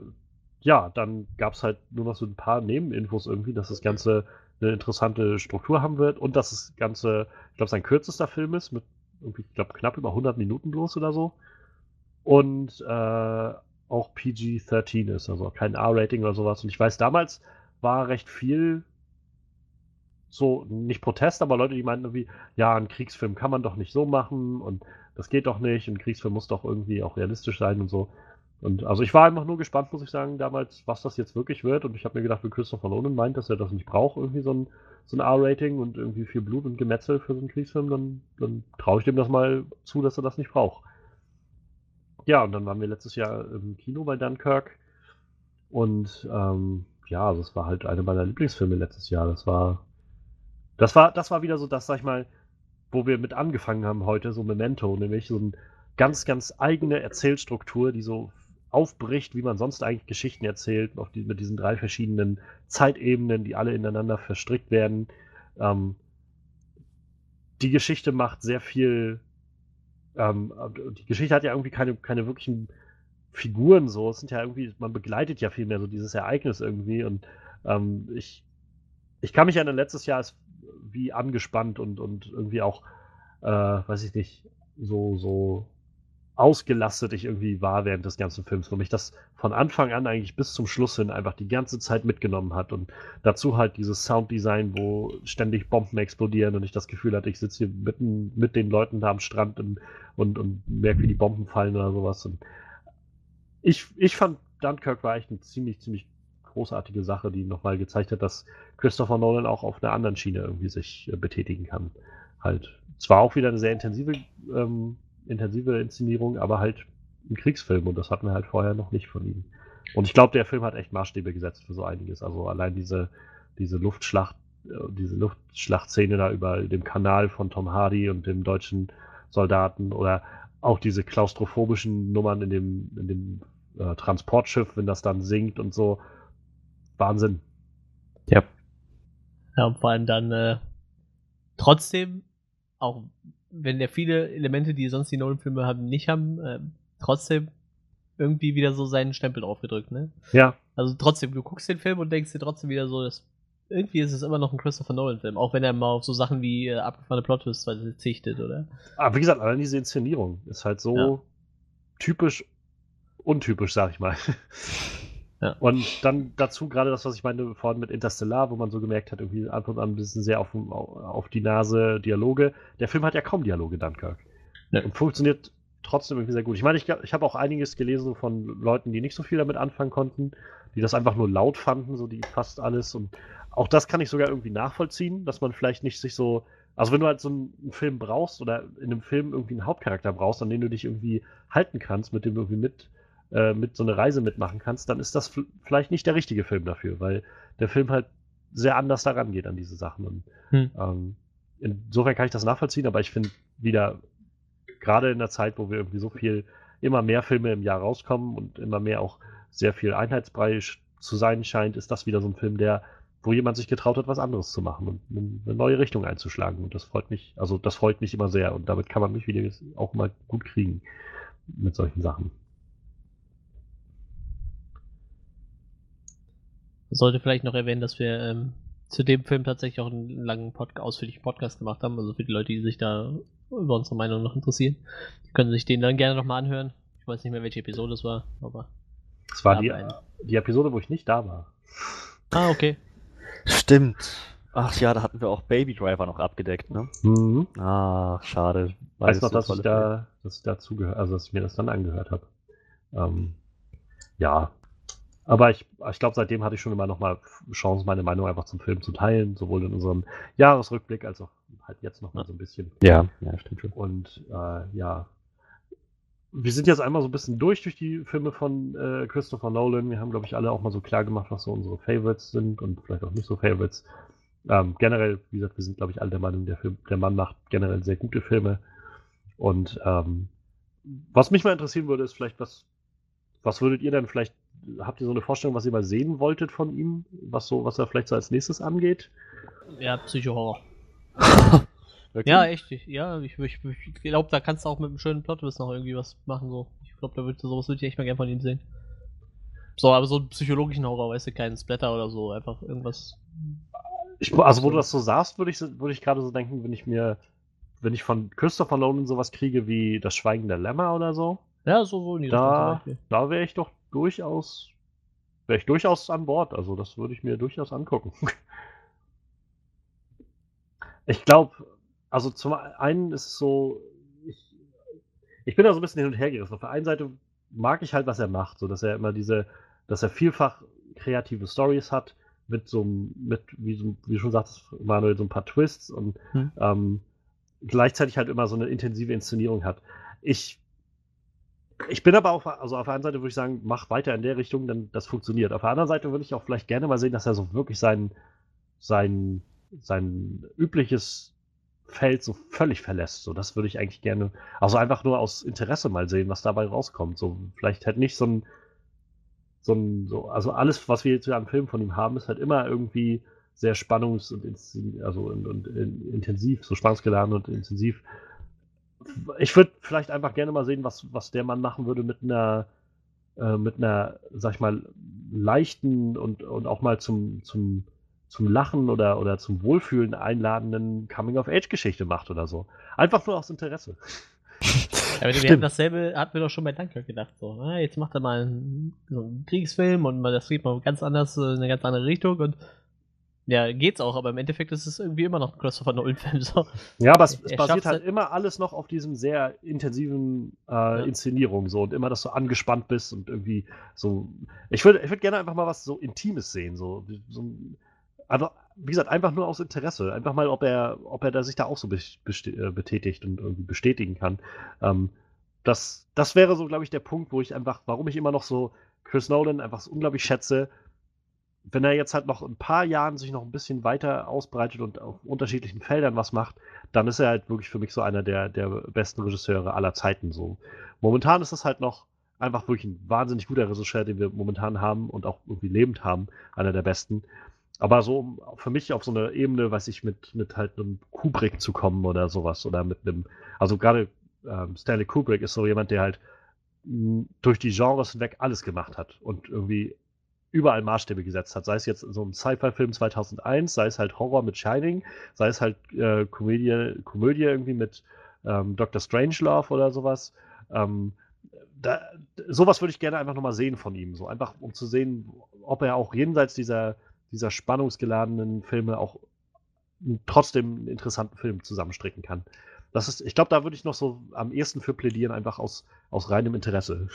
ja, dann gab es halt nur noch so ein paar Nebeninfos irgendwie, dass das Ganze eine interessante Struktur haben wird und dass das Ganze, ich glaube, sein kürzester Film ist, mit irgendwie, ich glaube, knapp über 100 Minuten bloß oder so. Und äh, auch PG-13 ist, also kein R-Rating oder sowas. Und ich weiß, damals war recht viel so, nicht Protest, aber Leute, die meinten irgendwie, ja, einen Kriegsfilm kann man doch nicht so machen und das geht doch nicht, ein Kriegsfilm muss doch irgendwie auch realistisch sein und so. Und also ich war einfach nur gespannt, muss ich sagen, damals, was das jetzt wirklich wird. Und ich habe mir gedacht, wenn Christopher Nolan meint, dass er das nicht braucht, irgendwie so ein, so ein R-Rating und irgendwie viel Blut und Gemetzel für so einen Kriegsfilm, dann, dann traue ich dem das mal zu, dass er das nicht braucht. Ja, und dann waren wir letztes Jahr im Kino bei Dunkirk. Und ähm, ja, also es war halt einer meiner Lieblingsfilme letztes Jahr. Das war, das war, das war wieder so das, sag ich mal, wo wir mit angefangen haben heute, so Memento, nämlich so eine ganz, ganz eigene Erzählstruktur, die so aufbricht, wie man sonst eigentlich Geschichten erzählt, auf die, mit diesen drei verschiedenen Zeitebenen, die alle ineinander verstrickt werden. Ähm, die Geschichte macht sehr viel. Ähm, die Geschichte hat ja irgendwie keine, keine wirklichen Figuren so. Es sind ja irgendwie, man begleitet ja viel mehr so dieses Ereignis irgendwie und ähm, ich ich kann mich erinnern, letztes Jahr ist wie angespannt und, und irgendwie auch, äh, weiß ich nicht, so, so ausgelastet ich irgendwie war während des ganzen Films, wo mich das von Anfang an eigentlich bis zum Schluss hin einfach die ganze Zeit mitgenommen hat und dazu halt dieses Sounddesign, wo ständig Bomben explodieren und ich das Gefühl hatte, ich sitze hier mitten mit den Leuten da am Strand und, und, und merke, wie die Bomben fallen oder sowas. Und ich, ich fand Dunkirk war echt eine ziemlich, ziemlich großartige Sache, die nochmal gezeigt hat, dass Christopher Nolan auch auf einer anderen Schiene irgendwie sich äh, betätigen kann. Halt zwar auch wieder eine sehr intensive ähm, intensive Inszenierung, aber halt ein Kriegsfilm und das hatten wir halt vorher noch nicht von ihm. Und ich glaube, der Film hat echt Maßstäbe gesetzt für so einiges. Also allein diese, diese Luftschlacht, äh, diese Luftschlachtszene da über dem Kanal von Tom Hardy und dem deutschen Soldaten oder auch diese klaustrophobischen Nummern in dem, in dem äh, Transportschiff, wenn das dann sinkt und so. Wahnsinn. Ja. Ja, und vor allem dann äh, trotzdem, auch wenn der viele Elemente, die sonst die Nolan-Filme haben, nicht haben, äh, trotzdem irgendwie wieder so seinen Stempel draufgedrückt, ne? Ja. Also trotzdem, du guckst den Film und denkst dir trotzdem wieder so, dass irgendwie ist es immer noch ein Christopher Nolan-Film, auch wenn er mal auf so Sachen wie äh, abgefahrene Plot-Twists verzichtet, oder? Aber wie gesagt, allein diese Inszenierung ist halt so ja. typisch untypisch, sag ich mal. Ja. Und dann dazu gerade das, was ich meine vorhin mit Interstellar, wo man so gemerkt hat, irgendwie ab und an ein bisschen sehr auf, auf die Nase Dialoge. Der Film hat ja kaum Dialoge, Dunkirk. Ja. Und funktioniert trotzdem irgendwie sehr gut. Ich meine, ich, ich habe auch einiges gelesen von Leuten, die nicht so viel damit anfangen konnten, die das einfach nur laut fanden, so die fast alles. Und auch das kann ich sogar irgendwie nachvollziehen, dass man vielleicht nicht sich so. Also wenn du halt so einen, Film brauchst oder in einem Film irgendwie einen Hauptcharakter brauchst, an den du dich irgendwie halten kannst, mit dem du irgendwie mit äh, mit so einer Reise mitmachen kannst, dann ist das vielleicht nicht der richtige Film dafür, weil der Film halt sehr anders daran geht an diese Sachen. Und, hm. ähm, insofern kann ich das nachvollziehen, aber ich finde wieder, gerade in der Zeit, wo wir irgendwie so viel, immer mehr Filme im Jahr rauskommen und immer mehr auch sehr viel Einheitsbrei zu sein scheint, ist das wieder so ein Film, der, wo jemand sich getraut hat, was anderes zu machen und eine neue Richtung einzuschlagen. Und das freut mich, also das freut mich immer sehr und damit kann man mich wieder auch mal gut kriegen mit solchen Sachen. Sollte vielleicht noch erwähnen, dass wir ähm, zu dem Film tatsächlich auch einen langen Pod ausführlichen Podcast gemacht haben. Also für die Leute, die sich da über unsere Meinung noch interessieren, die können sich den dann gerne nochmal anhören. Ich weiß nicht mehr, welche Episode es war, aber. Es war die, die Episode, wo ich nicht da war. Ah, okay. Stimmt. Ach ja, da hatten wir auch Baby Driver noch abgedeckt, ne? Mhm. Ah, schade. Weiß noch, dass ich, da, dass ich dazu gehört, also dass ich mir das dann angehört habe. Ähm, ja, aber ich, ich glaube, seitdem hatte ich schon immer noch mal Chance, meine Meinung einfach zum Film zu teilen, sowohl in unserem Jahresrückblick als auch halt jetzt noch mal so ein bisschen. Ja, ja, stimmt schon. Und äh, ja, wir sind jetzt einmal so ein bisschen durch durch die Filme von äh, Christopher Nolan. Wir haben, glaube ich, alle auch mal so klar gemacht, was so unsere Favorites sind und vielleicht auch nicht so Favorites. Ähm, generell, wie gesagt, wir sind, glaube ich, alle der Meinung, der, Film, der Mann macht generell sehr gute Filme. Und ähm, was mich mal interessieren würde, ist vielleicht, was, was würdet ihr denn vielleicht habt ihr so eine Vorstellung, was ihr mal sehen wolltet von ihm? Was so, was er vielleicht so als nächstes angeht? Ja, Psycho-Horror. ja, echt. Ja, ich, ich, ich glaube, da kannst du auch mit einem schönen Plot noch irgendwie was machen. So. Ich glaube, da würde sowas würde ich echt mal gerne von ihm sehen. So, aber so einen psychologischen Horror, weißt du, keinen Splatter oder so, einfach irgendwas. Ich, also, wo du das so sagst, würde ich, würd ich gerade so denken, wenn ich mir, wenn ich von Christopher Nolan sowas kriege wie Das Schweigen der Lämmer oder so. Ja, so, so in Da, da wäre ich doch durchaus, wäre ich durchaus an Bord. Also das würde ich mir durchaus angucken. ich glaube, also zum einen ist es so, ich, ich bin da so ein bisschen hin und her gerissen. Auf der einen Seite mag ich halt, was er macht, so dass er immer diese, dass er vielfach kreative Stories hat mit so mit, wie, so, wie schon sagst, Manuel, so ein paar Twists und hm. ähm, gleichzeitig halt immer so eine intensive Inszenierung hat. Ich ich bin aber auch, also auf der einen Seite würde ich sagen, mach weiter in der Richtung, denn das funktioniert. Auf der anderen Seite würde ich auch vielleicht gerne mal sehen, dass er so wirklich sein, sein, sein übliches Feld so völlig verlässt. So, das würde ich eigentlich gerne, also einfach nur aus Interesse mal sehen, was dabei rauskommt. So, vielleicht halt nicht so ein, so ein, so, also alles, was wir jetzt am Film von ihm haben, ist halt immer irgendwie sehr spannungs- und, also und, und, und intensiv, so spannungsgeladen und intensiv ich würde vielleicht einfach gerne mal sehen, was, was der Mann machen würde mit einer, äh, mit einer, sag ich mal, leichten und, und auch mal zum, zum, zum Lachen oder, oder zum Wohlfühlen einladenden Coming-of-Age-Geschichte macht oder so. Einfach nur aus Interesse. Ja, wir, hatten dasselbe, hatten wir doch schon bei Dunkirk gedacht. So, ah, jetzt macht er mal einen, so einen Kriegsfilm und das geht mal ganz anders, äh, in eine ganz andere Richtung und ja, geht's auch, aber im Endeffekt ist es irgendwie immer noch ein Christopher Nolan-Film. So. Ja, aber es, es Er basiert halt halt- immer alles noch auf diesem sehr intensiven äh, Inszenierung so und immer, dass du angespannt bist und irgendwie so. Ich würde ich würd gerne einfach mal was so Intimes sehen, so, so ein- einfach, wie gesagt, einfach nur aus Interesse. Einfach mal, ob er, ob er da sich da auch so äh, betätigt und irgendwie bestätigen kann. Ähm, das, das wäre so, glaube ich, der Punkt, wo ich einfach, warum ich immer noch so Chris Nolan einfach so unglaublich schätze, wenn er jetzt halt noch ein paar Jahren sich noch ein bisschen weiter ausbreitet und auf unterschiedlichen Feldern was macht, dann ist er halt wirklich für mich so einer der, der besten Regisseure aller Zeiten so. Momentan ist das halt noch einfach wirklich ein wahnsinnig guter Regisseur, den wir momentan haben und auch irgendwie lebend haben, einer der besten. Aber so für mich auf so eine Ebene, weiß ich, mit, mit halt einem Kubrick zu kommen oder sowas oder mit einem, also gerade ähm, Stanley Kubrick ist so jemand, der halt durch die Genres hinweg alles gemacht hat und irgendwie überall Maßstäbe gesetzt hat. Sei es jetzt so ein Sci-Fi-Film 2001, sei es halt Horror mit Shining, sei es halt äh, Komödie, Komödie irgendwie mit ähm, Dr. Strangelove oder sowas. Ähm, da, sowas würde ich gerne einfach nochmal sehen von ihm. So einfach, um zu sehen, ob er auch jenseits dieser, dieser spannungsgeladenen Filme auch trotzdem einen interessanten Film zusammenstricken kann. Das ist, ich glaube, da würde ich noch so am ehesten für plädieren, einfach aus, aus reinem Interesse.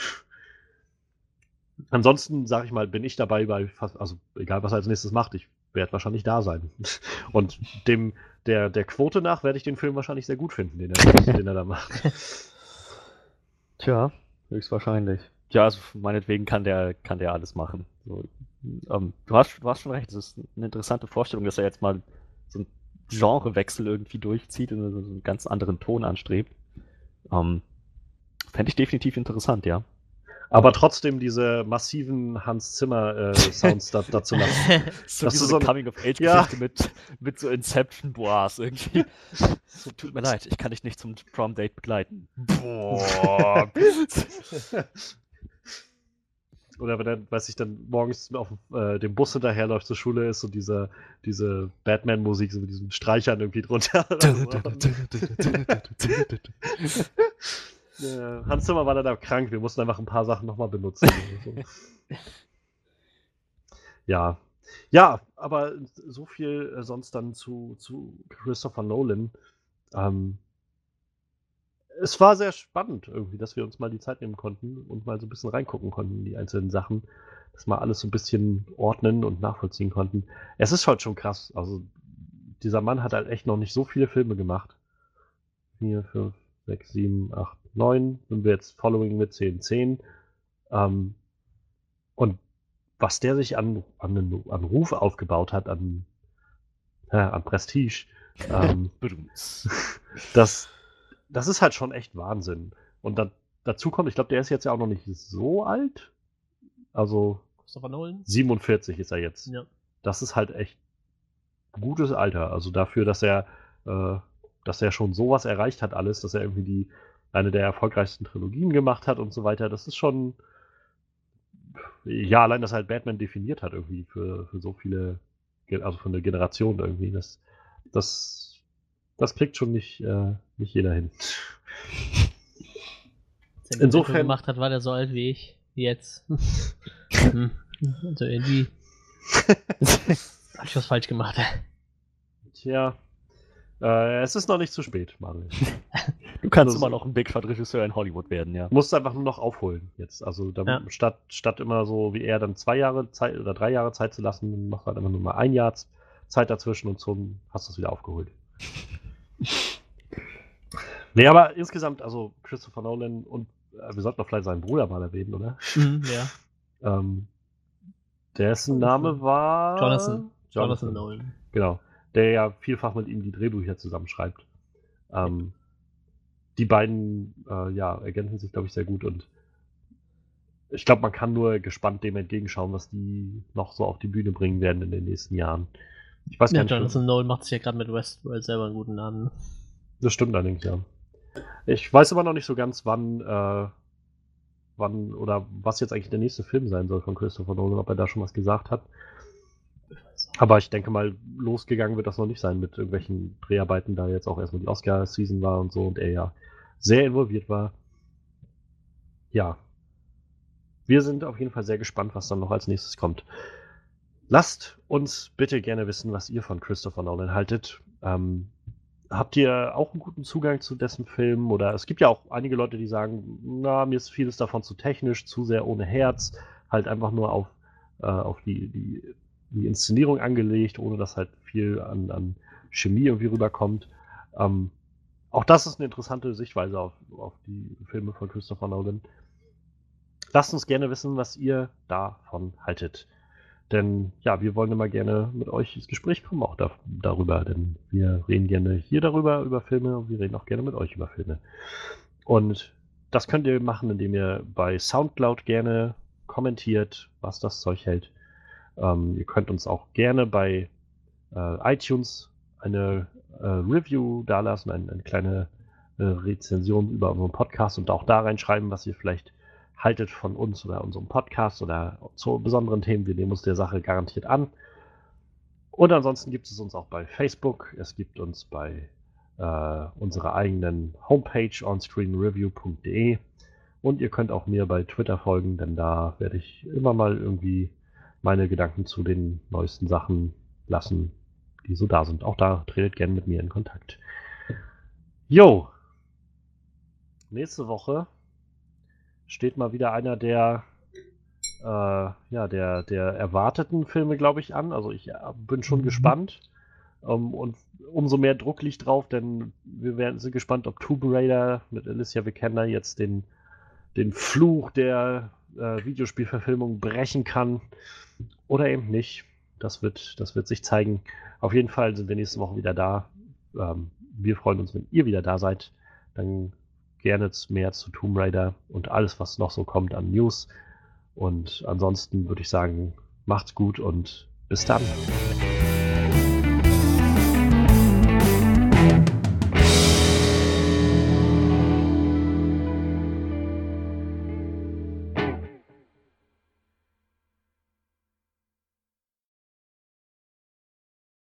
Ansonsten, sage ich mal, bin ich dabei bei fast, also egal was er als nächstes macht, ich werde wahrscheinlich da sein. Und dem, der, der Quote nach werde ich den Film wahrscheinlich sehr gut finden, den er, den er da macht. Tja, höchstwahrscheinlich. Ja, also meinetwegen kann der, kann der alles machen. So, ähm, du, hast, du hast schon recht, es ist eine interessante Vorstellung, dass er jetzt mal so einen Genrewechsel irgendwie durchzieht und so einen ganz anderen Ton anstrebt. Ähm, Fände ich definitiv interessant, ja. Aber trotzdem diese massiven Hans Zimmer-Sounds da, dazu lassen. So Das ist so eine ein- Coming-of-Age-Geschichte Ja. mit, mit so Inception-Boas irgendwie. So, tut mir leid, ich kann dich nicht zum Prom-Date begleiten. Boah. Oder wenn er, weiß ich, dann morgens auf äh, dem Bus hinterherläuft zur Schule, ist so diese, diese Batman-Musik, so mit diesen Streichern irgendwie drunter. Ja, Hans Zimmer war leider krank, wir mussten einfach ein paar Sachen nochmal benutzen. So. ja. Ja, aber so viel äh, sonst dann zu, zu Christopher Nolan. Ähm, es war sehr spannend irgendwie, dass wir uns mal die Zeit nehmen konnten und mal so ein bisschen reingucken konnten in die einzelnen Sachen, dass wir alles so ein bisschen ordnen und nachvollziehen konnten. Es ist halt schon krass. Also dieser Mann hat halt echt noch nicht so viele Filme gemacht. 4, 5, 6, 7, 8, 9. Sind wir jetzt Following mit 10, 10. Ähm, und was der sich an, an, an Ruf aufgebaut hat, an, ja, an Prestige, ähm, das, das ist halt schon echt Wahnsinn. Und da, dazu kommt, ich glaube, der ist jetzt ja auch noch nicht so alt. Also Christopher Nolan? 47 ist er jetzt. Ja. Das ist halt echt gutes Alter. Also dafür, dass er, äh, dass er schon sowas erreicht hat, alles, dass er irgendwie die eine der erfolgreichsten Trilogien gemacht hat und so weiter. Das ist schon, ja, allein, dass er halt Batman definiert hat irgendwie für, für so viele, also für eine Generation irgendwie. Das, das, das kriegt schon nicht, äh, nicht jeder hin. Er den Insofern- Film gemacht hat, war der so alt wie ich. Jetzt. Hm. also irgendwie. Hab ich was falsch gemacht. Tja, äh, es ist noch nicht zu spät, Manuel. Du kannst Also- immer noch ein Big Shot Regisseur in Hollywood werden, ja. Du musst einfach nur noch aufholen jetzt. Also da, Ja. statt, statt immer so wie er dann zwei Jahre Zeit oder drei Jahre Zeit zu lassen, machst du halt einfach nur mal ein Jahr Zeit dazwischen und schon hast du es wieder aufgeholt. nee, aber insgesamt, also Christopher Nolan und äh, wir sollten doch vielleicht seinen Bruder mal erwähnen, oder? Mhm, ja. Ähm, dessen Name war Jonathan. Jonathan. Jonathan Nolan. Genau. Der ja vielfach mit ihm die Drehbücher zusammenschreibt. Ähm, die beiden äh, ja, ergänzen sich, glaube ich, sehr gut und ich glaube, man kann nur gespannt dem entgegenschauen, was die noch so auf die Bühne bringen werden in den nächsten Jahren. Ich weiß Ja, nicht, Jonathan Nolan macht sich ja gerade mit Westworld selber einen guten Namen. das stimmt allerdings, ja. Ich weiß aber noch nicht so ganz, wann, äh, wann oder was jetzt eigentlich der nächste Film sein soll von Christopher Nolan, ob er da schon was gesagt hat. Aber ich denke mal, losgegangen wird das noch nicht sein mit irgendwelchen Dreharbeiten, da jetzt auch erstmal die Oscar-Season war und so und er ja sehr involviert war. Ja. Wir sind auf jeden Fall sehr gespannt, was dann noch als nächstes kommt. Lasst uns bitte gerne wissen, was ihr von Christopher Nolan haltet. Ähm, habt ihr auch einen guten Zugang zu dessen Filmen? Oder es gibt ja auch einige Leute, die sagen, na, mir ist vieles davon zu technisch, zu sehr ohne Herz, halt einfach nur auf, äh, auf die, die, die Inszenierung angelegt, ohne dass halt viel an, an Chemie irgendwie rüberkommt. Ähm, auch das ist eine interessante Sichtweise auf, auf die Filme von Christopher Nolan. Lasst uns gerne wissen, was ihr davon haltet. Denn ja, wir wollen immer gerne mit euch ins Gespräch kommen, auch da, darüber. Denn wir reden gerne hier darüber, über Filme und wir reden auch gerne mit euch über Filme. Und das könnt ihr machen, indem ihr bei Soundcloud gerne kommentiert, was das Zeug hält. Ähm, ihr könnt uns auch gerne bei äh, iTunes eine äh, Review dalassen, eine, eine kleine äh, Rezension über unseren Podcast und auch da reinschreiben, was ihr vielleicht haltet von uns oder unserem Podcast oder zu besonderen Themen. Wir nehmen uns der Sache garantiert an. Und ansonsten gibt es uns auch bei Facebook. Es gibt uns bei äh, unserer eigenen Homepage onscreenreview.de. Und ihr könnt auch mir bei Twitter folgen, denn da werde ich immer mal irgendwie meine Gedanken zu den neuesten Sachen lassen, die so da sind. Auch da tretet gerne mit mir in Kontakt. Jo. Nächste Woche steht mal wieder einer der, äh, ja, der, der erwarteten Filme, glaube ich, an. Also ich äh, bin schon mhm. gespannt. Um, ähm, und umso mehr Druck liegt drauf, denn wir werden, sind gespannt, ob Tomb Raider mit Alicia Vikander jetzt den, den Fluch der äh, Videospielverfilmung brechen kann oder eben nicht. Das wird, das wird sich zeigen. Auf jeden Fall sind wir nächste Woche wieder da. Ähm, wir freuen uns, wenn ihr wieder da seid. Dann gerne mehr zu Tomb Raider und alles, was noch so kommt an News. Und ansonsten würde ich sagen, macht's gut und bis dann.